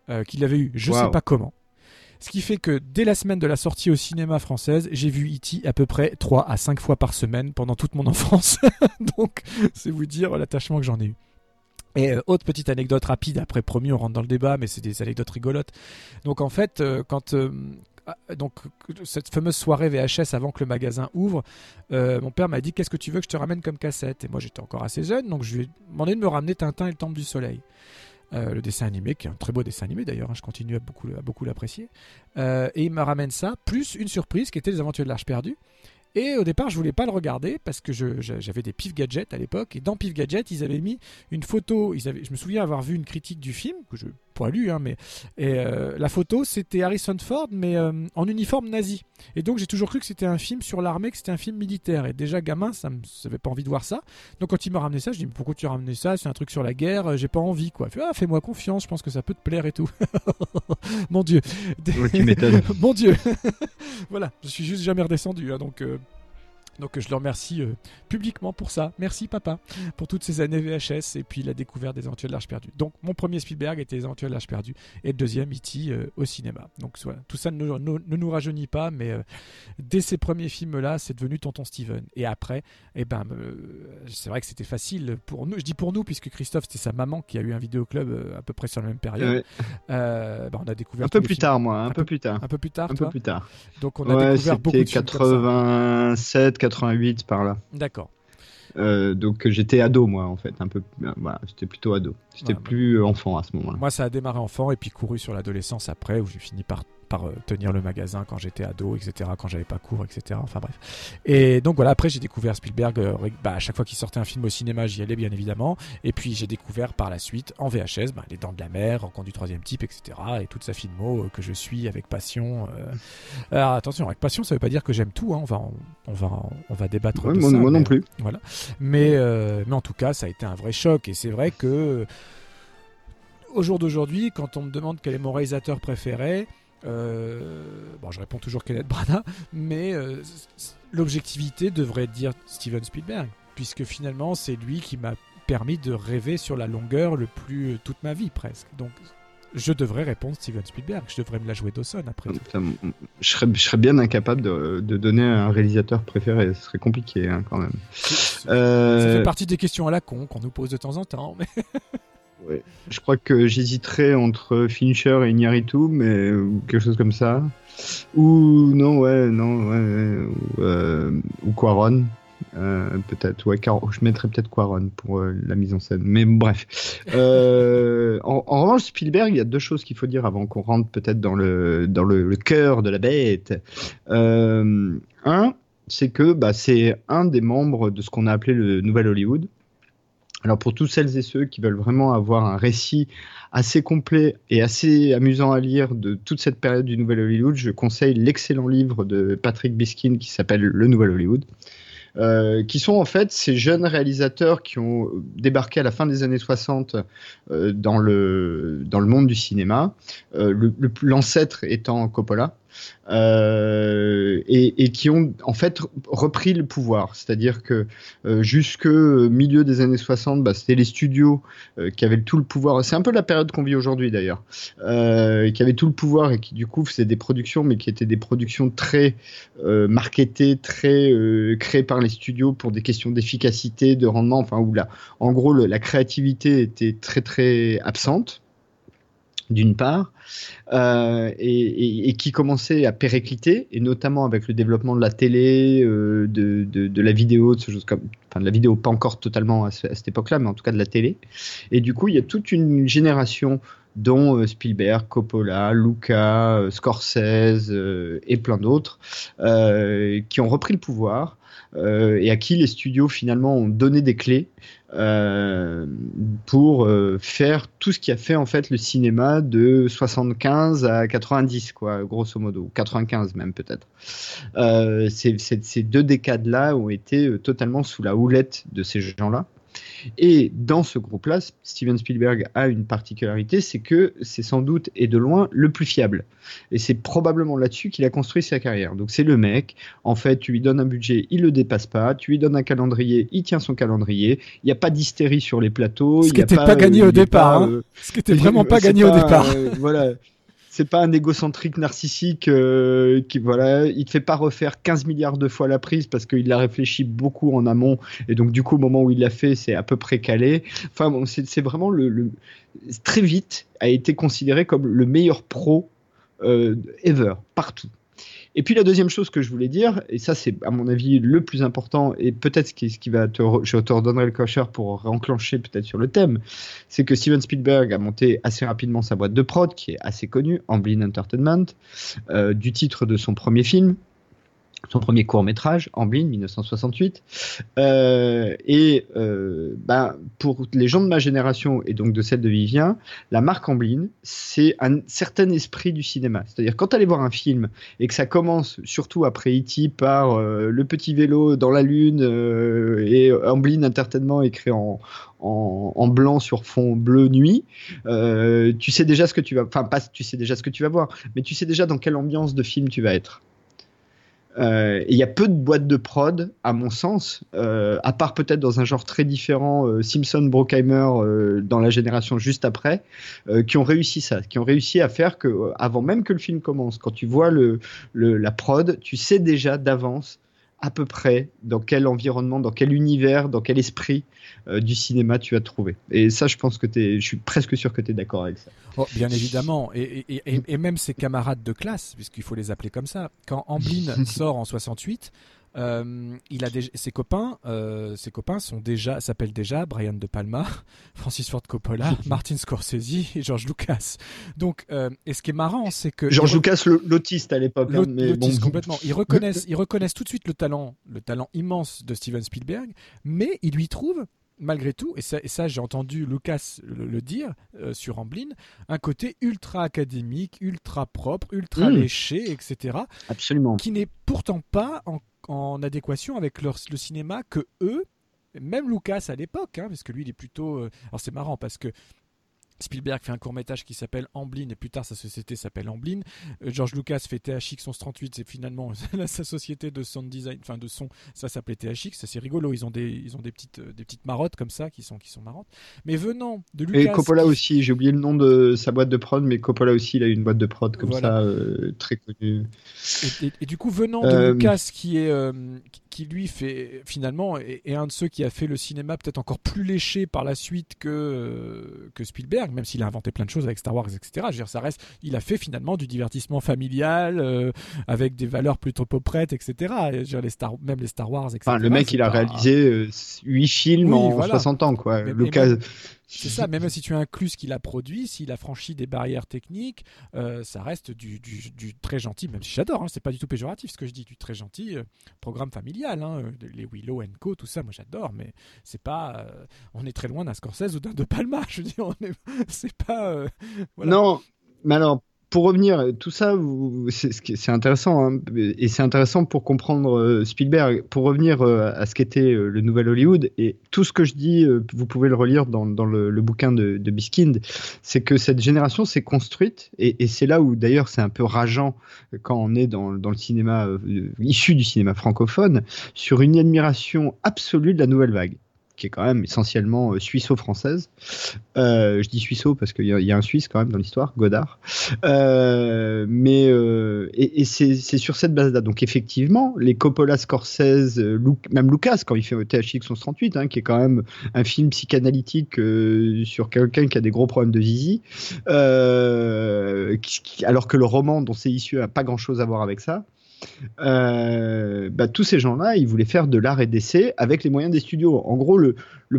Speaker 2: euh, qu'il avait eu je wow. sais pas comment. Ce qui fait que dès la semaine de la sortie au cinéma française, j'ai vu E.T. à peu près 3 à 5 fois par semaine pendant toute mon enfance. Donc, c'est vous dire l'attachement que j'en ai eu. Et euh, autre petite anecdote rapide, après promis on rentre dans le débat, mais c'est des anecdotes rigolotes. Donc en fait, euh, quand, donc cette fameuse soirée VHS avant que le magasin ouvre, euh, mon père m'a dit qu'est-ce que tu veux que je te ramène comme cassette? Et moi j'étais encore assez jeune, donc je lui ai demandé de me ramener Tintin et le Temple du Soleil. Euh, le dessin animé, qui est un très beau dessin animé d'ailleurs, hein, je continue à beaucoup, à beaucoup l'apprécier. Euh, et il me ramène ça, plus une surprise qui était les aventures de l'Arche perdue. Et au départ, je voulais pas le regarder parce que j'avais des Pif Gadget à l'époque. Et dans Pif Gadget, ils avaient mis une photo. Ils avaient, je me souviens avoir vu une critique du film que je pas lu, hein, mais et, euh, la photo c'était Harrison Ford, mais euh, en uniforme nazi. Et donc j'ai toujours cru que c'était un film sur l'armée, que c'était un film militaire. Et déjà gamin, ça me j'avais pas envie de voir ça. Donc quand il m'a ramené ça, je dis pourquoi tu as ramené ça? C'est un truc sur la guerre. euh, J'ai pas envie quoi. Fait, ah, fais-moi confiance, je pense que ça peut te plaire et tout. Mon Dieu.
Speaker 1: Ouais, tu m'étonnes.
Speaker 2: Mon Dieu. voilà, je suis juste jamais redescendu, hein, donc. euh, donc je le remercie euh, publiquement pour ça. Merci papa pour toutes ces années VHS et puis la découverte des Aventures de l'Arche perdue. Donc mon premier Spielberg était les Aventures de l'Arche perdue et le deuxième E.T. euh, au cinéma. Donc voilà, tout ça ne, nous- nous- ne nous rajeunit pas, mais euh, dès ces premiers films-là, c'est devenu Tonton Steven. Et après, eh ben, c'est vrai que c'était facile pour nous. Je dis pour nous puisque Christophe c'était sa maman qui a eu un vidéoclub à peu près sur la même période. Ben, on a découvert
Speaker 1: Un peu plus
Speaker 2: films.
Speaker 1: tard, moi, un, peu,
Speaker 2: peu-
Speaker 1: plus tard.
Speaker 2: Un peu plus tard,
Speaker 1: Un
Speaker 2: toi
Speaker 1: peu plus tard.
Speaker 2: Donc on a
Speaker 1: ouais,
Speaker 2: découvert beaucoup de
Speaker 1: c'était
Speaker 2: films comme ça.
Speaker 1: 87, 88 par là.
Speaker 2: D'accord.
Speaker 1: Euh, donc j'étais ado moi en fait, un peu. euh, Voilà, j'étais plutôt ado. J'étais
Speaker 2: Ouais,
Speaker 1: plus enfant à ce moment-là.
Speaker 2: Moi, ça a démarré enfant et puis couru sur l'adolescence après, où j'ai fini par, par euh, tenir le magasin quand j'étais ado, etc., quand j'avais pas cours, etc. Enfin bref. Et donc voilà, après j'ai découvert Spielberg. euh, bah, à chaque fois qu'il sortait un film au cinéma, j'y allais bien évidemment. Et puis j'ai découvert par la suite en VHS, bah, Les Dents de la Mer, Rencontre du troisième type, etc. Et toute sa filmo euh, que je suis avec passion. euh. Alors attention, avec passion, ça veut pas dire que j'aime tout. hein. On va, en- on va, en- on va débattre
Speaker 1: Ouais,
Speaker 2: de
Speaker 1: moi,
Speaker 2: ça.
Speaker 1: moi
Speaker 2: mais-
Speaker 1: non plus.
Speaker 2: Voilà. Mais, mais en tout cas, ça a été un vrai choc. Et c'est vrai que au jour d'aujourd'hui, quand on me demande quel est mon réalisateur préféré, bon, je réponds toujours Kenneth Branagh, mais euh, l'objectivité devrait dire Steven Spielberg, puisque finalement, c'est lui qui m'a permis de rêver sur la longueur le plus euh, toute ma vie presque. Donc, je devrais répondre Steven Spielberg. Je devrais me la jouer Dawson après. tout.
Speaker 1: Je, serais, je serais bien incapable de, de donner un réalisateur préféré. Ce serait compliqué hein, quand même.
Speaker 2: Ça
Speaker 1: Euh,
Speaker 2: fait partie des questions à la con qu'on nous pose de temps en temps. Mais...
Speaker 1: ouais. Je crois que j'hésiterais entre Fincher et Iñárritu, mais quelque chose comme ça. Ou non, ouais, non, ouais, ouais, ou, euh, ou Quaron. Euh, peut-être, ouais, je mettrais peut-être Quaron pour euh, la mise en scène. Mais bref. En, revanche, Spielberg, il y a deux choses qu'il faut dire avant qu'on rentre peut-être dans le, cœur de la bête. Un, c'est que bah, c'est un des membres de ce qu'on a appelé le Nouvel Hollywood. Alors pour tous celles et ceux qui veulent vraiment avoir un récit assez complet et assez amusant à lire de toute cette période du Nouvel Hollywood, je conseille l'excellent livre de Patrick Biskin qui s'appelle Le Nouvel Hollywood. Euh, qui sont en fait ces jeunes réalisateurs qui ont débarqué à la fin des années 60 euh, dans, le, monde du cinéma, euh, l'ancêtre étant Coppola. Euh, et, qui ont en fait repris le pouvoir. C'est-à-dire que euh, jusque milieu des années 60, bah, c'était les studios euh, qui avaient tout le pouvoir. C'est un peu la période qu'on vit aujourd'hui d'ailleurs, euh, qui avaient tout le pouvoir et qui du coup faisaient des productions, mais qui étaient des productions très euh, marketées, très euh, créées par les studios pour des questions d'efficacité, de rendement. Enfin, où là, en gros, la créativité était très très absente d'une part, euh, et, qui commençait à péricliter, et notamment avec le développement de la télé, euh, de, de, la vidéo, de ce comme, enfin de la vidéo pas encore totalement à, ce, à cette époque-là, mais en tout cas de la télé. Et du coup, il y a toute une génération dont euh, Spielberg, Coppola, Luca, Scorsese et plein d'autres, qui ont repris le pouvoir et à qui les studios finalement ont donné des clés euh, pour euh, faire tout ce qui a fait en fait le cinéma de 75 à 90 quoi grosso modo. 95 même peut-être. Euh, ces deux décades là ont été euh, totalement sous la houlette de ces gens là et dans ce groupe-là, Steven Spielberg a une particularité, c'est que c'est sans doute et de loin le plus fiable. Et c'est probablement là-dessus qu'il a construit sa carrière. Donc c'est le mec, en fait, tu lui donnes un budget, il le dépasse pas, tu lui donnes un calendrier, il tient son calendrier, il n'y a pas d'hystérie sur les plateaux.
Speaker 2: Ce qui n'était pas, pas, gagné au départ. Pas, hein. Ce qui n'était vraiment pas gagné
Speaker 1: pas,
Speaker 2: au départ.
Speaker 1: Euh, voilà c'est pas un égocentrique narcissique euh, qui voilà, il te fait pas refaire 15 milliards de fois la prise parce qu'il a réfléchi beaucoup en amont et donc du coup au moment où il l'a fait c'est à peu près calé. Enfin bon, c'est vraiment le, le, très vite a été considéré comme le meilleur pro euh, ever partout. Et puis la deuxième chose que je voulais dire, et ça c'est à mon avis le plus important, et peut-être ce qui, va te, je te le cocher pour enclencher peut-être sur le thème, c'est que Steven Spielberg a monté assez rapidement sa boîte de prod, qui est assez connue, Amblin Entertainment, euh, du titre de son premier film, son premier court métrage, Amblin, 1968. Euh, et euh, ben, pour les gens de ma génération et donc de celle de Vivien, la marque Amblin, c'est un certain esprit du cinéma. C'est-à-dire quand tu allais voir un film et que ça commence, surtout après E.T., par euh, le petit vélo dans la lune euh, et Amblin Entertainment écrit en, en, en, blanc sur fond bleu nuit, euh, tu sais déjà ce que tu vas, enfin pas tu sais déjà ce que tu vas voir, mais tu sais déjà dans quelle ambiance de film tu vas être. Euh, il y a peu de boîtes de prod, à mon sens, euh, à part peut-être dans un genre très différent, euh, Simpson, Brockheimer, dans la génération juste après, qui ont réussi ça, qui ont réussi à faire que, avant même que le film commence, quand tu vois le la prod, tu sais déjà d'avance à peu près dans quel environnement, dans quel univers, dans quel esprit euh, du cinéma tu as trouvé. Et ça, je pense que es, je suis presque sûr que tu es d'accord avec ça.
Speaker 2: Oh, bien évidemment. Et, et, et, et, même ses camarades de classe, puisqu'il faut les appeler comme ça, quand Amblin sort en 68, euh, il a ses copains, euh, ses copains sont déjà, s'appellent déjà Brian De Palma, Francis Ford Coppola, Martin Scorsese et George Lucas. Donc, euh, et ce qui est marrant, c'est que
Speaker 1: George Lucas, l'autiste à l'époque,
Speaker 2: hein, l'autiste bon. complètement. Ils reconnaissent, ils reconnaissent tout de suite le talent, le talent immense de Steven Spielberg, mais ils lui trouvent malgré tout, et ça, j'ai entendu Lucas le, le dire euh, sur Amblin, un côté ultra académique, ultra propre, ultra mmh. léché, etc.
Speaker 1: Absolument.
Speaker 2: Qui n'est pourtant pas en, en adéquation avec leur, le cinéma que eux, même Lucas à l'époque, hein, parce que lui il est plutôt. Euh... Alors c'est marrant parce que Spielberg fait un court métrage qui s'appelle Amblin et plus tard sa société s'appelle Amblin. Euh, George Lucas fait THX 1138, c'est finalement sa société de sound design, enfin de son, ça s'appelait THX. C'est rigolo, ils ont des ils ont des petites des petites marottes comme ça qui sont qui sont marrantes. Mais venant de Lucas
Speaker 1: Et Coppola qui... aussi, j'ai oublié le nom de sa boîte de prod, mais Coppola aussi il a une boîte de prod comme voilà. ça euh, très connue.
Speaker 2: Et, et, et, du coup venant de euh... Lucas qui est euh, qui lui fait finalement est, est, un de ceux qui a fait le cinéma peut-être encore plus léché par la suite que euh, que Spielberg, même s'il a inventé plein de choses avec Star Wars, etc. Je veux dire, ça reste, il a fait finalement du divertissement familial euh, avec des valeurs plutôt poprettes, etc. Je veux dire, les Star, même les Star Wars, etc.
Speaker 1: Enfin, le mec, il a pas... réalisé 8 euh, films oui, en voilà. 60 ans, quoi.
Speaker 2: Mais,
Speaker 1: Lucas.
Speaker 2: Mais, c'est ça, même si tu inclus ce qu'il a produit, s'il a franchi des barrières techniques, euh, ça reste du, très gentil, même si j'adore, hein, c'est pas du tout péjoratif ce que je dis, du très gentil euh, programme familial, hein, les Willow Co, tout ça, moi j'adore, mais c'est pas. Euh, on est très loin d'un Scorsese ou d'un De Palma, je veux dire, c'est pas.
Speaker 1: Non, mais alors, pour revenir, tout ça, c'est intéressant, hein, et c'est intéressant pour comprendre euh, Spielberg. Pour revenir euh, à ce qu'était euh, le nouvel Hollywood, et tout ce que je dis, vous pouvez le relire dans, le, bouquin de, Biskind, c'est que cette génération s'est construite, et, c'est là où d'ailleurs c'est un peu rageant quand on est dans le cinéma issu du cinéma francophone, sur une admiration absolue de la nouvelle vague qui est quand même essentiellement euh, suisso-française. Euh, je dis suisso parce qu'il y, a un Suisse quand même dans l'histoire, Godard. Euh, mais et, c'est sur cette base-là. Donc effectivement, les Coppola, Scorsese, même Lucas quand il fait THX 1138, hein, qui est quand même un film psychanalytique sur quelqu'un qui a des gros problèmes de zizi, alors que le roman dont c'est issu a pas grand-chose à voir avec ça. Euh, bah, tous ces gens-là, ils voulaient faire de l'art et d'essai avec les moyens des studios. En gros, le,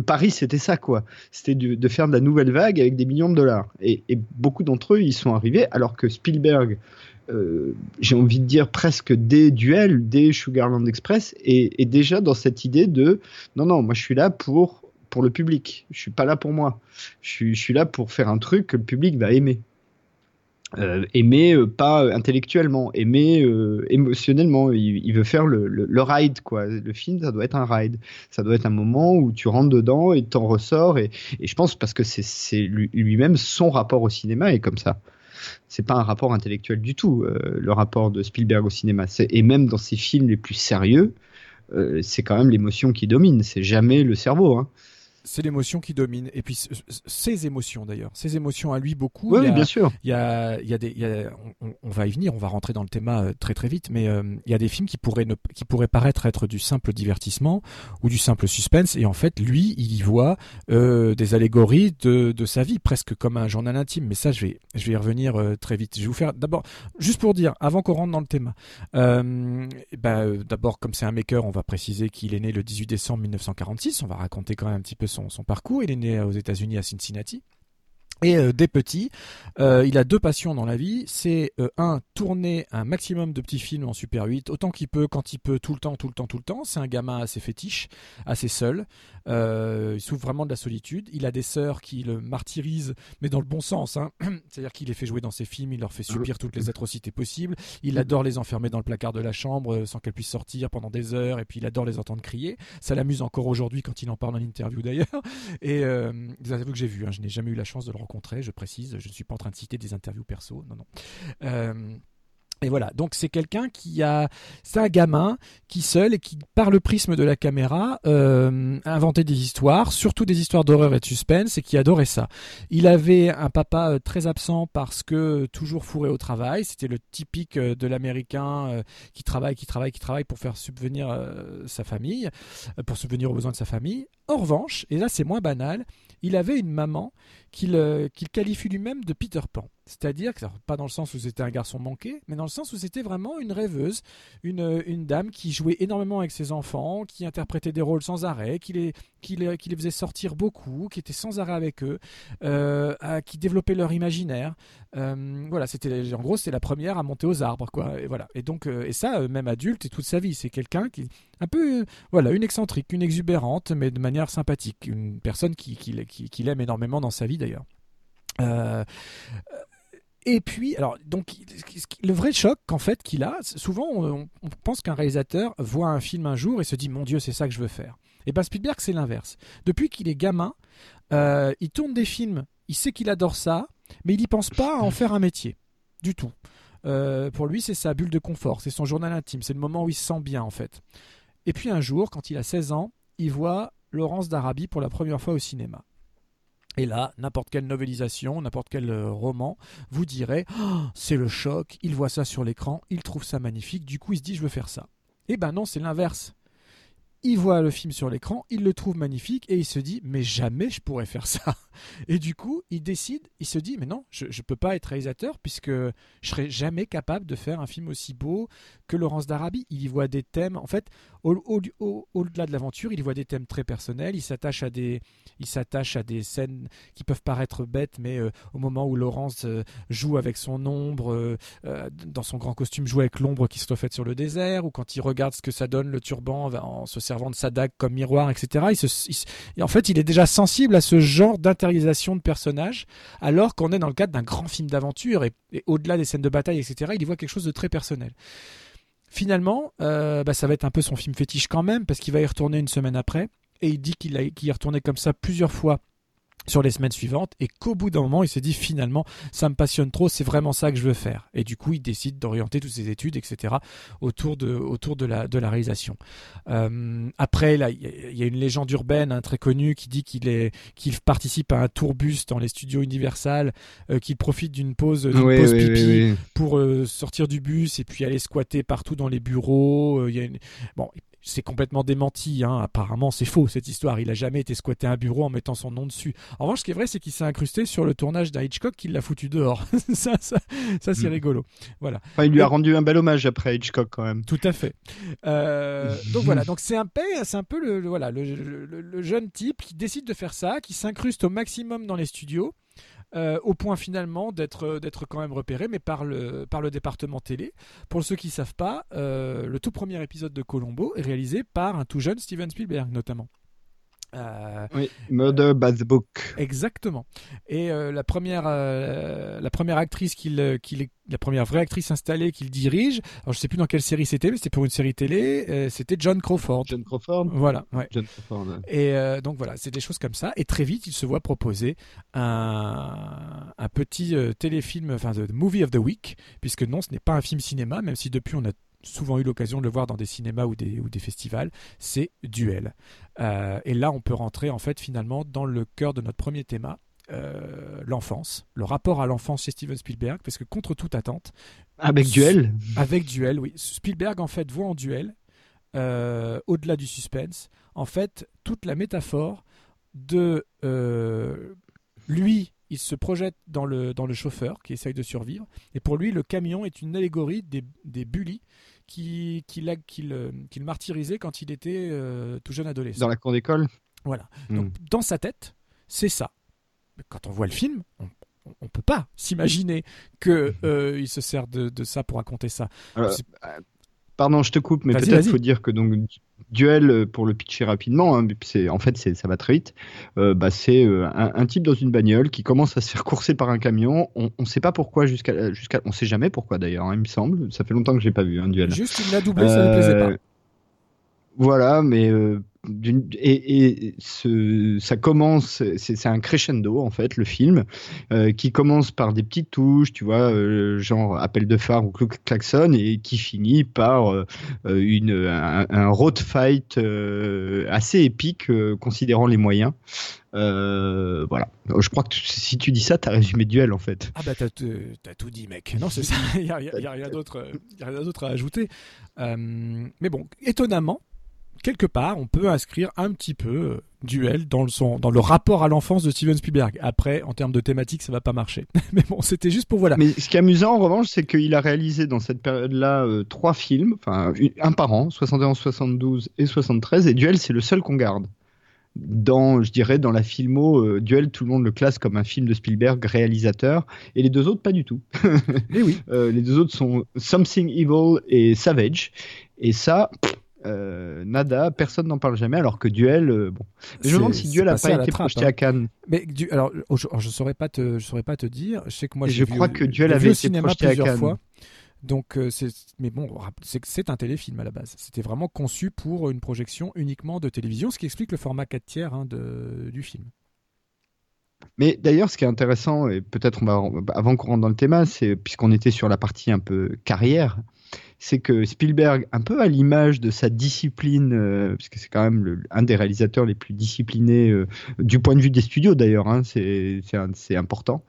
Speaker 1: pari, c'était ça, quoi. C'était de, faire de la nouvelle vague avec des millions de dollars. Et, beaucoup d'entre eux, ils sont arrivés, alors que Spielberg, euh, j'ai envie de dire presque des duels, des Sugarland Express, et, déjà dans cette idée de non, non, moi je suis là pour pour le public. Je suis pas là pour moi. Je je suis là pour faire un truc que le public va aimer. Euh, euh, pas intellectuellement, aimer euh, émotionnellement. Il, veut faire le, le, ride, quoi. Le film, ça doit être un ride. Ça doit être un moment où tu rentres dedans et t'en ressors. Et, et, je pense parce que c'est lui-même son rapport au cinéma est comme ça. C'est pas un rapport intellectuel du tout, le rapport de Spielberg au cinéma. Et même dans ses films les plus sérieux, c'est quand même l'émotion qui domine. C'est jamais le cerveau. Hein
Speaker 2: c'est l'émotion qui domine. Et puis ses émotions d'ailleurs, ses émotions à lui beaucoup.
Speaker 1: Oui, bien sûr.
Speaker 2: Il y a, il y a des, il y a, on, va y venir, on va rentrer dans le thème euh, très très vite, mais euh, il y a des films qui pourraient ne, qui pourraient paraître être du simple divertissement ou du simple suspense, et en fait lui, il y voit euh, des allégories de, de, sa vie, presque comme un journal intime. Mais ça, je vais, je vais y revenir très vite. Je vais vous faire d'abord, juste pour dire, avant qu'on rentre dans le thème, bah, d'abord comme c'est un maker, on va préciser qu'il est né le 18 décembre 1946. On va raconter quand même un petit peu son, son parcours. Il est né aux États-Unis à Cincinnati. Et euh, des petits, euh, il a deux passions dans la vie. C'est euh, un, tourner un maximum de petits films en Super 8, autant qu'il peut, quand il peut, tout le temps, tout le temps, tout le temps. C'est un gamin assez fétiche, assez seul. il souffre vraiment de la solitude. Il a des sœurs qui le martyrisent, mais dans le bon sens. Hein. C'est-à-dire qu'il les fait jouer dans ses films, il leur fait subir toutes les atrocités possibles. Il adore les enfermer dans le placard de la chambre sans qu'elles puissent sortir pendant des heures, et puis il adore les entendre crier. Ça l'amuse encore aujourd'hui quand il en parle en interview d'ailleurs. Et vous avez vu que j'ai vu, hein. je n'ai jamais eu la chance de le je précise, je ne suis pas en train de citer des interviews perso, non, non. Euh, et voilà, donc c'est quelqu'un qui a, c'est un gamin qui seul et qui, par le prisme de la caméra, euh, a inventé des histoires, surtout des histoires d'horreur et de suspense, et qui adorait ça. Il avait un papa euh, très absent parce que toujours fourré au travail. C'était le typique euh, de l'américain qui travaille, qui travaille, qui travaille pour faire subvenir sa famille, pour subvenir aux besoins de sa famille. En revanche, et là c'est moins banal, il avait une maman qu'il qualifie lui-même de Peter Pan. C'est-à-dire, pas dans le sens où c'était un garçon manqué, mais dans le sens où c'était vraiment une rêveuse, une, une, dame qui jouait énormément avec ses enfants, qui interprétait des rôles sans arrêt, qui les, qui les, qui les faisait sortir beaucoup, qui était sans arrêt avec eux, euh, qui développait leur imaginaire. Euh, voilà, c'était en gros c'est la première à monter aux arbres, quoi. Et voilà. Et donc euh, et ça, même adulte et toute sa vie, c'est quelqu'un qui un peu voilà une excentrique, une exubérante, mais de manière sympathique, une personne qui, qui, qui, l'aime énormément dans sa vie d'ailleurs. Euh, et puis, alors, donc, le vrai choc qu'en fait qu'il a, souvent on, pense qu'un réalisateur voit un film un jour et se dit mon Dieu, c'est ça que je veux faire. Et bien Spielberg, c'est l'inverse. Depuis qu'il est gamin, euh, il tourne des films, il sait qu'il adore ça, mais il n'y pense pas à en faire un métier, du tout. Euh, pour lui, c'est sa bulle de confort, c'est son journal intime, c'est le moment où il se sent bien en fait. Et puis un jour, quand il a 16 ans, il voit Laurence d'Arabie pour la première fois au cinéma. Et là, n'importe quelle novelisation, n'importe quel euh, roman vous dirait oh, c'est le choc, il voit ça sur l'écran, il trouve ça magnifique, du coup il se dit je veux faire ça. Eh ben non, c'est l'inverse il voit le film sur l'écran, il le trouve magnifique et il se dit mais jamais je pourrais faire ça. Et du coup, il décide, il se dit mais non, je ne peux pas être réalisateur puisque je serais jamais capable de faire un film aussi beau que Laurence d'Arabie. Il y voit des thèmes, en fait, au-delà de l'aventure, il voit des thèmes très personnels. Il s'attache à des, scènes qui peuvent paraître bêtes, mais euh, au moment où Laurence euh, joue avec son ombre, euh, dans son grand costume, joue avec l'ombre qui se reflète sur le désert, ou quand il regarde ce que ça donne le turban en se servant de sa dague comme miroir, etc. En fait, il est déjà sensible à ce genre d'intériorisation de personnages, alors qu'on est dans le cadre d'un grand film d'aventure et, au-delà des scènes de bataille, etc. Il y voit quelque chose de très personnel. Finalement, euh, bah, ça va être un peu son film fétiche quand même, parce qu'il va y retourner une semaine après, et il dit qu'il y est retourné comme ça plusieurs fois sur les semaines suivantes et qu'au bout d'un moment il s'est dit finalement ça me passionne trop c'est vraiment ça que je veux faire. Et du coup il décide d'orienter toutes ses études etc autour de autour de la de la réalisation. Euh, après là il y, a une légende urbaine hein, très connue qui dit qu'il est qu'il participe à un tourbus dans les studios Universal euh, qu'il profite d'une pause, pause pipi pour euh, sortir du bus et puis aller squatter partout dans les bureaux. Il y a une... bon c'est complètement démenti. Hein. Apparemment, c'est faux cette histoire. Il a jamais été squatté un bureau en mettant son nom dessus. En revanche, ce qui est vrai, c'est qu'il s'est incrusté sur le tournage d'un Hitchcock qu'il l'a foutu dehors. ça, ça, c'est hmm. rigolo. Voilà.
Speaker 1: il lui a rendu un bel hommage après Hitchcock quand même.
Speaker 2: Tout à fait. Euh, donc voilà. Donc c'est un peu, c'est un peu le, voilà le, jeune type qui décide de faire ça, qui s'incruste au maximum dans les studios. Euh, au point finalement d'être euh, d'être quand même repéré, mais par le, par le département télé. Pour ceux qui ne savent pas, euh, le tout premier épisode de Colombo est réalisé par un tout jeune Steven Spielberg notamment.
Speaker 1: Euh, oui, Murder by the Book.
Speaker 2: Exactement. Et euh, la première, euh, la première actrice qu'il, la première vraie actrice installée qu'il dirige. Alors je sais plus dans quelle série c'était, mais c'était pour une série télé. c'était John Crawford.
Speaker 1: John Crawford.
Speaker 2: Voilà. John Crawford. Et donc voilà, c'est des choses comme ça. Et très vite, il se voit proposer un, un petit téléfilm, enfin the movie of the week, puisque non, ce n'est pas un film cinéma, même si depuis on a souvent eu l'occasion de le voir dans des cinémas ou des, ou des festivals, c'est Duel. Euh, et là, on peut rentrer en fait finalement dans le cœur de notre premier thème, euh, l'enfance, le rapport à l'enfance chez Steven Spielberg, parce que contre toute attente.
Speaker 1: Avec Duel
Speaker 2: Avec Duel, oui. Spielberg en fait voit en Duel, euh, au-delà du suspense, en fait toute la métaphore de lui il se projette dans le, dans le chauffeur qui essaye de survivre. Et pour lui, le camion est une allégorie des, des bullies qui, qui, qui, martyrisait quand il était euh, tout jeune adolescent.
Speaker 1: Dans la cour d'école?
Speaker 2: Voilà. Hmm. Donc, dans sa tête, c'est ça. Quand on voit le film, on ne peut pas s'imaginer qu'il euh, se sert de, de, ça pour raconter ça.
Speaker 1: Pardon, je te coupe, mais peut-être faut dire que donc duel euh, pour le pitcher rapidement. Hein, c'est en fait ça va très vite. Euh, bah, c'est euh, un, type dans une bagnole qui commence à se faire courser par un camion. On ne sait pas pourquoi jusqu'à jusqu'à on sait jamais pourquoi d'ailleurs. Hein, il me semble. Ça fait longtemps que j'ai pas vu un duel.
Speaker 2: Juste il l'a doublé, ça ne plaisait pas.
Speaker 1: Voilà, mais et, ça commence, c'est un crescendo en fait, le film, euh, qui commence par des petites touches, tu vois, euh, genre appel de phare ou klaxon, et qui finit par euh, une, un, road fight assez épique, considérant les moyens. voilà. Je crois que si tu dis ça, t'as résumé duel en fait.
Speaker 2: Ah bah t'as tout dit, mec. Non, c'est ça. Il n'y a, a, rien d'autre à ajouter. mais bon, étonnamment, quelque part, on peut inscrire un petit peu euh, duel dans le, son, dans le rapport à l'enfance de Steven Spielberg. Après, en termes de thématique, ça va pas marcher. Mais bon, c'était juste pour voilà.
Speaker 1: Mais ce qui est amusant, en revanche, c'est qu'il a réalisé dans cette période-là euh, trois films, enfin un par an, 71, 72 et 73, et Duel, c'est le seul qu'on garde. Dans, je dirais, dans la filmo, euh, Duel, tout le monde le classe comme un film de Spielberg réalisateur, et les deux autres, pas du tout.
Speaker 2: Et oui.
Speaker 1: les deux autres sont Something Evil et Savage. Et ça, euh, nada, personne n'en parle jamais, alors que Duel, euh, bon. je me demande si Duel a pas été projeté hein. à Cannes.
Speaker 2: Mais du, alors, je, je saurais pas te, je saurais pas te dire. Je sais que moi,
Speaker 1: je crois que Duel avait été projeté à Cannes. Fois.
Speaker 2: Donc, euh, c'est, mais bon, c'est un téléfilm à la base. C'était vraiment conçu pour une projection uniquement de télévision, ce qui explique le format 4 tiers hein, de, du film.
Speaker 1: Mais d'ailleurs, ce qui est intéressant, et peut-être on va, avant qu'on rentre dans le thème, c'est puisqu'on était sur la partie un peu carrière, c'est que Spielberg, un peu à l'image de sa discipline, euh, puisque c'est quand même un des réalisateurs les plus disciplinés euh, du point de vue des studios d'ailleurs, hein, c'est important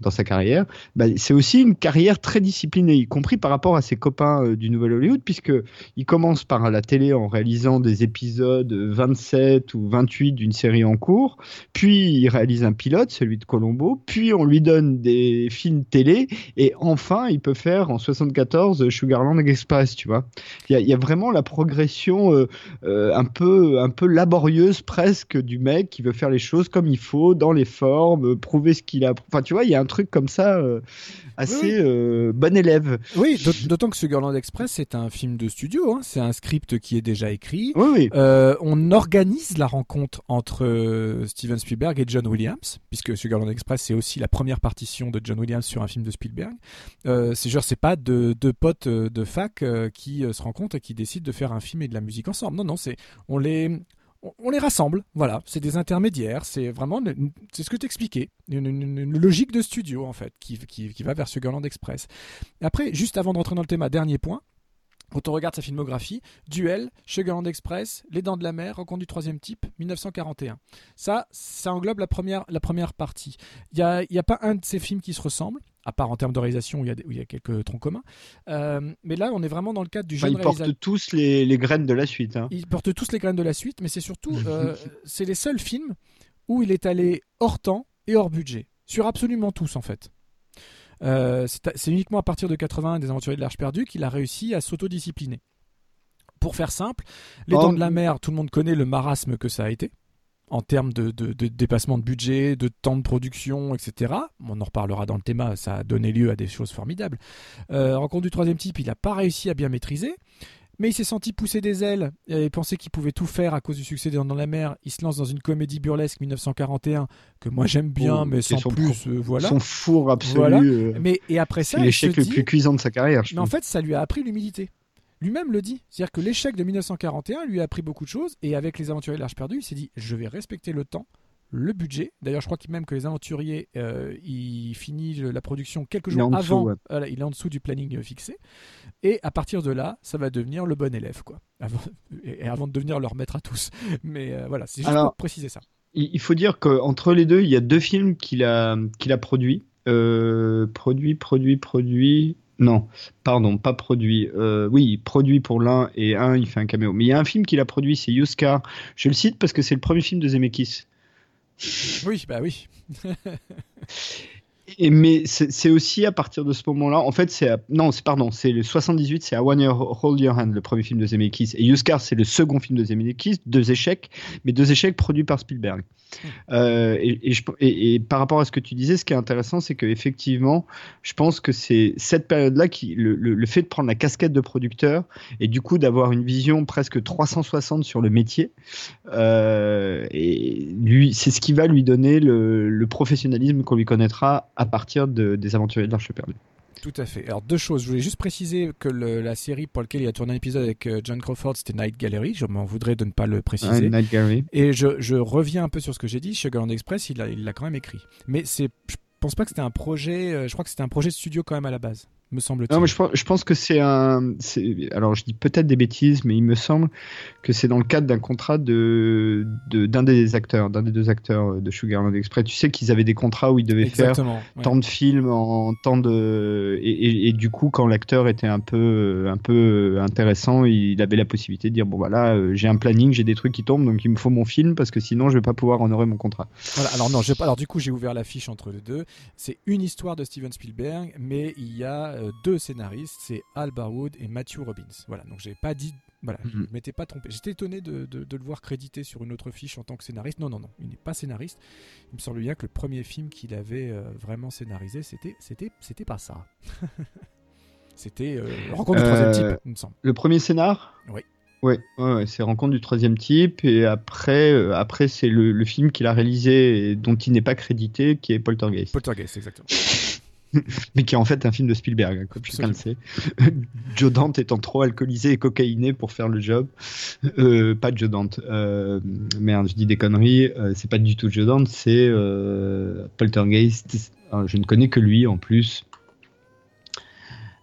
Speaker 1: dans sa carrière, bah, c'est aussi une carrière très disciplinée, y compris par rapport à ses copains euh, du Nouvel Hollywood, puisque il commence par la télé en réalisant des épisodes 27 ou 28 d'une série en cours, puis il réalise un pilote, celui de Colombo, puis on lui donne des films télé, et enfin il peut faire en 74 Sugarland Express, tu vois. Il y a, y a, vraiment la progression euh, euh, un peu un peu laborieuse presque du mec qui veut faire les choses comme il faut, dans les formes, prouver ce qu'il a. Enfin, tu vois, il y a un truc comme ça assez oui, bon élève.
Speaker 2: Oui, d'autant que Sugarland Express c'est un film de studio, hein. c'est un script qui est déjà écrit.
Speaker 1: Oui, oui.
Speaker 2: on organise la rencontre entre Steven Spielberg et John Williams, puisque Sugarland Express c'est aussi la première partition de John Williams sur un film de Spielberg. Euh, c'est genre c'est pas deux, deux potes euh, de euh, qui se rencontrent et qui décident de faire un film et de la musique ensemble. Non non, c'est on les on les rassemble, voilà, c'est des intermédiaires, c'est vraiment, c'est ce que t'expliquais, une, une, logique de studio en fait, qui, qui, qui va vers Sugarland Express. Après, juste avant de rentrer dans le thème, dernier point, quand on regarde sa filmographie, Duel, Sugarland Express, Les Dents de la Mer, Rencontre du troisième type, 1941. Ça, ça englobe la première, la première partie. Il n'y a, y a pas un de ces films qui se ressemble, à part en termes de réalisation où il y a, y quelques troncs communs. Euh, mais là, on est vraiment dans le cadre du jeune
Speaker 1: enfin, Ils portent tous les, les, graines de la suite. Hein.
Speaker 2: Ils portent tous les graines de la suite, mais c'est surtout, euh, c'est les seuls films où il est allé hors temps et hors budget. Sur absolument tous, en fait. Euh, c'est uniquement à partir de 80 des Aventuriers de l'Arche perdue qu'il a réussi à s'autodiscipliner. Pour faire simple, Les Dents de la Mer, tout le monde connaît le marasme que ça a été en termes de, de, de, dépassement de budget, de temps de production, etc. On en reparlera dans le thème, ça a donné lieu à des choses formidables. Euh, rencontre du troisième type, il n'a pas réussi à bien maîtriser mais il s'est senti pousser des ailes et pensait qu'il pouvait tout faire à cause du succès Dans la mer. Il se lance dans une comédie burlesque 1941 que moi j'aime bien, oh, mais sans plus. Euh, voilà.
Speaker 1: Son four absolu. Voilà.
Speaker 2: Euh, mais et après ça,
Speaker 1: l'échec le
Speaker 2: dit...
Speaker 1: plus cuisant de sa carrière.
Speaker 2: mais en fait, ça lui a appris l'humilité. Lui-même le dit. C'est-à-dire que l'échec de 1941 lui a appris beaucoup de choses et avec les aventuriers de l'Arche perdue, il s'est dit je vais respecter le temps le budget. D'ailleurs, je crois qu'il même que les aventuriers, euh, il finit la production quelques jours avant.
Speaker 1: ouais.
Speaker 2: voilà, il est en dessous du planning euh, fixé. Et à partir de là, ça va devenir le bon élève, quoi. Avant, et avant de devenir leur maître à tous. Mais euh, voilà, c'est juste
Speaker 1: Alors,
Speaker 2: pour préciser ça.
Speaker 1: Il faut dire qu'entre les deux, il y a deux films qu'il a, qu'il a produits. Euh, produit, produit, produit. Non, pardon, pas produit. Euh, oui, produit pour l'un et un, il fait un caméo. Mais il y a un film qu'il a produit, c'est Yuskar. Je le cite parce que c'est le premier film de Zemeckis.
Speaker 2: Oui, bah oui.
Speaker 1: Et, mais c'est aussi à partir de ce moment-là, en fait, c'est non, c'est pardon, c'est le 78, c'est à One Year Hold Your Hand, le premier film de Zemeckis, et Yuskar, c'est le second film de Zemeckis, deux échecs, mais deux échecs produits par Spielberg. Euh, et, et, je, et, par rapport à ce que tu disais, ce qui est intéressant, c'est que effectivement, je pense que c'est cette période-là qui, le, le, le, fait de prendre la casquette de producteur et du coup d'avoir une vision presque 360 sur le métier, euh, et lui, c'est ce qui va lui donner le, le professionnalisme qu'on lui connaîtra à partir de, des Aventuriers de l'Arche perdue.
Speaker 2: Tout à fait. Alors deux choses. Je voulais juste préciser que le, la série pour laquelle il a tourné un épisode avec euh, John Crawford, c'était Night Gallery. Je m'en voudrais de ne pas le préciser.
Speaker 1: Night Gallery.
Speaker 2: Et je, je, reviens un peu sur ce que j'ai dit. Sugarland Express, il l'a il quand même écrit. Mais c'est, je pense pas que c'était un projet. euh, Je crois que c'était un projet de studio quand même à la base, me semble-t-il.
Speaker 1: Non, mais je pense, je pense que c'est un. Alors, je dis peut-être des bêtises, mais il me semble que c'est dans le cadre d'un contrat de d'un de, des acteurs, d'un des deux acteurs de Sugarland Express. Tu sais qu'ils avaient des contrats où ils devaient
Speaker 2: Exactement,
Speaker 1: faire
Speaker 2: ouais.
Speaker 1: tant de films en tant de et, et, et du coup, quand l'acteur était un peu un peu intéressant, il avait la possibilité de dire bon voilà, euh, j'ai un planning, j'ai des trucs qui tombent, donc il me faut mon film parce que sinon je vais pas pouvoir honorer mon contrat.
Speaker 2: Voilà. Alors non, pas. Alors du coup, j'ai ouvert la fiche entre les deux. C'est une histoire de Steven Spielberg, mais il y a deux scénaristes, c'est Al Barwood et Matthew Robbins. Voilà. Donc j'ai pas dit. Voilà,
Speaker 1: Mhm.
Speaker 2: je ne m'étais pas trompé. J'étais étonné de, de, de le voir crédité sur une autre fiche en tant que scénariste. Non, non, non, il n'est pas scénariste. Il me semble bien que le premier film qu'il avait euh, vraiment scénarisé, c'était, c'était, c'était pas ça. c'était euh, Rencontre du troisième type, il me semble.
Speaker 1: Le premier scénar?
Speaker 2: Oui.
Speaker 1: Ouais, ouais, c'est Rencontre du troisième type et après, euh, après c'est le, le, film qu'il a réalisé et dont il n'est pas crédité, qui est Poltergeist.
Speaker 2: Poltergeist, exactement.
Speaker 1: Mais qui est en fait un film de Spielberg, hein, comme chacun le sait. Joe Dante étant trop alcoolisé et cocaïné pour faire le job. Euh, pas Joe Dante. Euh, merde, je dis des conneries. Euh, c'est pas du tout Joe Dante, c'est euh, Poltergeist. Je ne connais que lui en plus.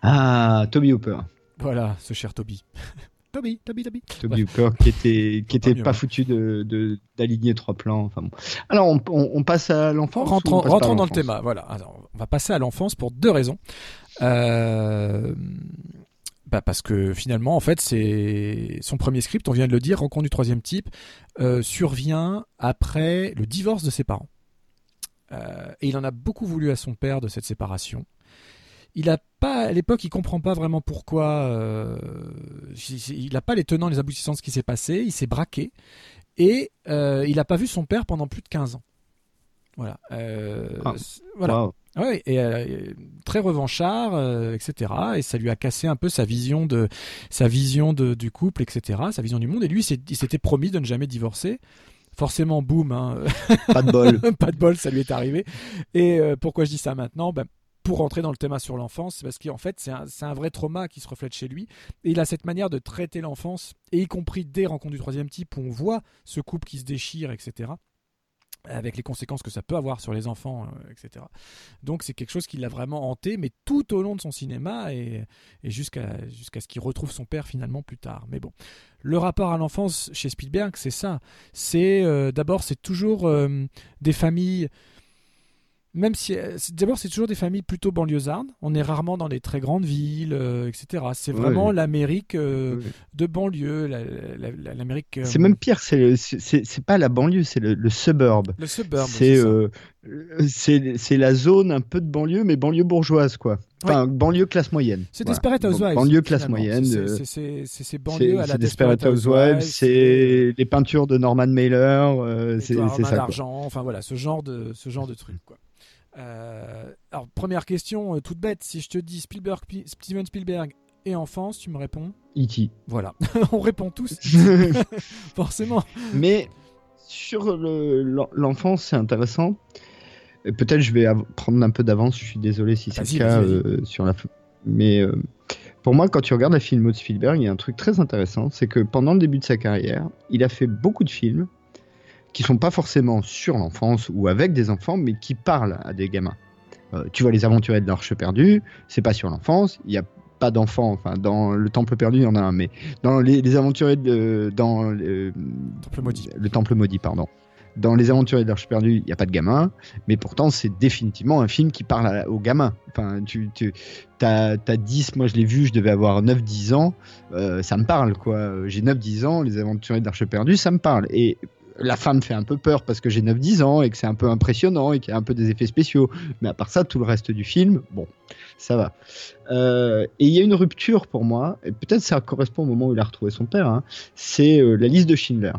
Speaker 1: Ah, Toby Hooper.
Speaker 2: Voilà, ce cher Toby. Toby, Toby, Toby.
Speaker 1: Toby Hooper qui était qui était pas foutu de d'aligner trois plans. Enfin bon. Alors on, on, on passe à l'enfance.
Speaker 2: Rentrons, rentrons dans le thème. Voilà. Alors, on va passer à l'enfance pour deux raisons. Euh... Bah parce que finalement, en fait, c'est son premier script. On vient de le dire. Rencontre du troisième type euh, survient après le divorce de ses parents. Euh, et il en a beaucoup voulu à son père de cette séparation. Il a pas à l'époque, il comprend pas vraiment pourquoi. euh, il n'a pas les tenants, les aboutissants de ce qui s'est passé. Il s'est braqué et euh, il n'a pas vu son père pendant plus de 15 ans. Voilà. Euh,
Speaker 1: Ah,
Speaker 2: voilà.
Speaker 1: Wow.
Speaker 2: Ah ouais, et euh, très revanchard, euh, etc. Et ça lui a cassé un peu sa vision de sa vision de, du couple, etc. Sa vision du monde. Et lui, il s'était promis de ne jamais divorcer. Forcément, boum, hein,
Speaker 1: Pas de bol.
Speaker 2: pas de bol, ça lui est arrivé. Et euh, pourquoi je dis ça maintenant? Ben, Pour rentrer dans le thème sur l'enfance, c'est parce qu'en fait, c'est un, vrai trauma qui se reflète chez lui. Et il a cette manière de traiter l'enfance, et y compris dès Rencontre du troisième type, où on voit ce couple qui se déchire, etc. Avec les conséquences que ça peut avoir sur les enfants, euh, etc. Donc c'est quelque chose qui l'a vraiment hanté, mais tout au long de son cinéma et, jusqu'à ce qu'il retrouve son père finalement plus tard. Mais bon, le rapport à l'enfance chez Spielberg, c'est ça. C'est euh, d'abord c'est toujours euh, des familles. Même si euh, d'abord c'est toujours des familles plutôt banlieusardes. On est rarement dans des très grandes villes, euh, etc. C'est
Speaker 1: Ouais.
Speaker 2: vraiment l'Amérique euh,
Speaker 1: Ouais.
Speaker 2: de banlieue, la- la- la- l'Amérique.
Speaker 1: C'est même pire, c'est c'est pas la banlieue, c'est le, le suburb.
Speaker 2: le suburb.
Speaker 1: C'est euh, c'est la zone un peu de banlieue, mais banlieue bourgeoise, quoi. Enfin, banlieue classe moyenne.
Speaker 2: C'est
Speaker 1: Voilà.
Speaker 2: Desperate Housewives.
Speaker 1: Banlieue classe
Speaker 2: finalement.
Speaker 1: moyenne.
Speaker 2: C'est- c'est- C'est c'est ces
Speaker 1: C'est
Speaker 2: banlieues à la
Speaker 1: Desperate Housewives, c'est les peintures de Norman Mailer, c'est ça. quoi.
Speaker 2: d'argent, enfin voilà, ce genre de, ce genre de truc. Quoi. Euh, alors, première question, euh, toute bête, si je te dis Spielberg, Pi- Steven Spielberg et enfance, tu me réponds
Speaker 1: E.T.
Speaker 2: Voilà, on répond tous, forcément.
Speaker 1: Mais sur le- l'en- l'enfance, c'est intéressant. Peut-être je vais prendre un peu d'avance, je suis désolé si c'est le cas euh, sur la. Mais pour moi, quand tu regardes la filmo de Spielberg, il y a un truc très intéressant, c'est que pendant le début de sa carrière, il a fait beaucoup de films qui sont pas forcément sur l'enfance ou avec des enfants, mais qui parlent à des gamins. Euh, tu vois les aventuriers de l'Arche perdue, c'est pas sur l'enfance, il y a pas d'enfants, enfin dans le Temple perdu il y en a un, mais dans les, les aventuriers de dans le,
Speaker 2: Temple maudit.
Speaker 1: le Temple maudit, pardon. Dans Les Aventuriers de l'Arche perdue, il n'y a pas de gamin, mais pourtant c'est définitivement un film qui parle à- aux gamins. Enfin, tu, tu as, 10, moi je l'ai vu, je devais avoir 9-10 ans, euh, ça me parle quoi. J'ai 9-10 ans, Les Aventuriers de l'Arche perdue, ça me parle. Et la fin me fait un peu peur parce que j'ai 9-10 ans et que c'est un peu impressionnant et qu'il y a un peu des effets spéciaux. Mais à part ça, tout le reste du film, bon, ça va. Euh, et il y a une rupture pour moi, et peut-être ça correspond au moment où il a retrouvé son père, hein, c'est euh, la liste de Schindler.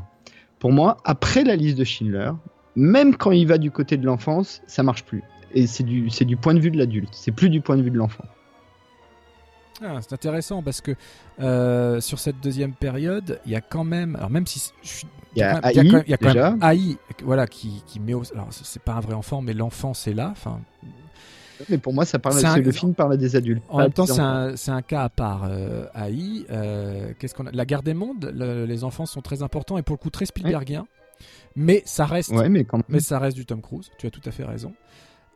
Speaker 1: Pour moi, après la liste de Schindler, même quand il va du côté de l'enfance, ça marche plus. Et c'est du point de vue de l'adulte, c'est plus du point de vue de l'enfant.
Speaker 2: Ah, c'est intéressant parce que euh, sur cette deuxième période, il y a quand même, alors même si je suis
Speaker 1: Il y a AI,
Speaker 2: quand même- il y a quand
Speaker 1: déjà.
Speaker 2: même AI, voilà, qui, qui met au, alors c'est- pas un vrai enfant, mais l'enfant c'est là,
Speaker 1: Mais pour moi, ça parle,
Speaker 2: C'est un-
Speaker 1: c'est le film parle à des adultes.
Speaker 2: En même temps, c'est un, cas à part. euh, AI, euh, qu'est-ce qu'on a La guerre des mondes, le- les enfants sont très importants et pour le coup très Spielbergien. Mais ça reste,
Speaker 1: Ouais, mais quand même.
Speaker 2: mais ça reste du Tom Cruise. Tu as tout à fait raison.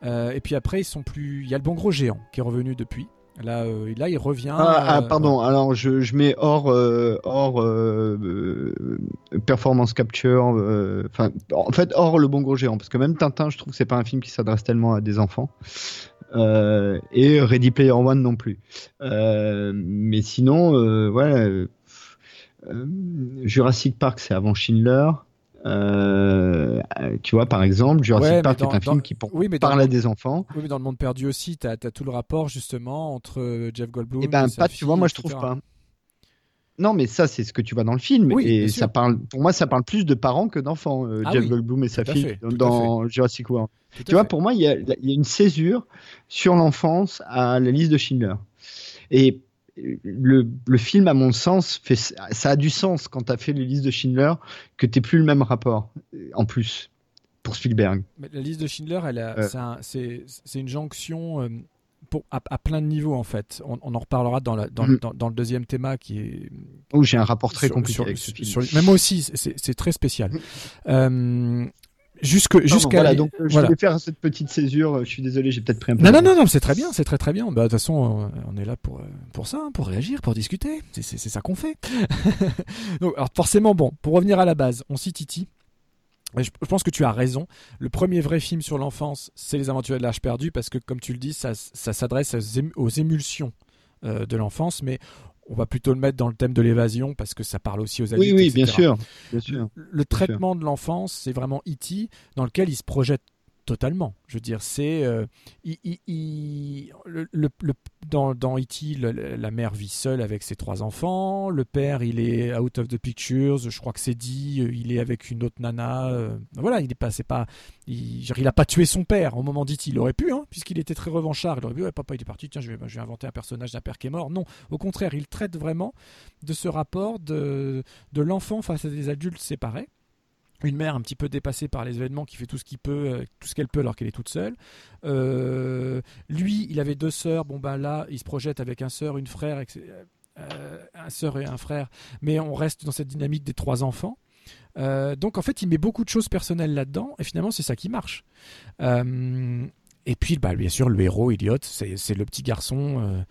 Speaker 2: Euh, et puis après, ils sont plus. Il y a le bon gros géant qui est revenu depuis. Là, euh, là, il revient.
Speaker 1: Ah, ah,
Speaker 2: euh,
Speaker 1: pardon, alors je, je mets hors, euh, hors performance capture, enfin, en fait, hors le bon gros géant, parce que même Tintin, je trouve que c'est pas un film qui s'adresse tellement à des enfants. Et Ready Player One non plus. Mais sinon, ouais, euh, Jurassic Park, c'est avant Schindler. Euh, euh, tu vois, par exemple, Jurassic
Speaker 2: Ouais,
Speaker 1: Park
Speaker 2: dans-
Speaker 1: est un
Speaker 2: dans-
Speaker 1: film qui pour-
Speaker 2: oui, mais dans
Speaker 1: parle
Speaker 2: le
Speaker 1: à des enfants.
Speaker 2: Oui, mais dans le monde perdu aussi, tu as, tout le rapport justement entre euh, Jeff Goldblum.
Speaker 1: Eh ben,
Speaker 2: et sa
Speaker 1: pas, tu vois,
Speaker 2: fille,
Speaker 1: moi je
Speaker 2: etc.
Speaker 1: trouve pas. Non, mais ça, c'est ce que tu vois dans le film.
Speaker 2: Oui,
Speaker 1: et ça parle, pour moi, ça parle plus de parents que d'enfants,
Speaker 2: Ah
Speaker 1: Jeff
Speaker 2: oui,
Speaker 1: Goldblum et sa fille
Speaker 2: fait,
Speaker 1: dans Jurassic World.
Speaker 2: Tout
Speaker 1: Tu vois,
Speaker 2: fait.
Speaker 1: pour moi, il y, y a une césure sur l'enfance à la liste de Schindler. Et le, le film, à mon sens, fait, ça a du sens quand tu as fait les listes de Schindler que tu plus le même rapport, euh, en plus, pour Spielberg.
Speaker 2: Mais la liste de Schindler,
Speaker 1: Euh.
Speaker 2: c'est un- c'est c'est une jonction euh, pour, à, à plein de niveaux en fait. On, on en reparlera dans, la, dans, le- dans, dans le deuxième thème qui est.
Speaker 1: Où j'ai un rapport très
Speaker 2: sur-
Speaker 1: compliqué
Speaker 2: sur-
Speaker 1: avec ce film.
Speaker 2: sur- même moi aussi, c'est c'est très spécial. Euh, jusque jusqu'à
Speaker 1: voilà, donc euh, je
Speaker 2: voilà.
Speaker 1: voulais faire cette petite césure. Je suis désolé, j'ai peut-être pris un peu.
Speaker 2: Non, non, non, non, c'est très bien, c'est très très bien. Bah, De toute façon, euh, on est là pour, euh, pour ça, hein, pour réagir, pour discuter. C'est- ça qu'on fait. Donc, alors forcément, bon, pour revenir à la base, on cite Titi. Je, pense que tu as raison. Le premier vrai film sur l'enfance, c'est Les Aventuriers de l'Arche perdue, parce que, comme tu le dis, ça, ça s'adresse aux, ém- aux émulsions euh, de l'enfance, mais on va plutôt le mettre dans le thème de l'évasion, parce que ça parle aussi aux adultes.
Speaker 1: Oui, oui,
Speaker 2: etc.
Speaker 1: bien sûr, bien sûr.
Speaker 2: Le traitement de l'enfance, c'est vraiment E.T., dans lequel il se projette Totalement. Je veux dire, c'est. Euh, dans, dans E.T., la mère vit seule avec ses trois enfants. Le père, il est out of the pictures. Je crois que c'est dit. Euh, il est avec une autre nana. Euh, voilà, il est pas. pas il, a pas tué son père au moment d'E.T. Il aurait pu, hein, puisqu'il était très revanchard. Il aurait pu, ouais, papa, il est parti. Tiens, je vais, inventer un personnage d'un père qui est mort. Non, au contraire, il traite vraiment de ce rapport de l'enfant face à des adultes séparés une mère un petit peu dépassée par les événements qui fait tout ce qu'il peut, euh, tout ce qu'elle peut alors qu'elle est toute seule. Euh, lui, il avait deux sœurs. Bon ben là, il se projette avec un sœur, une frère, euh, un sœur et un frère. Mais on reste dans cette dynamique des trois enfants. donc en fait, il met beaucoup de choses personnelles là-dedans et finalement c'est ça qui marche. et puis, bah, bien sûr, le héros, Elliot, c'est le petit garçon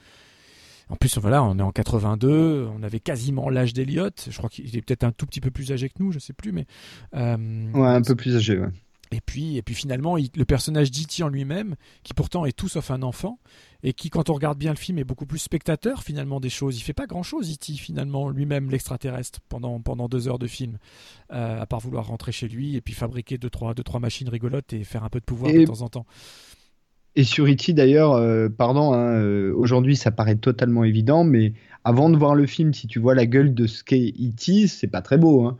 Speaker 2: en plus, voilà, on est en 82, on avait quasiment l'âge d'Eliott. Je crois qu'il est peut-être un tout petit peu plus âgé que nous, je sais plus, mais.
Speaker 1: Euh, ouais, un peu plus âgé, ouais.
Speaker 2: Et puis, et puis finalement, le personnage d'E.T. en lui-même, qui pourtant est tout sauf un enfant, et qui, quand on regarde bien le film, est beaucoup plus spectateur finalement des choses. Il fait pas grand-chose, E.T. finalement, lui-même, l'extraterrestre, pendant, pendant deux heures de film, euh, à part vouloir rentrer chez lui et puis fabriquer deux trois, deux, trois machines rigolotes et faire un peu de pouvoir de temps en temps.
Speaker 1: Et sur E.T. d'ailleurs, euh, pardon, hein, euh, aujourd'hui ça paraît totalement évident, mais avant de voir le film, si tu vois la gueule de ce qu'est E.T., c'est pas très beau. Hein.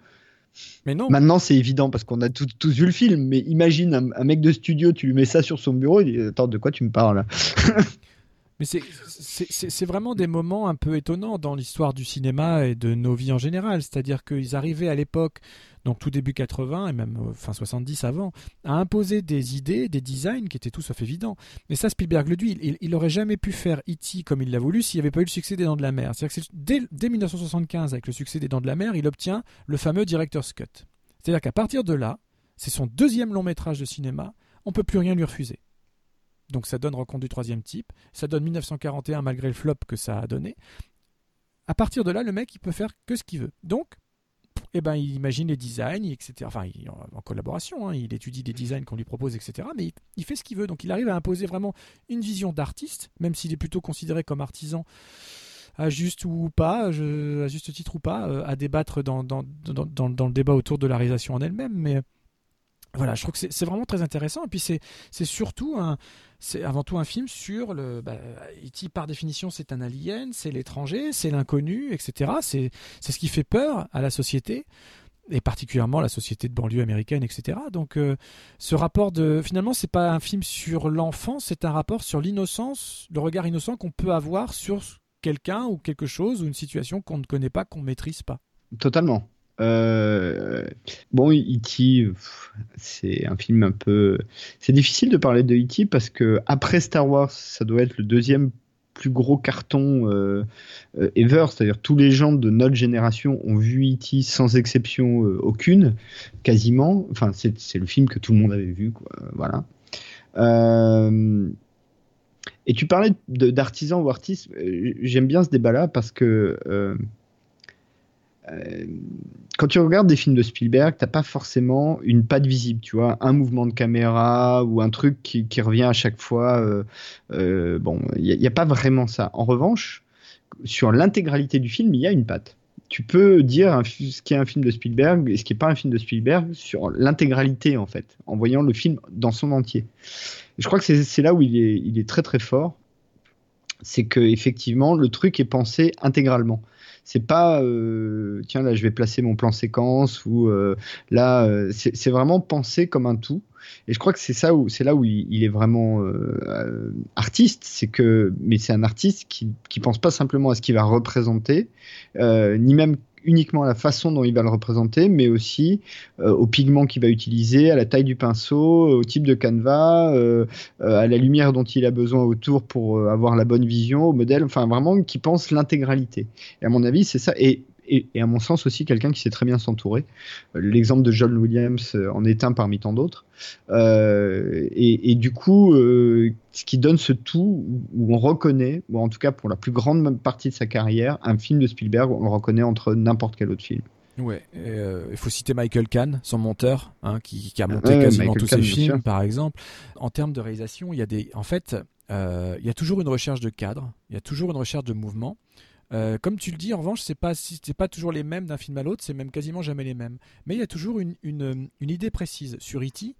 Speaker 2: Mais non.
Speaker 1: Maintenant c'est évident parce qu'on a tous vu le film, mais imagine un, mec de studio, tu lui mets ça sur son bureau, il dit Attends, de quoi tu me parles?
Speaker 2: Mais c'est vraiment des moments un peu étonnants dans l'histoire du cinéma et de nos vies en général. C'est-à-dire qu'ils arrivaient à l'époque donc tout début 80 et même euh, fin 70 avant, à imposer des idées, des designs qui étaient tout sauf évidents. Mais ça, Spielberg le dit, il, il, aurait jamais pu faire E.T. comme il l'a voulu s'il n'y avait pas eu le succès des Dents de la Mer. C'est-à-dire que dès, dès 1975, avec le succès des Dents de la Mer, il obtient le fameux Director's Cut. C'est-à-dire qu'à partir de là, c'est son deuxième long métrage de cinéma, on peut plus rien lui refuser. Donc ça donne Rencontre du troisième type, ça donne 1941 malgré le flop que ça a donné. À partir de là, le mec, il peut faire que ce qu'il veut. Donc, eh ben, il imagine les designs, etc. Enfin, en collaboration, hein, il étudie des designs qu'on lui propose, etc. Mais il, fait ce qu'il veut. Donc, il arrive à imposer vraiment une vision d'artiste, même s'il est plutôt considéré comme artisan, à juste ou pas, à juste titre ou pas, euh, à débattre dans, dans, dans, dans, le débat autour de la réalisation en elle-même. Mais voilà, je trouve que c'est vraiment très intéressant. Et puis c'est surtout un, c'est avant tout un film sur le. Bah, E.T. par définition c'est un alien, c'est l'étranger, c'est l'inconnu, etc. C'est ce qui fait peur à la société et particulièrement la société de banlieue américaine, etc. Donc euh, ce rapport de finalement c'est pas un film sur l'enfant, c'est un rapport sur l'innocence, le regard innocent qu'on peut avoir sur quelqu'un ou quelque chose ou une situation qu'on ne connaît pas, qu'on maîtrise pas.
Speaker 1: Totalement. Euh, bon, E.T., c'est un film un peu. C'est difficile de parler de E.T. parce que après Star Wars, ça doit être le deuxième plus gros carton euh, euh, ever, c'est-à-dire tous les gens de notre génération ont vu E.T. sans exception aucune, quasiment. Enfin, c'est le film que tout le monde avait vu, quoi. Voilà. et tu parlais d'artisan ou artiste. J'aime bien ce débat-là parce que quand tu regardes des films de Spielberg, t'as pas forcément une patte visible, tu vois, un mouvement de caméra ou un truc qui, revient à chaque fois. Euh, euh, bon, il n'y a, pas vraiment ça. En revanche, sur l'intégralité du film, il y a une patte. Tu peux dire ce qui est un film de Spielberg et ce qui n'est pas un film de Spielberg sur l'intégralité, en fait, en voyant le film dans son entier. je crois que c'est là où il est, il est très très fort. C'est que effectivement, le truc est pensé intégralement c'est pas euh, tiens là je vais placer mon plan séquence ou euh, là euh, c'est vraiment pensé comme un tout. Et je crois que c'est ça où c'est là où il, est vraiment artiste. C'est que mais c'est un artiste qui qui pense pas simplement à ce qu'il va représenter ni même uniquement à la façon dont il va le représenter, mais aussi euh, au pigment qu'il va utiliser, à la taille du pinceau, au type de canevas, euh, euh, à la lumière dont il a besoin autour pour avoir la bonne vision, au modèle, enfin vraiment qui pense l'intégralité. Et à mon avis, c'est ça. Et et, à mon sens aussi quelqu'un qui sait très bien s'entourer. L'exemple de John Williams en est un parmi tant d'autres. Euh, et, du coup, euh, ce qui donne ce tout où on reconnaît, ou en tout cas pour la plus grande partie de sa carrière, un film de Spielberg, on le reconnaît entre n'importe quel autre film.
Speaker 2: Ouais, euh, il faut citer Michael Kahn, son monteur, hein, qui, a monté quasiment tous ses films, par exemple. En termes de réalisation, il y a des, en fait, il y a toujours une recherche de cadre, il y a toujours une recherche de mouvement. Euh, comme tu le dis, en revanche, c'est pas c'est pas toujours les mêmes d'un film à l'autre, c'est même quasiment jamais les mêmes. Mais il y a toujours une, une, idée précise sur E.T.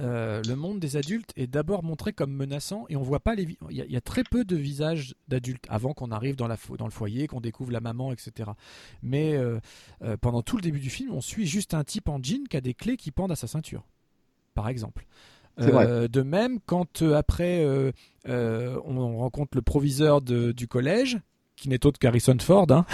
Speaker 2: euh, le monde des adultes est d'abord montré comme menaçant et on voit pas les. Il y, a très peu de visages d'adultes avant qu'on arrive dans, la dans le foyer, qu'on découvre la maman, etc. Mais euh, euh, pendant tout le début du film, on suit juste un type en jean qui a des clés qui pendent à sa ceinture, par exemple. de même, quand après on rencontre le proviseur du collège, qui n'est autre qu'Harrison Ford. Hein.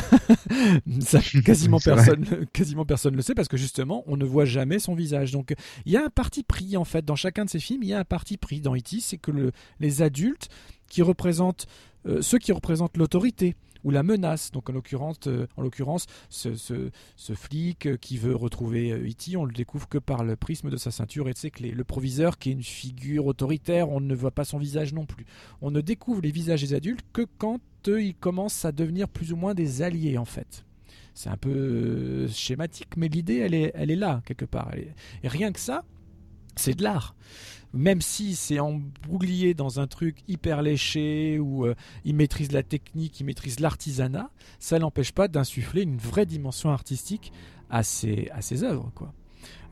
Speaker 2: Ça, quasiment personne, quasiment personne le sait parce que justement, on ne voit jamais son visage. Donc, il y a un parti pris en fait dans chacun de ces films. Il y a un parti pris dans E.T. C'est que le, les adultes qui représentent euh, ceux qui représentent l'autorité ou la menace. Donc en l'occurrence, euh, en l'occurrence, ce, flic euh, qui veut retrouver E.T., on le découvre que par le prisme de sa ceinture et de ses clés. Le proviseur qui est une figure autoritaire, on ne voit pas son visage non plus. On ne découvre les visages des adultes que quand ils commencent à devenir plus ou moins des alliés en fait. C'est un peu euh, schématique, mais l'idée elle est, elle est là quelque part. Et rien que ça, c'est de l'art. Même si c'est embrouillé dans un truc hyper léché où euh, il maîtrise la technique, il maîtrise l'artisanat, ça n'empêche pas d'insuffler une vraie dimension artistique à ses, à ses œuvres, quoi.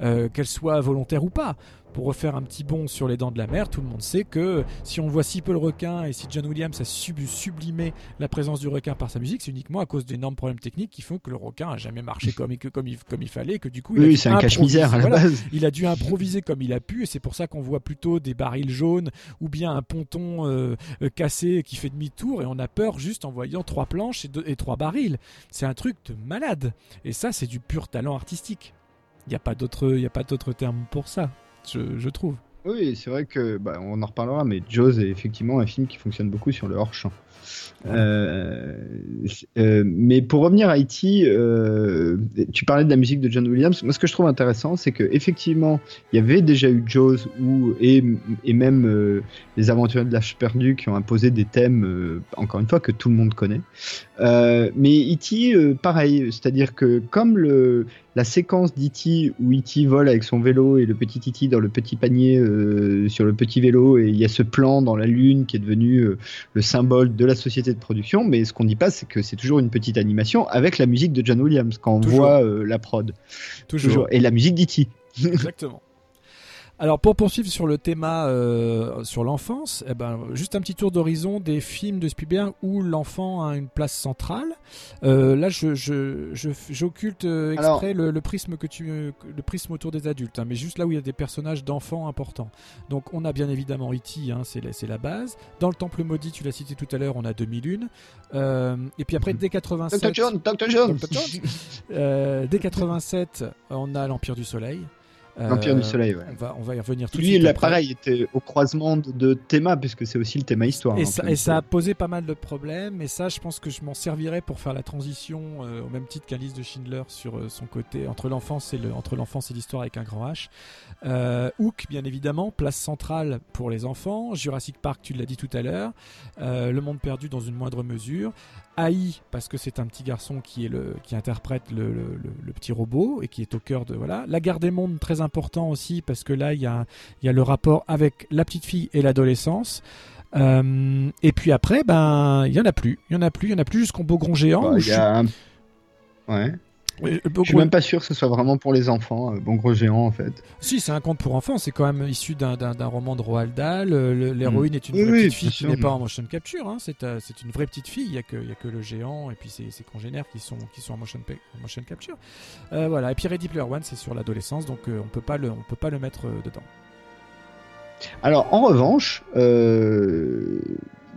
Speaker 2: Euh, qu'elles soient volontaires ou pas pour refaire un petit bond sur les dents de la mer, tout le monde sait que si on voit si peu le requin et si John Williams a sublimé la présence du requin par sa musique, c'est uniquement à cause d'énormes problèmes techniques qui font que le requin a jamais marché comme, comme, il, comme il fallait, que du coup,
Speaker 1: il c'est un cache-misère à la base.
Speaker 2: Il a dû improviser comme il a pu, et c'est pour ça qu'on voit plutôt des barils jaunes ou bien un ponton euh, euh, cassé qui fait demi-tour, et on a peur juste en voyant trois planches et, et trois barils. C'est un truc de malade, et ça, c'est du pur talent artistique. Il n'y a pas d'autre terme pour ça je, trouve.
Speaker 1: Oui, c'est vrai que bah, on en reparlera, mais Jaws est effectivement un film qui fonctionne beaucoup sur le hors-champ. Euh, euh, mais pour revenir à E.T., euh, tu parlais de la musique de John Williams. Moi, ce que je trouve intéressant, c'est que effectivement, il y avait déjà eu Jaws ou et, et même les Aventuriers de l'Arche perdue qui ont imposé des thèmes, encore une fois, que tout le monde connaît. mais E.T., pareil, c'est-à-dire que comme le la séquence d'E.T. où E.T. vole avec son vélo et le petit E.T. dans le petit panier sur le petit vélo et il y a ce plan dans la lune qui est devenu le symbole de la société de production, mais ce qu'on dit pas, c'est que c'est toujours une petite animation avec la musique de John Williams quand on voit euh, la prod. Toujours. Et la musique d'E.T.
Speaker 2: Exactement. Alors pour poursuivre sur le thème euh, sur l'enfance, eh ben, juste un petit tour d'horizon des films de Spielberg où l'enfant a une place centrale. Euh, là, je, j'occulte euh, exprès le, prisme que tu, le prisme autour des adultes, hein, mais juste là où il y a des personnages d'enfants importants. Donc on a bien évidemment E.T., hein, c'est, la, c'est la base. Dans le Temple maudit, tu l'as cité tout à l'heure, on a 2001. et puis après, dès 87,
Speaker 1: Dr. John, Dr. John.
Speaker 2: dès 87, on a l'Empire du Soleil.
Speaker 1: L'Empire du euh, Soleil, ouais.
Speaker 2: On va, on va y revenir tout
Speaker 1: de
Speaker 2: suite.
Speaker 1: Lui, pareil, était au croisement de, de théma, puisque c'est aussi le thème histoire.
Speaker 2: Et, hein, ça, et ça, a posé pas mal de problèmes, et ça, je pense que je m'en servirai pour faire la transition, euh, au même titre qu'Alice de Schindler, sur euh, son côté, entre l'enfance et, le, l'histoire avec un grand H. Hook, bien évidemment, place centrale pour les enfants. Jurassic Park, tu l'as dit tout à l'heure. le Monde perdu dans une moindre mesure. AI parce que c'est un petit garçon qui est le qui interprète le, le, petit robot et qui est au cœur de voilà. La guerre des mondes très important aussi parce que là il y a il y a le rapport avec la petite fille et l'adolescence. Euh, et puis après ben il y en a plus. Il y en a plus il y en a plus jusqu'au beau grand géant
Speaker 1: bah, y a ouais je suis même pas sûr que ce soit vraiment pour les enfants, euh, Bon Gros Géant en fait.
Speaker 2: Si, c'est un conte pour enfants, c'est quand même issu d'un roman de Roald Dahl. L'héroïne est une vraie petite fille qui n'est pas en motion capture, hein. euh, c'est une vraie petite fille, il n'y a, que, a que le géant et puis ses, ses congénères qui sont, qui sont en motion, motion capture. Euh, voilà, et puis Ready Player One, c'est sur l'adolescence, donc on peut pas le, on peut pas le mettre dedans.
Speaker 1: Alors en revanche,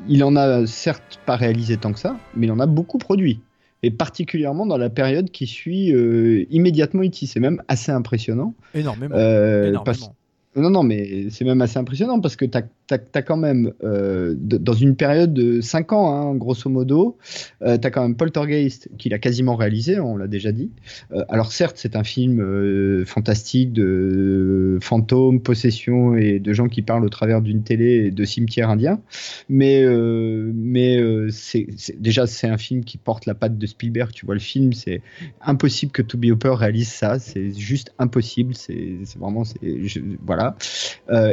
Speaker 1: il en a certes pas réalisé tant que ça, mais il en a beaucoup produit et particulièrement dans la période qui suit euh, immédiatement E.T. C'est même assez impressionnant.
Speaker 2: Énormément. Euh, énormément.
Speaker 1: Non, non, mais c'est même assez impressionnant parce que tu as, quand même, euh, dans une période de 5 ans, hein, grosso modo, euh, tu as quand même Poltergeist qui l'a quasiment réalisé, on l'a déjà dit. Euh, alors certes, c'est un film euh, fantastique de fantômes, possessions et de gens qui parlent au travers d'une télé et de cimetières indiens, mais, mais c'est déjà c'est un film qui porte la patte de Spielberg, tu vois le film, c'est impossible que Toby Hopper réalise ça, c'est juste impossible, c'est vraiment, voilà.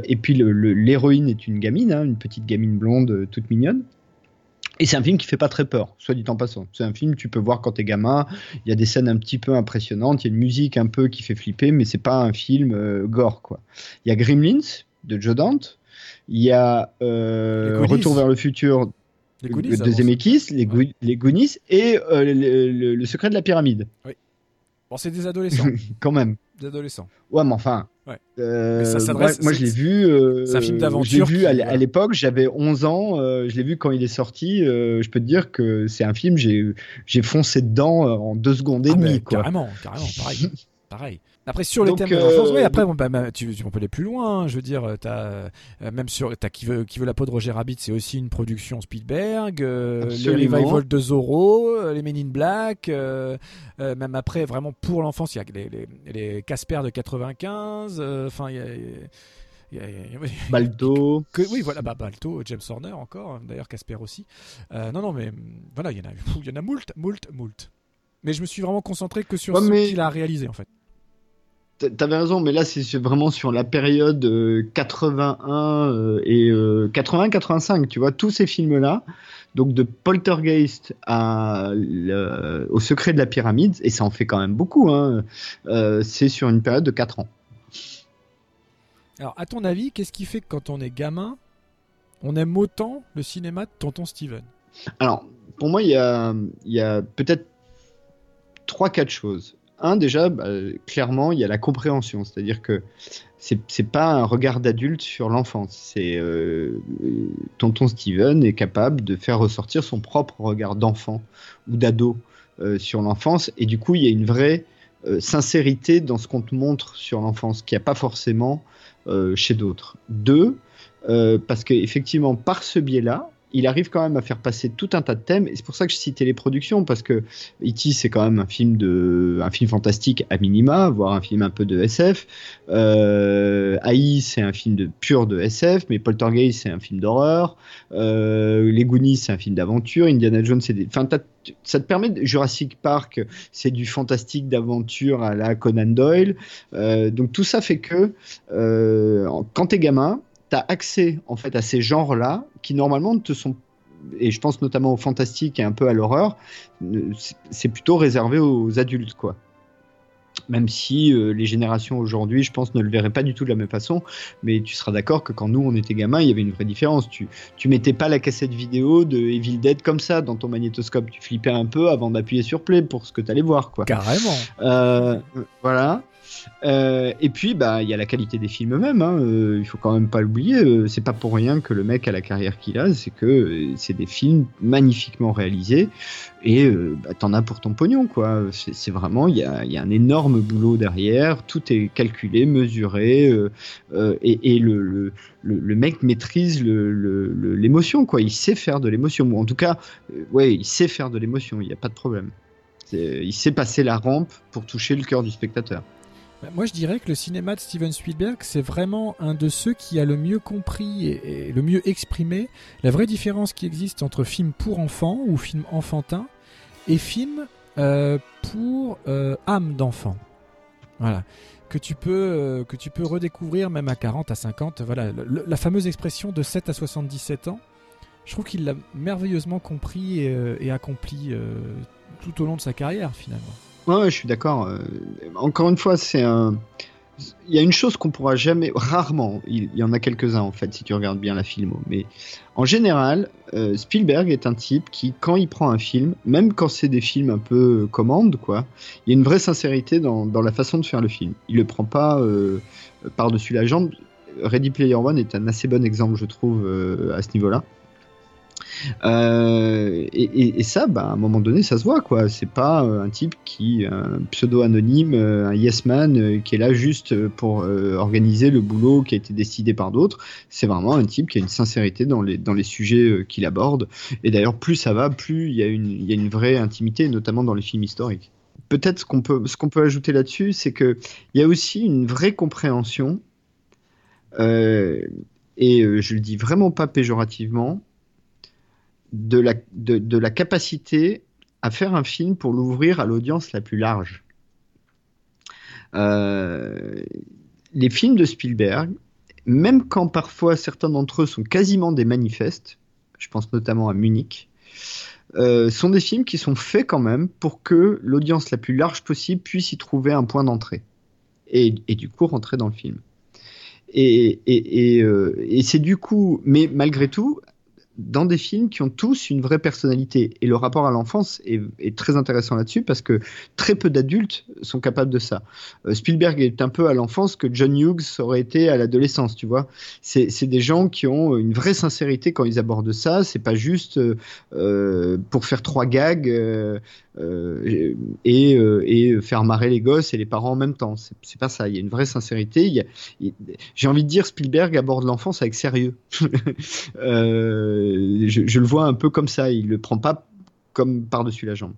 Speaker 1: Et puis l'héroïne est une gamine, hein, une petite gamine blonde euh, toute mignonne. Et c'est un film qui fait pas très peur, soit dit en passant. C'est un film que tu peux voir quand t'es gamin. Il y a des scènes un petit peu impressionnantes, il y a une musique un peu qui fait flipper, mais c'est pas un film euh, gore quoi. Il y a Gremlins de Joe Dante. Il y a euh, Retour vers le futur
Speaker 2: Les
Speaker 1: de
Speaker 2: Goonies,
Speaker 1: de Zemeckis, les, les Goonies et euh, le, le- le secret de la pyramide.
Speaker 2: Bon, c'est des adolescents.
Speaker 1: Quand même.
Speaker 2: des adolescents.
Speaker 1: Ouais, mais enfin.
Speaker 2: Ouais.
Speaker 1: euh,
Speaker 2: ça
Speaker 1: moi,
Speaker 2: s'adresse-
Speaker 1: moi, je l'ai vu. euh,
Speaker 2: c'est un film d'aventure
Speaker 1: Je l'ai vu
Speaker 2: qui-
Speaker 1: à, l'époque, j'avais 11 ans. euh, je l'ai vu quand il est sorti. je peux te dire que c'est un film, j'ai foncé dedans en deux secondes et
Speaker 2: Ah,
Speaker 1: demie. quoi.
Speaker 2: carrément, carrément, pareil. pareil. Après, sur les
Speaker 1: Donc,
Speaker 2: thèmes de l'enfance,
Speaker 1: euh,
Speaker 2: oui, après, bah, tu, on peut aller plus loin. hein. Je veux dire, euh, t'as, euh, même sur, t'as qui veut, qui veut la peau de Roger Rabbit, c'est aussi une production Spielberg. les revivals de Zorro, les Men in Black, même après, vraiment pour l'enfance, il y a les, les, les Casper de 95. euh, Enfin, il y a. il y a- il y a- oui.
Speaker 1: Balto.
Speaker 2: Que, oui, voilà, bah, Balto, James Horner encore, hein, d'ailleurs Casper aussi. Euh, non, non, mais voilà, il y en a, il y en a moult, moult, moult. Mais je me suis vraiment concentré que sur
Speaker 1: Ouais,
Speaker 2: ce
Speaker 1: mais-
Speaker 2: qu'il a réalisé en fait.
Speaker 1: T'a- T'avais raison, mais là c'est vraiment sur la période euh, 81 euh, et 80-85, tu vois, tous ces films-là, donc de Poltergeist à le- au secret de la pyramide, et ça en fait quand même beaucoup, hein, euh, c'est sur une période de 4 ans.
Speaker 2: Alors, à ton avis, qu'est-ce qui fait que quand on est gamin, on aime autant le cinéma de Tonton Steven?
Speaker 1: Alors, pour moi, il y a, il y a peut-être trois, quatre choses. Un, déjà, bah, clairement, il y a la compréhension, c'est-à-dire que c'est c'est pas un regard d'adulte sur l'enfance. C'est euh, Tonton Steven est capable de faire ressortir son propre regard d'enfant ou d'ado euh, sur l'enfance, et du coup, il y a une vraie euh, sincérité dans ce qu'on te montre sur l'enfance, qu'il n'y a pas forcément chez d'autres. Deux, parce qu'effectivement, par ce biais-là, il arrive quand même à faire passer tout un tas de thèmes, et c'est pour ça que je citais les productions, parce que E.T. c'est quand même un film de, un film fantastique à minima, voire un film un peu de SF. Euh, AI c'est un film de pur de SF, mais Poltergeist c'est un film d'horreur. Euh, les Goonies c'est un film d'aventure. Indiana Jones c'est enfin ça te permet Jurassic Park c'est du fantastique d'aventure à la Conan Doyle. Euh, donc tout ça fait que quand t'es gamin, t'as accès en fait à ces genres-là qui normalement te sont et je pense notamment au fantastique et un peu à l'horreur, c'est- c'est plutôt réservé aux adultes quoi. Même si euh, les générations aujourd'hui, je pense, ne le verraient pas du tout de la même façon, mais tu seras d'accord que quand nous on était gamins, il y avait une vraie différence. Tu, tu mettais pas la cassette vidéo de Evil Dead comme ça dans ton magnétoscope, tu flippais un peu avant d'appuyer sur play pour ce que tu allais voir quoi.
Speaker 2: Carrément.
Speaker 1: Euh, voilà. Euh, et puis, bah, il y a la qualité des films eux-mêmes. hein. Euh, il faut quand même pas l'oublier. Euh, c'est pas pour rien que le mec a la carrière qu'il a. C'est que euh, c'est des films magnifiquement réalisés et bah, t'en as pour ton pognon, quoi. C'est vraiment, il y a, un énorme boulot derrière. Tout est calculé, mesuré, et, le, mec maîtrise l'émotion, quoi. Il sait faire de l'émotion. Ou en tout cas, ouais, il sait faire de l'émotion. Il n'y a pas de problème. Il sait passer la rampe pour toucher le cœur du spectateur.
Speaker 2: Bah, Moi, je dirais que le cinéma de Steven Spielberg, c'est vraiment un de ceux qui a le mieux compris et, le mieux exprimé la vraie différence qui existe entre film pour enfants ou film enfantin et film euh, pour euh, âme d'enfant. Voilà. Que tu, peux, euh, que tu peux redécouvrir même à 40, à 50. Voilà. La fameuse expression de 7 à 77 ans, je trouve qu'il l'a merveilleusement compris et, accompli tout au long de sa carrière finalement.
Speaker 1: Ouais, je suis d'accord. Euh, encore une fois, c'est un. Il y a une chose qu'on pourra jamais, rarement, il, y en a quelques-uns en fait, si tu regardes bien la filmo, mais en général, euh, Spielberg est un type qui, quand il prend un film, même quand c'est des films un peu euh, commande, quoi, il y a une vraie sincérité dans, dans la façon de faire le film. Il le prend pas euh, par-dessus la jambe. Ready Player One est un assez bon exemple, je trouve, à ce niveau-là. Euh, et, ça, bah, à un moment donné, ça se voit, quoi. C'est pas euh, un type qui, un pseudo anonyme, euh, un yes man, qui est là juste pour organiser le boulot qui a été décidé par d'autres. C'est vraiment un type qui a une sincérité dans les, dans les sujets qu'il aborde. Et d'ailleurs, plus ça va, plus il y, a une- y a une vraie intimité, notamment dans les films historiques. Peut-être ce qu'on peut, ce qu'on peut ajouter là-dessus, c'est que il y a aussi une vraie compréhension, et je le dis vraiment pas péjorativement, de la, capacité à faire un film pour l'ouvrir à l'audience la plus large. Euh, les films de Spielberg, même quand parfois certains d'entre eux sont quasiment des manifestes, je pense notamment à Munich, euh, sont des films qui sont faits quand même pour que l'audience la plus large possible puisse y trouver un point d'entrée et, du coup rentrer dans le film. Et, euh, et c'est du coup, mais malgré tout, dans des films qui ont tous une vraie personnalité. Et le rapport à l'enfance est, très intéressant là-dessus parce que très peu d'adultes sont capables de ça. Euh, Spielberg est un peu à l'enfance que John Hughes aurait été à l'adolescence, tu vois. C'est des gens qui ont une vraie sincérité quand ils abordent ça. C'est pas juste euh, pour faire trois gags euh, euh et, euh, et, faire marrer les gosses et les parents en même temps. C'est pas ça. Il y a une vraie sincérité. J'ai envie de dire Spielberg aborde l'enfance avec sérieux. euh, je, je, le vois un peu comme ça. Il le prend pas comme par-dessus la jambe.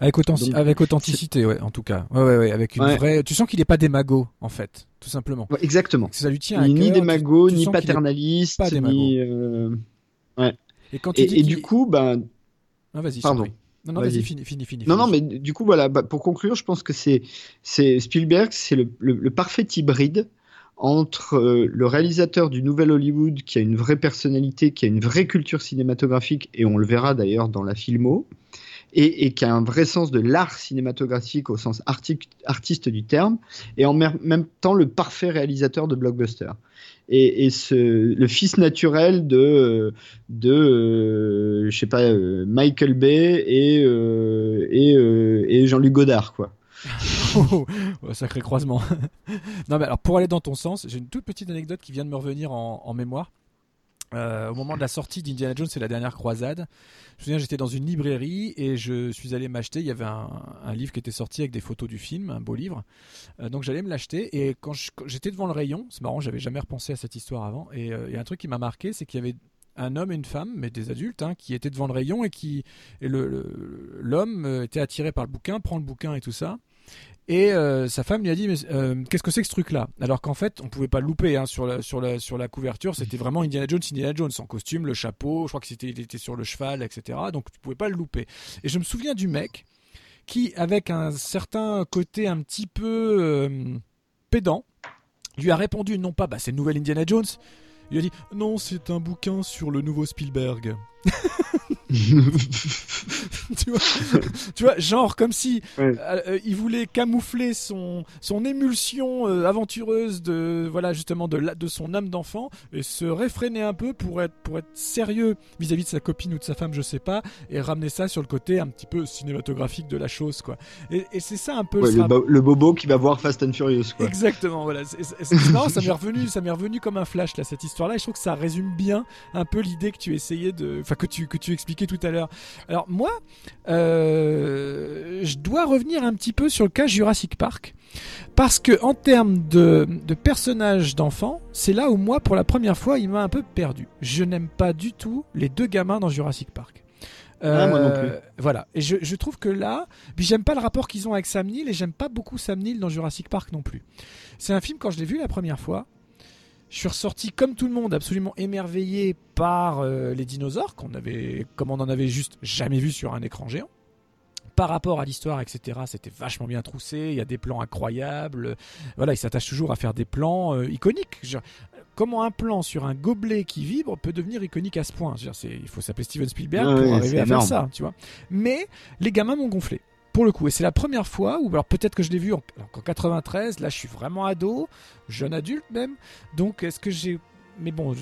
Speaker 2: Avec, authentic Donc, avec authenticité, ouais, en tout cas. Ouais, ouais, ouais, avec une
Speaker 1: Ouais.
Speaker 2: vraie. Tu sens qu'il est pas démago, en fait, tout simplement.
Speaker 1: Ouais, exactement.
Speaker 2: Ça lui tient à
Speaker 1: Ni
Speaker 2: cœur,
Speaker 1: démago,
Speaker 2: tu- tu
Speaker 1: ni paternaliste,
Speaker 2: pas démago.
Speaker 1: ni. euh, Ouais.
Speaker 2: Et quand tu
Speaker 1: Et,
Speaker 2: dis
Speaker 1: et
Speaker 2: qu'il-
Speaker 1: du coup, ben.
Speaker 2: Ah, vas-y,
Speaker 1: Pardon.
Speaker 2: Non, non, vas-y, fini, fini, fini.
Speaker 1: Non, non, mais du coup, voilà, bah, pour conclure, je pense que c'est, c'est Spielberg, c'est le, le- le parfait hybride entre euh, le réalisateur du Nouvel Hollywood qui a une vraie personnalité, qui a une vraie culture cinématographique, et on le verra d'ailleurs dans la filmo, et, et qui a un vrai sens de l'art cinématographique au sens arti- artiste du terme, et en même temps le parfait réalisateur de blockbuster. Et, le fils naturel de, euh, je sais pas, euh, Michael Bay et, euh, et, Jean-Luc Godard, quoi.
Speaker 2: Oh, oh, sacré croisement. non, mais alors pour aller dans ton sens, j'ai une toute petite anecdote qui vient de me revenir en, en mémoire. Euh, au moment de la sortie d'Indiana Jones, c'est la dernière croisade. Je me souviens, j'étais dans une librairie et je suis allé m'acheter. Il y avait un, livre qui était sorti avec des photos du film, un beau livre. Euh, donc j'allais me l'acheter et quand j'étais devant le rayon, c'est marrant, j'avais jamais repensé à cette histoire avant. Et euh, il y a un truc qui m'a marqué, c'est qu'il y avait un homme et une femme, mais des adultes, hein, qui étaient devant le rayon et qui et le- le- l'homme était attiré par le bouquin, prend le bouquin et tout ça. Et euh, sa femme lui a dit mais euh, qu'est-ce que c'est que ce truc-là? Alors qu'en fait on pouvait pas le louper hein, sur la sur la sur la couverture. C'était vraiment Indiana Jones, Indiana Jones en costume, le chapeau. Je crois que c'était il était sur le cheval, etc. Donc tu pouvais pas le louper. Et je me souviens du mec qui, avec un certain côté un petit peu euh, pédant, lui a répondu non pas bah c'est le nouvel Indiana Jones. Il a dit non c'est un bouquin sur le nouveau Spielberg. tu, vois, tu vois, genre comme si
Speaker 1: Ouais.
Speaker 2: euh, euh, il voulait camoufler son son émulsion euh, aventureuse de voilà justement de la- de son âme d'enfant et se réfréner un peu pour être pour être sérieux vis-à-vis de sa copine ou de sa femme, je sais pas, et ramener ça sur le côté un petit peu cinématographique de la chose quoi. Et, et c'est ça un peu
Speaker 1: Ouais, le, bo- le bobo qui va voir Fast and Furious, quoi.
Speaker 2: Exactement, voilà. Marrant, ça m'est revenu, ça m'est revenu comme un flash là cette histoire-là. Et je trouve que ça résume bien un peu l'idée que tu essayais de, enfin que tu que tu expliquais tout à l'heure. Alors moi, euh, je dois revenir un petit peu sur le cas Jurassic Park parce que en termes de, de personnages d'enfants, c'est là où moi, pour la première fois, il m'a un peu perdu. Je n'aime pas du tout les deux gamins dans Jurassic Park.
Speaker 1: Ah, moi non plus.
Speaker 2: Euh, Voilà. Et je, je trouve que là, puis j'aime pas le rapport qu'ils ont avec Sam Neill et j'aime pas beaucoup Sam Neill dans Jurassic Park non plus. C'est un film quand je l'ai vu la première fois, je suis ressorti comme tout le monde absolument émerveillé par euh, les dinosaures qu'on avait, comme on en avait juste jamais vu sur un écran géant. Par rapport à l'histoire, etc., c'était vachement bien troussé. Il y a des plans incroyables. Voilà, il s'attache toujours à faire des plans euh, iconiques. Comment un plan sur un gobelet qui vibre peut devenir iconique à ce point? Il faut s'appeler Steven Spielberg pour arriver à faire ça, tu vois. Mais les gamins m'ont gonflé. Pour le coup, et c'est la première fois où, alors peut-être que je l'ai vu en, en 93, là je suis vraiment ado, jeune adulte même, donc est-ce que j'ai. Mais bon,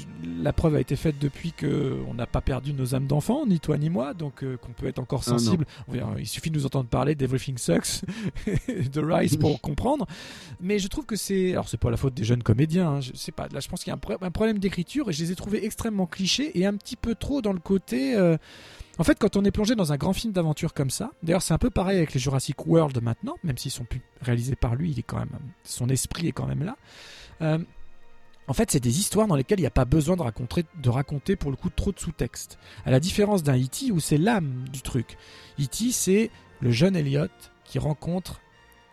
Speaker 2: la preuve a été faite depuis que on n'a pas perdu nos âmes d'enfant, ni toi ni moi, donc euh, qu'on peut être encore
Speaker 1: Ah,
Speaker 2: sensible. Verra, il suffit de nous entendre parler d'Everything Sucks, de Rise pour comprendre. Mais je trouve que c'est. Alors c'est pas la faute des jeunes comédiens, hein, je sais pas. Là je pense qu'il y a un, pro- un problème d'écriture et je les ai trouvés extrêmement clichés et un petit peu trop dans le côté. euh, en fait, quand on est plongé dans un grand film d'aventure comme ça, d'ailleurs c'est un peu pareil avec les Jurassic World maintenant, même s'ils sont plus réalisés par lui, il est quand même, son esprit est quand même là. Euh, en fait, c'est des histoires dans lesquelles il n'y a pas besoin de raconter, de raconter pour le coup trop de sous-texte. À la différence d'un E.T. où c'est l'âme du truc. E.T. c'est le jeune Elliot qui rencontre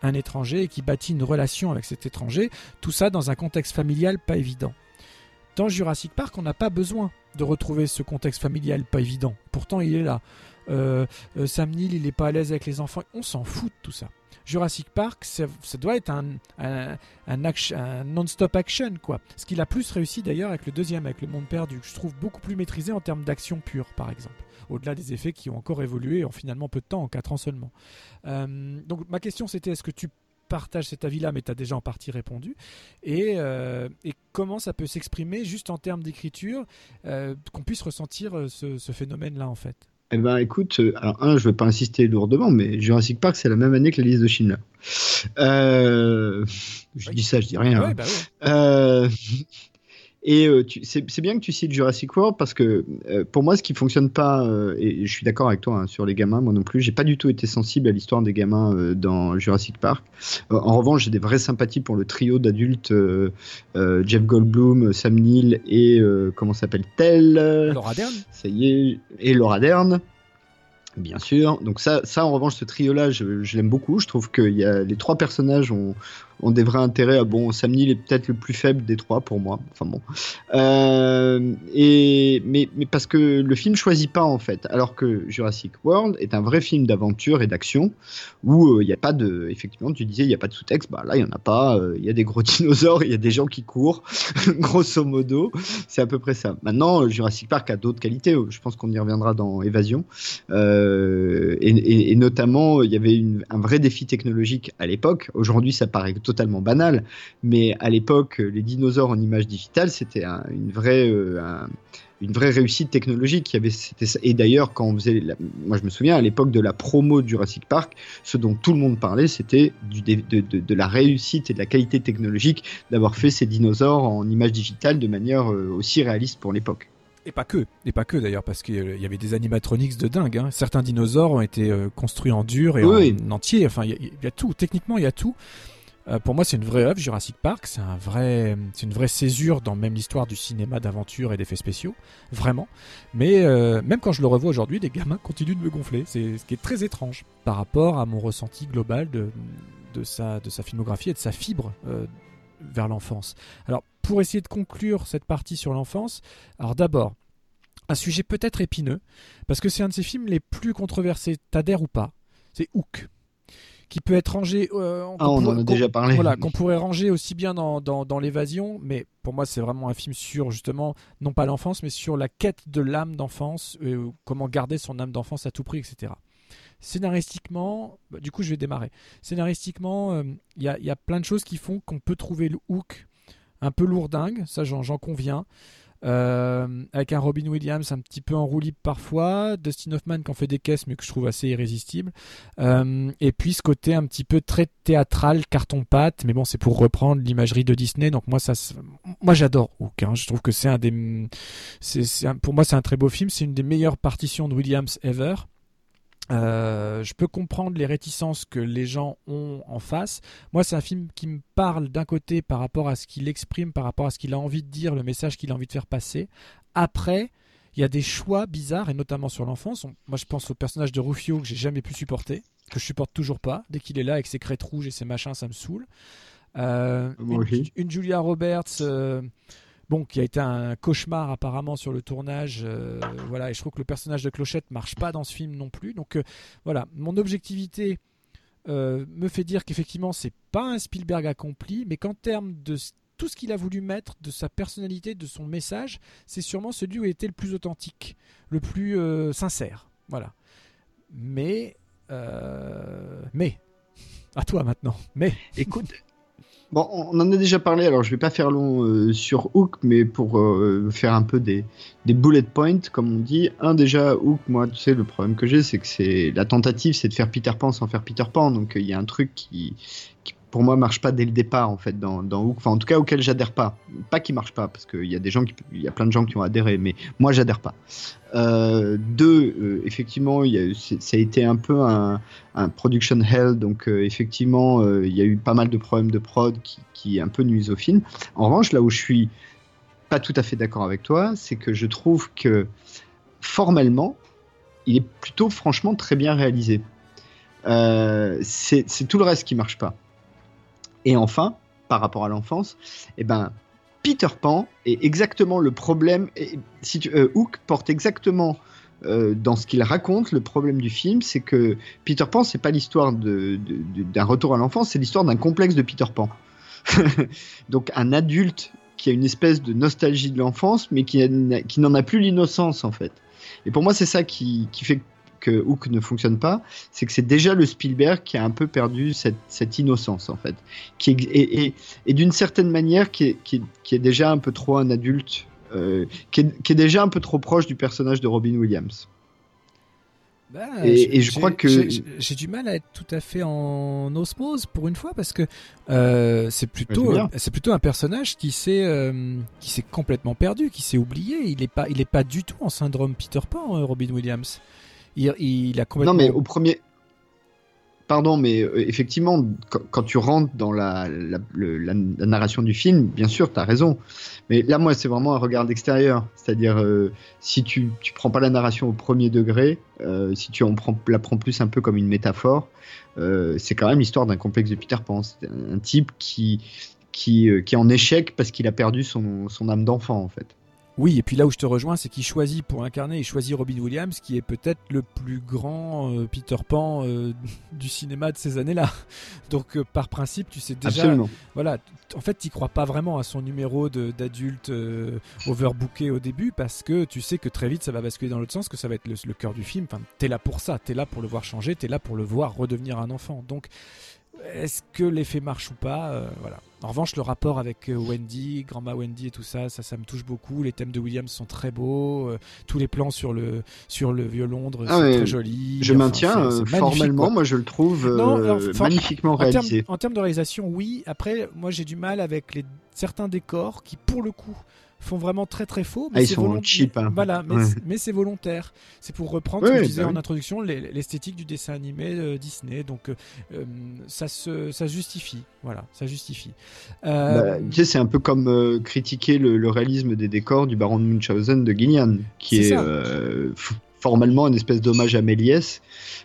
Speaker 2: un étranger et qui bâtit une relation avec cet étranger. Tout ça dans un contexte familial pas évident. Dans Jurassic Park, on n'a pas besoin de retrouver ce contexte familial pas évident. Pourtant, il est là. Euh, euh, Sam Neill, il n'est pas à l'aise avec les enfants. On s'en fout de tout ça. Jurassic Park, ça, doit être un, non-stop action, quoi. Ce qu'il a plus réussi d'ailleurs avec le deuxième, avec le monde perdu, je trouve beaucoup plus maîtrisé en termes d'action pure, par exemple. Au-delà des effets qui ont encore évolué en finalement peu de temps, en 4 ans seulement. Euh, donc ma question c'était est-ce que tu partages cet avis-là, mais tu as déjà en partie répondu. Et, comment ça peut s'exprimer juste en termes d'écriture, qu'on puisse ressentir ce, ce phénomène-là en fait?
Speaker 1: Eh ben, écoute, euh, alors un, je vais pas insister lourdement, mais Jurassic Park, c'est la même année que la liste de Schindler. Euh, je dis ça, je dis rien.
Speaker 2: Ouais, bah
Speaker 1: euh, et euh, c'est bien que tu cites Jurassic World parce que euh, pour moi, ce qui fonctionne pas, euh, et je suis d'accord avec toi hein, sur les gamins, moi non plus, j'ai pas du tout été sensible à l'histoire des gamins dans Jurassic Park. en revanche, j'ai des vraies sympathies pour le trio d'adultes Jeff Goldblum, Sam Neill et comment s'appelle-t-elle
Speaker 2: Laura Dern.
Speaker 1: Ça y est, et Laura Dern. Bien sûr. Donc ça, ça en revanche, ce trio-là, je, je l'aime beaucoup. Je trouve que y a, les trois personnages ont, ont des vrais intérêts. bon, Sam Neill est peut-être le plus faible des trois pour moi. Enfin bon. Euh, et, mais, mais parce que le film choisit pas en fait. Alors que Jurassic World est un vrai film d'aventure et d'action où euh, il n'y a pas de. Effectivement, tu disais il n'y a pas de sous-texte. Bah là, il n'y en a pas. Euh, il y a des gros dinosaures, il y a des gens qui courent. grosso modo, c'est à peu près ça. Maintenant, Jurassic Park a d'autres qualités. Je pense qu'on y reviendra dans Évasion. Et, notamment, il y avait un vrai défi technologique à l'époque. Aujourd'hui, ça paraît totalement banal, mais à l'époque, les dinosaures en image digitale, c'était une vraie, euh, une vraie réussite technologique. Il y avait, et d'ailleurs, quand on faisait, moi je me souviens à l'époque de la promo de Jurassic Park, ce dont tout le monde parlait, c'était de, de, la réussite et de la qualité technologique d'avoir fait ces dinosaures en image digitale de manière euh, aussi réaliste pour l'époque.
Speaker 2: Et pas que, et pas que d'ailleurs, parce qu'il y avait des animatronics de dingue. Hein. Certains dinosaures ont été euh, construits en dur et en, entier. Enfin, il y, a tout. Techniquement, il y a tout. Euh, pour moi, c'est une vraie œuvre, Jurassic Park. C'est un vrai, une vraie césure dans même l'histoire du cinéma d'aventure et d'effets spéciaux, vraiment. Mais euh, même quand je le revois aujourd'hui, les gamins continuent de me gonfler. C'est ce qui est très étrange par rapport à mon ressenti global de, sa, filmographie et de sa fibre euh, vers l'enfance. Alors, pour essayer de conclure cette partie sur l'enfance, alors d'abord, un sujet peut-être épineux, parce que c'est un de ces films les plus controversés, t'adhères ou pas, c'est Hook qui peut être rangé.
Speaker 1: Euh, ah, on en a déjà parlé.
Speaker 2: Voilà, qu'on pourrait ranger aussi bien dans, dans, l'évasion, mais pour moi, c'est vraiment un film sur justement, non pas l'enfance, mais sur la quête de l'âme d'enfance, euh, comment garder son âme d'enfance à tout prix, etc. Scénaristiquement, bah, du coup, je vais démarrer. Scénaristiquement, euh, il y, a, y, a, plein de choses qui font qu'on peut trouver le hook un peu lourdingue, ça j'en conviens. Euh, avec un Robin Williams un petit peu en roue libre parfois, Dustin Hoffman qui en fait des caisses mais que je trouve assez irrésistible, euh, et puis ce côté un petit peu très théâtral, carton-pâte, mais bon c'est pour reprendre l'imagerie de Disney, donc moi ça, moi j'adore Hook, hein. je trouve que c'est un des, pour moi c'est un très beau film, c'est une des meilleures partitions de Williams ever. Euh, je peux comprendre les réticences que les gens ont en face. Moi, c'est un film qui me parle d'un côté par rapport à ce qu'il exprime, par rapport à ce qu'il a envie de dire, le message qu'il a envie de faire passer. Après, il y a des choix bizarres, et notamment sur l'enfance. Moi, je pense au personnage de Rufio que j'ai jamais pu supporter, que je supporte toujours pas. Dès qu'il est là avec ses crêtes rouges et ses machins, ça me saoule. Euh, une, Julia Roberts. Euh, bon, qui a été un cauchemar apparemment sur le tournage. Euh, voilà, et je trouve que le personnage de Clochette marche pas dans ce film non plus. Donc euh, voilà, mon objectivité euh, me fait dire qu'effectivement c'est pas un Spielberg accompli, mais qu'en termes de tout ce qu'il a voulu mettre, de sa personnalité, de son message, c'est sûrement celui où il était le plus authentique, le plus sincère. Voilà. Mais, mais, à toi maintenant. Mais,
Speaker 1: écoute, Bon, on en a déjà parlé, alors je vais pas faire long euh, sur Hook, mais pour euh, faire un peu des, des bullet points, comme on dit. Un, déjà, Hook, moi, tu sais, le problème que j'ai, c'est que c'est la tentative, c'est de faire Peter Pan sans faire Peter Pan. Donc, il y a un truc qui, pour moi marche pas dès le départ en fait en tout cas auquel j'adhère pas. Pas qui marche pas parce qu'il y a des gens il y a plein de gens qui ont adhéré, mais moi j'adhère pas. Euh, deux, euh, effectivement, ça a été un peu un, production hell, donc euh, effectivement il y a eu pas mal de problèmes de prod qui, qui un peu nuisent au film. En revanche, là où je suis pas tout à fait d'accord avec toi, c'est que je trouve que formellement, il est plutôt franchement très bien réalisé. C'est tout le reste qui marche pas. Et enfin, par rapport à l'enfance, eh ben, Peter Pan est exactement le problème. Et, euh, Hook porte exactement euh, dans ce qu'il raconte le problème du film, c'est que Peter Pan, c'est pas l'histoire d'un retour à l'enfance, c'est l'histoire d'un complexe de Peter Pan. Donc un adulte qui a une espèce de nostalgie de l'enfance, mais qui n'en a plus l'innocence en fait. Et pour moi, c'est ça qui, qui fait que Hook ne fonctionne pas, c'est que c'est déjà le Spielberg qui a un peu perdu cette, cette innocence en fait, qui est, et, et- et d'une certaine manière qui est, qui, est, qui est déjà un peu trop un adulte, euh, qui, est, qui est déjà un peu trop proche du personnage de Robin Williams.
Speaker 2: Bah,
Speaker 1: Et- je crois que-
Speaker 2: j'ai- du mal à être tout à fait en osmose pour une fois parce que euh, c'est plutôt
Speaker 1: Ouais, c'est
Speaker 2: plutôt un personnage qui s'est euh, qui s'est complètement perdu, qui s'est oublié. Il est pas il est pas du tout en syndrome Peter Pan, Robin Williams. Il, il a complètement
Speaker 1: Non, mais au premier. Pardon, mais euh, effectivement, quand, tu rentres dans la, la, le- la- la narration du film, bien sûr, tu as raison. Mais là, moi, c'est vraiment un regard d'extérieur. C'est-à-dire, euh, si tu, tu prends pas la narration au premier degré, euh, si tu en prends, la prends plus un peu comme une métaphore, euh, c'est quand même l'histoire d'un complexe de Peter Pan. C'est un, type qui, qui, qui est en échec parce qu'il a perdu son, son âme d'enfant, en fait.
Speaker 2: Oui, et puis là où je te rejoins, c'est qu'il choisit pour incarner, il choisit Robin Williams, qui est peut-être le plus grand euh, Peter Pan euh, du cinéma de ces années-là. Donc euh, par principe, tu sais déjà,
Speaker 1: Absolument.
Speaker 2: voilà, en fait, tu crois pas vraiment à son numéro d'adulte overbooké au début, parce que tu sais que très vite ça va basculer dans l'autre sens, que ça va être le, le cœur du film. Enfin, t'es là pour ça, t'es là pour le voir changer, t'es là pour le voir redevenir un enfant. Donc est-ce que l'effet marche ou pas Euh, Voilà. En revanche, le rapport avec euh, Wendy, Grandma Wendy et tout ça, ça, ça me touche beaucoup. Les thèmes de Williams sont très beaux. euh, tous les plans sur le sur le vieux Londres
Speaker 1: Ah
Speaker 2: sont
Speaker 1: ouais,
Speaker 2: très jolis.
Speaker 1: Je
Speaker 2: Enfin,
Speaker 1: maintiens, formellement,
Speaker 2: quoi.
Speaker 1: moi, je le trouve
Speaker 2: Non,
Speaker 1: magnifiquement
Speaker 2: en termes-
Speaker 1: réalisé.
Speaker 2: En termes de réalisation, oui. Après, moi, j'ai du mal avec les certains décors qui, pour le coup, font vraiment très très faux.
Speaker 1: Ah, ils
Speaker 2: c'est
Speaker 1: sont
Speaker 2: volont-
Speaker 1: cheap,
Speaker 2: mais-
Speaker 1: hein.
Speaker 2: Voilà, mais
Speaker 1: Ouais.
Speaker 2: c'est- mais c'est volontaire. C'est pour reprendre
Speaker 1: Ouais,
Speaker 2: ce que je disais
Speaker 1: bah
Speaker 2: en
Speaker 1: oui.
Speaker 2: introduction, l'es- l'esthétique du dessin animé euh, Disney. Donc, euh, euh, ça se ça justifie. Voilà, ça justifie. Euh,
Speaker 1: Bah, tu sais, c'est un peu comme critiquer le, le réalisme des décors du baron de Munchausen de Guignan, qui est,
Speaker 2: ça.
Speaker 1: Formellement une espèce d'hommage à Méliès.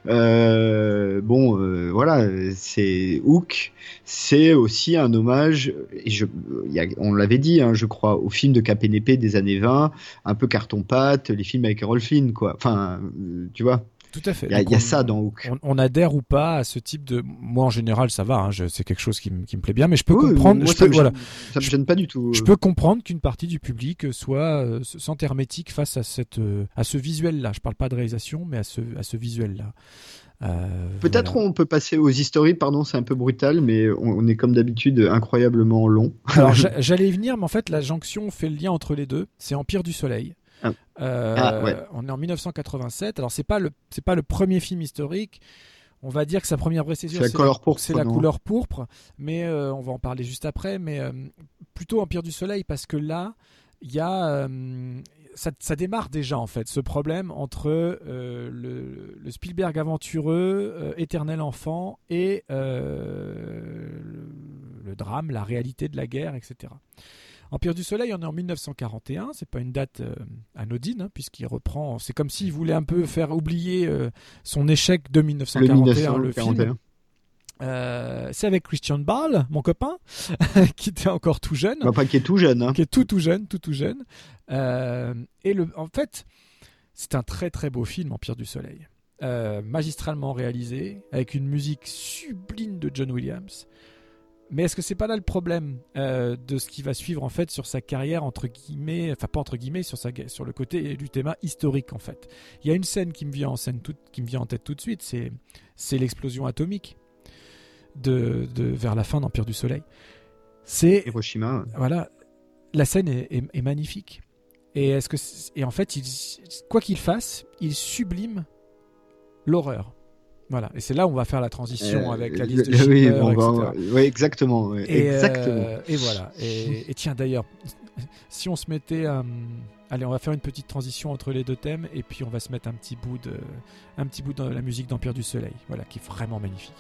Speaker 1: Euh, bon, euh, voilà, c'est Hook, c'est aussi un hommage, et je, on l'avait dit, hein, je crois, au film de KPNP des années 20, un peu carton-pâte, les films avec Errol Flynn, quoi. Enfin, euh, tu vois.
Speaker 2: Tout à fait.
Speaker 1: Il y a, y
Speaker 2: on-
Speaker 1: ça dans Hook.
Speaker 2: On, on adhère ou pas à ce type de. Moi, en général, ça va. hein, je- c'est quelque chose qui, me- qui me plaît bien, mais je peux
Speaker 1: Oui,
Speaker 2: comprendre.
Speaker 1: moi,
Speaker 2: je
Speaker 1: ça
Speaker 2: peux-
Speaker 1: me
Speaker 2: voilà.
Speaker 1: gêne- ça me gêne pas du tout.
Speaker 2: Je peux comprendre qu'une partie du public soit euh, sente hermétique face à cette euh, à ce visuel-là. Je parle pas de réalisation, mais à ce à ce visuel-là. Euh,
Speaker 1: Peut-être
Speaker 2: voilà.
Speaker 1: on peut passer aux histories, pardon, c'est un peu brutal, mais on, on est comme d'habitude incroyablement long.
Speaker 2: Alors j'a- j'allais y venir, mais en fait la jonction fait le lien entre les deux. C'est Empire du Soleil.
Speaker 1: Ah.
Speaker 2: Euh,
Speaker 1: Ah, ouais.
Speaker 2: On est en 1987. Alors c'est pas le c'est pas le premier film historique. On va dire que sa première vraie césure,
Speaker 1: C'est la couleur pourpre,
Speaker 2: C'est la
Speaker 1: non
Speaker 2: couleur pourpre, mais euh, on va en parler juste après. Mais euh, plutôt Empire du Soleil parce que là, il y a ça, ça démarre déjà en fait ce problème entre euh, le, le Spielberg aventureux, euh, éternel enfant et euh, le, le drame, la réalité de la guerre, etc. Empire du Soleil, on est en 1941, c'est pas une date euh, anodine, hein, puisqu'il reprend. C'est comme s'il voulait un peu faire oublier euh, son échec de 1941, le, film.
Speaker 1: 1941.
Speaker 2: Euh, c'est avec Christian Bale, mon copain, qui était encore tout jeune,
Speaker 1: Bah, pas qui est tout jeune. Hein.
Speaker 2: qui est tout tout jeune, tout tout jeune. Et le, en fait, c'est un très très beau film, Empire du Soleil, magistralement réalisé, avec une musique sublime de John Williams. Mais est-ce que c'est pas là le problème euh, de ce qui va suivre en fait sur sa carrière entre guillemets, enfin pas entre guillemets, sur sa sur le côté du thème historique en fait? Il y a une scène qui me vient en scène toute, qui me vient en tête tout de suite, c'est c'est l'explosion atomique de, de vers la fin d'Empire du Soleil. C'est
Speaker 1: Hiroshima.
Speaker 2: voilà, la scène est, est- est magnifique. Et est-ce que et en fait, il, quoi qu'il fasse, il sublime l'horreur. Voilà, et c'est là où on va faire la transition
Speaker 1: Euh,
Speaker 2: avec la liste de
Speaker 1: le- oui,
Speaker 2: etc.
Speaker 1: oui, exactement. oui,
Speaker 2: Et,
Speaker 1: exactement.
Speaker 2: euh, et voilà. Et, et tiens, d'ailleurs, si on se mettait. euh, allez, on va faire une petite transition entre les deux thèmes et puis on va se mettre un petit bout de, un petit bout de la musique d'Empire du Soleil, voilà, qui est vraiment magnifique.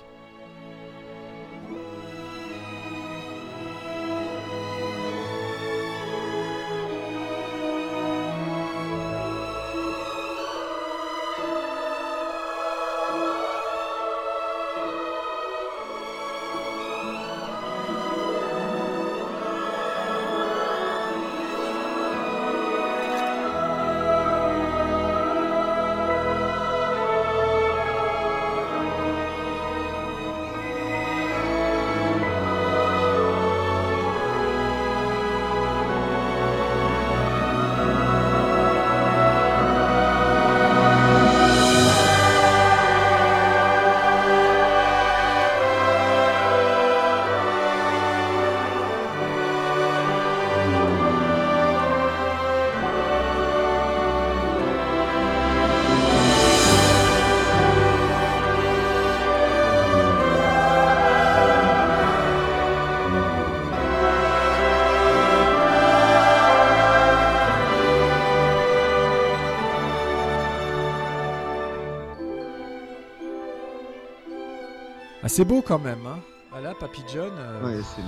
Speaker 2: C'est beau quand même. Hein. Voilà, Papy John. euh,
Speaker 1: Ouais, c'est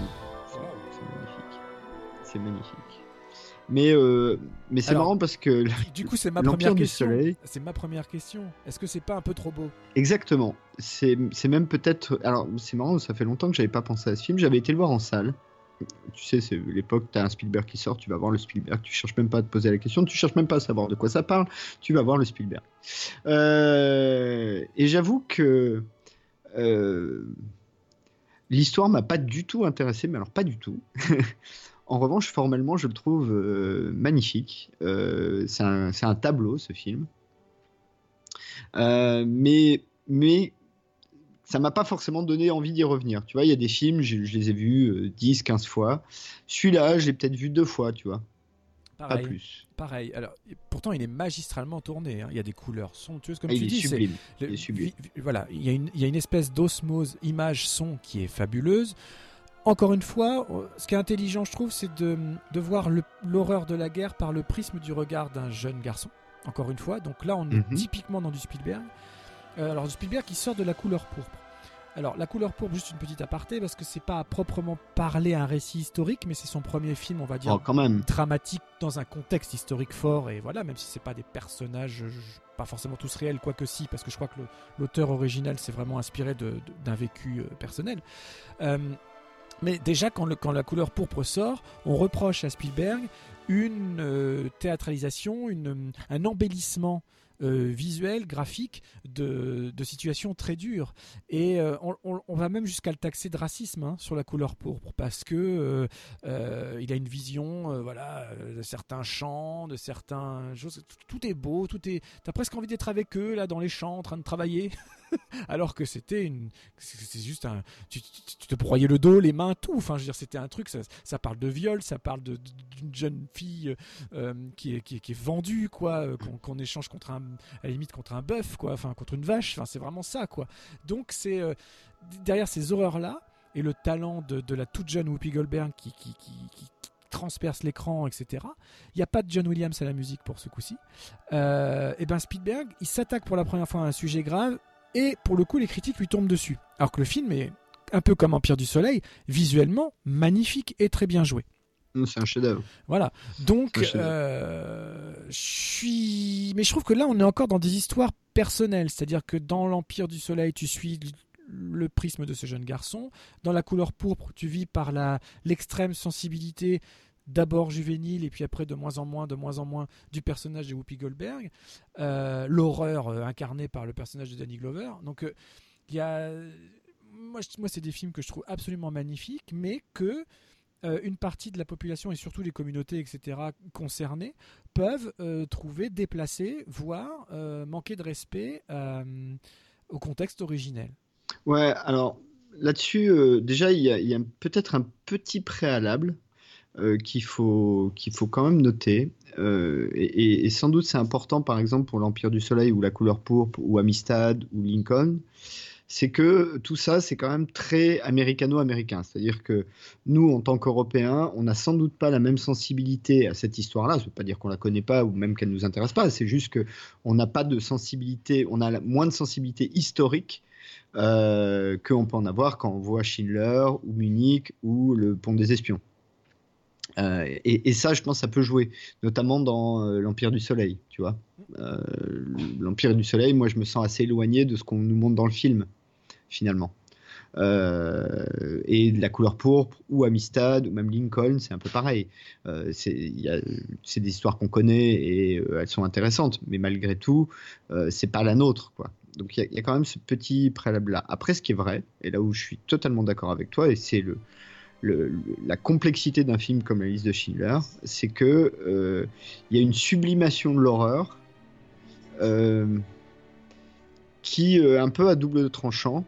Speaker 1: c'est magnifique. C'est magnifique. Mais, euh, mais c'est marrant parce que
Speaker 2: Du coup, c'est ma première question. C'est ma première question. Est-ce que c'est pas un peu trop beau?
Speaker 1: Exactement. C'est c'est même peut-être. Alors, c'est marrant, ça fait longtemps que j'avais pas pensé à ce film. J'avais été le voir en salle. Tu sais, c'est l'époque, t'as un Spielberg qui sort, tu vas voir le Spielberg, tu cherches même pas à te poser la question, tu cherches même pas à savoir de quoi ça parle, tu vas voir le Spielberg. Euh, et j'avoue que l'histoire m'a pas du tout intéressé, mais alors pas du tout. en revanche, formellement, je le trouve euh, magnifique. Euh, c'est un, tableau, ce film. Euh, mais, mais ça m'a pas forcément donné envie d'y revenir. Tu vois, il y a des films, je, je les ai vus euh, 10, 15 fois. Celui-là, je l'ai peut-être vu deux fois, tu vois.
Speaker 2: Pareil.
Speaker 1: Pas plus.
Speaker 2: Pareil. Alors, pourtant, il est magistralement tourné. hein. Il y a des couleurs somptueuses, comme
Speaker 1: Ah,
Speaker 2: tu
Speaker 1: il
Speaker 2: dis. c'est-
Speaker 1: sublime.
Speaker 2: le-
Speaker 1: Il est sublime.
Speaker 2: vi- voilà, il y, a une, il y a une espèce d'osmose image-son qui est fabuleuse. Encore une fois, euh, ce qui est intelligent, je trouve, c'est de, de voir l'horreur de la guerre par le prisme du regard d'un jeune garçon. Encore une fois, donc là, on est
Speaker 1: Mhm.
Speaker 2: typiquement dans du Spielberg. Euh, alors, du Spielberg qui sort de la couleur pourpre. Alors, la couleur pourpre, juste une petite aparté, parce que c'est pas à proprement parler un récit historique, mais c'est son premier film, on va dire,
Speaker 1: Oh, quand même.
Speaker 2: dramatique dans un contexte historique fort et voilà même si c'est pas des personnages pas forcément tous réels quoique si parce que je crois que l'auteur original s'est vraiment inspiré d'un vécu euh, personnel Euh, mais déjà quand, le- quand la couleur pourpre sort on reproche à Spielberg une euh, théâtralisation une, un embellissement euh, visuel, graphique de, de situations très dures. Et euh, on, va même jusqu'à le taxer de racisme hein, sur la couleur pourpre parce que euh, il a une vision, voilà, de certains champs, de certains choses. Tout, tout est beau, tout est. T'as presque envie d'être avec eux là dans les champs en train de travailler, alors que c'était une. C'est juste un. Tu, te broyais le dos, les mains, tout. Enfin, je veux dire, c'était un truc. Ça, parle de viol, ça parle d'une jeune fille euh, qui, est, qui, vendue, quoi, euh, qu'on échange contre un, à la limite contre un bœuf, quoi, enfin contre une vache. Enfin, c'est vraiment ça, quoi. Donc c'est euh, derrière ces horreurs là et le talent de, la toute jeune Whoopi Goldberg qui transperce l'écran, etc. Il n'y a pas de John Williams à la musique pour ce coup-ci. Euh, et ben Spielberg, il s'attaque pour la première fois à un sujet grave et pour le coup les critiques lui tombent dessus. Alors que le film est un peu comme Empire du Soleil, visuellement magnifique et très bien joué.
Speaker 1: Non, C'est un chef-d'œuvre.
Speaker 2: Voilà. Donc, euh, je suis. Mais je trouve que là, on est encore dans des histoires personnelles. C'est-à-dire que dans l'Empire du Soleil, tu suis le prisme de ce jeune garçon. Dans la couleur pourpre, tu vis par la l'extrême sensibilité d'abord juvénile et puis après de moins en moins, de moins en moins du personnage de Whoopi Goldberg. Euh, L'horreur euh, incarnée par le personnage de Danny Glover. Donc, euh, il y a. Moi, moi c'est des films que je trouve absolument magnifiques, mais que une partie de la population et surtout les communautés, etc., concernées, peuvent trouver déplacés, voire manquer de respect au contexte originel.
Speaker 1: Ouais, alors là-dessus, déjà, il y a peut-être un petit préalable euh, qu'il faut, faut quand même noter. Euh, et, sans doute, c'est important, par exemple, pour l'Empire du Soleil ou la couleur pourpre ou Amistad ou Lincoln. C'est que tout ça, c'est quand même très américano-américain. C'est-à-dire que nous, en tant qu'Européens, on n'a sans doute pas la même sensibilité à cette histoire-là. Ça ne veut pas dire qu'on la connaît pas ou même qu'elle nous intéresse pas. C'est juste que on n'a pas de sensibilité, on a moins de sensibilité historique euh, qu'on peut en avoir quand on voit Schindler ou Munich ou le Pont des Espions. Euh, et, ça, je pense, ça peut jouer, notamment dans euh, l'Empire du Soleil, tu vois. Euh, L'Empire du Soleil, moi, je me sens assez éloigné de ce qu'on nous montre dans le film, finalement. Et de la couleur pourpre ou Amistad ou même Lincoln, c'est un peu pareil. C'est des histoires qu'on connaît et elles sont intéressantes, mais malgré tout, c'est pas la nôtre, quoi. Donc il y, a- quand même ce petit préalable-là. Après, ce qui est vrai, et là où je suis totalement d'accord avec toi, c'est le, la complexité d'un film comme La liste de Schindler, c'est que euh, il y a une sublimation de l'horreur euh, qui euh, un peu à double tranchant,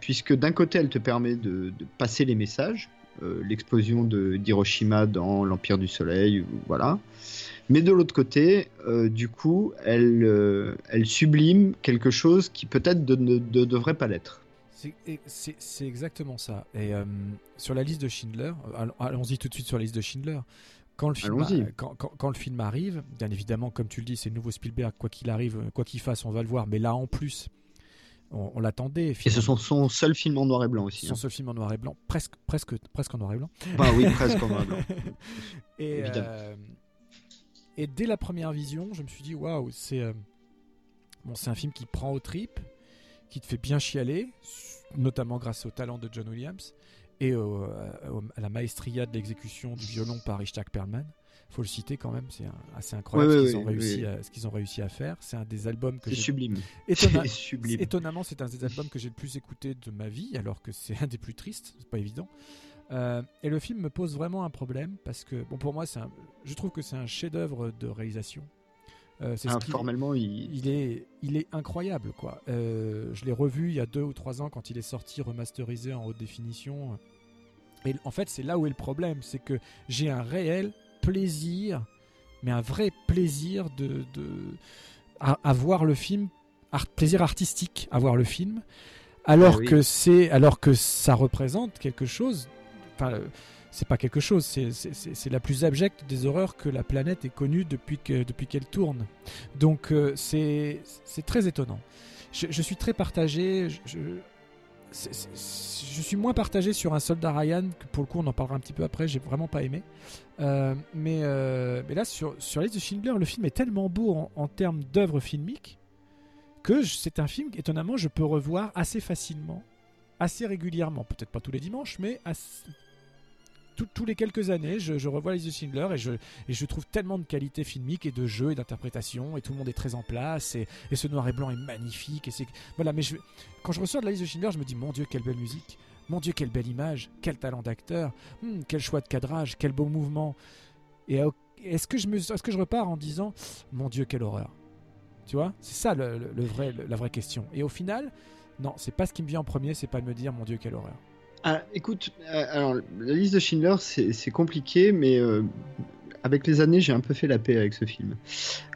Speaker 1: puisque d'un côté elle te permet de, passer les messages, l'explosion d'Hiroshima dans l'Empire du Soleil, voilà. Mais de l'autre côté, du coup, elle, sublime quelque chose qui peut-être ne de- devrait pas l'être.
Speaker 2: C'est- exactement ça. Et euh, sur la liste de Schindler, euh, allons- allons-y tout de suite sur la liste de Schindler. Quand le, film a- quand, quand- quand le film arrive, bien évidemment, comme tu le dis, c'est le nouveau Spielberg, quoi qu'il arrive, quoi qu'il fasse, on va le voir. Mais là, en plus, On, on l'attendait.
Speaker 1: Et ce sont son seul film en noir et blanc aussi.
Speaker 2: Son
Speaker 1: hein.
Speaker 2: seul film en noir et blanc, presque, presque, presque en noir et blanc.
Speaker 1: Bah oui, presque en noir et blanc.
Speaker 2: et,
Speaker 1: Évidemment.
Speaker 2: euh, et dès la première vision, je me suis dit waouh, c'est euh, bon, c'est un film qui prend aux tripes, qui te fait bien chialer, notamment grâce au talent de John Williams et au- au- à la maestria de l'exécution du violon par Ishak Perlman. Faut le citer quand même, c'est assez incroyable
Speaker 1: Ouais,
Speaker 2: ce qu'ils ont
Speaker 1: ouais,
Speaker 2: réussi
Speaker 1: ouais.
Speaker 2: à ce qu'ils ont réussi à faire. C'est un des albums que j'ai
Speaker 1: sublime.
Speaker 2: Étonna-
Speaker 1: C'est sublime.
Speaker 2: Étonnamment, c'est un des albums que j'ai le plus écouté de ma vie, alors que c'est un des plus tristes, c'est pas évident. Euh, et le film me pose vraiment un problème parce que, bon, pour moi, un- je trouve que c'est un chef-d'œuvre de réalisation. Euh, c'est ce
Speaker 1: Ah,
Speaker 2: qu'il-
Speaker 1: formellement, il...
Speaker 2: il est, il est incroyable, quoi. Euh, je l'ai revu il y a deux ou trois ans quand il est sorti remasterisé en haute définition. Et en fait, c'est là où est le problème, c'est que j'ai un réel plaisir, mais un vrai plaisir de, de à, à voir le film, art- plaisir artistique à voir le film, alors
Speaker 1: Ah oui.
Speaker 2: que c'est, alors que ça représente quelque chose. Enfin, c'est pas quelque chose, c'est- la plus abjecte des horreurs que la planète ait connue depuis que depuis qu'elle tourne. Donc euh, c'est très étonnant. Je, suis très partagé. Je, suis moins partagé sur un soldat Ryan que pour le coup on en parlera un petit peu après. J'ai vraiment pas aimé. Euh, mais euh, mais là sur sur de Schindler, le film est tellement beau en, termes d'œuvre filmique que c'est un film étonnamment je peux revoir assez facilement, assez régulièrement. Peut-être pas tous les dimanches, mais assez- tout- tous les quelques années, je, revois les Schindler et je, trouve tellement de qualité filmique et de jeu et d'interprétation et tout le monde est très en place et, ce noir et blanc est magnifique et c'est voilà mais je, quand je ressors de la de Schindler je me dis mon dieu quelle belle musique. Mon dieu quelle belle image. Quel talent d'acteur. Hmm, quel choix de cadrage. Quel beau mouvement. Et est-ce que je me est-ce que je repars en disant mon dieu quelle horreur. Tu vois? C'est ça le, vrai la vraie question. Et au final non c'est pas ce qui me vient en premier c'est pas de me dire mon dieu quelle horreur
Speaker 1: Ah, écoute, euh, alors la liste de Schindler, c'est compliqué, mais euh, avec les années, j'ai un peu fait la paix avec ce film.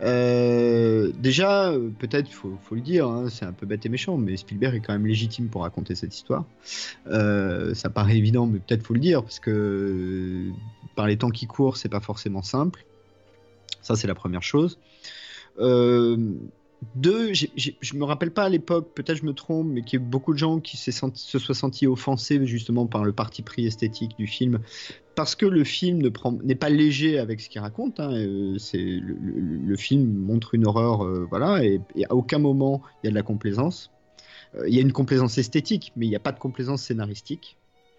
Speaker 1: Euh, déjà, peut-être, faut, faut le dire, hein, c'est un peu bête et méchant, mais Spielberg est quand même légitime pour raconter cette histoire. Ça paraît évident, mais peut-être faut le dire, parce que par les temps qui courent, c'est pas forcément simple. Ça, c'est la première chose. Deux, j'ai- j'ai- je me rappelle pas à l'époque, peut-être je me trompe, mais qu'il y a beaucoup de gens qui senti- se soient sentis offensés justement par le parti pris esthétique du film, parce que le film n'est pas léger avec ce qu'il raconte. hein, euh, le, le- le film montre une horreur, euh, voilà, et, et à aucun moment il y a de la complaisance. Euh, Il y a une complaisance esthétique, mais il n'y a pas de complaisance scénaristique.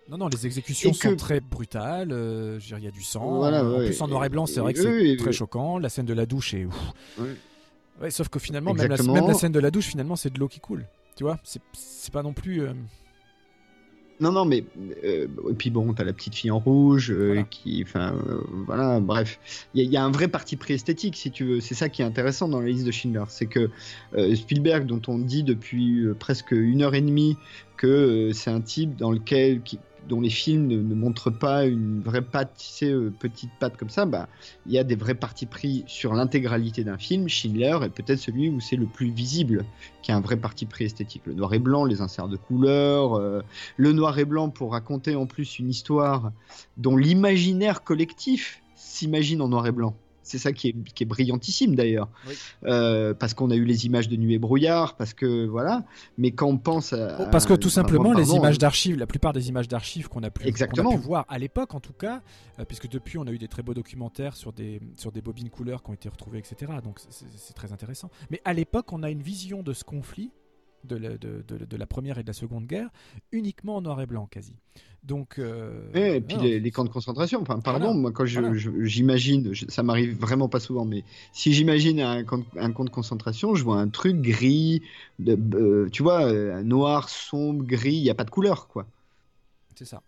Speaker 2: Non, non, les exécutions
Speaker 1: Et
Speaker 2: sont
Speaker 1: que-
Speaker 2: très brutales. euh, il y a du sang.
Speaker 1: Voilà,
Speaker 2: en plus, en noir et blanc, c'est vrai que c'est très choquant. La scène de la douche est. ouf.
Speaker 1: Ouais.
Speaker 2: Ouais, sauf que finalement, même la,
Speaker 1: Exactement.
Speaker 2: même la scène de la douche, finalement, c'est de l'eau qui coule. Tu vois, c'est pas non plus. euh,
Speaker 1: Non, non, mais euh, et puis bon, t'as la petite fille en rouge euh,
Speaker 2: Voilà.
Speaker 1: qui, enfin, euh, voilà, bref, il y, a- il y a un vrai parti pris esthétique, si tu veux. C'est ça qui est intéressant dans la liste de Schindler, c'est que Spielberg, dont on dit depuis presque une heure et demie que c'est un type dans lequel, qui, dont les films ne, montrent pas une vraie patte, euh, petite patte comme ça, bah, il y a des vrais partis pris sur l'intégralité d'un film. Schindler est peut-être celui où c'est le plus visible, qui a un vrai parti pris esthétique. Le noir et blanc, les inserts de couleurs, euh, le noir et blanc pour raconter en plus une histoire dont l'imaginaire collectif s'imagine en noir et blanc. C'est ça qui est, qui est brillantissime d'ailleurs,
Speaker 2: Oui.
Speaker 1: Euh, parce qu'on a eu les images de nuit et brouillard, parce que voilà. Mais quand on pense à,
Speaker 2: Parce que tout simplement, les images
Speaker 1: hein.
Speaker 2: d'archives, la plupart des images d'archives qu'on a, pu- a voir à l'époque, en tout cas, euh, puisque depuis on a eu des très beaux documentaires sur des, sur des bobines couleurs qui ont été retrouvées, etc. Donc c'est très intéressant. Mais à l'époque, on a une vision de ce conflit. De la, de, de- de la première et de la seconde guerre, uniquement en noir et blanc quasi. Donc, euh,
Speaker 1: et puis les, les camps de concentration. Enfin, pardon,
Speaker 2: Voilà.
Speaker 1: moi quand
Speaker 2: Voilà.
Speaker 1: j'imagine, je- ça m'arrive vraiment pas souvent, mais si j'imagine un camp, de- un camp de concentration, je vois un truc gris, euh, tu vois, euh, noir, sombre, gris, il y a pas de couleur, quoi.
Speaker 2: c'est ça.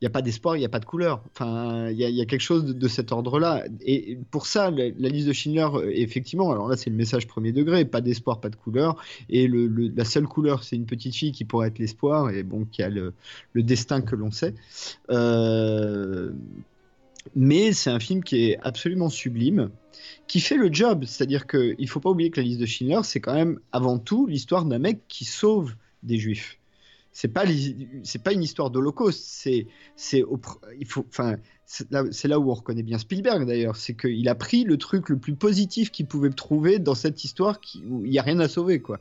Speaker 1: Il n'y a pas d'espoir, il n'y a pas de couleur. Enfin, il y, a- quelque chose de, cet ordre-là. Et pour ça, la, liste de Schindler, euh, effectivement, alors là, c'est le message premier degré, pas d'espoir, pas de couleur. Et la seule couleur, c'est une petite fille qui pourrait être l'espoir, et bon, qui a le, le destin que l'on sait. Euh, mais c'est un film qui est absolument sublime, qui fait le job. C'est-à-dire qu'il ne faut pas oublier que la liste de Schindler, c'est quand même avant tout l'histoire d'un mec qui sauve des juifs. C'est pas c'est pas une histoire d'Holocauste. C'est c'est il faut enfin c'est là, où on reconnaît bien Spielberg d'ailleurs, c'est qu'il a pris le truc le plus positif qu'il pouvait trouver dans cette histoire qui, où il y a rien à sauver quoi.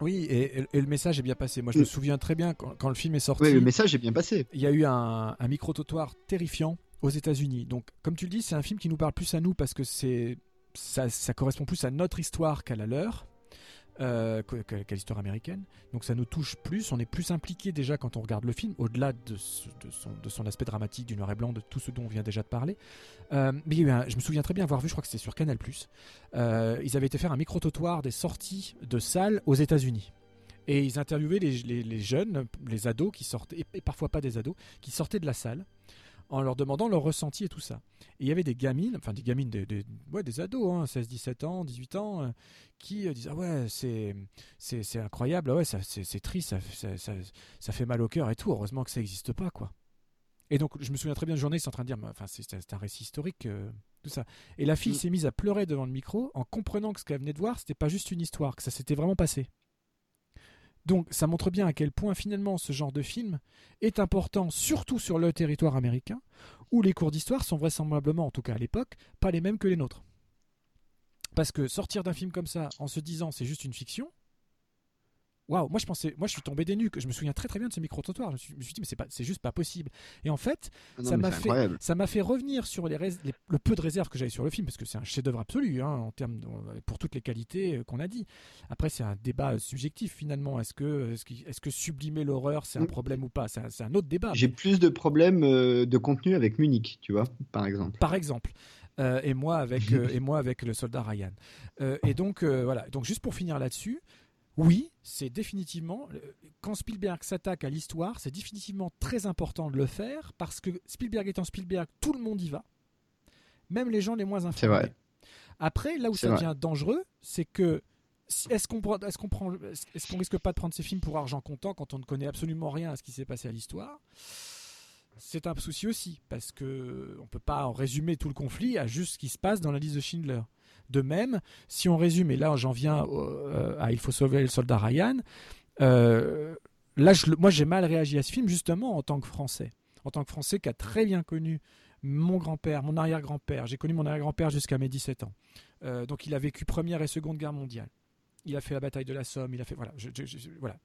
Speaker 2: Oui, et, et, le message est bien passé. Moi, je me souviens très bien quand, quand le film est sorti.
Speaker 1: Oui, le message est bien passé.
Speaker 2: Il y a eu un, un micro-trottoir terrifiant aux États-Unis. Donc, comme tu le dis, c'est un film qui nous parle plus à nous parce que c'est ça, ça correspond plus à notre histoire qu'à la leur. Euh, qu'à l'histoire américaine. Donc ça nous touche plus, on est plus impliqué déjà quand on regarde le film, au-delà de, son, aspect dramatique, du noir et blanc, de tout ce dont on vient déjà de parler. Euh, mais je me souviens très bien avoir vu, je crois que c'était sur Canal+, euh, ils avaient été faire un micro-trottoir des sorties de salles aux États-Unis. Et ils interviewaient les, les, jeunes, les ados qui sortaient, et parfois pas des ados, qui sortaient de la salle en leur demandant leur ressenti et tout ça. Et il y avait des gamines, enfin des gamines, des, des, ouais, des ados, hein, 16, 17 ans, 18 ans, euh, qui euh, disaient Ah ouais, c'est, c'est, c'est incroyable, ah ouais, ça, c'est, c'est triste, ça, ça, ça, ça, fait mal au cœur et tout, heureusement que ça n'existe pas, quoi. Et donc, je me souviens très bien de journée, ils en train de dire Enfin, c'est, c'est un récit historique, euh, tout ça. Et la fille mm. s'est mise à pleurer devant le micro en comprenant que ce qu'elle venait de voir, c'était pas juste une histoire, que ça s'était vraiment passé. Donc ça montre bien à quel point finalement ce genre de film est important, surtout sur le territoire américain, où les cours d'histoire sont vraisemblablement, en tout cas à l'époque, pas les mêmes que les nôtres. Parce que sortir d'un film comme ça en se disant c'est juste une fiction, Waouh, moi je pensais, moi je suis tombé des nuques. Je me souviens très très bien de ce micro trottoir. Je, me suis dit mais c'est pas, c'est juste pas possible. Et en fait,
Speaker 1: Ah
Speaker 2: ça m'a fait, ça m'a fait revenir sur les, les, le peu de réserve que j'avais sur le film parce que c'est un chef-d'œuvre absolu hein, en termes de, pour toutes les qualités qu'on a dit. Après c'est un débat subjectif finalement. Est-ce que est-ce que, est que sublimer l'horreur c'est un problème ou pas? C'est un, un, autre débat.
Speaker 1: J'ai mais... plus de problèmes de contenu avec Munich, tu vois, par exemple.
Speaker 2: Par exemple. Euh, et moi avec euh, et moi avec le soldat Ryan. Euh, et donc voilà. Donc juste pour finir là-dessus. Oui, c'est définitivement, quand Spielberg s'attaque à l'histoire, c'est définitivement très important de le faire parce que Spielberg étant Spielberg, tout le monde y va, même les gens les moins informés.
Speaker 1: Vrai.
Speaker 2: Après, là où ça devient dangereux, c'est que est-ce qu'on est qu'on prend, est-ce qu'on risque pas de prendre ces films pour argent comptant quand on ne connaît absolument rien à ce qui s'est passé à l'histoire? C'est un souci aussi parce que on peut pas en résumer tout le conflit à juste ce qui se passe dans la liste de Schindler. De même, si on résume, et là j'en viens euh, à Il faut sauver le soldat Ryan, euh, là moi j'ai mal réagi à ce film justement en tant que Français. En tant que Français qui a très bien connu mon grand-père, mon arrière-grand-père. J'ai connu mon arrière-grand-père jusqu'à mes 17 ans. Euh, donc il a vécu Première et Seconde Guerre mondiale. Il a fait la bataille de la Somme, il a fait voilà, voilà.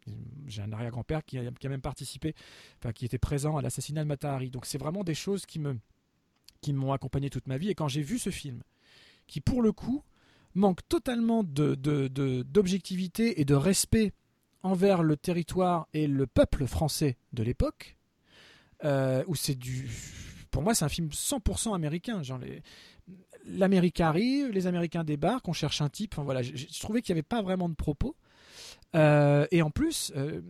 Speaker 2: J'ai un arrière-grand-père qui a, même participé, enfin qui était présent à l'assassinat de Matahari. Donc c'est vraiment des choses qui qui m'ont accompagné toute ma vie. Et quand j'ai vu ce film, qui pour le coup manque totalement d'objectivité et de respect envers le territoire et le peuple français de l'époque, euh, où c'est du... Pour moi, c'est un film 100% américain. Genre. L'Amérique arrive, les Américains débarquent, on cherche un type. Voilà, je, je trouvais qu'il n'y avait pas vraiment de propos. Euh, et en plus, euh,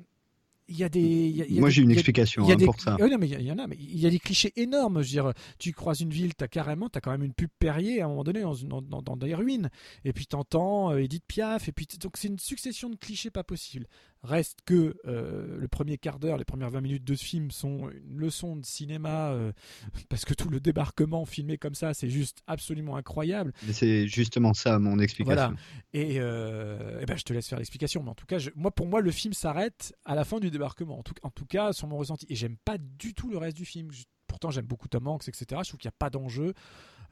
Speaker 2: il y a des. Y a, y a
Speaker 1: Moi, j'ai une explication
Speaker 2: y a
Speaker 1: hein,
Speaker 2: des,
Speaker 1: pour ça.
Speaker 2: Oui, non, mais il y, en a. Mais il y a des clichés énormes. Je veux dire, tu croises une ville, t'as carrément, t'as quand même une pub Perrier à un moment donné dans, dans, dans, dans des ruines. Et puis t'entends euh, Edith Piaf. Et puis donc c'est une succession de clichés pas possible. Reste que euh, le premier quart d'heure, les premières 20 minutes de ce film sont une leçon de cinéma euh, parce que tout le débarquement filmé comme ça, c'est juste absolument incroyable.
Speaker 1: C'est justement ça mon explication.
Speaker 2: Voilà. Et, euh, et ben je te laisse faire l'explication. Mais en tout cas, je, moi pour moi le film s'arrête à la fin du débarquement. En tout, en tout cas, sur mon ressenti. Et j'aime pas du tout le reste du film. Je, pourtant, j'aime beaucoup Tom Hanks, etc. Je trouve qu'il n'y a pas d'enjeu.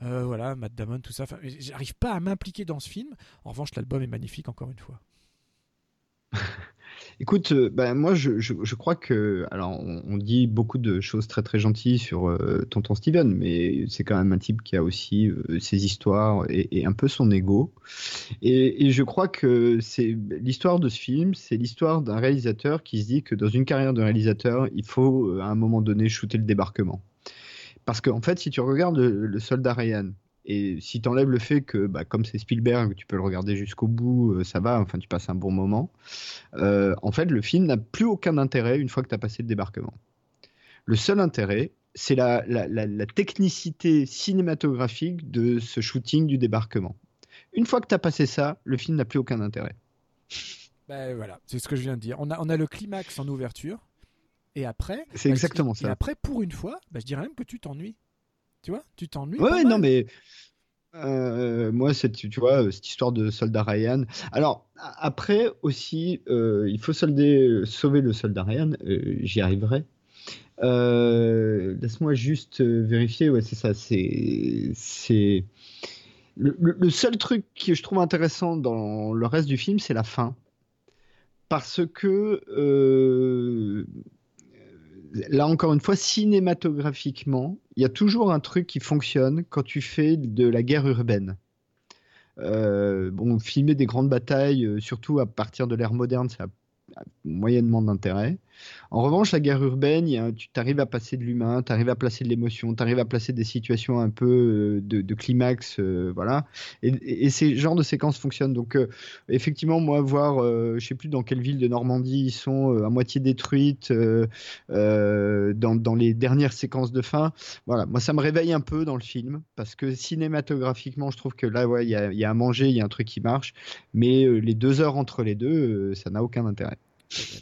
Speaker 2: Euh, voilà, Matt Damon, tout ça. Enfin, j'arrive pas à m'impliquer dans ce film. En revanche, l'album est magnifique, encore une fois.
Speaker 1: Écoute, euh, ben moi je, crois que alors on, dit beaucoup de choses très très gentilles sur euh, Tonton Steven, mais c'est quand même un type qui a aussi euh, ses histoires et, un peu son ego. Et, je crois que c'est l'histoire de ce film, c'est l'histoire d'un réalisateur qui se dit que dans une carrière de réalisateur, il faut à un moment donné shooter le débarquement. Parce qu'en en fait, si tu regardes le, le soldat Ryan, et si tu enlèves le fait que, bah, comme c'est Spielberg, tu peux le regarder jusqu'au bout, euh, ça va, enfin tu passes un bon moment. Euh, en fait, le film n'a plus aucun intérêt une fois que tu as passé le débarquement. Le seul intérêt, c'est la, la, la, la, technicité cinématographique de ce shooting du débarquement. Une fois que tu as passé ça, le film n'a plus aucun intérêt.
Speaker 2: Ben voilà, c'est ce que je viens de dire. On a, on a le climax en ouverture, et après.
Speaker 1: C'est exactement
Speaker 2: et
Speaker 1: ça.
Speaker 2: Et après, pour une fois, ben, je dirais même que tu t'ennuies. Tu vois, tu t'ennuies.
Speaker 1: Ouais, non, mais euh, moi, cette, tu vois, cette histoire de soldat Ryan. Alors, après aussi, euh, il faut solder, sauver le soldat Ryan. Euh, J'y arriverai. Laisse-moi juste vérifier. Ouais, c'est ça. C'est, le, le, seul truc que je trouve intéressant dans le reste du film, c'est la fin. parce que euh, là encore une fois, cinématographiquement, il y a toujours un truc qui fonctionne quand tu fais de la guerre urbaine. Euh, bon, filmer des grandes batailles, euh, surtout à partir de l'ère moderne, ça a moyennement d'intérêt. En revanche, la guerre urbaine, tu arrives à passer de l'humain, tu arrives à placer de l'émotion, tu arrives à placer des situations un peu euh, de, climax, euh, voilà. Et, ces genres de séquences fonctionnent. Donc, euh, effectivement, moi, voir, je sais plus dans quelle ville de Normandie ils sont à moitié détruites dans, les dernières séquences de fin, voilà. Moi, ça me réveille un peu dans le film parce que cinématographiquement, je trouve que là, il y a, y a, à manger, il y a un truc qui marche, mais les deux heures entre les deux, ça n'a aucun intérêt.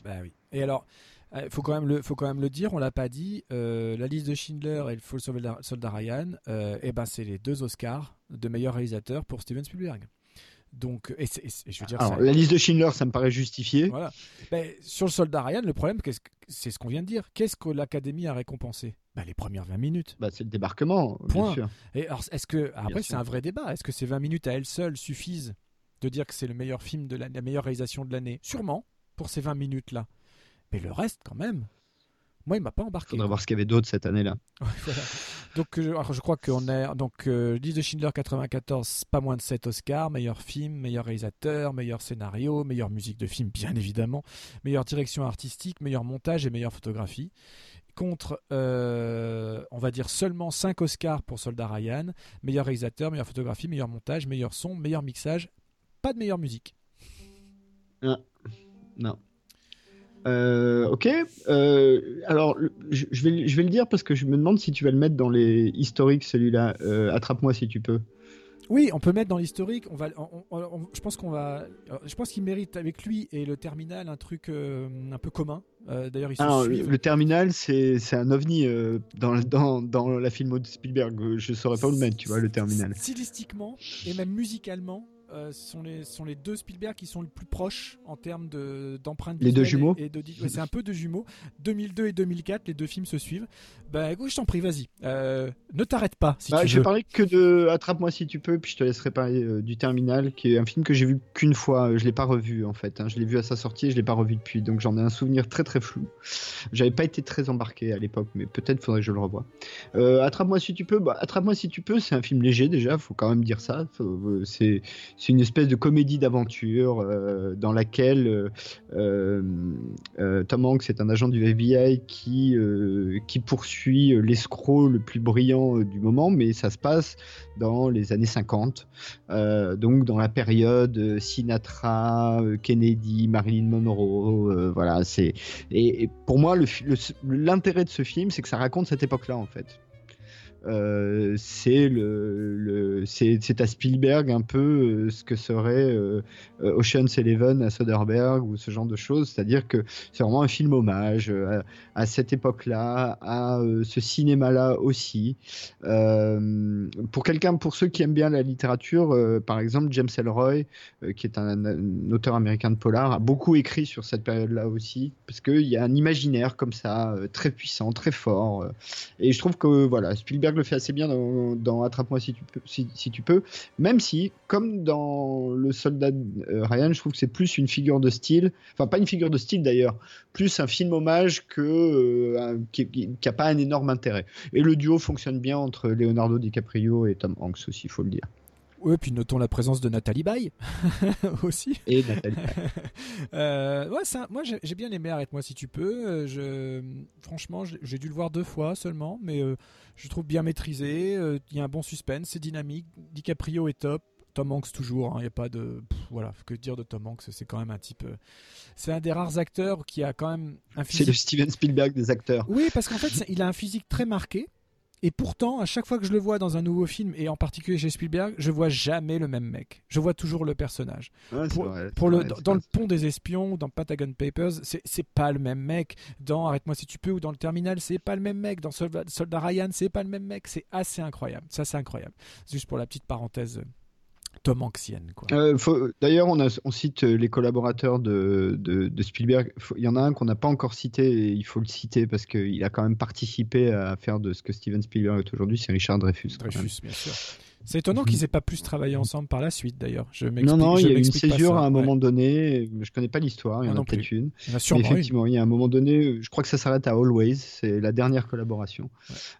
Speaker 2: Bah oui. Et alors, il euh, faut quand même le, faut quand même le dire, on l'a pas dit. Euh, la liste de Schindler et le Faux soldat, Ryan, euh, et ben c'est les deux Oscars de meilleur réalisateur pour Steven Spielberg. Donc, et, et, et je veux dire,
Speaker 1: Alors,
Speaker 2: ça,
Speaker 1: la liste de Schindler, ça me paraît justifié.
Speaker 2: Voilà. Mais sur le soldat Ryan, le problème, c'est ce qu'on vient de dire. Qu'est-ce que l'Académie a récompensé? Bah, Les premières 20 minutes.
Speaker 1: Bah, c'est le débarquement,
Speaker 2: Point.
Speaker 1: bien sûr.
Speaker 2: Et alors, est-ce que après, c'est un vrai débat. Est-ce que ces 20 minutes à elles seules suffisent de dire que c'est le meilleur film de la, la meilleure réalisation de l'année? Sûrement pour ces 20 minutes là. Mais le reste, quand même, moi, il m'a pas embarqué.
Speaker 1: Faudrait voir ce qu'il y avait d'autre cette année-là.
Speaker 2: voilà. Donc, euh, je, je crois qu'on est donc euh, liste de Schindler 94, pas moins de 7 Oscars, meilleur film, meilleur réalisateur, meilleur scénario, meilleure musique de film, bien évidemment, meilleure direction artistique, meilleur montage et meilleure photographie. Contre, euh, on va dire seulement 5 Oscars pour Soldat Ryan, meilleur réalisateur, meilleure photographie, meilleur montage, meilleur son, meilleur mixage, pas de meilleure musique.
Speaker 1: Ah. Non. Euh, ok. Euh, alors, je, je, vais, je vais le dire parce que je me demande si tu vas le mettre dans les historiques, celui-là. Euh, Attrape-moi si tu peux.
Speaker 2: Oui, on peut mettre dans l'historique. On va, on, on, je pense qu'on va, je pense qu'il mérite avec lui et le terminal un truc euh, un peu commun. Euh, D'ailleurs, ils
Speaker 1: Alors,
Speaker 2: se
Speaker 1: le,
Speaker 2: suivent.
Speaker 1: le terminal, c'est un ovni euh, dans, dans, dans la filmo de Spielberg. Je saurais pas où le mettre, tu vois, le terminal.
Speaker 2: Stylistiquement et même musicalement, euh, sont les sont les deux Spielberg qui sont le plus proches en termes de d'empreintes
Speaker 1: Les deux jumeaux
Speaker 2: et, et de ouais, c'est un peu de jumeaux 2002 et 2004 les deux films se suivent bah écoute je t'en prie vas-y euh, ne t'arrête pas si
Speaker 1: bah,
Speaker 2: tu
Speaker 1: je
Speaker 2: veux
Speaker 1: vais parler que de Attrape-moi si tu peux, puis je te laisserai parler euh, du Terminal, qui est un film que j'ai vu qu'une fois. Je l'ai pas revu en fait. Hein. Je l'ai vu à sa sortie, et je l'ai pas revu depuis, donc j'en ai un souvenir très très flou. J'avais pas été très embarqué à l'époque, mais peut-être faudrait que je le revoie. Attrape-moi si tu peux. Bah, Attrape-moi si tu peux, c'est un film léger déjà. Faut quand même dire ça. C'est c'est une espèce de comédie d'aventure euh, dans laquelle euh, euh, Tom Hanks est un agent du FBI qui poursuit l'escroc le plus brillant du moment, mais ça se passe dans les années 50, euh, donc dans la période Sinatra, Kennedy, Marilyn Monroe, voilà. C'est et, pour moi l'intérêt de ce film, c'est que ça raconte cette époque-là en fait. Euh, c'est c'est à Spielberg un peu euh, ce que serait euh, Ocean's Eleven à Soderbergh ou ce genre de choses, c'est-à-dire que c'est vraiment un film hommage à, cette époque-là, à ce cinéma-là aussi. Pour quelqu'un, pour ceux qui aiment bien la littérature, par exemple James Ellroy, qui est un, auteur américain de polar, a beaucoup écrit sur cette période-là aussi, parce qu'il y a un imaginaire comme ça, très puissant, très fort. et je trouve que voilà, Spielberg le fait assez bien dans, dans Attrape-moi si tu peux, si, tu peux, même si, comme dans Le Soldat euh, Ryan, je trouve que c'est plus une figure de style, enfin pas une figure de style d'ailleurs, plus un film hommage que euh, qui, qui, qui a pas un énorme intérêt. Et le duo fonctionne bien entre Leonardo DiCaprio et Tom Hanks aussi, il faut le dire.
Speaker 2: Ouais puis notons la présence de Nathalie Baye aussi
Speaker 1: Et Nathalie.
Speaker 2: Euh, ouais, ça, moi j'ai bien aimé Arrête-moi si tu peux. Euh, je, franchement, j'ai dû le voir deux fois seulement, mais euh, je trouve bien maîtrisé. Euh, Il y a un bon suspense, c'est dynamique. DiCaprio est top. Tom Hanks toujours. Il n'y a pas de, pff, voilà, que dire de Tom Hanks C'est quand même un type. euh, c'est un des rares acteurs qui a quand même un
Speaker 1: c'est le
Speaker 2: physique.
Speaker 1: Steven Spielberg des acteurs.
Speaker 2: Oui, parce qu'en fait, il a un physique très marqué. Et pourtant, à chaque fois que je le vois dans un nouveau film, et en particulier chez Spielberg, je vois jamais le même mec. Je vois toujours le personnage
Speaker 1: Ouais,
Speaker 2: pour,
Speaker 1: vrai,
Speaker 2: pour
Speaker 1: c'est
Speaker 2: le,
Speaker 1: vrai,
Speaker 2: dans, le pont des espions, dans Patagon Papers, c'est c'est pas le même mec. Dans Arrête-moi si tu peux ou dans le terminal, c'est pas le même mec. Dans Soldat, Soldat Ryan, c'est pas le même mec. C'est assez incroyable. Ça, c'est incroyable. Juste pour la petite parenthèse, euh, Tom Hanksienne, quoi.
Speaker 1: Euh, D'ailleurs, on, a- on cite euh, les collaborateurs de, de, de Spielberg. Il y en a un qu'on n'a pas encore cité et il faut le citer parce qu'il a quand même participé à faire de ce que Steven Spielberg est aujourd'hui, c'est Richard Dreyfus. quand même.
Speaker 2: Dreyfus, bien sûr. C'est étonnant
Speaker 1: Mhm.
Speaker 2: qu'ils aient pas plus travaillé ensemble par la suite d'ailleurs. Je
Speaker 1: Non, non, il y a eu une césure à un
Speaker 2: Ouais.
Speaker 1: moment donné. Je connais pas l'histoire, il y en
Speaker 2: Moi
Speaker 1: a peut-être une.
Speaker 2: Il y a une.
Speaker 1: effectivement, il y a un moment donné, je crois que ça s'arrête à Always, c'est la dernière collaboration.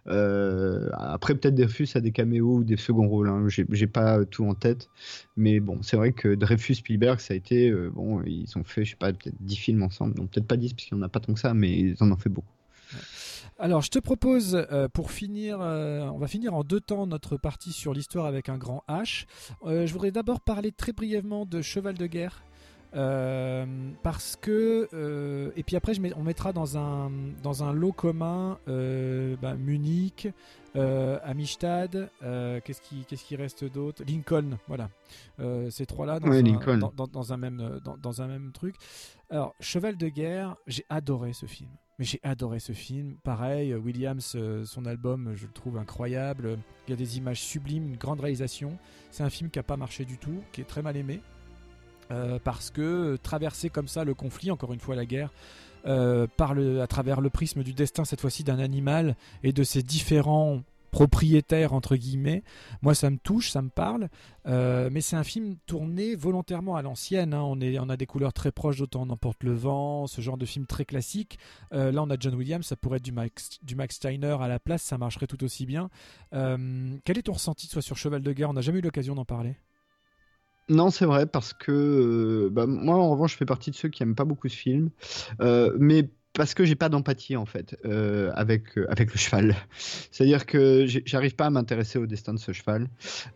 Speaker 1: Euh, après, peut-être Dreyfus a des caméos ou des seconds rôles, hein. j'ai j'ai pas tout en tête. Mais bon, c'est vrai que Dreyfus Spielberg, ça a été. euh, bon, ils ont fait, je sais pas, peut-être 10 films ensemble. Donc peut-être pas 10, parce qu'il n'y en a pas tant que ça, mais ils en ont fait beaucoup.
Speaker 2: Alors, je te propose, euh, pour finir, euh, on va finir en deux temps notre partie sur l'histoire avec un grand H. Euh, je voudrais d'abord parler très brièvement de Cheval de guerre. parce que et puis après je on mettra dans un dans un lot commun bah, Munich, Amistad, qu'est-ce qui qu'est-ce qui reste d'autre? Lincoln, voilà ces trois là dans, un, dans, dans- dans un même dans un même truc. Alors Cheval de guerre, j'ai adoré ce film. Mais j'ai adoré ce film. Pareil, euh, Williams, euh, son album, je le trouve incroyable. Il y a des images sublimes, une grande réalisation. C'est un film qui a pas marché du tout, qui est très mal aimé. Euh, parce que euh, traverser comme ça le conflit, encore une fois la guerre, euh, par à travers le prisme du destin cette fois-ci d'un animal et de ses différents propriétaires entre guillemets, moi ça me touche, ça me parle, Euh, mais c'est un film tourné volontairement à l'ancienne. hein. On, est, on a des couleurs très proches d'Autant n'emporte le vent, ce genre de film très classique. Euh, là on a John Williams, ça pourrait être du Max, du Max Steiner à la place, ça marcherait tout aussi bien. Euh, quel est ton ressenti soit sur Cheval de guerre? On n'a jamais eu l'occasion d'en parler.
Speaker 1: Non, c'est vrai, parce que bah, moi, en revanche, je fais partie de ceux qui aiment pas beaucoup ce film, mais parce que j'ai pas d'empathie en fait euh, avec euh, avec le cheval. C'est-à-dire que j'arrive pas à m'intéresser au destin de ce cheval.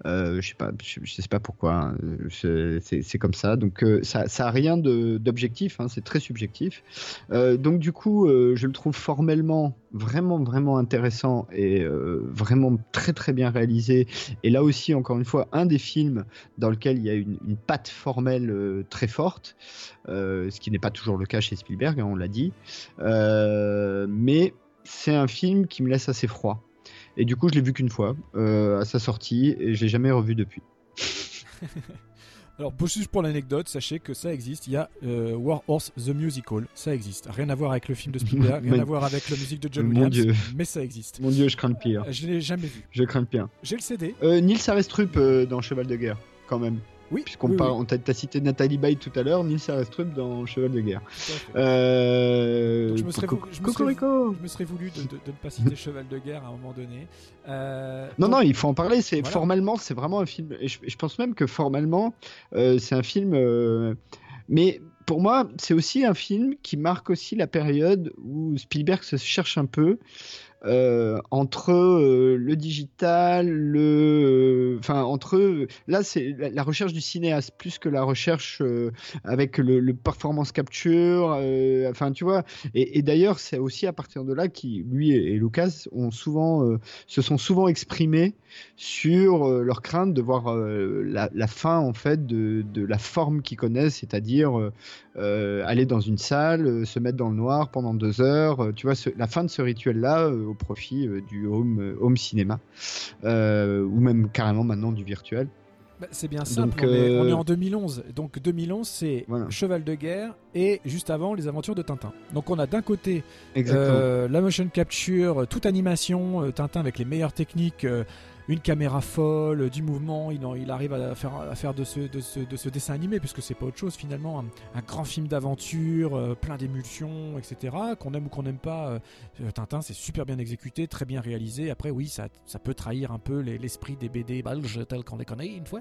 Speaker 1: Euh, je sais pas, sais pas pourquoi. hein. C'est comme ça. Donc ça ça a rien d'objectif. Hein, c'est très subjectif. Donc du coup, je le trouve formellement vraiment vraiment intéressant et euh, vraiment très très bien réalisé. Et là aussi, encore une fois, un des films dans lequel il y a une, patte formelle euh, très forte, euh, ce qui n'est pas toujours le cas chez Spielberg, hein, on l'a dit. Mais c'est un film qui me laisse assez froid. Et du coup, je l'ai vu qu'une fois à sa sortie et je l'ai jamais revu depuis.
Speaker 2: Alors, juste pour l'anecdote, sachez que ça existe. Il y a euh, War Horse The Musical. Ça existe. Rien à voir avec le film de Spielberg, rien à voir avec la musique de John
Speaker 1: Mon
Speaker 2: Williams,
Speaker 1: Dieu.
Speaker 2: mais ça existe.
Speaker 1: Mon Dieu, je crains le pire.
Speaker 2: Je l'ai jamais vu.
Speaker 1: Je crains le pire.
Speaker 2: J'ai le CD.
Speaker 1: Euh, Nils Arestrup euh, dans Cheval de guerre, quand même.
Speaker 2: Oui.
Speaker 1: Puisqu'on
Speaker 2: oui,
Speaker 1: parle,
Speaker 2: oui.
Speaker 1: on t'a cité Nathalie Baye tout à l'heure, Nils Arestrup dans Cheval de guerre. Euh...
Speaker 2: Je me serais voulu- je me serais-
Speaker 1: Cocorico.
Speaker 2: Je me serais voulu de, de- de ne pas citer Cheval de guerre à un moment donné. Euh,
Speaker 1: Non,
Speaker 2: donc-
Speaker 1: non, il faut en parler. C'est
Speaker 2: Voilà.
Speaker 1: formellement, c'est vraiment un film. Et je, je pense même que formellement, euh, c'est un film. euh, mais pour moi, c'est aussi un film qui marque aussi la période où Spielberg se cherche un peu euh, entre euh, le digital, le, enfin entre là c'est la, recherche du cinéaste plus que la recherche euh, avec le, performance capture, euh, enfin tu vois. Et, d'ailleurs c'est aussi à partir de là qui lui et, Lucas ont souvent euh, se sont souvent exprimés sur euh, leur crainte de voir euh, la, fin en fait de, de la forme qu'ils connaissent, c'est-à-dire euh, euh, aller dans une salle, euh, se mettre dans le noir pendant deux heures, euh, tu vois, la fin de ce rituel-là euh, au profit euh, du home, euh, home cinéma, euh, ou même carrément maintenant du virtuel.
Speaker 2: Bah, c'est bien simple,
Speaker 1: Donc,
Speaker 2: on, est, on est en 2011. Donc 2011, c'est
Speaker 1: Voilà.
Speaker 2: Cheval de guerre et juste avant les aventures de Tintin. Donc on a d'un côté la motion capture, toute animation, Tintin avec les meilleures techniques, une caméra folle, du mouvement, il, en- il arrive à faire, à faire de, ce, de, ce, de ce dessin animé, puisque c'est pas autre chose finalement, un, un grand film d'aventure, euh, plein d'émulsions, etc. Qu'on aime ou qu'on n'aime pas, euh, euh, Tintin c'est super bien exécuté, très bien réalisé. Après oui, ça, ça peut trahir un peu les- l'esprit des BD belges tels qu'on les connaît une fois.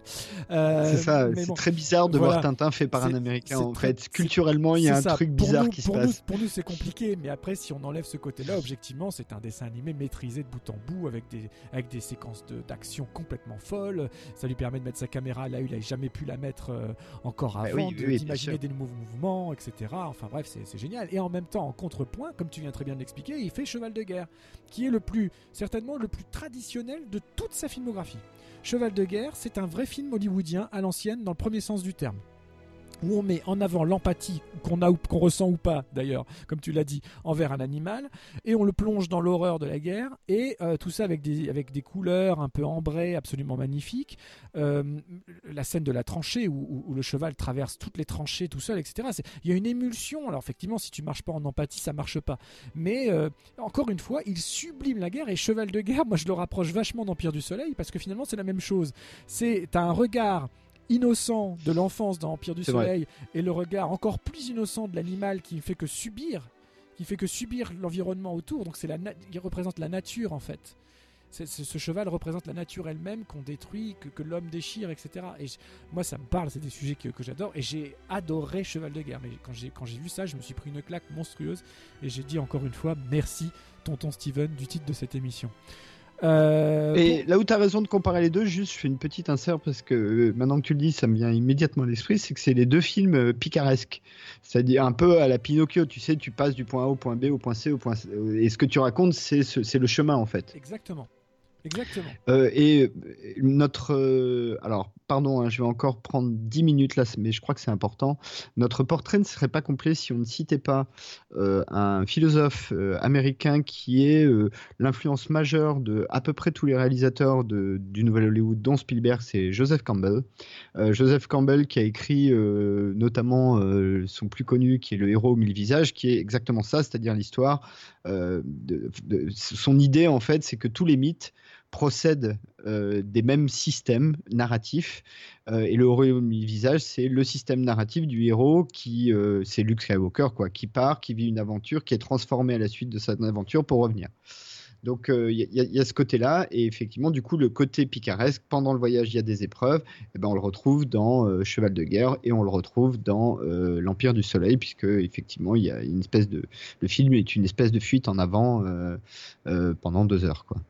Speaker 2: Euh,
Speaker 1: c'est ça, c'est
Speaker 2: bon.
Speaker 1: très bizarre de
Speaker 2: Voilà.
Speaker 1: voir Tintin fait par un Américain en
Speaker 2: très-
Speaker 1: fait. Culturellement, il y a un
Speaker 2: ça.
Speaker 1: truc
Speaker 2: Pour
Speaker 1: bizarre
Speaker 2: nous-
Speaker 1: qui se passe.
Speaker 2: Nous, pour nous, c'est compliqué, mais après, si on enlève ce côté-là, objectivement, c'est un dessin animé maîtrisé de bout en bout avec des, avec des séquences de- d'action complètement folles. Ça lui permet de mettre sa caméra là où il n'a jamais pu la mettre euh, encore
Speaker 1: Bah
Speaker 2: avant,
Speaker 1: oui, oui,
Speaker 2: de-
Speaker 1: oui, bien
Speaker 2: d'imaginer des nouveaux mouvements, etc. Enfin bref, c'est c'est génial. Et en même temps, en contrepoint, comme tu viens très bien de l'expliquer, il fait Cheval de guerre, qui est le plus, certainement le plus traditionnel de toute sa filmographie. Cheval de guerre, c'est un vrai film hollywoodien à l'ancienne dans le premier sens du terme. Où on met en avant l'empathie qu'on a ou qu'on ressent ou pas d'ailleurs, comme tu l'as dit, envers un animal, et on le plonge dans l'horreur de la guerre, et euh, tout ça avec des, avec des couleurs un peu ambrées, absolument magnifiques. Euh, la scène de la tranchée où, où, le cheval traverse toutes les tranchées tout seul, etc. Il y a une émulsion. Alors effectivement, si tu marches pas en empathie, ça marche pas. Mais euh, encore une fois, il sublime la guerre et cheval de guerre. Moi, je le rapproche vachement d'Empire du Soleil parce que finalement, c'est la même chose. C'est un regard innocent de l'enfance dans Empire du Soleil et le regard encore plus innocent de l'animal qui ne fait que subir, qui fait que subir l'environnement autour. Donc c'est la il représente la nature en fait. ce cheval représente la nature elle-même qu'on détruit, que, que l'homme déchire, etc. Et moi, ça me parle, c'est des sujets que, que j'adore. Et j'ai adoré Cheval de guerre. Mais quand j'ai, quand j'ai vu ça, je me suis pris une claque monstrueuse. Et j'ai dit encore une fois, merci, tonton Steven, du titre de cette émission.
Speaker 1: Euh, et là où tu as raison de comparer les deux, juste je fais une petite insert parce que euh, maintenant que tu le dis, ça me vient immédiatement à l'esprit, c'est que c'est les deux films euh, picaresques. C'est-à-dire un peu à la Pinocchio, tu sais, tu passes du point A au point B, au point C, au point C. Et ce que tu racontes, c'est, c'est le chemin en fait.
Speaker 2: Exactement. Exactement.
Speaker 1: Euh, et euh, notre. Euh, alors, pardon, hein, je vais encore prendre 10 minutes là, mais je crois que c'est important. Notre portrait ne serait pas complet si on ne citait pas un philosophe américain qui est l'influence majeure de à peu près tous les réalisateurs du Nouvel Hollywood, dont Spielberg, c'est Joseph Campbell. Joseph Campbell qui a écrit notamment son plus connu, qui est Le héros aux mille visages, qui est exactement ça, c'est-à-dire l'histoire. Son idée, en fait, c'est que tous les mythes procèdent euh, des mêmes systèmes narratifs. Euh, et le héros visage, c'est le système narratif du héros qui, euh, c'est Luke Skywalker, quoi, qui part, qui vit une aventure, qui est transformé à la suite de cette aventure pour revenir. Donc il y, a ce côté-là, et effectivement, du coup, le côté picaresque, pendant le voyage, il y a des épreuves, et eh ben, on le retrouve dans Cheval de guerre, et on le retrouve dans l'Empire du Soleil, puisque effectivement, il y a une espèce de, le film est une espèce de fuite en avant pendant deux heures, quoi.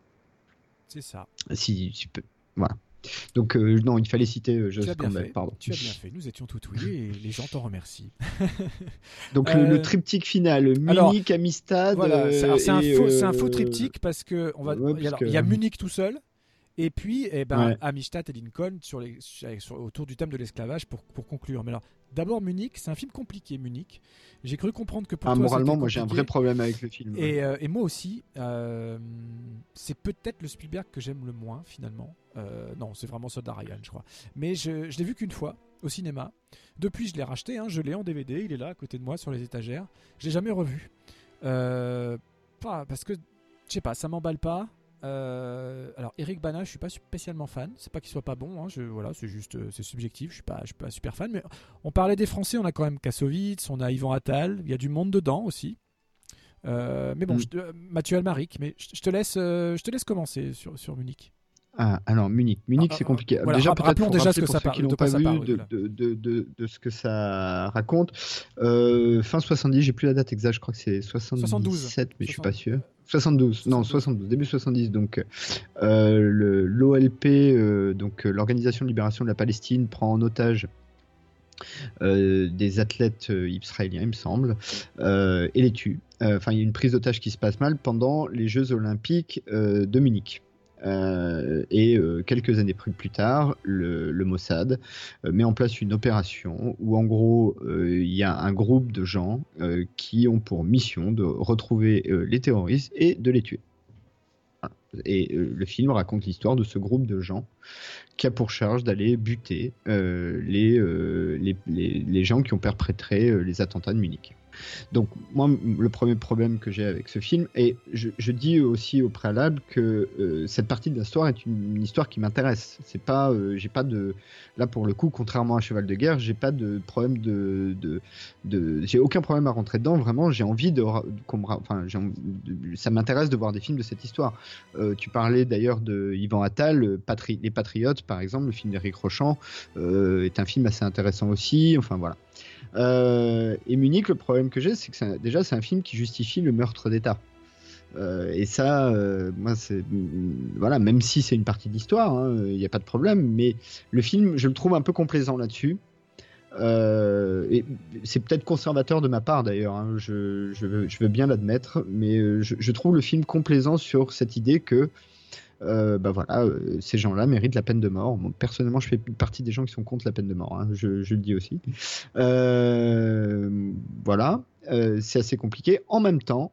Speaker 2: C'est ça.
Speaker 1: Si tu peux. Voilà. Donc euh, non, il fallait citer euh, Joseph Campbell, pardon.
Speaker 2: Tu as bien fait, nous étions tout ouillés et les gens t'en remercient.
Speaker 1: Donc le, euh, triptyque final, Munich, Amistad.
Speaker 2: Voilà, c'est un, un, faux triptyque parce que on va, il y a Munich tout seul, et puis, eh ben, Amistad et Lincoln sur les, sur, autour du thème de l'esclavage pour, pour conclure. Mais alors, d'abord Munich, c'est un film compliqué, Munich. J'ai cru comprendre que pour
Speaker 1: ah,
Speaker 2: toi,
Speaker 1: moralement, moi j'ai un vrai problème avec le film.
Speaker 2: Et, euh, et moi aussi, euh, c'est peut-être le Spielberg que j'aime le moins finalement. Euh, non, c'est vraiment Soda Ryan, je crois. Mais je, je l'ai vu qu'une fois au cinéma. Depuis, je l'ai racheté, hein, je l'ai en DVD, il est là à côté de moi sur les étagères. Je l'ai jamais revu. pas parce que, je sais pas, ça m'emballe pas. Euh, alors Eric Bana, je suis pas spécialement fan. C'est pas qu'il soit pas bon, hein, je, voilà, c'est juste, euh, c'est subjectif. Je suis pas, je suis pas super fan. Mais on parlait des Français, on a quand même Kassovitz, on a Ivan Attal. Il y a du monde dedans aussi. Euh, mais bon, mm. je, Mathieu Almaric. Mais je, te laisse, je te laisse commencer sur, sur Munich.
Speaker 1: Ah, alors Munich, Munich ah, c'est ah, compliqué.
Speaker 2: déjà, rappelons déjà ce que ça parle, de,
Speaker 1: pas vu, de, de, de, ce que ça raconte. Euh, fin 70, j'ai plus la date exacte, je crois que c'est 77, mais je suis pas sûr. 72, non 72, début 70. Donc euh, l'OLP, euh, donc l'Organisation de libération de la Palestine, prend en otage euh, des athlètes israéliens, il me semble, et les tue. Enfin, il y a une prise d'otage qui se passe mal pendant les Jeux Olympiques de Munich. Euh, et euh, quelques années plus tard, le, Mossad euh, met en place une opération où en gros il y a un groupe de gens qui ont pour mission de retrouver les terroristes et de les tuer. Et le film raconte l'histoire de ce groupe de gens qui a pour charge d'aller buter les, les, les, les, gens qui ont perpétré les attentats de Munich. Donc moi, le premier problème que j'ai avec ce film, et je, dis aussi au préalable que euh, cette partie de l'histoire est une, histoire qui m'intéresse. C'est pas, euh, j'ai pas de, là pour le coup, contrairement à Cheval de guerre, j'ai pas de problème de, j'ai aucun problème à rentrer dedans. Vraiment, j'ai envie de, ça m'intéresse de voir des films de cette histoire. Euh, tu parlais d'ailleurs de Yvan Attal, Les Patriotes par exemple, le film d'Éric Rochant est un film assez intéressant aussi. Enfin voilà. Euh, et Munich, le problème que j'ai, c'est que déjà, c'est un film qui justifie le meurtre d'État. Euh, et ça, euh, moi, c'est voilà, même si c'est une partie d'histoire, hein, il n'y a pas de problème. Mais le film, je le trouve un peu complaisant là-dessus. et c'est peut-être conservateur de ma part d'ailleurs, hein, je, veux, bien l'admettre, mais je, trouve le film complaisant sur cette idée que bah voilà, ces gens-là méritent la peine de mort. personnellement, je fais partie des gens qui sont contre la peine de mort. Hein, je, je, le dis aussi. voilà, c'est assez compliqué. En même temps,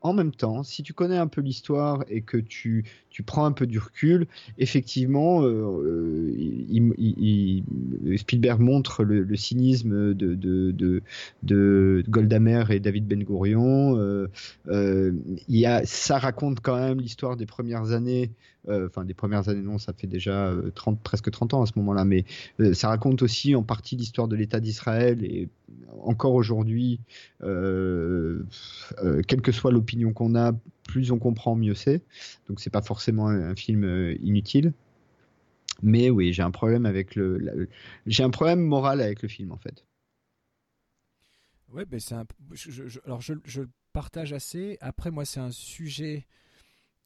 Speaker 1: en même temps, si tu connais un peu l'histoire et que tu, tu prends un peu du recul, effectivement, euh, euh, Spielberg montre le, cynisme de, de, de, de, Goldamer et David Ben Gurion. Euh, il y a, ça raconte quand même l'histoire des premières années, enfin des premières années, non, ça fait déjà 30, presque 30 ans à ce moment-là, mais ça raconte aussi en partie l'histoire de l'État d'Israël et encore aujourd'hui, quelle que soit l'opinion qu'on a, plus on comprend, mieux c'est. Donc c'est pas forcément un, film euh, inutile. Mais oui, j'ai un problème avec le, j'ai un problème moral avec le film en fait.
Speaker 2: Ouais, ben c'est un, alors je, je, partage assez. Après, moi, c'est un sujet.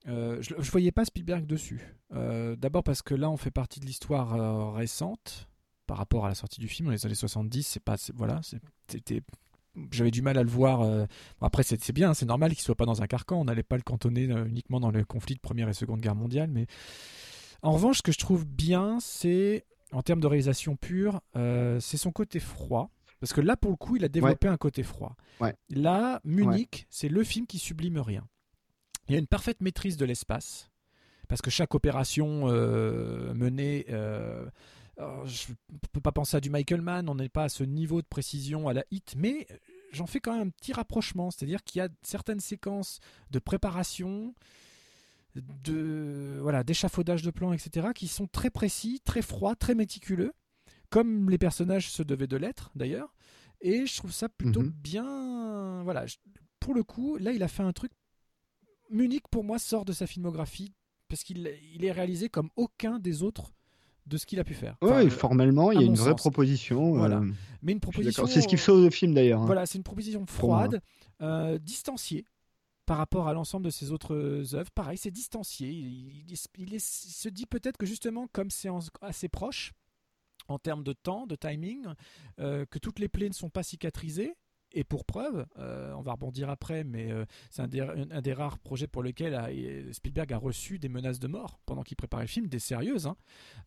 Speaker 2: Euh, je, je voyais pas Spielberg dessus. Euh, d'abord parce que là, on fait partie de l'histoire récente par rapport à la sortie du film dans les années 70. C'est pas, voilà, c'était j'avais du mal à le voir. Euh, après, c'est bien, c'est normal qu'il soit pas dans un carcan. On n'allait pas le cantonner euh, uniquement dans le conflit de Première et Seconde Guerre mondiale. Mais en revanche, ce que je trouve bien, c'est en termes de réalisation pure, euh, c'est son côté froid. Parce que là, pour le coup, il a développé un côté froid. Là, Munich, c'est le film qui sublime rien. Il y a une parfaite maîtrise de l'espace. Parce que chaque opération menée je ne peux pas penser à du Michael Mann, on n'est pas à ce niveau de précision à la hit, mais j'en fais quand même un petit rapprochement, c'est-à-dire qu'il y a certaines séquences de préparation, de voilà, d'échafaudage de plans, etc., qui sont très précis, très froids, très méticuleux, comme les personnages se devaient de l'être d'ailleurs. Et je trouve ça plutôt mhm. bien. Voilà, pour le coup, là, il a fait un truc. Munich, pour moi, sort de sa filmographie parce qu'il il est réalisé comme aucun des autres de ce qu'il a pu faire.
Speaker 1: oui, formellement, il y a une vraie proposition.
Speaker 2: Euh, voilà. Mais une proposition.
Speaker 1: C'est ce qui fait le film d'ailleurs. Hein.
Speaker 2: Voilà, c'est une proposition froide, euh, distanciée par rapport à l'ensemble de ses autres œuvres. Pareil, c'est distancié. Il, se dit peut-être que justement, comme c'est assez proche en termes de temps, de timing, euh, que toutes les plaies ne sont pas cicatrisées et pour preuve, euh, on va rebondir après, mais euh, c'est un, des, rares projets pour lesquels euh, Spielberg a reçu des menaces de mort pendant qu'il préparait le film, des sérieuses. Hein.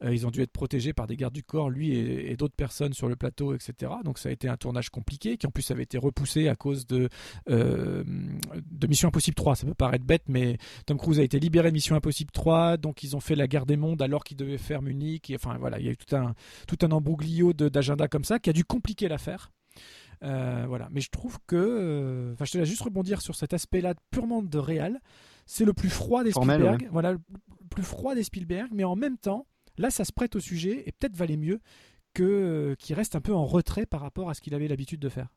Speaker 2: ils ont dû être protégés par des gardes du corps, lui et, d'autres personnes sur le plateau, etc. Donc ça a été un tournage compliqué, qui en plus avait été repoussé à cause de, Mission Impossible 3. Ça peut paraître bête, mais Tom Cruise a été libéré de Mission Impossible 3, donc ils ont fait la guerre des mondes alors qu'il devait faire Munich. enfin voilà, il y a eu tout un, tout un d'agenda comme ça qui a dû compliquer l'affaire. Euh, voilà. Mais je trouve que, euh, enfin, je te laisse juste rebondir sur cet aspect-là purement de réel. C'est le plus froid des Spielberg. Voilà, le plus froid des Spielberg, mais en même temps, là, ça se prête au sujet et peut-être valait mieux que euh, qu'il reste un peu en retrait par rapport à ce qu'il avait l'habitude de faire.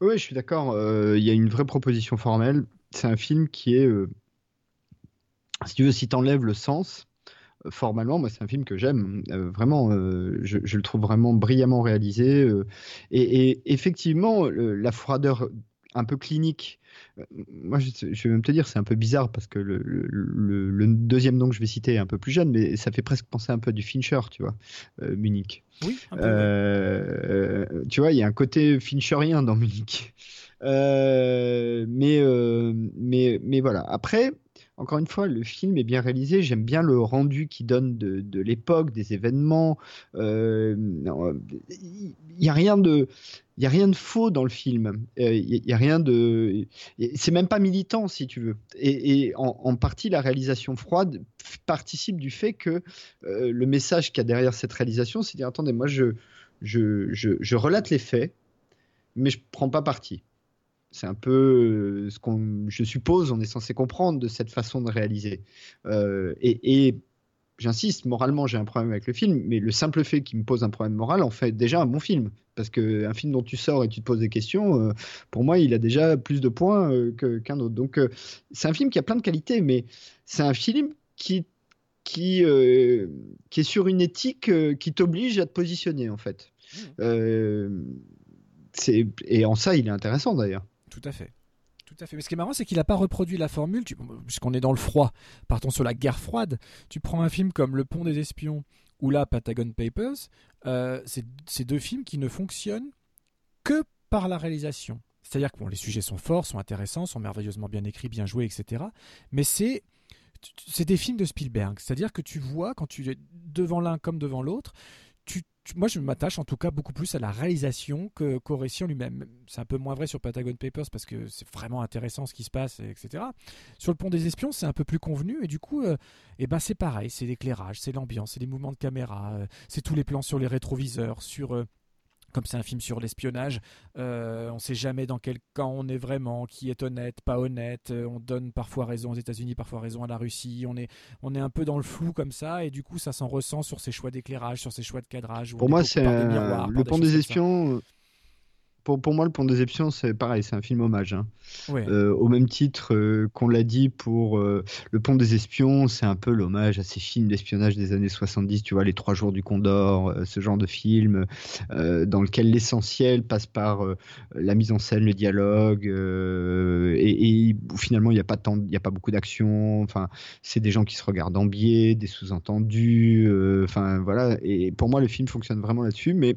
Speaker 1: Oui, je suis d'accord. Il y a une vraie proposition formelle. C'est un film qui est, si tu veux, si t'enlèves le sens, formellement, moi, c'est un film que j'aime. Euh, vraiment, euh, je, le trouve vraiment brillamment réalisé. Euh, et, effectivement, la froideur un peu clinique. Moi, je, vais même te dire, c'est un peu bizarre parce que le, deuxième nom que je vais citer est un peu plus jeune, mais ça fait presque penser un peu du Fincher, tu vois, Munich.
Speaker 2: Oui.
Speaker 1: tu vois, il y a un côté Fincherien dans Munich. mais, mais, mais voilà. Après, encore une fois, le film est bien réalisé. J'aime bien le rendu qu'il donne de, l'époque, des événements. Il euh, n'y a rien de, il a rien de faux dans le film. Il euh, y, a rien de, c'est même pas militant si tu veux. Et, en, partie, la réalisation froide participe du fait que euh, le message qu'il y a derrière cette réalisation, c'est dire attendez, moi je, je, je relate les faits, mais je prends pas parti. C'est un peu euh, ce qu'on, je suppose, on est censé comprendre de cette façon de réaliser. Euh, et, j'insiste, moralement, j'ai un problème avec le film, mais le simple fait qu'il me pose un problème moral en fait déjà un bon film. Parce qu'un film dont tu sors et tu te poses des questions, euh, pour moi, il a déjà plus de points qu'un autre. Donc, c'est un film qui a plein de qualités, mais c'est un film qui, qui, qui est sur une éthique qui t'oblige à te positionner, en fait. Mmh. et en ça, il est intéressant d'ailleurs.
Speaker 2: Tout à fait. Tout à fait. Mais ce qui est marrant, c'est qu'il n'a pas reproduit la formule, puisqu'on est dans le froid, partons sur la guerre froide. Tu prends un film comme Le Pont des Espions ou là Patagon Papers, euh, c'est deux films qui ne fonctionnent que par la réalisation. C'est-à-dire que bon, les sujets sont forts, sont intéressants, sont merveilleusement bien écrits, bien joués, etc. Mais c'est c'est des films de Spielberg, c'est-à-dire que tu vois quand tu es devant l'un comme devant l'autre, moi je m'attache en tout cas beaucoup plus à la réalisation que qu'au récit en lui-même. C'est un peu moins vrai sur Patagon Papers parce que c'est vraiment intéressant ce qui se passe, etc. Sur le pont des espions, c'est un peu plus convenu et du coup, euh, eh ben c'est pareil, c'est l'éclairage, c'est l'ambiance, c'est les mouvements de caméra, euh, c'est tous les plans sur les rétroviseurs, sur euh, comme c'est un film sur l'espionnage, euh, on ne sait jamais dans quel camp on est vraiment, qui est honnête, pas honnête. Euh, on donne parfois raison aux États-Unis, parfois raison à la Russie. On est, on est un peu dans le flou comme ça, et du coup, ça s'en ressent sur ses choix d'éclairage, sur ses choix de cadrage.
Speaker 1: Pour moi, c'est le pont des espions pour, pour, moi, Le Pont des Espions, c'est pareil, c'est un film hommage. Hein. Euh, au même titre euh, qu'on l'a dit pour euh, Le Pont des Espions, c'est un peu l'hommage à ces films d'espionnage des années 70, tu vois, Les Trois Jours du Condor, ce genre de film, dans lequel l'essentiel passe par la mise en scène, le dialogue, et, et, finalement, il n'y a, pas tant, y a pas beaucoup d'action. Enfin, c'est des gens qui se regardent en biais, des sous-entendus. Enfin, voilà. Et pour moi, le film fonctionne vraiment là-dessus, mais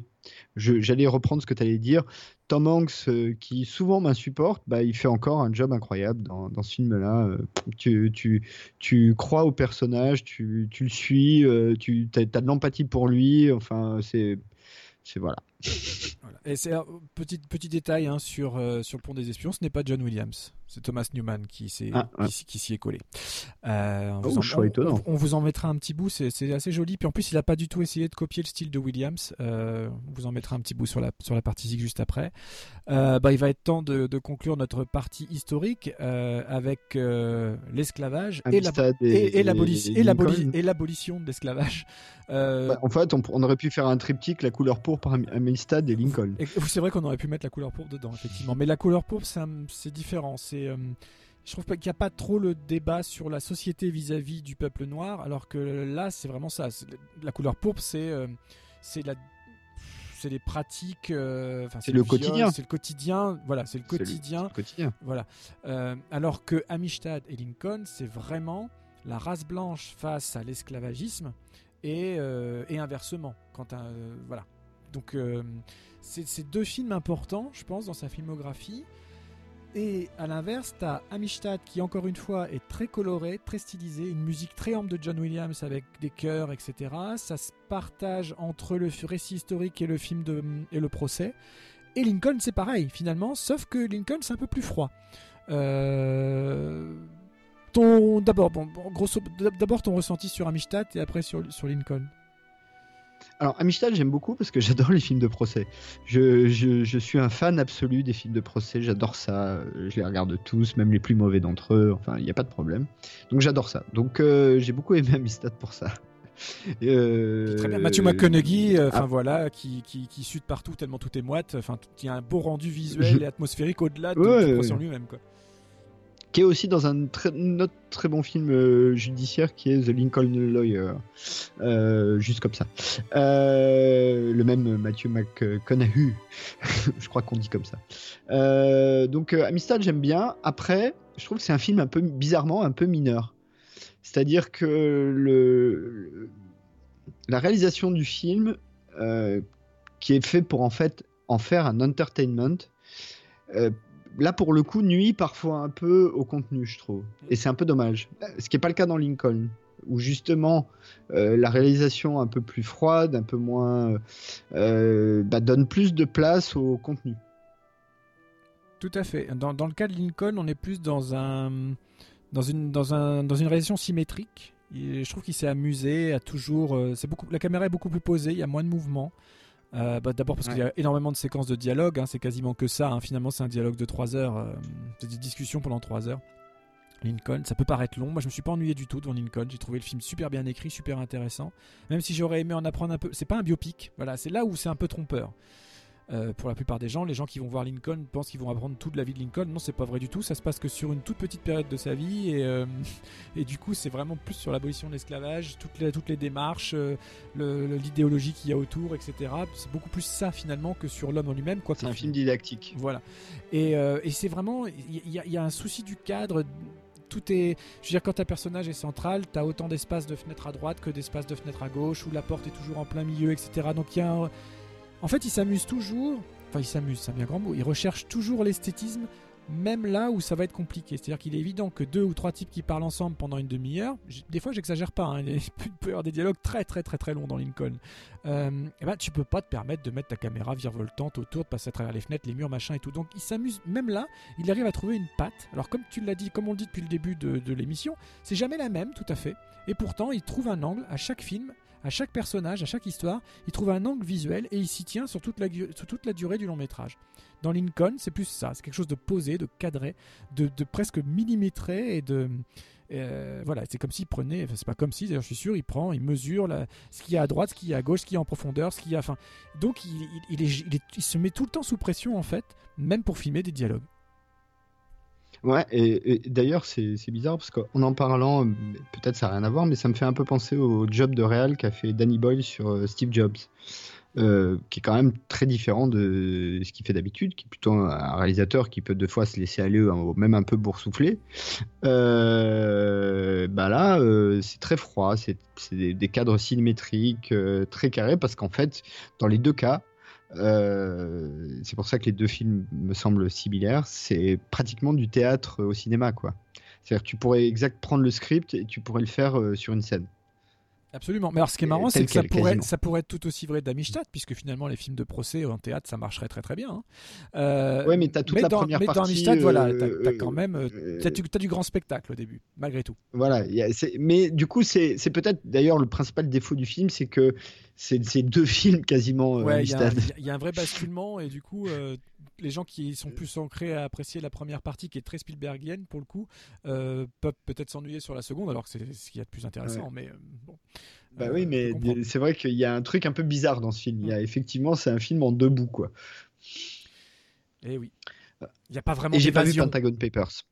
Speaker 1: j'allais reprendre ce que tu allais dire. Tom Hanks, euh, qui souvent m'insupporte, bah, il fait encore un job incroyable dans, ce film-là. Euh, tu, tu, tu, crois au personnage, tu, tu le suis, euh, tu as, as, de l'empathie pour lui. Enfin, c'est voilà.
Speaker 2: Voilà. Et c'est un petit, petit détail hein, sur, euh, sur le pont des espions, ce n'est pas John Williams, c'est Thomas Newman qui s'y ah, ouais. qui, qui s'y est collé.
Speaker 1: Euh, on, oh, vous en,
Speaker 2: on, on, vous en mettra un petit bout, c'est assez joli. Puis en plus, il n'a pas du tout essayé de copier le style de Williams. Euh, on vous en mettra un petit bout sur la, sur la partie juste après. Bah, il va être temps de, de conclure notre partie historique avec l'esclavage et l'abolition de l'esclavage.
Speaker 1: Bah, en fait, on, on, aurait pu faire un triptyque, la couleur pourpre, Amistad et Lincoln.
Speaker 2: C'est vrai qu'on aurait pu mettre la couleur pourpre dedans, effectivement. Mais la couleur pourpre, c'est différent. C'est euh, je trouve qu'il n'y a pas trop le débat sur la société vis-à-vis -vis du peuple noir, alors que là, c'est vraiment ça. La couleur pourpre, c'est euh, c'est la c'est les pratiques. Euh,
Speaker 1: c'est le, le quotidien.
Speaker 2: C'est le quotidien. Voilà, c'est le quotidien.
Speaker 1: Le, le quotidien.
Speaker 2: Voilà. Euh, alors que Amistad et Lincoln, c'est vraiment la race blanche face à l'esclavagisme et, euh, et, inversement. Quand un, voilà. Donc, euh, c'est deux films importants, je pense, dans sa filmographie. Et à l'inverse, t'as Amistad qui, encore une fois, est très coloré, très stylisé, une musique très ample de John Williams avec des chœurs, etc. Ça se partage entre le récit historique et le film et le procès. Et Lincoln, c'est pareil, finalement, sauf que Lincoln, c'est un peu plus froid. Euh... D'abord, bon, grosso... ton ressenti sur Amistad et après sur Lincoln.
Speaker 1: Alors, Amistad, j'aime beaucoup parce que j'adore les films de procès. Je, je, je, suis un fan absolu des films de procès. J'adore ça. Je les regarde tous, même les plus mauvais d'entre eux. Enfin, il n'y a pas de problème. Donc, j'adore ça. Donc, euh, j'ai beaucoup aimé Amistad pour ça.
Speaker 2: Euh... Très bien. Matthew McConaughey, euh, ah. voilà, qui, qui, qui suit partout tellement tout est moite. Enfin, il y a un beau rendu visuel et atmosphérique au-delà de, ouais, du procès en lui-même, quoi
Speaker 1: qui est aussi dans un autre très bon film euh, judiciaire qui est The Lincoln Lawyer, euh, juste comme ça. Euh, le même Matthew McConaughey, je crois qu'on dit comme ça. Donc Amistad j'aime bien. Après, je trouve que c'est un film un peu bizarrement un peu mineur. C'est-à-dire que la réalisation du film, qui est fait pour en fait en faire un entertainment là pour le coup nuit parfois un peu au contenu, je trouve. Et c'est un peu dommage. Ce qui n'est pas le cas dans Lincoln, où justement euh, la réalisation un peu plus froide, un peu moins, euh, bah, donne plus de place au contenu.
Speaker 2: Tout à fait. Dans, dans, le cas de Lincoln, on est plus dans un dans une dans un dans une réalisation symétrique. Je trouve qu'il s'est amusé à toujours. Euh, c'est beaucoup. La caméra est beaucoup plus posée. Il y a moins de mouvement. Euh, bah, D'abord parce ouais. qu'il y a énormément de séquences de dialogue, hein, c'est quasiment que ça. Hein. Finalement, c'est un dialogue de 3 heures, euh, c'est des discussions pendant 3 heures. Lincoln, ça peut paraître long. Moi, je me suis pas ennuyé du tout devant Lincoln. J'ai trouvé le film super bien écrit, super intéressant. Même si j'aurais aimé en apprendre un peu. C'est pas un biopic. Voilà, c'est là où c'est un peu trompeur. Euh, pour la plupart des gens, les gens qui vont voir Lincoln pensent qu'ils vont apprendre toute la vie de Lincoln. Non, c'est pas vrai du tout. Ça se passe que sur une toute petite période de sa vie et, euh, et du coup, c'est vraiment plus sur l'abolition de l'esclavage, toutes les, toutes les démarches, euh, l'idéologie qu'il y a autour, etc. C'est beaucoup plus ça finalement que sur l'homme en lui-même.
Speaker 1: C'est un film didactique.
Speaker 2: Voilà. Et, et c'est vraiment, il y, y, a un souci du cadre tout est. Je veux dire, quand un personnage est central, t'as autant d'espace de fenêtre à droite que d'espace de fenêtre à gauche, où la porte est toujours en plein milieu, etc. Donc il y a un, en fait, il s'amuse toujours. Enfin, il s'amuse, c'est un bien grand mot. Il recherche toujours l'esthétisme même là où ça va être compliqué. C'est-à-dire qu'il est évident que deux ou trois types qui parlent ensemble pendant une demi-heure, des fois j'exagère pas, hein, il peut y avoir des dialogues très très très très longs dans Lincoln. Euh, et eh ben, tu peux pas te permettre de mettre ta caméra virevoltante autour, de passer à travers les fenêtres, les murs, machin et tout. Donc il s'amuse, même là, il arrive à trouver une patte. Alors comme tu l'as dit, comme on le dit depuis le début de, de l'émission, c'est jamais la même tout à fait. Et pourtant, il trouve un angle à chaque film à chaque personnage, à chaque histoire, il trouve un angle visuel et il s'y tient sur toute, la, la durée du long métrage. Dans Lincoln, c'est plus ça, c'est quelque chose de posé, de cadré, de, presque millimétré et de... Euh, voilà, c'est comme s'il prenait, enfin, c'est pas comme si, d'ailleurs je suis sûr, il prend, il mesure ce qu'il y a à droite, ce qu'il y a à gauche, ce qu'il y a en profondeur, ce qu'il y a. Donc il, il, se met tout le temps sous pression en fait, même pour filmer des dialogues.
Speaker 1: Ouais, et, d'ailleurs, c'est bizarre parce qu'en en parlant, peut-être ça n'a rien à voir, mais ça me fait un peu penser au job de réal qu'a fait Danny Boyle sur euh, Steve Jobs. Euh, qui est quand même très différent de ce qu'il fait d'habitude, qui est plutôt un réalisateur qui peut deux fois se laisser aller, même un peu boursoufler. Euh, bah là, euh, c'est très froid, c'est des, des, cadres cinémétriques très carrés, parce qu'en fait, dans les deux cas, euh, c'est pour ça que les deux films me semblent similaires. C'est pratiquement du théâtre au cinéma, quoi. C'est-à-dire que tu pourrais exact prendre le script et tu pourrais le faire euh, sur une scène.
Speaker 2: Absolument. Mais alors, ce qui est marrant, c'est que ça pourrait, ça pourrait être tout aussi vrai d'Amistad, puisque finalement, les films de procès en théâtre, ça marcherait très très bien. Hein.
Speaker 1: Euh, ouais, mais t'as toute la
Speaker 2: dans,
Speaker 1: première
Speaker 2: mais
Speaker 1: partie.
Speaker 2: dans Amistad, voilà, t'as as quand même, euh, t'as du, as du grand spectacle au début, malgré tout.
Speaker 1: Voilà. Y a, mais du coup, c'est peut-être d'ailleurs le principal défaut du film, c'est que c'est deux films quasiment.
Speaker 2: Euh, ouais, il y, y, a un vrai basculement et du coup, euh, les gens qui sont plus ancrés à apprécier la première partie, qui est très Spielbergienne pour le coup, euh, peuvent peut-être s'ennuyer sur la seconde, alors que c'est ce qu'il y a de plus intéressant. Mais euh, bon.
Speaker 1: Bah oui, mais c'est vrai qu'il y a un truc un peu bizarre dans ce film. Il y a mm. effectivement, c'est un film en deux bouts, quoi.
Speaker 2: Et eh oui. Il n'y a pas vraiment.
Speaker 1: Et j'ai pas vu Pentagon Papers.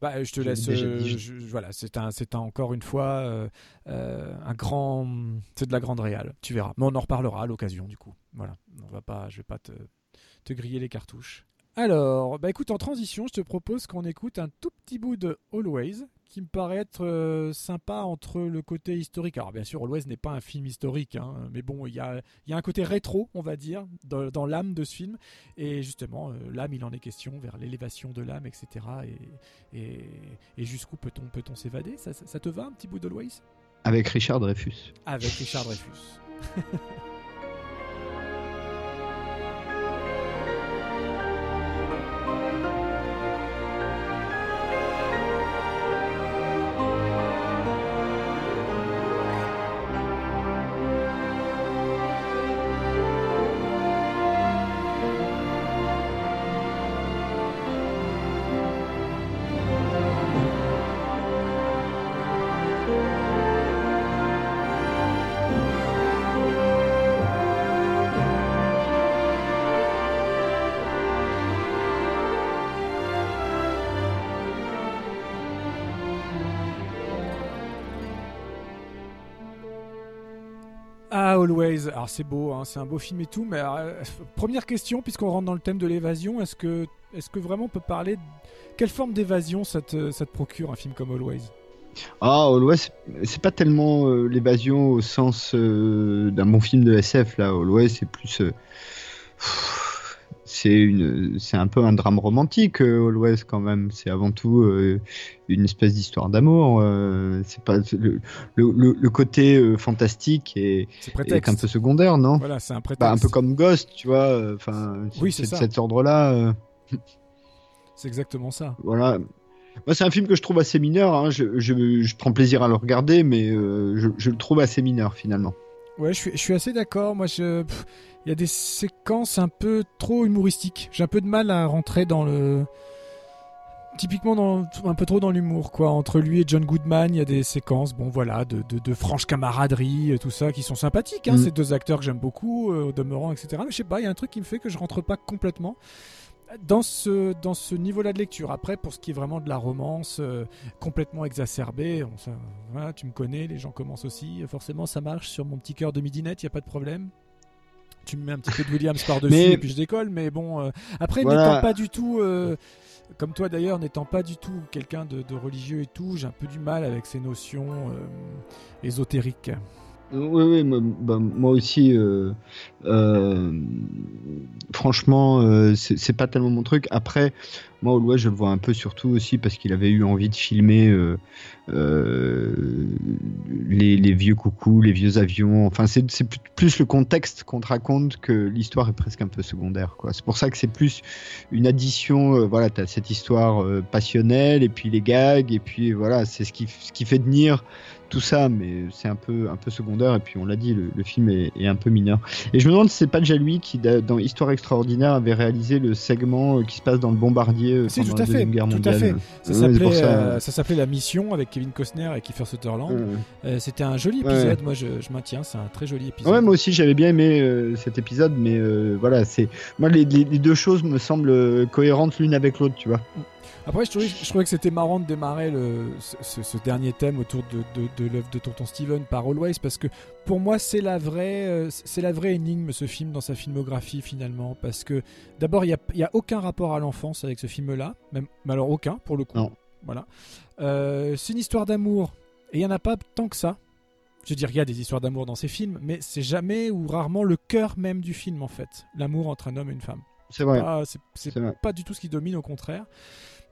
Speaker 2: Bah, je te laisse. Euh, voilà, c'est un, c'est encore une fois un grand, c'est de la grande réale. Tu verras. Mais on en reparlera à l'occasion du coup. Voilà, on va pas, je vais pas te, te griller les cartouches. Alors, bah écoute, en transition, je te propose qu'on écoute un tout petit bout de Always, qui me paraît être euh, sympa entre le côté historique. Alors, bien sûr, Always n'est pas un film historique, hein, mais bon, il y a, un côté rétro, on va dire, dans, l'âme de ce film. Et justement, euh, l'âme, il en est question, vers l'élévation de l'âme, etc. Et, et, jusqu'où peut-on peut s'évader? Ça, ça, ça te va, un petit bout d'Always?
Speaker 1: Avec Richard Dreyfus.
Speaker 2: Avec Richard Dreyfus. Always. Alors c'est beau, hein, c'est un beau film et tout, mais euh, première question, puisqu'on rentre dans le thème de l'évasion, est-ce que, est que vraiment on peut parler de... Quelle forme d'évasion ça te, ça te procure un film comme Always?
Speaker 1: Ah, Always, c'est pas tellement euh, l'évasion au sens euh, d'un bon film de SF là. Always, c'est plus c'est une, c'est un peu un drame romantique, euh, Always quand même. C'est avant tout euh, une espèce d'histoire d'amour. Euh, c'est pas le, le, le côté fantastique et, est, un peu secondaire, non?
Speaker 2: Voilà, c'est un prétexte.
Speaker 1: Bah, un peu comme Ghost, tu vois. Enfin,
Speaker 2: oui, c'est de
Speaker 1: cet ordre-là.
Speaker 2: C'est exactement ça.
Speaker 1: Voilà. Moi, c'est un film que je trouve assez mineur. Hein. Je, je, je, prends plaisir à le regarder, mais je, je, le trouve assez mineur finalement.
Speaker 2: Ouais, je suis, je suis assez d'accord. Moi, je il y a des séquences un peu trop humoristiques. J'ai un peu de mal à rentrer dans le typiquement dans, un peu trop dans l'humour quoi entre lui et John Goodman il y a des séquences bon voilà de, de, de franche camaraderie tout ça qui sont sympathiques hein, mm. ces deux acteurs que j'aime beaucoup euh, au demeurant etc mais je sais pas il y a un truc qui me fait que je rentre pas complètement dans ce, dans ce niveau-là de lecture. Après, pour ce qui est vraiment de la romance euh, complètement exacerbée, on, ça, voilà, tu me connais, les gens commencent aussi, forcément ça marche sur mon petit cœur de midinette, il n'y a pas de problème tu me mets un petit peu de Williams par-dessus et puis je décolle. Mais bon, euh, après, n'étant pas du tout, euh, comme toi d'ailleurs, n'étant pas du tout quelqu'un de, religieux et tout, j'ai un peu du mal avec ces notions ésotériques.
Speaker 1: Oui, oui, moi, bah, aussi. Euh, euh, franchement, euh, c'est pas tellement mon truc. Après, moi, West, je le vois un peu surtout aussi parce qu'il avait eu envie de filmer les, vieux coucous, les vieux avions. Enfin, c'est plus- le contexte qu'on te raconte que l'histoire est presque un peu secondaire. C'est pour ça que c'est plus une addition. voilà, t'as cette histoire passionnelle et puis les gags et puis voilà, c'est ce qui, ce qui fait tenir tout ça, mais c'est un peu, un peu secondaire. Et puis on l'a dit, le, le film est, est un peu mineur. Et je me demande si c'est pas déjà lui qui, da- dans Histoire extraordinaire, avait réalisé le segment euh, qui se passe dans le bombardier euh,
Speaker 2: Si,
Speaker 1: pendant
Speaker 2: tout
Speaker 1: la
Speaker 2: à fait,
Speaker 1: deuxième guerre
Speaker 2: tout à
Speaker 1: mondiale.
Speaker 2: fait. Ça
Speaker 1: Ouais, c'est
Speaker 2: s'appelait,
Speaker 1: pour ça.
Speaker 2: euh, ça s'appelait La Mission avec Kevin Costner et Kiefer Sutherland.
Speaker 1: Ouais.
Speaker 2: Euh, C'était un joli
Speaker 1: Ouais.
Speaker 2: épisode. Moi, je, je maintiens, c'est un très joli épisode.
Speaker 1: Ouais, moi aussi j'avais bien aimé euh, cet épisode, mais euh, voilà, c'est moi les, les- les deux choses me semblent cohérentes l'une avec l'autre, tu vois.
Speaker 2: Après, je trouvais, je trouvais que c'était marrant de démarrer le, ce, dernier thème autour de, de, de l'œuvre de Tonton Steven par Always, parce que pour moi, c'est la vraie, euh, c'est la vraie énigme ce film dans sa filmographie finalement, parce que d'abord, il n'y a, aucun rapport à l'enfance avec ce film-là, même, mais alors aucun pour le coup.
Speaker 1: Non.
Speaker 2: Voilà. Euh, c'est une histoire d'amour, et il y en a pas tant que ça. Je veux dire, il y a des histoires d'amour dans ces films, mais c'est jamais ou rarement le cœur même du film en fait, l'amour entre un homme et une femme.
Speaker 1: C'est vrai.
Speaker 2: C'est- c'est
Speaker 1: C'est vrai.
Speaker 2: pas du tout ce qui domine, au contraire.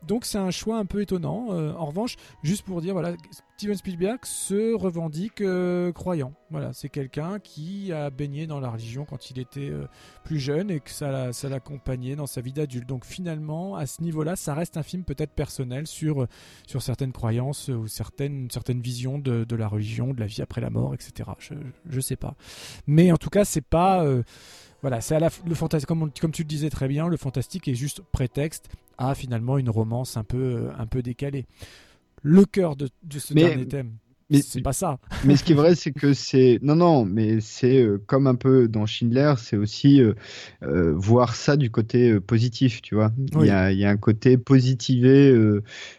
Speaker 2: Donc c'est un choix un peu étonnant. Euh, en revanche, juste pour dire, voilà, Steven Spielberg se revendique euh, croyant. Voilà, c'est quelqu'un qui a baigné dans la religion quand il était euh, plus jeune et que ça, l'a- ça l'accompagnait dans sa vie d'adulte. Donc finalement, à ce niveau-là, ça reste un film peut-être personnel sur, sur certaines croyances ou certaines, certaines visions de, la religion, de la vie après la mort, etc. Je, je sais pas. Mais en tout cas, c'est pas... voilà, c'est le fantastique, comme tu le disais très bien, le fantastique est juste prétexte à finalement une romance un peu, un peu décalée. Le cœur de, de ce
Speaker 1: Mais-
Speaker 2: dernier thème,
Speaker 1: mais-
Speaker 2: c'est pas ça.
Speaker 1: Mais ce qui est vrai, c'est que c'est non, non, mais c'est euh, comme un peu dans Schindler, c'est aussi euh, euh, voir ça du côté positif, tu vois. Il
Speaker 2: Oui.
Speaker 1: y, a, il y a un côté positivé,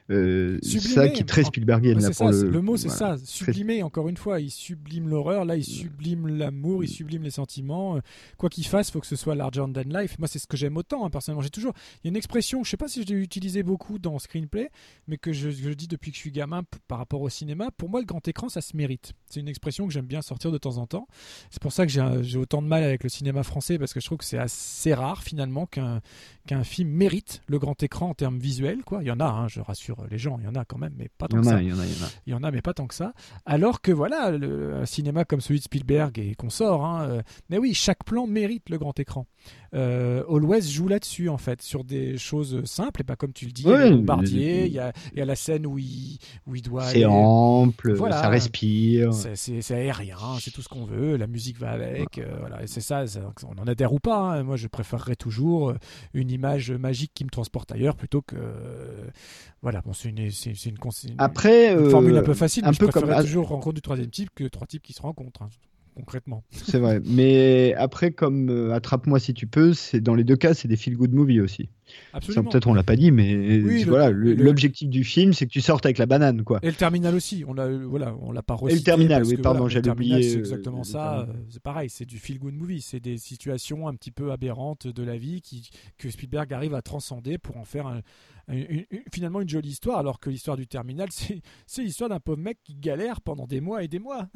Speaker 1: euh, ça qui est très
Speaker 2: En-
Speaker 1: Spielbergien. Là,
Speaker 2: ça,
Speaker 1: le,
Speaker 2: le mot c'est
Speaker 1: voilà.
Speaker 2: ça, sublimer encore une fois, il sublime l'horreur, là il sublime l'amour, il sublime les sentiments, Euh, quoi qu'il fasse, faut que ce soit larger than life. Moi c'est ce que j'aime autant hein, personnellement, j'ai toujours il y a une expression, je sais pas si je l'ai utilisée beaucoup dans screenplay, mais que je, je dis depuis que je suis gamin par rapport au cinéma, pour moi le grand écran ça se mérite. C'est une expression que j'aime bien sortir de temps en temps. C'est pour ça que j'ai autant de mal avec le cinéma français parce que je trouve que c'est assez rare finalement qu'un qu'un film mérite le grand écran en termes visuels quoi. Il y en a hein, je rassure les gens, il y en a quand même mais pas tant que ça.
Speaker 1: il y en a, il y en a.
Speaker 2: Il y en a, mais pas tant que ça. Alors que voilà, le, un cinéma comme celui de Spielberg et qu'on sort, hein, euh, mais oui, chaque plan mérite le grand écran. Euh, Always joue là-dessus, en fait, sur des choses simples, et pas comme tu le dis,
Speaker 1: Ouais,
Speaker 2: le bombardier, il y a, il y a la scène où il, où il doit.
Speaker 1: C'est ample,
Speaker 2: Voilà.
Speaker 1: ça respire.
Speaker 2: C'est- aérien, c'est tout ce qu'on veut, la musique va avec, euh, voilà, et c'est ça, ça- on en adhère ou pas. hein. Moi, je préférerais toujours euh, une image magique qui me transporte ailleurs plutôt que. euh, voilà, bon, c'est une, c'est- une, une-
Speaker 1: Après,
Speaker 2: une
Speaker 1: euh,
Speaker 2: formule un peu facile,
Speaker 1: un
Speaker 2: mais
Speaker 1: peu
Speaker 2: je
Speaker 1: comme
Speaker 2: préférerais
Speaker 1: Al-
Speaker 2: toujours rencontre du troisième type que trois types qui se rencontrent, hein, concrètement.
Speaker 1: C'est vrai. Mais après, comme euh, Attrape-moi si tu peux, c'est dans les deux cas, c'est des feel-good movies aussi.
Speaker 2: Absolument.
Speaker 1: Peut-être on l'a pas dit, mais
Speaker 2: Oui,
Speaker 1: voilà, le- l'objectif du film, c'est que tu sortes avec la banane, quoi.
Speaker 2: Et le terminal aussi, on l'a, voilà, on l'a pas
Speaker 1: Et le terminal, oui,
Speaker 2: que,
Speaker 1: pardon,
Speaker 2: voilà,
Speaker 1: j'avais oublié,
Speaker 2: C'est
Speaker 1: euh,
Speaker 2: exactement ça. euh, C'est pareil, c'est du feel good movie. C'est des situations un petit peu aberrantes de la vie qui, que Spielberg arrive à transcender pour en faire un- une- une- finalement une jolie histoire. Alors que l'histoire du terminal, c'est, l'histoire d'un pauvre mec qui galère pendant des mois et des mois.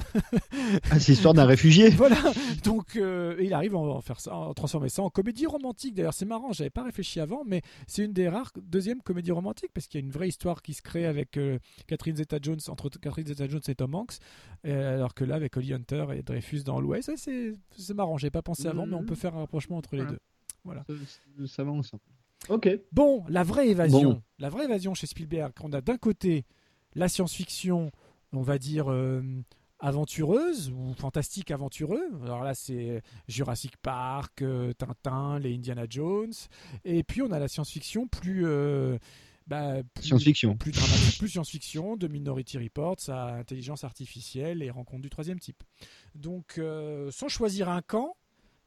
Speaker 1: Ah, c'est l'histoire d'un réfugié.
Speaker 2: voilà. Donc euh, il arrive à en faire ça, à transformer ça en comédie romantique. D'ailleurs, c'est marrant. J'avais pas réfléchi avant, mais c'est une des rares deuxièmes comédies romantiques parce qu'il y a une vraie histoire qui se crée avec euh, Catherine Zeta-Jones entre Catherine Zeta-Jones et Tom Hanks, alors que là avec Holly Hunter et Dreyfus dans l'Ouest, c'est c'est marrant. J'avais pas pensé avant, mais on peut faire un rapprochement entre les
Speaker 1: Ouais.
Speaker 2: deux. Voilà.
Speaker 1: Ça, ça avance. Ok.
Speaker 2: Bon, la vraie évasion.
Speaker 1: Bon.
Speaker 2: La vraie évasion chez Spielberg, on a d'un côté la science-fiction, on va dire euh, aventureuse ou fantastique aventureux. Alors là, c'est Jurassic Park, euh, Tintin, les Indiana Jones. Et puis on a la science-fiction plus. euh, bah, plus-
Speaker 1: Science-fiction.
Speaker 2: Plus dramatique, plus science-fiction, de Minority Report, à intelligence artificielle et rencontre du troisième type. Donc, euh, sans choisir un camp,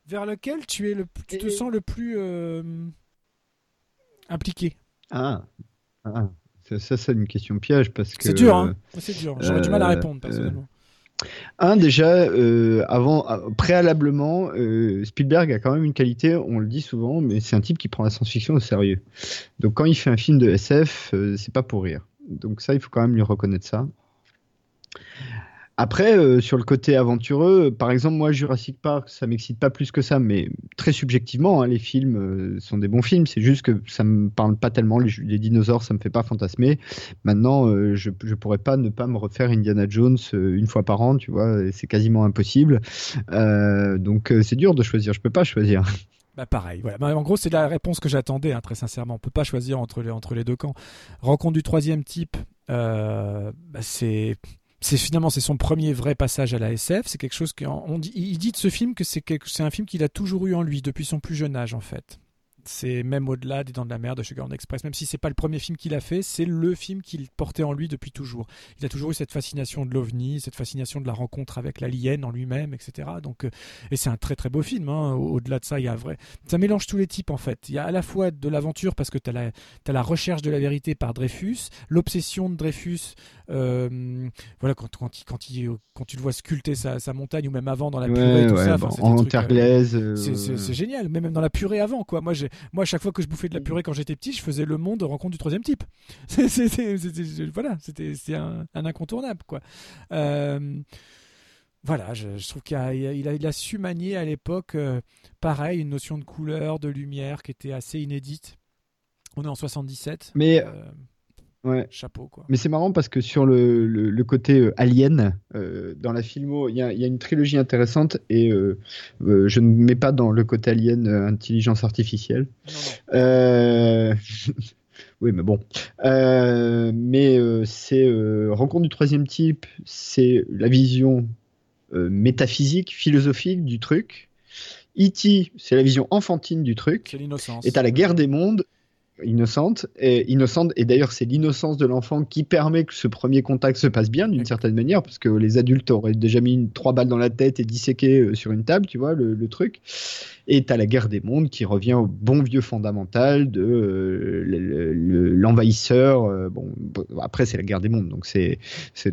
Speaker 2: vers lequel tu, es le, tu te
Speaker 1: Et-
Speaker 2: sens le plus euh, impliqué.
Speaker 1: Ah. Ah. Ça, ça, c'est une question piège parce que.
Speaker 2: C'est dur, hein C'est dur. J'aurais du mal à
Speaker 1: euh,
Speaker 2: répondre, personnellement.
Speaker 1: Un déjà, euh, avant, euh, préalablement, euh, Spielberg a quand même une qualité, on le dit souvent, mais c'est un type qui prend la science-fiction au sérieux. Donc quand il fait un film de SF, euh, c'est pas pour rire. Donc ça, il faut quand même lui reconnaître ça. Après, euh, sur le côté aventureux, par exemple, moi, Jurassic Park, ça m'excite pas plus que ça, mais très subjectivement, hein, les films euh, sont des bons films. C'est juste que ça me parle pas tellement. Les, dinosaures, ça me fait pas fantasmer. Maintenant, euh, je, je pourrais pas ne pas me refaire Indiana Jones euh, une fois par an, tu vois. C'est quasiment impossible. Euh, donc, euh, c'est dur de choisir. Je peux pas choisir.
Speaker 2: Bah pareil, voilà. Bah, en gros, c'est la réponse que j'attendais, hein, très sincèrement. On peut pas choisir entre les, entre les deux camps. Rencontre du troisième type, euh, bah, c'est c'est finalement c'est son premier vrai passage à la SF. C'est quelque chose qu'on dit. Il dit de ce film que c'est un film qu'il a toujours eu en lui depuis son plus jeune âge en fait. C'est même au-delà des Dents de la Mer de Sugarland Express, même si c'est pas le premier film qu'il a fait, c'est le film qu'il portait en lui depuis toujours. Il a toujours eu cette fascination de l'ovni, cette fascination de la rencontre avec l'alien en lui-même, etc. Donc, euh, et c'est un très très beau film. hein. Au- Au-delà de ça, il y a un vrai, ça mélange tous les types en fait. Il y a à la fois de l'aventure parce que tu as la, t'as la recherche de la vérité par Dreyfus, l'obsession de Dreyfus, euh, voilà quand, quand, il, quand, il, quand tu le vois sculpter sa, sa montagne ou même avant dans la purée,
Speaker 1: Ouais,
Speaker 2: tout
Speaker 1: ouais,
Speaker 2: ça.
Speaker 1: bon,
Speaker 2: enfin,
Speaker 1: en
Speaker 2: euh,
Speaker 1: euh,
Speaker 2: c'est- génial, mais même dans la purée avant, quoi. Moi, j'ai, moi, à chaque fois que je bouffais de la purée quand j'étais petit, je faisais le monde rencontre du troisième type. C'était, voilà, c'était, c'est un, un incontournable, quoi. Euh, voilà, je, je trouve qu'il a, il a, il a- il a su manier à l'époque, euh, pareil, une notion de couleur, de lumière qui était assez inédite. On est en 77.
Speaker 1: Mais-
Speaker 2: euh,
Speaker 1: Ouais.
Speaker 2: chapeau, quoi.
Speaker 1: Mais c'est marrant parce que sur le, le, le côté euh, alien, euh, dans la filmo, il y y a une trilogie intéressante et euh, je ne mets pas dans le côté alien intelligence artificielle. Euh, oui, mais bon. Mais c'est Rencontre du troisième type, c'est la vision métaphysique, philosophique du truc. E.T., c'est la vision enfantine du truc.
Speaker 2: C'est l'innocence.
Speaker 1: Et t'as la guerre des mondes, innocente, et innocente, et d'ailleurs c'est l'innocence de l'enfant qui permet que ce premier contact se passe bien d'une certaine manière, parce que les adultes auraient déjà mis une, trois balles dans la tête et disséqué euh, sur une table, tu vois, le, le truc. Et t'as la guerre des mondes qui revient au bon vieux fondamental de euh, le- le- le- l'envahisseur. euh, bon, après c'est la guerre des mondes, donc c'est,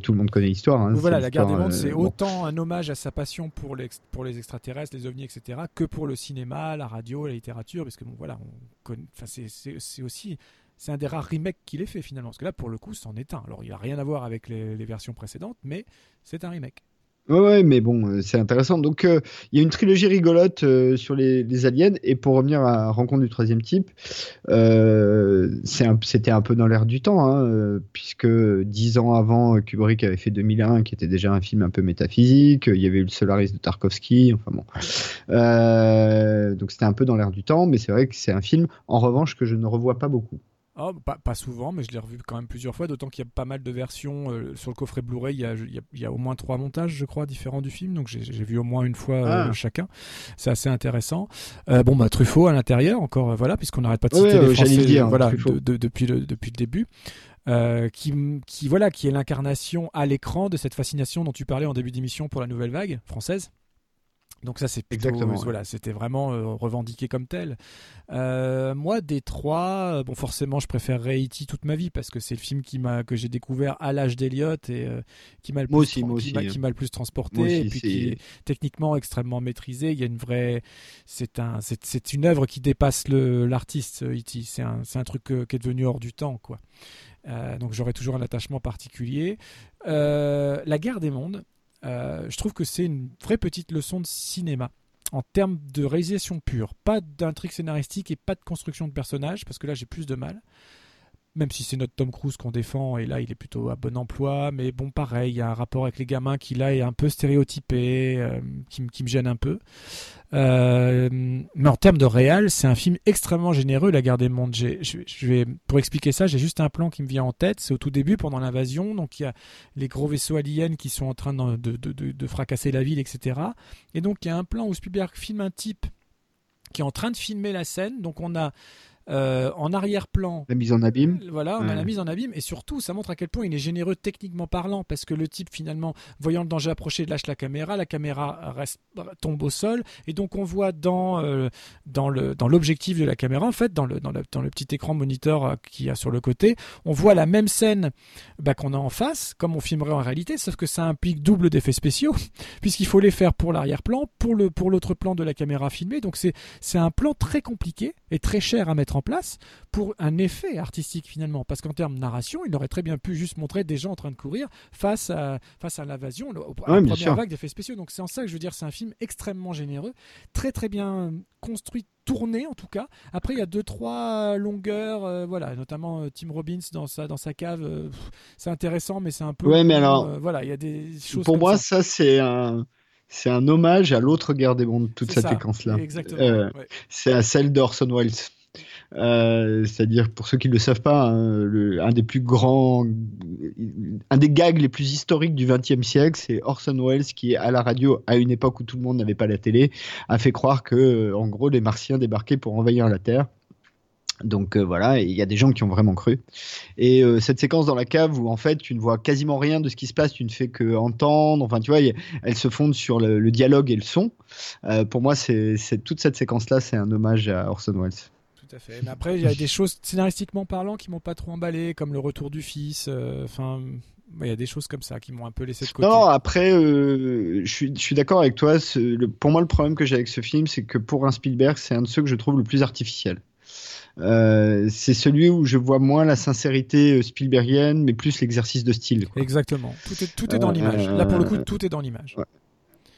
Speaker 1: tout le monde connaît l'histoire. hein,
Speaker 2: voilà, la guerre des mondes, c'est
Speaker 1: bon.
Speaker 2: autant un hommage à sa passion pour les, pour les extraterrestres, les ovnis, etc., que pour le cinéma, la radio, la littérature, parce que bon, voilà, on connaît, c'est, c'est, aussi, c'est un des rares remakes qu'il ait fait finalement, parce que là, pour le coup, c'en est un. Alors, il n'a rien à voir avec les versions précédentes, mais c'est un remake.
Speaker 1: Ouais, mais bon, euh, c'est intéressant. Donc, euh, il y a une trilogie rigolote euh, sur les, aliens. Et pour revenir à Rencontre du troisième type, c'était un peu dans l'air du temps, hein, puisque dix ans avant, Kubrick avait fait 2001, qui était déjà un film un peu métaphysique. Il y avait eu le Solaris de Tarkovsky. Enfin bon. Donc, c'était un peu dans l'air du temps, mais c'est vrai que c'est un film, en revanche, que je ne revois pas beaucoup.
Speaker 2: Oh, pas, pas souvent, mais je l'ai revu quand même plusieurs fois, d'autant qu'il y a pas mal de versions. euh, sur le coffret Blu-ray, il y a, il y a- il y a au moins trois montages, je crois, différents du film, donc j'ai vu au moins une fois euh,
Speaker 1: Ah.
Speaker 2: chacun. C'est assez intéressant. Euh, bon, bah, Truffaut à l'intérieur, encore, voilà, puisqu'on n'arrête pas de
Speaker 1: Ouais,
Speaker 2: citer
Speaker 1: euh,
Speaker 2: les Français
Speaker 1: dire,
Speaker 2: voilà, de- de- depuis, le, depuis le début. Euh, qui, qui, voilà, qui est l'incarnation à l'écran de cette fascination dont tu parlais en début d'émission pour la nouvelle vague française. Donc ça c'est plutôt-
Speaker 1: Exactement, ouais.
Speaker 2: voilà c'était vraiment euh, revendiqué comme tel. Euh, moi des trois euh, bon forcément je préférerais E.T. toute ma vie parce que c'est le film qui m'a que j'ai découvert à l'âge d'Eliott et qui m'a le plus
Speaker 1: aussi,
Speaker 2: qui m'a-
Speaker 1: hein.
Speaker 2: qui m'a le plus transporté
Speaker 1: aussi,
Speaker 2: et puis qui est techniquement extrêmement maîtrisé. Il y a une vraie c'est un c'est c'est une œuvre qui dépasse le l'artiste E.T. C'est un c'est un truc qui est devenu hors du temps quoi. Donc j'aurais toujours un attachement particulier. La guerre des mondes, je trouve que c'est une vraie petite leçon de cinéma en termes de réalisation pure. Pas d'intrigue scénaristique et pas de construction de personnages, parce que là j'ai plus de mal. Même si c'est notre Tom Cruise qu'on défend, et là il est plutôt à bon emploi, mais bon pareil, il y a un rapport avec les gamins qui là est un peu stéréotypé, euh, qui, me- gêne un peu. Euh, mais en termes de réal, c'est un film extrêmement généreux, La Guerre des Mondes. Pour expliquer ça, j'ai juste un plan qui me vient en tête. C'est au tout début, pendant l'invasion. Donc il y a les gros vaisseaux aliens qui sont en train de- de fracasser la ville, etc. Et donc il y a un plan où Spielberg filme un type qui est en train de filmer la scène. Donc on a euh, en arrière-plan
Speaker 1: La mise en abîme.
Speaker 2: voilà, on a la mise en abîme et surtout, ça montre à quel point il est généreux techniquement parlant parce que le type finalement, voyant le danger approcher, lâche la caméra, la caméra reste, tombe au sol et donc on voit dans euh, dans l'objectif de la caméra en fait, dans le dans le, dans le petit écran moniteur euh, qu'il y a sur le côté, on voit la même scène bah, qu'on a en face, comme on filmerait en réalité, sauf que ça implique double d'effets spéciaux puisqu'il faut les faire pour l'arrière-plan, pour le pour l'autre plan de la caméra filmée, donc c'est c'est un plan très compliqué et très cher à mettre en mettre en place pour un effet artistique finalement. Parce qu'en termes de narration, il aurait très bien pu juste montrer des gens en train de courir face à, face à l'invasion, à la première vague d'effets spéciaux. Donc c'est en ça que je veux dire, c'est un film extrêmement généreux, très très bien construit tourné en tout cas. Après, il y a deux trois longueurs, euh, voilà, notamment euh, Tim Robbins dans sa dans sa cave. euh, c'est intéressant, mais c'est un peu.
Speaker 1: Ouais, mais alors,
Speaker 2: euh, voilà, il y a des choses.
Speaker 1: Pour moi,
Speaker 2: ça.
Speaker 1: ça, c'est un, c'est un hommage à l'autre guerre des mondes, toute cette séquence-là.
Speaker 2: exactement,
Speaker 1: Euh,
Speaker 2: ouais.
Speaker 1: C'est à celle d'Orson Welles. Euh, C'est-à-dire, pour ceux qui ne le savent pas, hein, un des plus grands, un des gags les plus historiques du XXe siècle, c'est Orson Welles qui, à la radio, à une époque où tout le monde n'avait pas la télé, a fait croire que, euh, en gros, les Martiens débarquaient pour envahir la Terre. Donc euh, voilà, il y a des gens qui ont vraiment cru. Et cette séquence dans la cave où en fait tu ne vois quasiment rien de ce qui se passe, tu ne fais que entendre. Enfin, tu vois, elle se fonde sur le, dialogue et le son. Pour moi, c'est- toute cette séquence-là, c'est un hommage à Orson Welles.
Speaker 2: Tout à fait. Mais après, il y a des choses scénaristiquement parlant qui m'ont pas trop emballé, comme le retour du fils. euh, Enfin, il y a des choses comme ça qui m'ont un peu laissé de côté.
Speaker 1: Non, après, euh, je suis, je suis d'accord avec toi. le- pour moi, le problème que j'ai avec ce film, c'est que pour un Spielberg, c'est un de ceux que je trouve le plus artificiel. Euh, c'est celui où je vois moins la sincérité Spielbergienne, mais plus l'exercice de style. quoi.
Speaker 2: Exactement. Tout est, tout est dans l'image. Là, pour le coup, tout est dans l'image.
Speaker 1: ouais.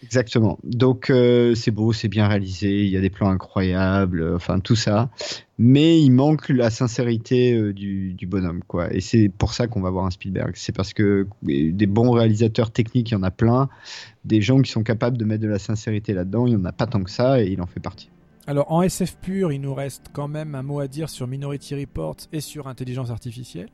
Speaker 1: Exactement. Donc euh, c'est beau, c'est bien réalisé, il y a des plans incroyables, euh, enfin tout ça. Mais il manque la sincérité euh, du, du bonhomme, quoi. Et c'est pour ça qu'on va voir un Spielberg. C'est parce que des bons réalisateurs techniques, il y en a plein. Des gens qui sont capables de mettre de la sincérité là-dedans, il n'y en a pas tant que ça, et il en fait partie.
Speaker 2: Alors, en SF pur, il nous reste quand même un mot à dire sur Minority Report et sur intelligence artificielle.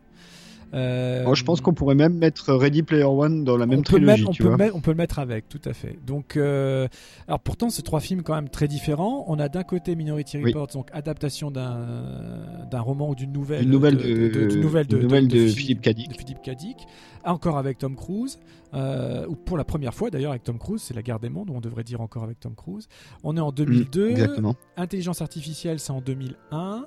Speaker 2: Euh,
Speaker 1: je pense qu'on pourrait même mettre Ready Player One dans la même
Speaker 2: on peut, le
Speaker 1: trilogie,
Speaker 2: mettre, on,
Speaker 1: tu
Speaker 2: peut
Speaker 1: vois.
Speaker 2: le mettre, on peut le mettre avec, tout à fait. Donc, euh, alors pourtant, c'est trois films quand même très différents. On a d'un côté Minority
Speaker 1: Oui.
Speaker 2: Report, donc adaptation d'un roman ou d'une nouvelle,
Speaker 1: Une nouvelle
Speaker 2: de,
Speaker 1: de-
Speaker 2: nouvelle
Speaker 1: nouvelle
Speaker 2: Philippe-
Speaker 1: Cadic.
Speaker 2: Philippe Cadic, encore avec Tom Cruise, euh, ou pour la première fois d'ailleurs avec Tom Cruise, c'est la guerre des mondes, on devrait dire encore avec Tom Cruise. On est en 2002.
Speaker 1: Mm, exactement.
Speaker 2: Intelligence artificielle, c'est en 2001.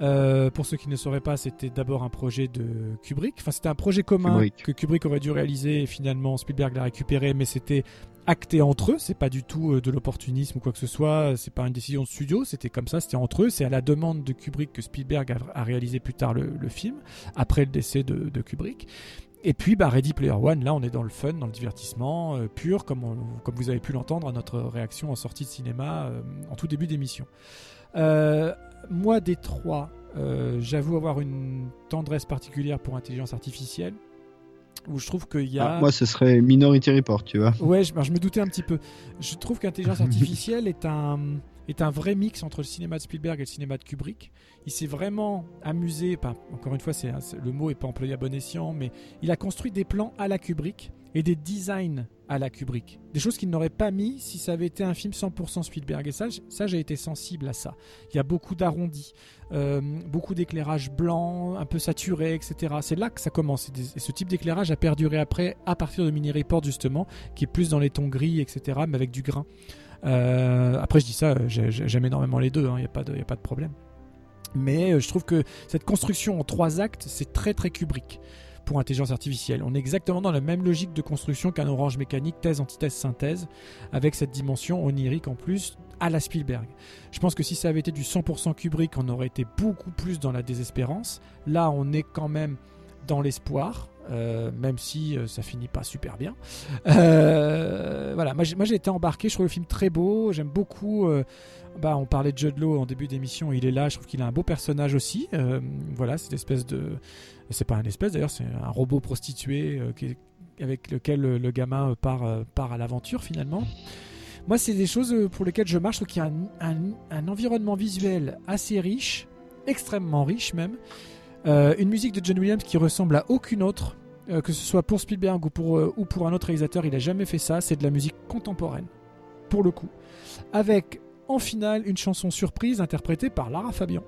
Speaker 2: Euh, pour ceux qui ne sauraient pas, c'était d'abord un projet de Kubrick. Enfin, c'était un projet commun
Speaker 1: Kubrick.
Speaker 2: que Kubrick aurait dû réaliser et finalement Spielberg l'a récupéré, mais c'était acté entre eux. C'est pas du tout euh, de l'opportunisme ou quoi que ce soit. C'est pas une décision de studio. C'était comme ça. C'était entre eux. C'est à la demande de Kubrick que Spielberg a, a réalisé plus tard le, le film après le décès de, de Kubrick. Et puis, bah, Ready Player One, là, on est dans le fun, dans le divertissement euh, pur, comme, on- comme vous avez pu l'entendre à notre réaction en sortie de cinéma euh, en tout début d'émission. Euh, moi, des trois, euh, j'avoue avoir une tendresse particulière pour intelligence artificielle, où je trouve qu'il y a...
Speaker 1: Ah, moi, ce serait Minority Report, tu vois.
Speaker 2: Ouais, je, je me doutais un petit peu. Je trouve qu'intelligence artificielle est un est un vrai mix entre le cinéma de Spielberg et le cinéma de Kubrick. Il s'est vraiment amusé, pas, encore une fois, le mot est pas employé à bon escient, mais il a construit des plans à la Kubrick et des designs à la Kubrick. Des choses qu'il n'aurait pas mis si ça avait été un film 100% Spielberg. Et ça, j'ai été sensible à ça. Il y a beaucoup d'arrondis, euh, beaucoup d'éclairage blanc, un peu saturé, etc. C'est là que ça commence. Et ce type d'éclairage a perduré après, à partir de Mini Report justement, qui est plus dans les tons gris, etc., mais avec du grain. Euh, après, je dis ça, j'ai- j'ai- j'aime énormément les deux, il n'y a, pas de- a pas de problème. Mais euh, je trouve que cette construction en trois actes, c'est très très Kubrick pour intelligence artificielle. On est exactement dans la même logique de construction qu'un orange mécanique, thèse, antithèse, synthèse, avec cette dimension onirique en plus à la Spielberg. Je pense que si ça avait été du 100% Kubrick, on aurait été beaucoup plus dans la désespérance. Là, on est quand même dans l'espoir, euh, même si euh, ça finit pas super bien. Euh, voilà, moi j'ai été embarqué, je trouve le film très beau, j'aime beaucoup. bah, on parlait de Judd Law en début d'émission, il est là, je trouve qu'il a un beau personnage aussi. Voilà, cette espèce de. C'est pas un espèce d'ailleurs, c'est un robot prostitué qui avec lequel le gamin part, part à l'aventure finalement. Moi, c'est des choses pour lesquelles je marche. Je trouve qu'il y a un- un environnement visuel assez riche, extrêmement riche même. Euh, une musique de John Williams qui ressemble à aucune autre, euh, que ce soit pour Spielberg ou pour, euh, ou pour un autre réalisateur, il a jamais fait ça. C'est de la musique contemporaine, pour le coup. Avec en finale une chanson surprise interprétée par Lara Fabian.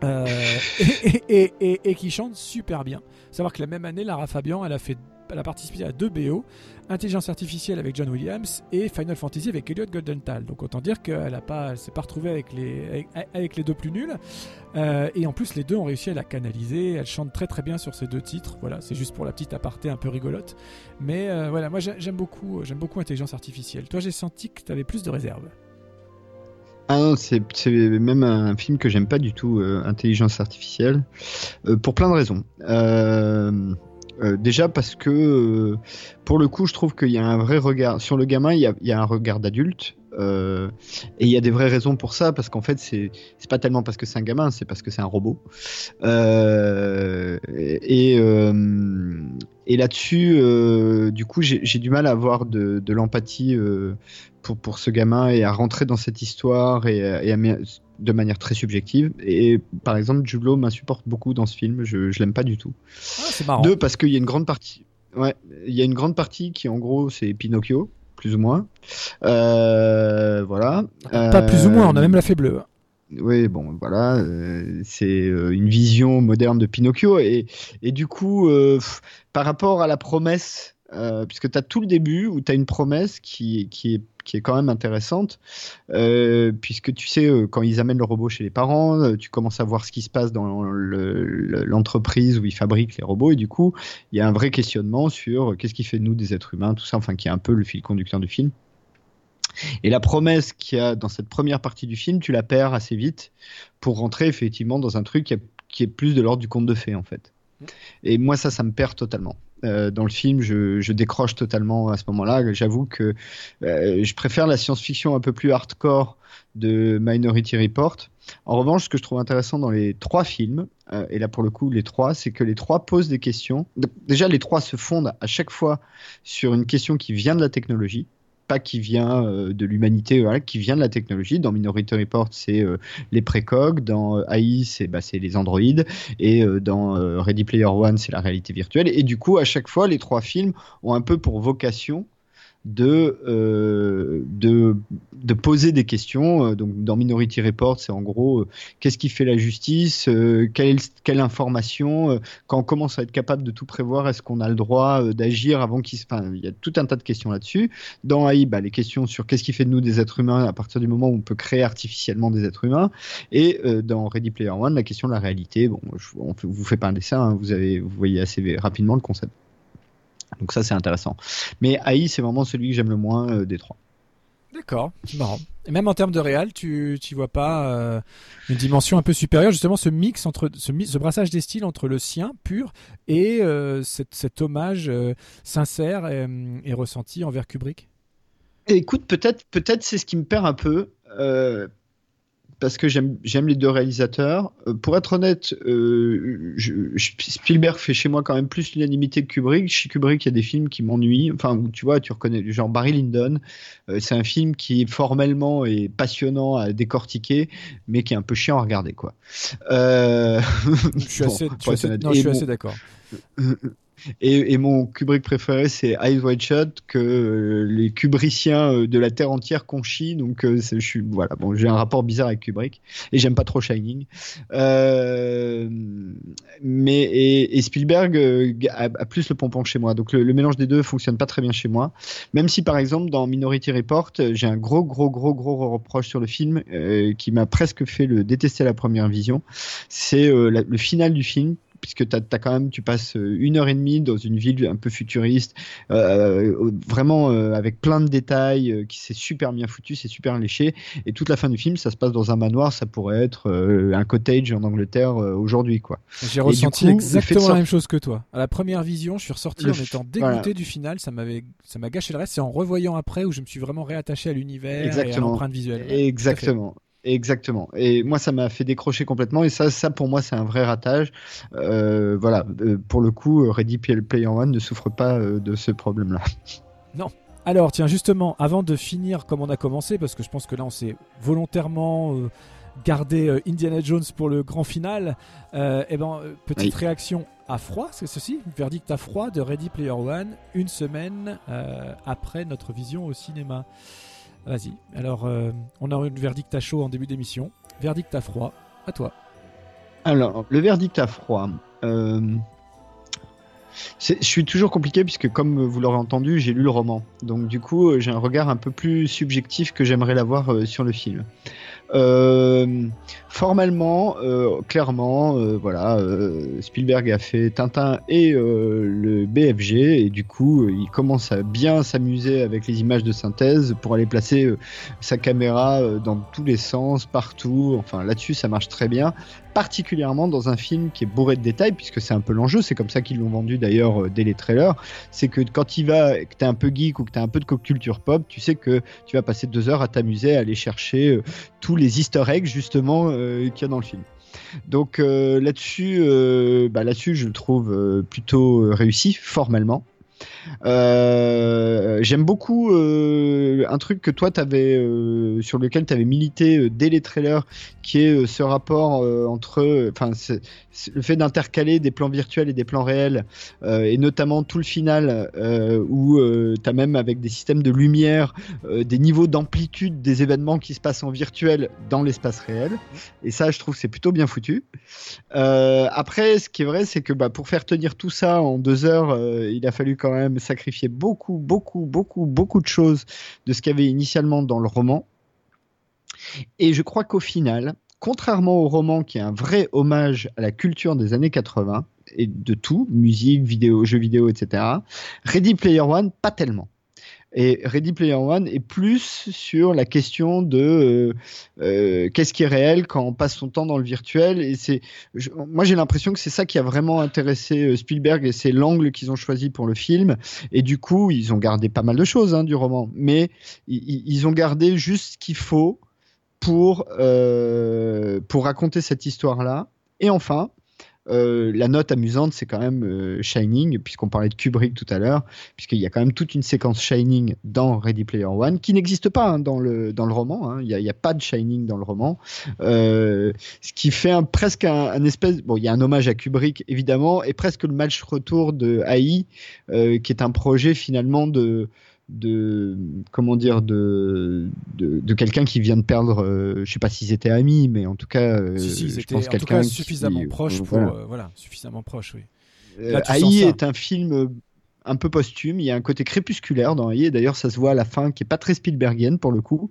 Speaker 2: Et, et- et- et qui chante super bien. Savoir que la même année, Lara Fabian, elle a fait, elle a participé à deux BO, Intelligence artificielle avec John Williams et Final Fantasy avec Elliot Goldenthal. Donc autant dire qu'elle a pas, s'est pas retrouvée avec les, avec, les deux plus nuls. Euh, et en plus, les deux ont réussi à la canaliser. Elle chante très très bien sur ces deux titres. Voilà, c'est juste pour la petite aparté un peu rigolote. Mais euh, voilà, moi j'ai- j'aime beaucoup, j'aime beaucoup Intelligence artificielle. Toi, j'ai senti que tu avais plus de réserve.
Speaker 1: Ah non, c'est même un film que j'aime pas du tout, euh, Intelligence Artificielle, euh, pour plein de raisons. Euh, euh, déjà parce que, euh, pour le coup, je trouve qu'il y a un vrai regard sur le gamin. Il y a, un regard d'adulte. euh, et il y a des vraies raisons pour ça parce qu'en fait c'est pas tellement parce que c'est un gamin c'est parce que c'est un robot et là-dessus du coup j'ai du mal à avoir de, l'empathie pour ce gamin et à rentrer dans cette histoire et, et à de manière très subjective et par exemple Jude Law m'insupporte beaucoup dans ce film je je l'aime pas du tout
Speaker 2: Ah, c'est marrant.
Speaker 1: deux, parce qu'il y a une grande partie. Ouais, il y a une grande partie qui, en gros, c'est Pinocchio, plus ou moins. Euh, voilà.
Speaker 2: Pas plus ou moins, on a
Speaker 1: Euh,
Speaker 2: même la fait bleue.
Speaker 1: Oui, bon, voilà, euh, c'est euh, une vision moderne de Pinocchio et, et du coup, euh, pff, par rapport à la promesse, euh, puisque tu as tout le début où tu as une promesse qui, qui, est, qui est quand même intéressante, euh, puisque tu sais, euh, quand ils amènent le robot chez les parents, euh, tu commences à voir ce qui se passe dans le- le- l'entreprise où ils fabriquent les robots et du coup, il y a un vrai questionnement sur qu'est-ce qui fait de nous des êtres humains, tout ça, enfin, qui est un peu le fil conducteur du film. Et la promesse qu'il y a dans cette première partie du film, tu la perds assez vite pour rentrer effectivement dans un truc qui est plus de l'ordre du conte de fées en fait. Et moi ça, ça me perd totalement. Euh, dans le film, je, décroche totalement à ce moment-là. J'avoue que euh, je préfère la science-fiction un peu plus hardcore de Minority Report. En revanche, ce que je trouve intéressant dans les trois films, euh, et là pour le coup les trois, c'est que les trois posent des questions. Déjà, les trois se fondent à chaque fois sur une question qui vient de la technologie qui vient euh, de l'humanité, qui vient de la technologie. Dans Minority Report, c'est euh, les précogs. Dans euh, AI, c'est bah, les androïdes. Et dans Ready Player One, c'est la réalité virtuelle. Et du coup, à chaque fois, les trois films ont un peu pour vocation de, euh, de, de poser des questions. Euh, Donc, dans Minority Report, c'est en gros euh, qu'est-ce qui fait la justice, quelle, quelle information, quand on commence à être capable de tout prévoir, est-ce qu'on a le droit d'agir avant qu'il se. Enfin, il y a tout un tas de questions là-dessus. Dans AI, bah, les questions sur qu'est-ce qui fait de nous des êtres humains à partir du moment où on peut créer artificiellement des êtres humains. Et dans Ready Player One, la question de la réalité. Bon, je, on vous fait pas un dessin, hein, vous, avez, vous voyez assez rapidement le concept. Donc ça, c'est intéressant. Mais AI, c'est vraiment celui que j'aime le moins euh, des trois.
Speaker 2: D'accord, c'est marrant. Et même en termes de réal, tu tu vois pas euh, une dimension un peu supérieure, justement ce mix entre ce, ce brassage des styles entre le sien pur et euh, cet, cet hommage sincère et, et ressenti envers Kubrick?
Speaker 1: Écoute, peut-être, peut-être c'est ce qui me perd un peu. Parce que j'aime les deux réalisateurs. Euh, pour être honnête, euh, je- je- Spielberg fait chez moi quand même plus l'unanimité que Kubrick. Chez Kubrick, il y a des films qui m'ennuient. Enfin, tu vois, tu reconnais, genre Barry Lyndon. euh, c'est un film qui formellement est passionnant à décortiquer, mais qui est un peu chiant à regarder, quoi.
Speaker 2: Je suis
Speaker 1: bon,
Speaker 2: assez, assez d'accord.
Speaker 1: Et, mon Kubrick préféré, c'est Eyes Wide Shut, que euh, les Kubriciens euh, de la Terre entière conchient. Donc, euh, je suis, voilà, bon, j'ai un rapport bizarre avec Kubrick. Et j'aime pas trop Shining. Mais, et, Spielberg a, plus le pompon chez moi. Donc, le, mélange des deux fonctionne pas très bien chez moi. Même si, par exemple, dans Minority Report, j'ai un gros, gros, gros, gros reproche sur le film qui m'a presque fait le détester à la première vision. C'est le final du film puisque t'as quand même, tu passes euh, une heure et demie dans une ville un peu futuriste, euh, euh, vraiment euh, avec plein de détails, euh, qui c'est super bien foutu, c'est super léché, et toute la fin du film, ça se passe dans un manoir, ça pourrait être un cottage en Angleterre aujourd'hui, quoi.
Speaker 2: J'ai ressenti
Speaker 1: coup,
Speaker 2: exactement la même chose que toi. À la première vision, je suis ressorti
Speaker 1: Le
Speaker 2: en étant dégoûté
Speaker 1: voilà.
Speaker 2: du final. Ça m'avait, ça m'a gâché le reste. C'est en revoyant après où je me suis vraiment réattaché à l'univers et à l'empreinte visuelle. Ouais.
Speaker 1: Exactement. Exactement. Et moi, ça m'a fait décrocher complètement. Et ça, ça pour moi, c'est un vrai ratage. Euh, voilà. Euh, pour le coup, euh, Ready Player One ne souffre pas euh, de ce problème-là.
Speaker 2: Non. Alors, tiens, justement, avant de finir comme on a commencé, parce que je pense que là, on s'est volontairement gardé Indiana Jones pour le grand final, eh ben, petite
Speaker 1: Oui.
Speaker 2: réaction à froid, c'est ceci, verdict à froid de Ready Player One, une semaine après notre vision au cinéma. Vas-y. Alors, euh, on a eu une verdict à chaud en début d'émission. Verdict à froid, à toi.
Speaker 1: Alors, le verdict à froid. Euh, je suis toujours compliqué puisque, comme vous l'aurez entendu, j'ai lu le roman. Donc, du coup, j'ai un regard un peu plus subjectif que j'aimerais l'avoir euh, sur le film. Euh, formellement, euh, clairement, euh, voilà, Spielberg a fait Tintin et le BFG, et du coup, il commence à bien s'amuser avec les images de synthèse pour aller placer sa caméra dans tous les sens, partout. Enfin, là-dessus, ça marche très bien, particulièrement dans un film qui est bourré de détails, puisque c'est un peu l'enjeu. C'est comme ça qu'ils l'ont vendu d'ailleurs euh, dès les trailers. C'est que quand il va, que t'es un peu geek ou que t'as un peu de culture pop, tu sais que tu vas passer deux heures à t'amuser à aller chercher euh, tous les Easter eggs justement euh, qu'il y a dans le film. Donc là-dessus, bah, là-dessus, je le trouve plutôt réussi formellement. Euh, J'aime beaucoup euh, un truc que toi t'avais euh, sur lequel tu avais milité dès les trailers, qui est ce rapport entre, enfin, le fait d'intercaler des plans virtuels et des plans réels, et notamment tout le final où tu as même avec des systèmes de lumière, des niveaux d'amplitude des événements qui se passent en virtuel dans l'espace réel. Et ça, je trouve c'est plutôt bien foutu. Après, ce qui est vrai, c'est que bah, pour faire tenir tout ça en deux heures, il a fallu quand même sacrifier beaucoup, beaucoup, beaucoup, beaucoup de choses de ce qu'il y avait initialement dans le roman. Et je crois qu'au final, contrairement au roman qui est un vrai hommage à la culture des années 80 et de tout, musique, vidéo, jeux vidéo, etc., Ready Player One, pas tellement. Et Ready Player One est plus sur la question de euh, euh, qu'est-ce qui est réel quand on passe son temps dans le virtuel. Et c'est, moi j'ai l'impression que c'est ça qui a vraiment intéressé euh, Spielberg et c'est l'angle qu'ils ont choisi pour le film. Et du coup, ils ont gardé pas mal de choses hein, du roman, mais ils- ont gardé juste ce qu'il faut pour pour raconter cette histoire-là. Et enfin. Euh, la note amusante, c'est quand même euh, Shining, puisqu'on parlait de Kubrick tout à l'heure, puisqu'il y a quand même toute une séquence Shining dans Ready Player One, qui n'existe pas hein, dans, le, roman. hein. Il n'y a, pas de Shining dans le roman. Euh, ce qui fait presque un, un espèce. Bon, il y a un hommage à Kubrick, évidemment, et presque le match retour de AI, qui est un projet finalement de de comment dire de de, de quelqu'un qui vient de perdre euh, je sais pas s'ils étaient amis mais en tout cas euh,
Speaker 2: si,
Speaker 1: je pense quelqu'un
Speaker 2: cas
Speaker 1: qui-
Speaker 2: suffisamment proches pour.
Speaker 1: voilà.
Speaker 2: euh, voilà, suffisamment proches, oui.
Speaker 1: Euh,
Speaker 2: Là,
Speaker 1: AI est un film euh, un peu posthume. Il y a un côté crépusculaire dans AI. D'ailleurs, ça se voit à la fin, qui est pas très Spielbergienne pour le coup.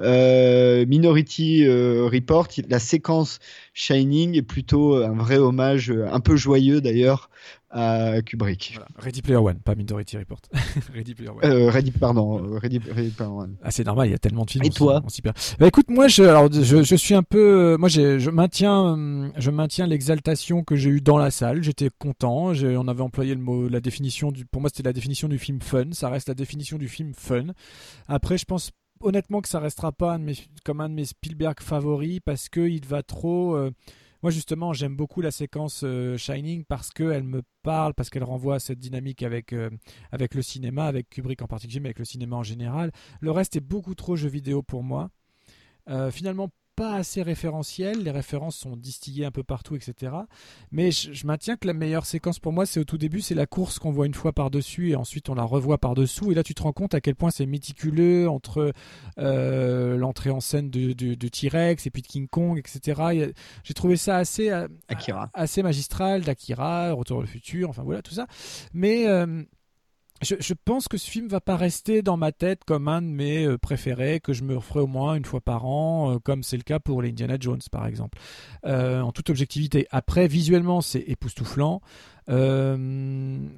Speaker 1: Euh, Minority euh, Report, la séquence Shining est plutôt un vrai hommage, euh, un peu joyeux d'ailleurs, à Kubrick.
Speaker 2: Voilà. Ready Player One, pas Minority Report. Ready Player One.
Speaker 1: Euh, Ready, pardon, euh, Ready, Ready Player One.
Speaker 2: Ah, c'est normal, il y a tellement de films.
Speaker 1: Et toi
Speaker 2: on s'y perd. Bah écoute, moi, je, alors, je, je suis un peu, euh, moi, je maintiens, je maintiens l'exaltation que j'ai eue dans la salle. J'étais content. On avait employé le mot, la définition du, pour moi, c'était la définition du film fun. Ça reste la définition du film fun. Après, je pense honnêtement que ça restera pas un de mes- comme un de mes Spielberg favoris parce que il va trop. euh, moi, justement, j'aime beaucoup la séquence euh, Shining parce qu'elle me parle, parce qu'elle renvoie à cette dynamique avec, euh, avec le cinéma, avec Kubrick en particulier, mais avec le cinéma en général. Le reste est beaucoup trop jeu vidéo pour moi. Euh, finalement, pas assez référentiel. Les références sont distillées un peu partout, etc. Mais je, je maintiens que la meilleure séquence pour moi, c'est au tout début, c'est la course qu'on voit une fois par-dessus et ensuite on la revoit par-dessous. Et là, tu te rends compte à quel point c'est méticuleux entre euh, l'entrée en scène de, de- de T-Rex et puis de King Kong, etc. J'ai trouvé ça assez, euh,
Speaker 1: Akira.
Speaker 2: assez magistral d'Akira, Retour le futur, enfin voilà tout ça. Mais euh, je, pense que ce film va pas rester dans ma tête comme un de mes euh, préférés, que je me referai au moins une fois par an, euh, comme c'est le cas pour les Indiana Jones par exemple. Euh, en toute objectivité. Après, visuellement, c'est époustouflant. Euh,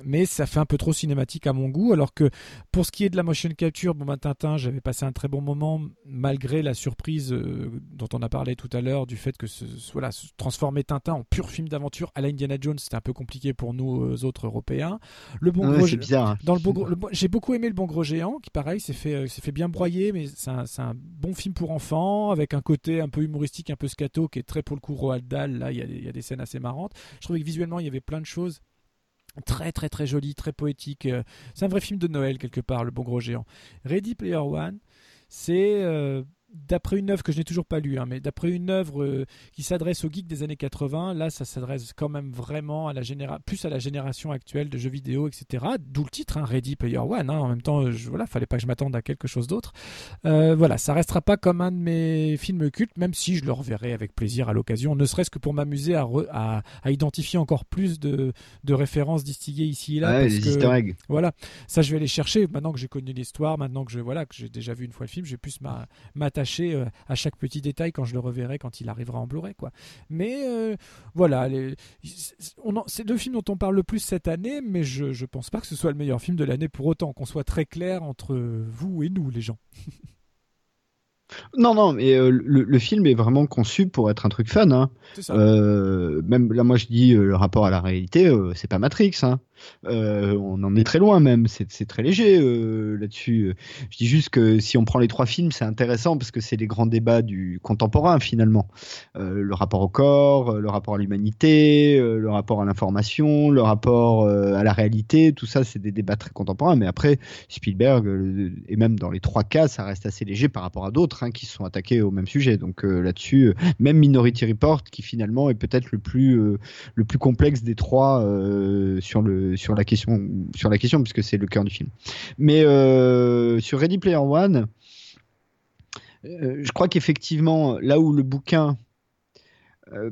Speaker 2: mais ça fait un peu trop cinématique à mon goût. Alors que pour ce qui est de la motion capture, bon, ben, Tintin, j'avais passé un très bon moment malgré la surprise euh, dont on a parlé tout à l'heure du fait que ce, voilà, transformer Tintin en pur film d'aventure à la Indiana Jones, c'était un peu compliqué pour nous euh, autres Européens. Le bon
Speaker 1: Ouais,
Speaker 2: gros,
Speaker 1: bizarre. hein.
Speaker 2: dans le bon gros- le j'ai beaucoup aimé le bon gros géant, qui pareil s'est fait, s'est fait bien broyer, mais c'est un, c'est un bon film pour enfants avec un côté un peu humoristique, un peu scato, qui est très pour le coup Roald Dahl. Là, il y, a des- il y a des scènes assez marrantes. Je trouvais que visuellement, il y avait plein de choses très très très jolies, très poétiques. Euh, C'est un vrai film de Noël quelque part, le bon gros géant. Ready Player One, c'est euh, d'après une œuvre que je n'ai toujours pas lue, hein, mais d'après une œuvre euh, qui s'adresse aux geeks des années 80, là ça s'adresse quand même vraiment à la généra plus à la génération actuelle de jeux vidéo, etc. D'où le titre, hein, Ready Player One. hein. En même temps, je, voilà, fallait pas que je m'attende à quelque chose d'autre. Euh, voilà, ça restera pas comme un de mes films cultes, même si je le reverrai avec plaisir à l'occasion, ne serait-ce que pour m'amuser à, à, à identifier encore plus de, de références distillées ici et là.
Speaker 1: Ouais,
Speaker 2: parce
Speaker 1: les
Speaker 2: que-
Speaker 1: easter eggs.
Speaker 2: Voilà, ça je vais aller chercher. Maintenant que j'ai connu l'histoire, maintenant que je voilà que j'ai déjà vu une fois le film, je vais plus m'a- m'attacher attaché euh, à chaque petit détail quand je le reverrai quand il arrivera en Blu-ray quoi. Mais euh, voilà, c'est le film dont on parle le plus cette année, mais je je pense pas que ce soit le meilleur film de l'année pour autant qu'on soit très clair entre vous et nous les gens.
Speaker 1: Non, non, mais euh, le, film est vraiment conçu pour être un truc fun. Hein. Euh, même là, moi, je dis euh, le rapport à la réalité, c'est pas Matrix. Hein. On en est très loin même. C'est très léger là-dessus. Je dis juste que si on prend les trois films, c'est intéressant parce que c'est les grands débats du contemporain finalement. le rapport au corps, le rapport à l'humanité, le rapport à l'information, le rapport à la réalité. Tout ça, c'est des débats très contemporains. Mais après, Spielberg et même dans les trois cas, ça reste assez léger par rapport à d'autres qui se sont attaqués au même sujet. Donc euh, là-dessus, euh, même Minority Report, qui finalement est peut-être le plus euh, le plus complexe des trois sur le sur la question sur la question puisque c'est le cœur du film. Mais sur Ready Player One, je crois qu'effectivement, là où le bouquin euh,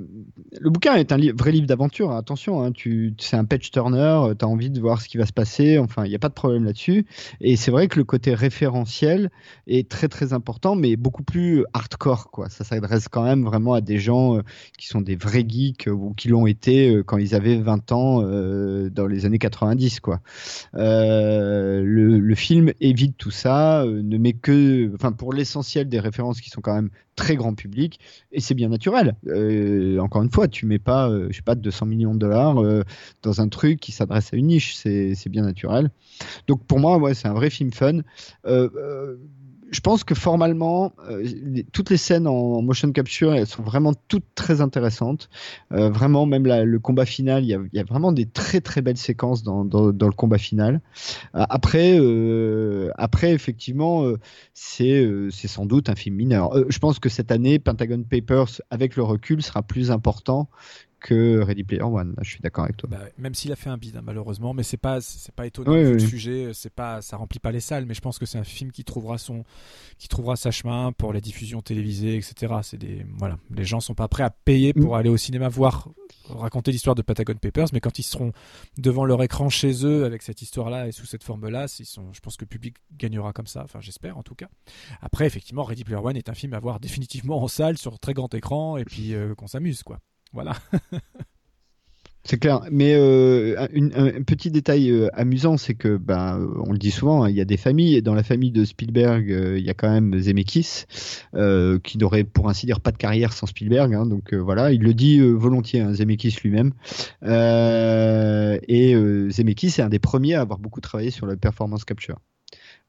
Speaker 1: le bouquin est un vrai livre d'aventure, hein, attention, hein, c'est un patch turner, euh, tu as envie de voir ce qui va se passer, enfin, il n'y a pas de problème là-dessus. Et c'est vrai que le côté référentiel est très très important, mais beaucoup plus hardcore. Ça s'adresse quand même vraiment à des gens euh, qui sont des vrais geeks ou qui l'ont été quand ils avaient 20 ans dans les années 90. Quoi. Le, film évite tout ça, ne met que, enfin, pour l'essentiel des références qui sont quand même très grand public et c'est bien naturel. Encore une fois, tu mets pas, euh, je sais pas, 200 millions de dollars euh, dans un truc qui s'adresse à une niche, c'est bien naturel. Donc pour moi, c'est un vrai film fun je pense que formellement, euh, toutes les scènes en motion capture, elles sont vraiment toutes très intéressantes. Euh, vraiment, même le combat final, il y, a, vraiment des très très belles séquences dans, le combat final. Euh, après, après effectivement, c'est c'est sans doute un film mineur. je pense que cette année, Pentagon Papers, avec le recul, sera plus important que Ready Player One. je suis d'accord avec toi.
Speaker 2: Bah, même s'il a fait un bid, hein, malheureusement, mais c'est pas c'est pas étonnant le sujet. C'est pas ça remplit pas les salles, mais je pense que c'est un film qui trouvera son qui trouvera sa chemin pour la diffusion télévisée, etc. C'est des voilà, les gens sont pas prêts à payer pour mm. aller au cinéma voir raconter l'histoire de Patagon Papers, mais quand ils seront devant leur écran chez eux avec cette histoire-là et sous cette forme-là, sont, je pense que le public gagnera comme ça. Enfin, j'espère en tout cas. Après, effectivement, Ready Player One est un film à voir définitivement en salle sur très grand écran et puis euh, qu'on s'amuse, quoi. Voilà.
Speaker 1: C'est clair, mais euh, un, petit détail euh, amusant, c'est que, ben, on le dit souvent, hein, il y a des familles, et dans la famille de Spielberg, euh, il y a quand même Zemeckis, qui n'aurait pour ainsi dire pas de carrière sans Spielberg, hein, donc voilà, il le dit volontiers, hein, Zemeckis lui-même, et Zemeckis est un des premiers à avoir beaucoup travaillé sur la performance capture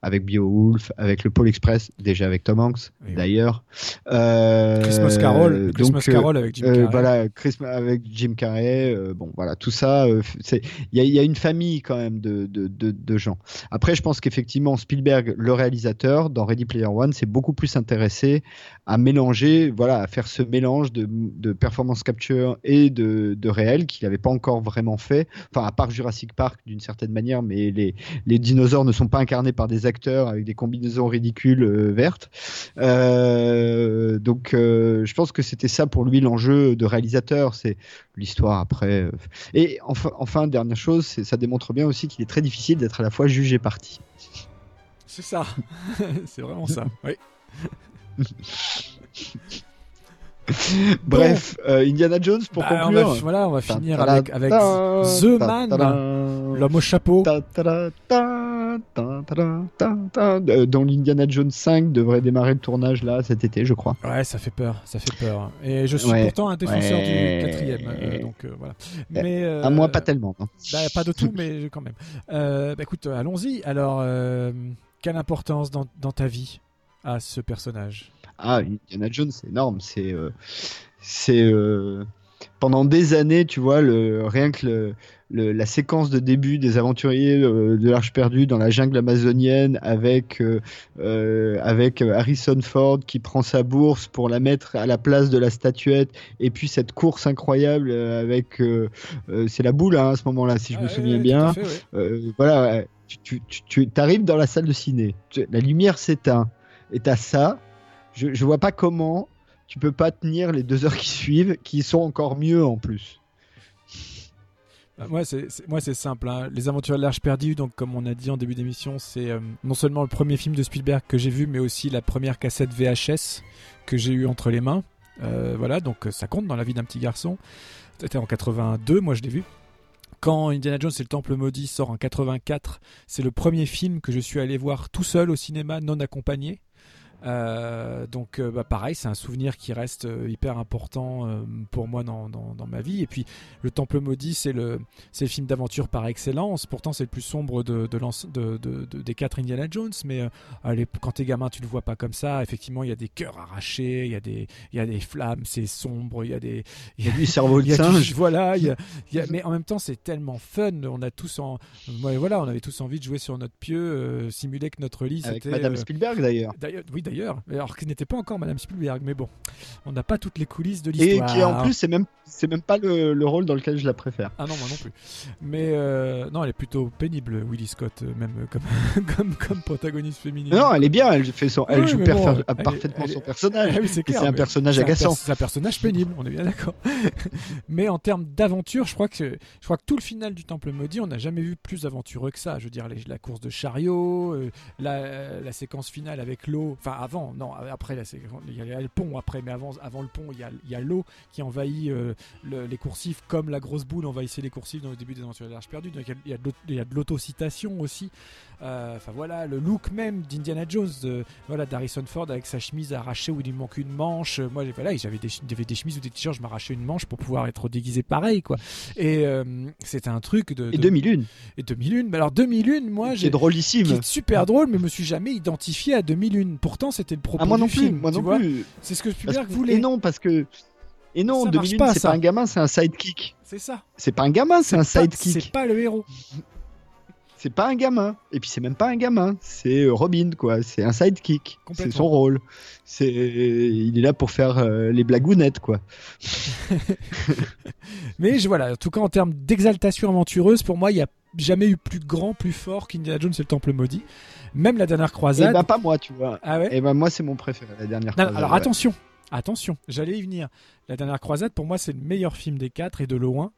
Speaker 1: avec Beowulf, avec le Pôle Express, déjà avec Tom Hanks, d'ailleurs.
Speaker 2: Euh, Christmas Carol, Christmas Carol avec Jim euh, Carrey.
Speaker 1: voilà, Christmas avec Jim Carrey. Euh, bon, voilà, tout ça, il y, y, a une famille quand même de, de, de, de gens. Après, je pense qu'effectivement, Spielberg, le réalisateur, dans Ready Player One, s'est beaucoup plus intéressé à mélanger, voilà, à faire ce mélange de, de performance capture et de, de réel qu'il n'avait pas encore vraiment fait. Enfin, à part Jurassic Park d'une certaine manière, mais les, les dinosaures ne sont pas incarnés par des acteurs avec des combinaisons ridicules euh, vertes. Euh, donc, euh, je pense que c'était ça pour lui l'enjeu de réalisateur, c'est l'histoire après. Et enfin, enfin dernière chose, ça démontre bien aussi qu'il est très difficile d'être à la fois juge et parti.
Speaker 2: C'est ça, c'est vraiment ça. Oui.
Speaker 1: Bref, Indiana Jones pour
Speaker 2: bah,
Speaker 1: conclure.
Speaker 2: On va, voilà, on va finir avec, avec The Man, l'homme au chapeau.
Speaker 1: Euh, dont l'Indiana Jones 5 devrait démarrer le tournage là cet été, je crois.
Speaker 2: Ouais, ça fait peur, ça fait peur. Et je suis pourtant un défenseur du quatrième, euh, donc euh, voilà.
Speaker 1: Mais à moi, pas tellement.
Speaker 2: Bah, pas de tout, mais quand même. bah, écoute, allons-y. Alors, quelle importance dans, dans, ta vie à ce personnage?
Speaker 1: Ah, Indiana Jones, c'est énorme. C'est c'est pendant des années, tu vois, le, rien que le, la séquence de début des aventuriers euh, de l'Arche perdue dans la jungle amazonienne avec, euh, euh, avec Harrison Ford qui prend sa bourse pour la mettre à la place de la statuette et puis cette course incroyable avec c'est la boule hein, à ce moment-là si je me ah souviens bien. voilà tu, tu, tu arrives dans la salle de ciné la lumière s'éteint et t'as ça. Je, je vois pas comment tu peux pas tenir les deux heures qui suivent qui sont encore mieux en plus
Speaker 2: Bah, moi, c'est simple. Hein. Les Aventures de l'Arche perdue, donc comme on a dit en début d'émission, c'est euh, non seulement le premier film de Spielberg que j'ai vu, mais aussi la première cassette VHS que j'ai eu entre les mains. Euh, voilà, donc ça compte dans la vie d'un petit garçon. C'était en 82, moi je l'ai vu. Quand Indiana Jones et le Temple maudit sort en 84, c'est le premier film que je suis allé voir tout seul au cinéma, non accompagné. Euh, donc euh, bah, pareil, c'est un souvenir qui reste euh, hyper important pour moi dans, dans, ma vie. Et puis le Temple maudit, c'est le, le film d'aventure par excellence. Pourtant, c'est le plus sombre de, de, de, des quatre Indiana Jones. Mais allez, quand t'es gamin, tu le vois pas comme ça. Effectivement, il y a des cœurs arrachés, il y a des, y a des flammes, c'est sombre, il y a des,
Speaker 1: il y a du cerveau de singe.
Speaker 2: voilà, y a, y a, mais en même temps, c'est tellement fun. On a tous en, voilà, on avait tous envie de jouer sur notre pieu, simuler que notre lit.
Speaker 1: Avec Madame Spielberg d'ailleurs.
Speaker 2: D'ailleurs, oui d'ailleurs, alors qu'il n'était pas encore Madame Spielberg, mais bon, on n'a pas toutes les coulisses de l'histoire.
Speaker 1: Et qui en plus, c'est même, c'est même pas le, le, rôle dans lequel je la préfère.
Speaker 2: Ah non, moi non plus. Mais euh, non, elle est plutôt pénible, Willy Scott, euh, même comme, comme, comme protagoniste féminine.
Speaker 1: Non, elle est bien, elle, fait son, elle joue parfaitement son personnage. Ah c'est un personnage agaçant.
Speaker 2: C'est un personnage pénible, on est bien d'accord. mais en termes d'aventure, je crois que je crois que tout le final du Temple maudit, on n'a jamais vu plus aventureux que ça. Je veux dire, la course de chariot, euh, la, la séquence finale avec l'eau, enfin avant non, après, il y a le pont après, mais avant, avant le pont, il y a, il y a l'eau qui envahit euh, les coursifs, comme la grosse boule envahissait les coursifs dans le début des Aventures de l'Arche perdue. Donc il y a, il y a de l'autocitation aussi. Euh, enfin voilà, le look même d'Indiana Jones, de, voilà, d'Harrison Ford avec sa chemise arrachée où il lui manque une manche. Moi, voilà, j'avais des, des chemises ou des t-shirts, je m'arrachais une manche pour pouvoir être déguisé pareil, quoi. Et euh, c'était un truc de,
Speaker 1: Et 2001.
Speaker 2: Et 2001. Mais alors 2001, moi, j'ai.
Speaker 1: drôlissime.
Speaker 2: Qui super drôle, mais me suis jamais identifié à 2001. Pourtant, c'était le propos
Speaker 1: ah, moi
Speaker 2: du
Speaker 1: non
Speaker 2: film.
Speaker 1: Moi non plus.
Speaker 2: C'est ce que Spielberg voulait.
Speaker 1: Et non, parce que. Et non, 2001, c'est pas un gamin, c'est un sidekick.
Speaker 2: C'est ça.
Speaker 1: C'est pas un gamin, c'est un sidekick.
Speaker 2: C'est pas le héros
Speaker 1: c'est pas un gamin. Et puis c'est même pas un gamin, c'est euh, Robin, quoi. C'est un sidekick. C'est son rôle. C'est, il est là pour faire euh, les blagounettes, quoi.
Speaker 2: Mais je, voilà, en tout cas en termes d'exaltation aventureuse, pour moi, il n'y a jamais eu plus grand, plus fort qu'Indiana Jones et le Temple maudit. Même la dernière croisade.
Speaker 1: Et eh bah ben, pas moi, tu vois.
Speaker 2: Ah ouais.
Speaker 1: Et eh ben moi c'est mon préféré, la dernière croisade.
Speaker 2: Alors attention, attention, j'allais y venir. La dernière croisade, pour moi, c'est le meilleur film des quatre et de loin.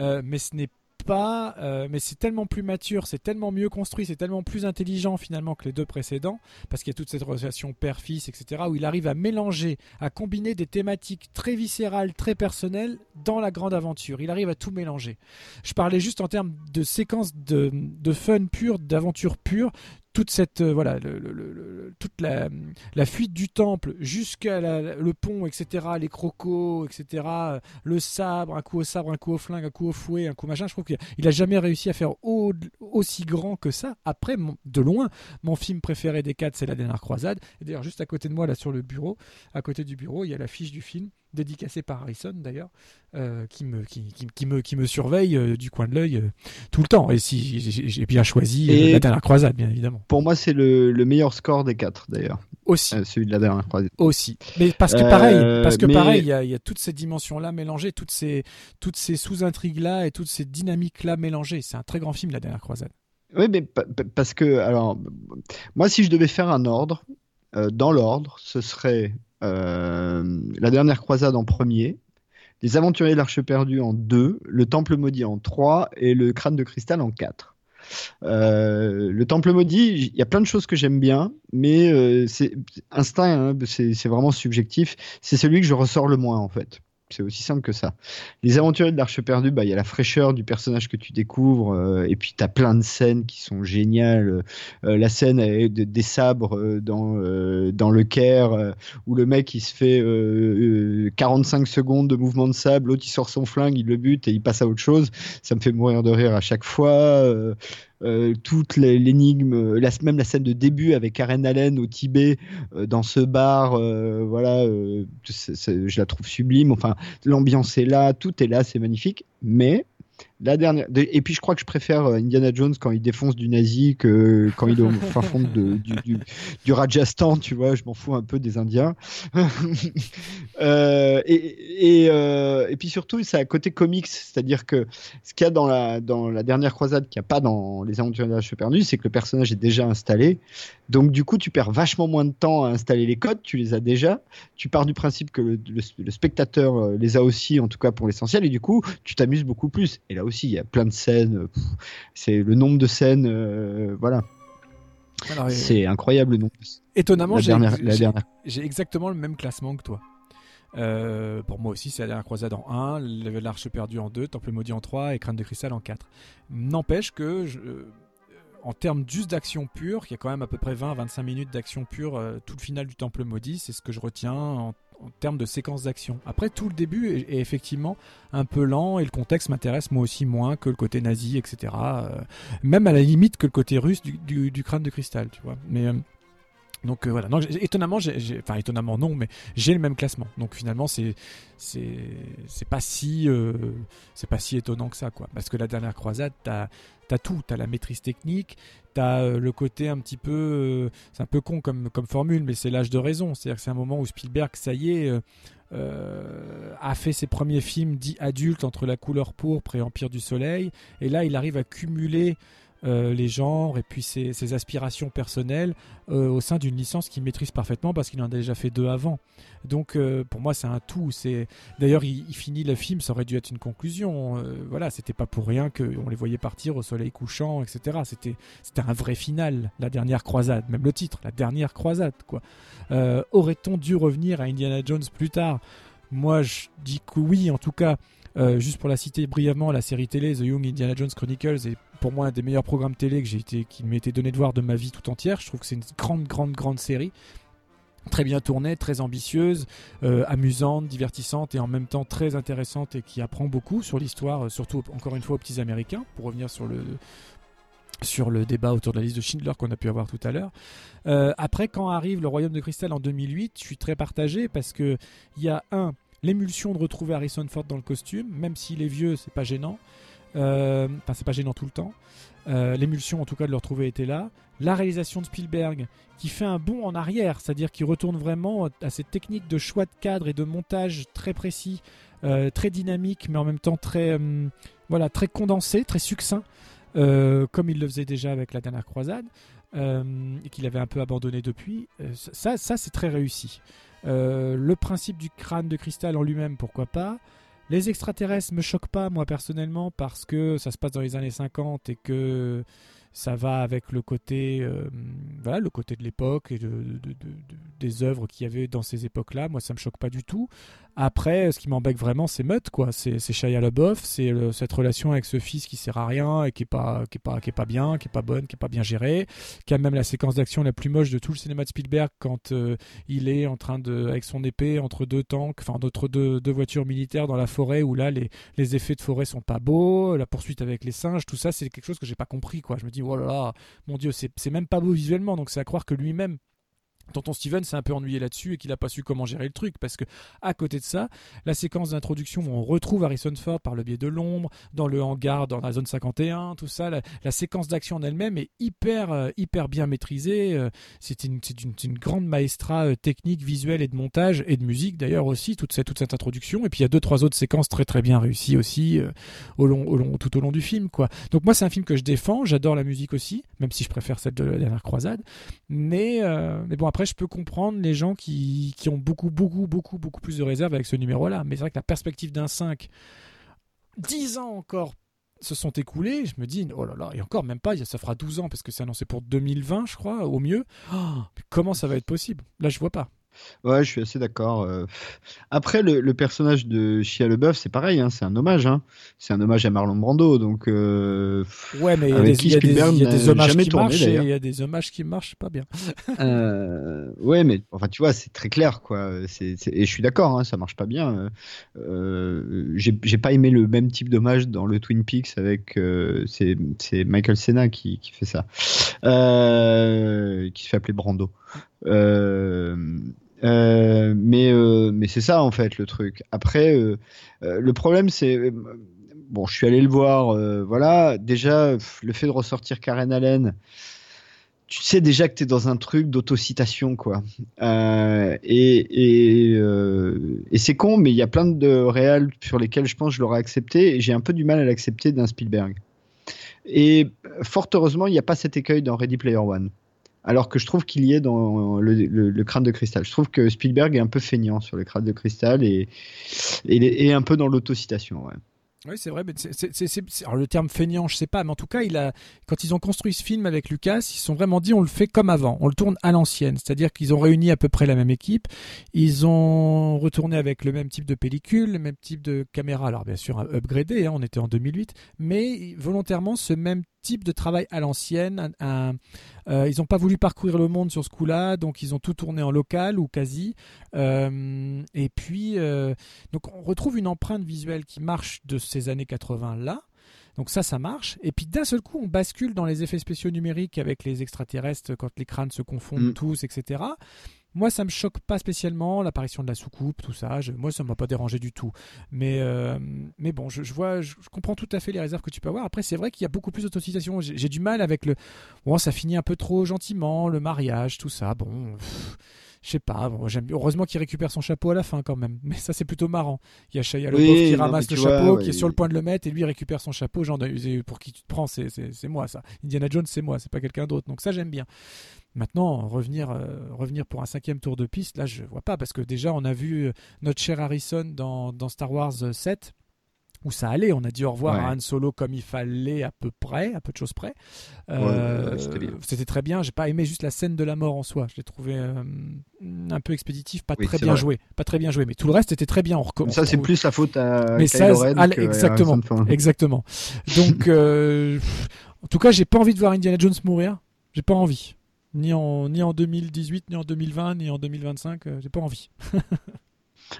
Speaker 2: Euh, mais ce n'est pas, euh, mais c'est tellement plus mature, c'est tellement mieux construit, c'est tellement plus intelligent finalement que les deux précédents, parce qu'il y a toute cette relation père-fils, etc., où il arrive à mélanger, à combiner des thématiques très viscérales, très personnelles dans la grande aventure. Il arrive à tout mélanger. Je parlais juste en termes de séquences de, de fun pur, d'aventure pure toute cette euh, voilà toute la, fuite du temple jusqu'à le pont etc les crocos etc le sabre un coup au sabre un coup au flingue un coup au fouet un coup machin. Je trouve qu'il a jamais réussi à faire aussi grand que ça. Après de loin mon film préféré des quatre c'est la dernière croisade. D'ailleurs juste à côté de moi là sur le bureau à côté du bureau il y a l'affiche du film dédicacé par Harrison d'ailleurs, euh, qui, me, qui, qui, me, qui me surveille euh, du coin de l'œil euh, tout le temps. Et si j'ai bien choisi la dernière croisade, bien évidemment.
Speaker 1: Pour moi, c'est le, le, meilleur score des quatre d'ailleurs.
Speaker 2: Aussi.
Speaker 1: celui de la dernière croisade.
Speaker 2: Aussi. Mais parce que pareil, parce que pareil, il y a, y a, toutes ces dimensions-là mélangées, toutes ces, toutes ces sous-intrigues-là et toutes ces dynamiques-là mélangées. C'est un très grand film, la dernière croisade.
Speaker 1: Oui, mais parce que, alors, moi, si je devais faire un ordre, dans l'ordre, ce serait la dernière croisade en premier, Les Aventuriers de l'Arche perdue en deux, Le Temple maudit en trois et Le Crâne de cristal en quatre. Euh, le Temple maudit, il y a plein de choses que j'aime bien, mais euh, c'est instinct, hein, c'est vraiment subjectif. C'est celui que je ressors le moins en fait. C'est aussi simple que ça. Les aventuriers de l'Arche perdue, bah, il y a la fraîcheur du personnage que tu découvres, euh, et puis tu as plein de scènes qui sont géniales. Euh, la scène des sabres euh, dans, dans le Caire, où le mec il se fait 45 secondes de mouvement de sable, l'autre il sort son flingue, il le bute et il passe à autre chose. Ça me fait mourir de rire à chaque fois. Euh, toute l'énigme, la, même la scène de début avec Karen Allen au Tibet euh, dans ce bar, euh, voilà, je la trouve sublime. Enfin, l'ambiance est là, tout est là, c'est magnifique. Mais la dernière. Et puis je crois que je préfère euh, Indiana Jones quand il défonce du nazi que quand il est au fin fond de, du, du, Rajasthan, tu vois. Je m'en fous un peu des Indiens. euh, et, et, euh, et, puis surtout, c'est à côté comics, c'est-à-dire que ce qu'il y a dans la, dans la dernière croisade, qu'il n'y a pas dans Les Aventures de la perdue, c'est que le personnage est déjà installé. Donc du coup, tu perds vachement moins de temps à installer les codes, tu les as déjà. Tu pars du principe que le, le, le spectateur les a aussi, en tout cas pour l'essentiel, et du coup, tu t'amuses beaucoup plus. Et là aussi, aussi, il y a plein de scènes. C'est le nombre de scènes, voilà. C'est incroyable le nombre.
Speaker 2: Étonnamment, j'ai exactement le même classement que toi. Euh, pour moi aussi, c'est la dernière croisade en 1, l'Arche perdue en 2, Temple maudit en 3 et Crâne de cristal en 4. N'empêche que, je, euh, en termes juste d'action pure, il y a quand même à peu près 20-25 minutes d'action pure, euh, tout le final du Temple maudit, c'est ce que je retiens en, termes de séquence d'action. Après, tout le début est, effectivement un peu lent et le contexte m'intéresse moi aussi moins que le côté nazi, etc. même à la limite que le côté russe du, du crâne de cristal, tu vois. Mais donc euh, voilà, étonnamment, enfin étonnamment non, mais j'ai le même classement. Donc finalement, c'est pas si euh, c'est pas si étonnant que ça quoi. Parce que la dernière croisade, t'as as tout, t'as la maîtrise technique, t'as euh, le côté un petit peu, c'est un peu con comme comme formule, mais c'est l'âge de raison. C'est-à-dire que c'est un moment où Spielberg, ça y est. a fait ses premiers films dits adultes entre La couleur pourpre et Empire du Soleil, et là il arrive à cumuler les genres et puis ses, aspirations personnelles euh, au sein d'une licence qu'il maîtrise parfaitement parce qu'il en a déjà fait deux avant. Donc euh, pour moi c'est un tout. C'est d'ailleurs il, finit le film, ça aurait dû être une conclusion. voilà, c'était pas pour rien qu'on les voyait partir au soleil couchant, etc. C'était c'était un vrai final, la dernière croisade, même le titre, la dernière croisade quoi. Aurait-on dû revenir à Indiana Jones plus tard? Moi je dis que oui, en tout cas. juste pour la citer brièvement, la série télé The Young Indiana Jones Chronicles est pour moi un des meilleurs programmes télé que j'ai été, qui m'était donné de voir de ma vie tout entière. Je trouve que c'est une grande, grande, grande série très bien tournée, très ambitieuse, euh, amusante, divertissante et en même temps très intéressante et qui apprend beaucoup sur l'histoire, euh, surtout encore une fois aux petits Américains, pour revenir sur le sur le débat autour de la liste de Schindler qu'on a pu avoir tout à l'heure. Euh, après, quand arrive le Royaume de Cristal en 2008, je suis très partagé parce que il y a un l'émulsion de retrouver Harrison Ford dans le costume, même s'il est vieux, c'est pas gênant. Euh, enfin, c'est pas gênant tout le temps. Euh, l'émulsion, en tout cas, de le retrouver était là. La réalisation de Spielberg, qui fait un bond en arrière, c'est-à-dire qui retourne vraiment à cette technique de choix de cadre et de montage très précis, euh, très dynamique, mais en même temps très, voilà, très condensé, très succinct, comme il le faisait déjà avec la dernière croisade, et qu'il avait un peu abandonné depuis. ça, ça c'est très réussi. le principe du crâne de cristal en lui-même, pourquoi pas. Les extraterrestres me choquent pas moi personnellement parce que ça se passe dans les années 50 et que ça va avec le côté, euh, voilà, le côté de l'époque et de, des œuvres qu'il y avait dans ces époques-là. Moi, ça me choque pas du tout. Après, ce qui m'embête vraiment, c'est Mutt, quoi. C'est Shia LaBeouf, c'est cette relation avec ce fils qui sert à rien et qui est pas, qui est pas, qui est pas bien, qui est pas bonne, qui est pas bien gérée, qui a même la séquence d'action la plus moche de tout le cinéma de Spielberg quand euh, il est en train de, avec son épée entre deux tanks, enfin entre deux, voitures militaires dans la forêt où là les, les effets de forêt sont pas beaux, la poursuite avec les singes, tout ça, c'est quelque chose que j'ai pas compris, quoi. Je me dis, oh là là, mon dieu, c'est même pas beau visuellement, donc c'est à croire que lui-même Tonton Steven s'est un peu ennuyé là-dessus et qu'il n'a pas su comment gérer le truc parce que à côté de ça, la séquence d'introduction où on retrouve Harrison Ford par le biais de l'ombre, dans le hangar, dans la zone 51, tout ça, la, séquence d'action en elle-même est hyper euh, hyper bien maîtrisée. Euh, c'est une, une, grande maestra euh, technique, visuelle et de montage et de musique d'ailleurs aussi toute cette toute cette introduction. Et puis il y a deux trois autres séquences très très bien réussies aussi tout au long du film quoi. Donc moi c'est un film que je défends, j'adore la musique aussi, même si je préfère celle de la dernière croisade. Mais mais bon après, je peux comprendre les gens qui, qui, ont beaucoup, beaucoup, beaucoup, beaucoup plus de réserves avec ce numéro-là. Mais c'est vrai que la perspective d'un 5, 10 ans encore se sont écoulés, je me dis, oh là là, et encore même pas, ça fera 12 ans parce que c'est annoncé pour 2020, je crois, au mieux. Oh, comment ça va être possible? Là, je vois pas.
Speaker 1: Ouais, je suis assez d'accord. Euh. Après, le, personnage de Shia LeBeouf, c'est pareil, hein, c'est un hommage. Hein. C'est un hommage à Marlon Brando. Donc, euh,
Speaker 2: ouais, mais il y a des, y a des, hommages qui marchent et il y a des hommages qui marchent pas bien.
Speaker 1: euh, ouais, mais enfin, tu vois, c'est très clair, quoi. et je suis d'accord, hein, ça marche pas bien. Euh, J'ai pas aimé le même type d'hommage dans le Twin Peaks avec. C'est Michael Senna qui, qui fait ça. Qui se fait appeler Brando. Euh, euh, mais euh, mais c'est ça en fait le truc. Après, euh, le problème c'est bon, je suis allé le voir. voilà, déjà le fait de ressortir Karen Allen tu sais déjà que tu es dans un truc d'autocitation, quoi. Et et, c'est con, mais il y a plein de réals sur lesquels je pense que je l'aurais accepté, et j'ai un peu du mal à l'accepter d'un Spielberg. Et fort heureusement, il n'y a pas cet écueil dans Ready Player One alors que je trouve qu'il y est dans le, crâne de cristal. Je trouve que Spielberg est un peu feignant sur le crâne de cristal et, un peu dans l'autocitation. Ouais.
Speaker 2: Oui, c'est vrai. Mais alors le terme feignant, je sais pas, mais en tout cas, quand ils ont construit ce film avec Lucas, ils se sont vraiment dit on le fait comme avant, on le tourne à l'ancienne. C'est-à-dire qu'ils ont réuni à peu près la même équipe, ils ont retourné avec le même type de pellicule, le même type de caméra. Alors bien sûr, upgradé, hein, on était en 2008, mais volontairement ce même type de travail à l'ancienne. Euh, ils n'ont pas voulu parcourir le monde sur ce coup-là, donc ils ont tout tourné en local ou quasi. Euh, et puis, euh, donc on retrouve une empreinte visuelle qui marche de ces années 80 là. Donc ça, ça marche. Et puis d'un seul coup, on bascule dans les effets spéciaux numériques avec les extraterrestres quand les crânes se confondent mm. tous, etc. Moi, ça me choque pas spécialement l'apparition de la soucoupe, tout ça. moi, ça m'a pas dérangé du tout. Mais, euh, mais bon, je, vois, je, comprends tout à fait les réserves que tu peux avoir. Après, c'est vrai qu'il y a beaucoup plus d'autocisation. J'ai du mal avec le. Bon, ça finit un peu trop gentiment, le mariage, tout ça. Bon. Je sais pas, bon, j'aime heureusement qu'il récupère son chapeau à la fin quand même. Mais ça c'est plutôt marrant. Il y a Shia oui, qui ramasse le chapeau, qui est sur le point de le mettre et lui récupère son chapeau. Genre pour qui tu te prends, c'est moi ça. Indiana Jones c'est moi, c'est pas quelqu'un d'autre. Donc ça j'aime bien. Maintenant, revenir, euh, revenir pour un cinquième tour de piste, là, je vois pas, parce que déjà, on a vu euh, notre cher Harrison dans, dans Star Wars 7, où ça allait. On a dit au revoir à Han Solo comme il fallait, à peu près, à peu de choses près. Euh, c'était très bien. J'ai pas aimé juste la scène de la mort en soi. Je l'ai trouvé un peu expéditif, pas très bien joué, pas très bien joué. Mais tout le reste était très bien.
Speaker 1: On ça, c'est plus la faute à
Speaker 2: mais ça, exactement, exactement. Donc, en tout cas, j'ai pas envie de voir Indiana Jones mourir. J'ai pas envie ni en, ni en 2018, ni en 2020, ni en 2025. Euh, j'ai pas envie.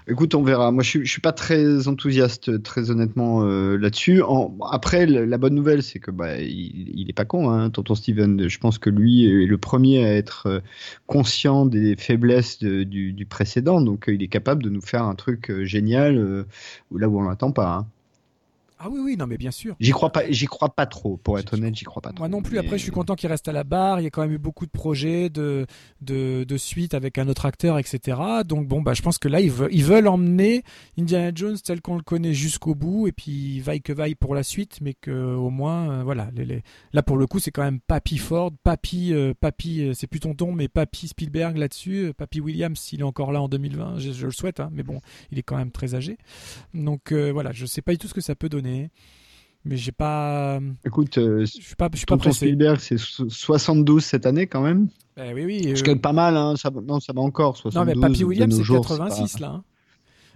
Speaker 1: Écoute, on verra. Moi, je, je suis pas très enthousiaste, très honnêtement, euh, là-dessus. Après, la bonne nouvelle, c'est que bah, il, pas con, hein, tonton Steven. Je pense que lui est le premier à être euh, conscient des faiblesses du, précédent, donc il est capable de nous faire un truc génial là où on l'attend pas. Hein.
Speaker 2: Ah oui, oui, non, mais bien sûr.
Speaker 1: J'y crois pas, j'y crois pas trop, pour être honnête, j'y crois pas trop.
Speaker 2: Moi non plus. Après, je suis content qu'il reste à la barre. Il y a quand même eu beaucoup de projets de, de, de suite avec un autre acteur, etc. Donc bon, bah, je pense que là, ils veulent, ils veulent emmener Indiana Jones tel qu'on le connaît jusqu'au bout, et puis vaille que vaille pour la suite, mais que au moins, euh, voilà, les, les... là pour le coup, c'est quand même Papy Ford, Papy, euh, Papy, euh, c'est plus tonton, mais Papy Spielberg là-dessus, Papy Williams, s'il est encore là en 2020, je, le souhaite, hein, mais bon, il est quand même très âgé. Donc voilà, je sais pas du tout ce que ça peut donner. Mais j'ai pas.
Speaker 1: Écoute, euh, je suis pas, je suis pas pressé. C'est 72 cette année quand même.
Speaker 2: Ben oui, oui.
Speaker 1: Ce euh... pas mal, hein. ça, non, ça va encore. 72,
Speaker 2: non, mais Papy Williams, c'est 86 là. Hein.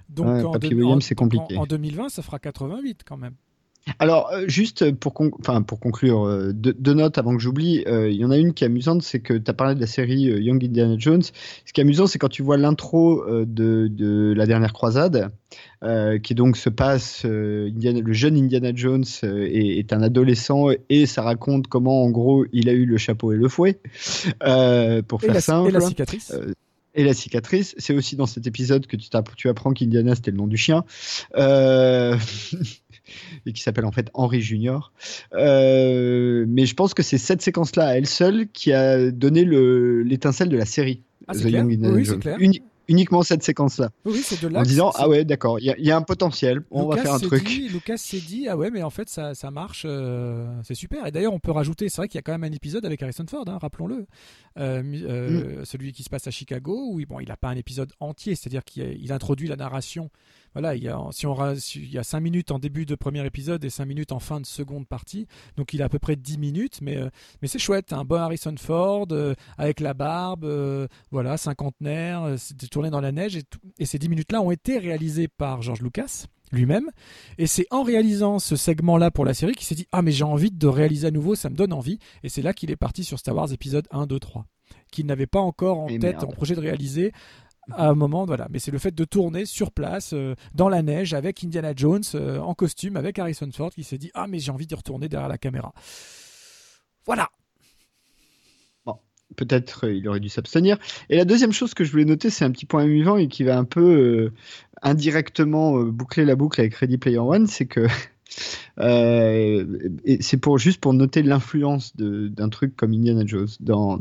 Speaker 1: Donc ouais, en, Papy Williams, c'est compliqué.
Speaker 2: En, en 2020, ça fera 88 quand même.
Speaker 1: Alors, euh, juste pour, enfin, pour conclure, euh, deux, notes avant que j'oublie. Euh, il y en a une qui est amusante, c'est que tu as parlé de la série Young Indiana Jones. Ce qui est amusant, c'est quand tu vois l'intro de, de, La Dernière Croisade, qui donc se passe, le jeune Indiana Jones est, est, un adolescent et ça raconte comment, en gros, il a eu le chapeau et le fouet, pour faire simple.
Speaker 2: Et la cicatrice
Speaker 1: et la cicatrice. C'est aussi dans cet épisode que tu, tu apprends qu'Indiana c'était le nom du chien. Euh... et qui s'appelle en fait Henry Junior. Euh, mais je pense que c'est cette séquence-là à elle seule qui a donné l'étincelle de la série.
Speaker 2: Ah, The Young oui, c'est clair
Speaker 1: uniquement cette séquence-là.
Speaker 2: Oui, c'est de là.
Speaker 1: En disant ah ouais d'accord, il y, a un potentiel, on va faire un truc.
Speaker 2: Lucas s'est dit ah ouais mais en fait ça, ça marche, euh, c'est super. Et d'ailleurs on peut rajouter, c'est vrai qu'il y a quand même un épisode avec Harrison Ford, hein, rappelons-le, euh, euh, mm. celui qui se passe à Chicago où bon il n'a pas un épisode entier, c'est-à-dire qu'il introduit la narration voilà, il y a, si on, il y a 5 minutes en début de premier épisode et 5 minutes en fin de seconde partie. Donc il a à peu près 10 minutes, mais, euh, mais c'est chouette. Un bon Harrison Ford euh, avec la barbe, euh, voilà, cinquantenaire, c'était tourné dans la neige. Et, et ces 10 minutes-là ont été réalisées par George Lucas lui-même. Et c'est en réalisant ce segment-là pour la série qu'il s'est dit Ah, mais j'ai envie de réaliser à nouveau, ça me donne envie. Et c'est là qu'il est parti sur Star Wars épisode 1, 2, 3, qu'il n'avait pas encore en tête, en projet de réaliser à un moment, voilà. Mais c'est le fait de tourner sur place, euh, dans la neige, avec Indiana Jones, euh, en costume, avec Harrison Ford, qui s'est dit Ah, mais j'ai envie de retourner derrière la caméra. Voilà.
Speaker 1: Bon, peut-être euh, il aurait dû s'abstenir. Et la deuxième chose que je voulais noter, c'est un petit point amusant et qui va un peu indirectement boucler la boucle avec Ready Player One, c'est que euh, c'est pour juste pour noter l'influence d'un truc comme Indiana Jones. Dans,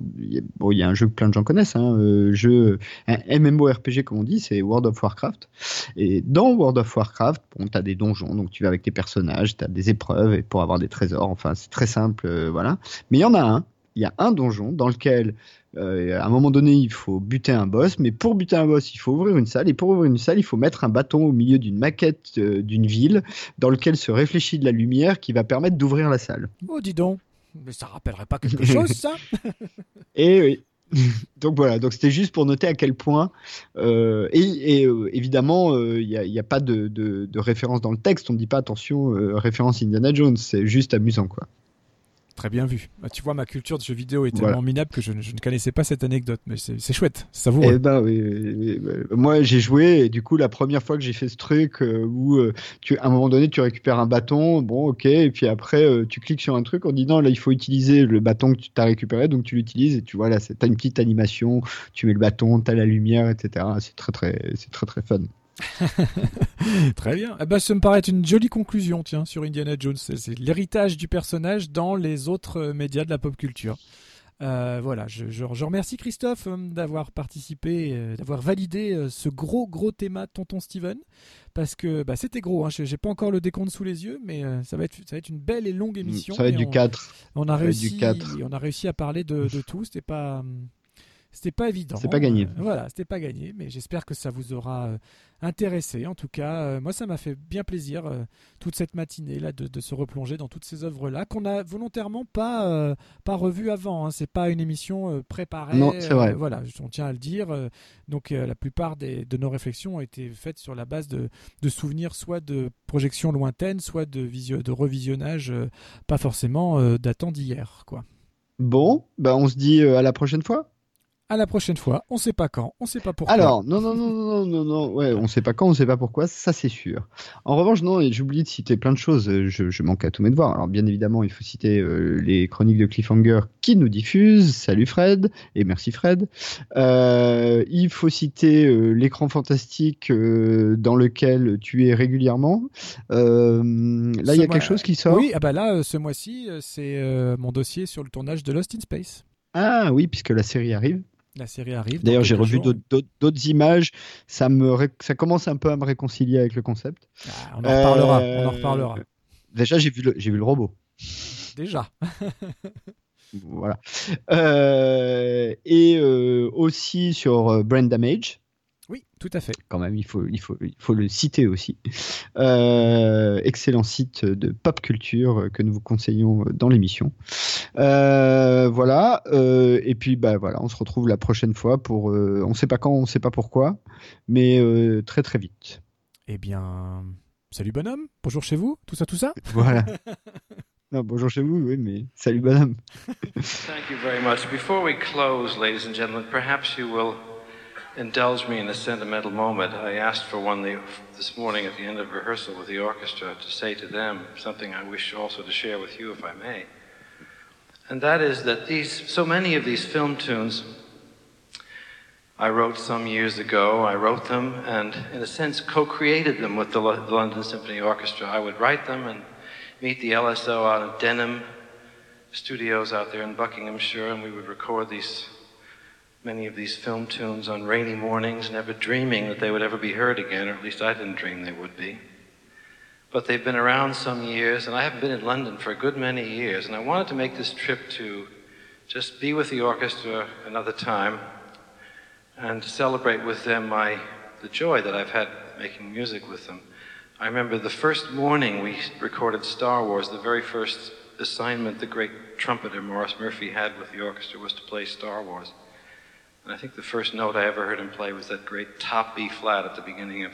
Speaker 1: bon, il y a un jeu que plein de gens connaissent, hein, euh, jeu, un MMORPG comme on dit, c'est World of Warcraft. Et dans World of Warcraft, bon, tu as des donjons, donc tu vas avec tes personnages, tu as des épreuves et pour avoir des trésors. Enfin, c'est très simple, euh, voilà. Mais il y en a un il y a un donjon dans lequel, euh, à un moment donné, il faut buter un boss, mais pour buter un boss, il faut ouvrir une salle, et pour ouvrir une salle, il faut mettre un bâton au milieu d'une maquette euh, d'une ville dans lequel se réfléchit de la lumière qui va permettre d'ouvrir la salle.
Speaker 2: Oh, dis donc, mais ça rappellerait pas quelque chose, ça?
Speaker 1: Et oui. donc voilà, donc c'était juste pour noter à quel point, euh, et, et, évidemment, il n'y a, y a, pas de, de, de, référence dans le texte, on ne dit pas attention, référence Indiana Jones, c'est juste amusant quoi.
Speaker 2: Très bien vu. Bah, tu vois, ma culture de jeux vidéo est tellement voilà. minable que je, je, ne connaissais pas cette anecdote, mais c'est chouette, ça vaut.
Speaker 1: Eh ben, oui, oui, oui, moi j'ai joué et du coup la première fois que j'ai fait ce truc euh, où euh, tu, à un moment donné tu récupères un bâton, bon ok, et puis après euh, tu cliques sur un truc, on dit non là il faut utiliser le bâton que tu as récupéré, donc tu l'utilises et tu vois là t'as une petite animation, tu mets le bâton, t'as la lumière, etc. C'est très très c'est très très fun.
Speaker 2: Très bien. Eh ben, ça me paraît être une jolie conclusion, tiens, sur Indiana Jones. C'est l'héritage du personnage dans les autres médias de la pop culture. Euh, voilà, je, je, je, remercie Christophe euh, d'avoir participé, euh, d'avoir validé euh, ce gros gros théma Tonton Steven, parce que bah, c'était gros. Hein, J'ai pas encore le décompte sous les yeux, mais euh, ça va être ça va être une belle et longue émission.
Speaker 1: Ça va être du
Speaker 2: on,
Speaker 1: 4.
Speaker 2: On a réussi, du 4. on a réussi à parler de, de tout. C'était pas c'était pas évident.
Speaker 1: C'est pas gagné.
Speaker 2: Euh, voilà, c'était pas gagné, mais j'espère que ça vous aura euh, intéressé. En tout cas, euh, moi, ça m'a fait bien plaisir toute cette matinée là de, de, se replonger dans toutes ces œuvres là qu'on a volontairement pas pas revues avant. Hein. C'est pas une émission préparée.
Speaker 1: Non, c'est vrai.
Speaker 2: voilà, on tient à le dire. donc, la plupart des, de nos réflexions ont été faites sur la base de, de souvenirs, soit de projections lointaines, soit de, visio, de revisionnage, pas forcément datant d'hier, quoi.
Speaker 1: Bon, bah on se dit à la prochaine fois.
Speaker 2: À la prochaine fois. On sait pas quand, on sait pas pourquoi.
Speaker 1: Alors, non, non, non, non, non, non, ouais, on sait pas quand, on sait pas pourquoi, ça c'est sûr. En revanche, non, j'ai oublié de citer plein de choses, je, je, manque à tous mes devoirs. Alors, bien évidemment, il faut citer euh, les chroniques de Cliffhanger qui nous diffusent. Salut Fred, et merci Fred. Euh, il faut citer euh, l'écran fantastique euh, dans lequel tu es régulièrement. Euh, là, il y a quelque chose qui sort.
Speaker 2: Oui, ah bah là, ce mois-ci, c'est mon dossier sur le tournage de Lost in Space.
Speaker 1: Ah oui, puisque la série arrive.
Speaker 2: La série arrive.
Speaker 1: D'ailleurs, j'ai revu d'autres images. Ça, me ça commence un peu à me réconcilier avec le concept.
Speaker 2: Ah, on en reparlera. Euh... On en reparlera.
Speaker 1: Déjà, j'ai vu, le, vu le robot.
Speaker 2: Déjà.
Speaker 1: voilà. Euh, et euh, aussi sur Brain Damage.
Speaker 2: Tout à fait.
Speaker 1: Quand même, il faut, il faut, il faut le citer aussi. Euh, excellent site de pop culture que nous vous conseillons dans l'émission. Euh, voilà. Euh, et puis, bah voilà, on se retrouve la prochaine fois pour. on ne sait pas quand, on ne sait pas pourquoi, mais très très vite.
Speaker 2: Eh bien, salut bonhomme. Bonjour chez vous. Tout ça, tout ça?
Speaker 1: Voilà. Non, bonjour chez vous, oui, mais salut bonhomme.
Speaker 12: Thank you very much. Before we close, ladies and gentlemen, perhaps you will. Indulge me in a sentimental moment. I asked for one this morning at the end of rehearsal with the orchestra to say to them something I wish also to share with you, if I may. And that is that these, so many of these film tunes I wrote some years ago. I wrote them and, in a sense, co created them with the, L- the London Symphony Orchestra. I would write them and meet the LSO out in Denham studios out there in Buckinghamshire, and we would record these many of these film tunes on rainy mornings, never dreaming that they would ever be heard again, or at least I didn't dream they would be. But they've been around some years, and I haven't been in London for a good many years, and I wanted to make this trip to just be with the orchestra another time and celebrate with them my the joy that I've had making music with them. I remember the first morning we recorded Star Wars, the very first assignment the great trumpeter Morris Murphy had with the orchestra was to play Star Wars. And I think the first note I ever heard him play was that great top B flat at the beginning of,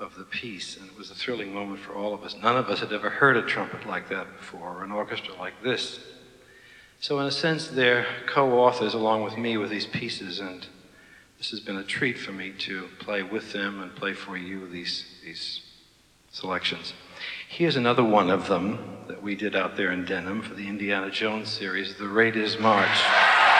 Speaker 12: of the piece. And it was a thrilling moment for all of us. None of us had ever heard a trumpet like that before, or an orchestra like this. So, in a sense, they're co authors along with me with these pieces, and this has been a treat for me to play with them and play for you these, these selections. Here's another one of them that we did out there in Denham for the Indiana Jones series, The Raiders March.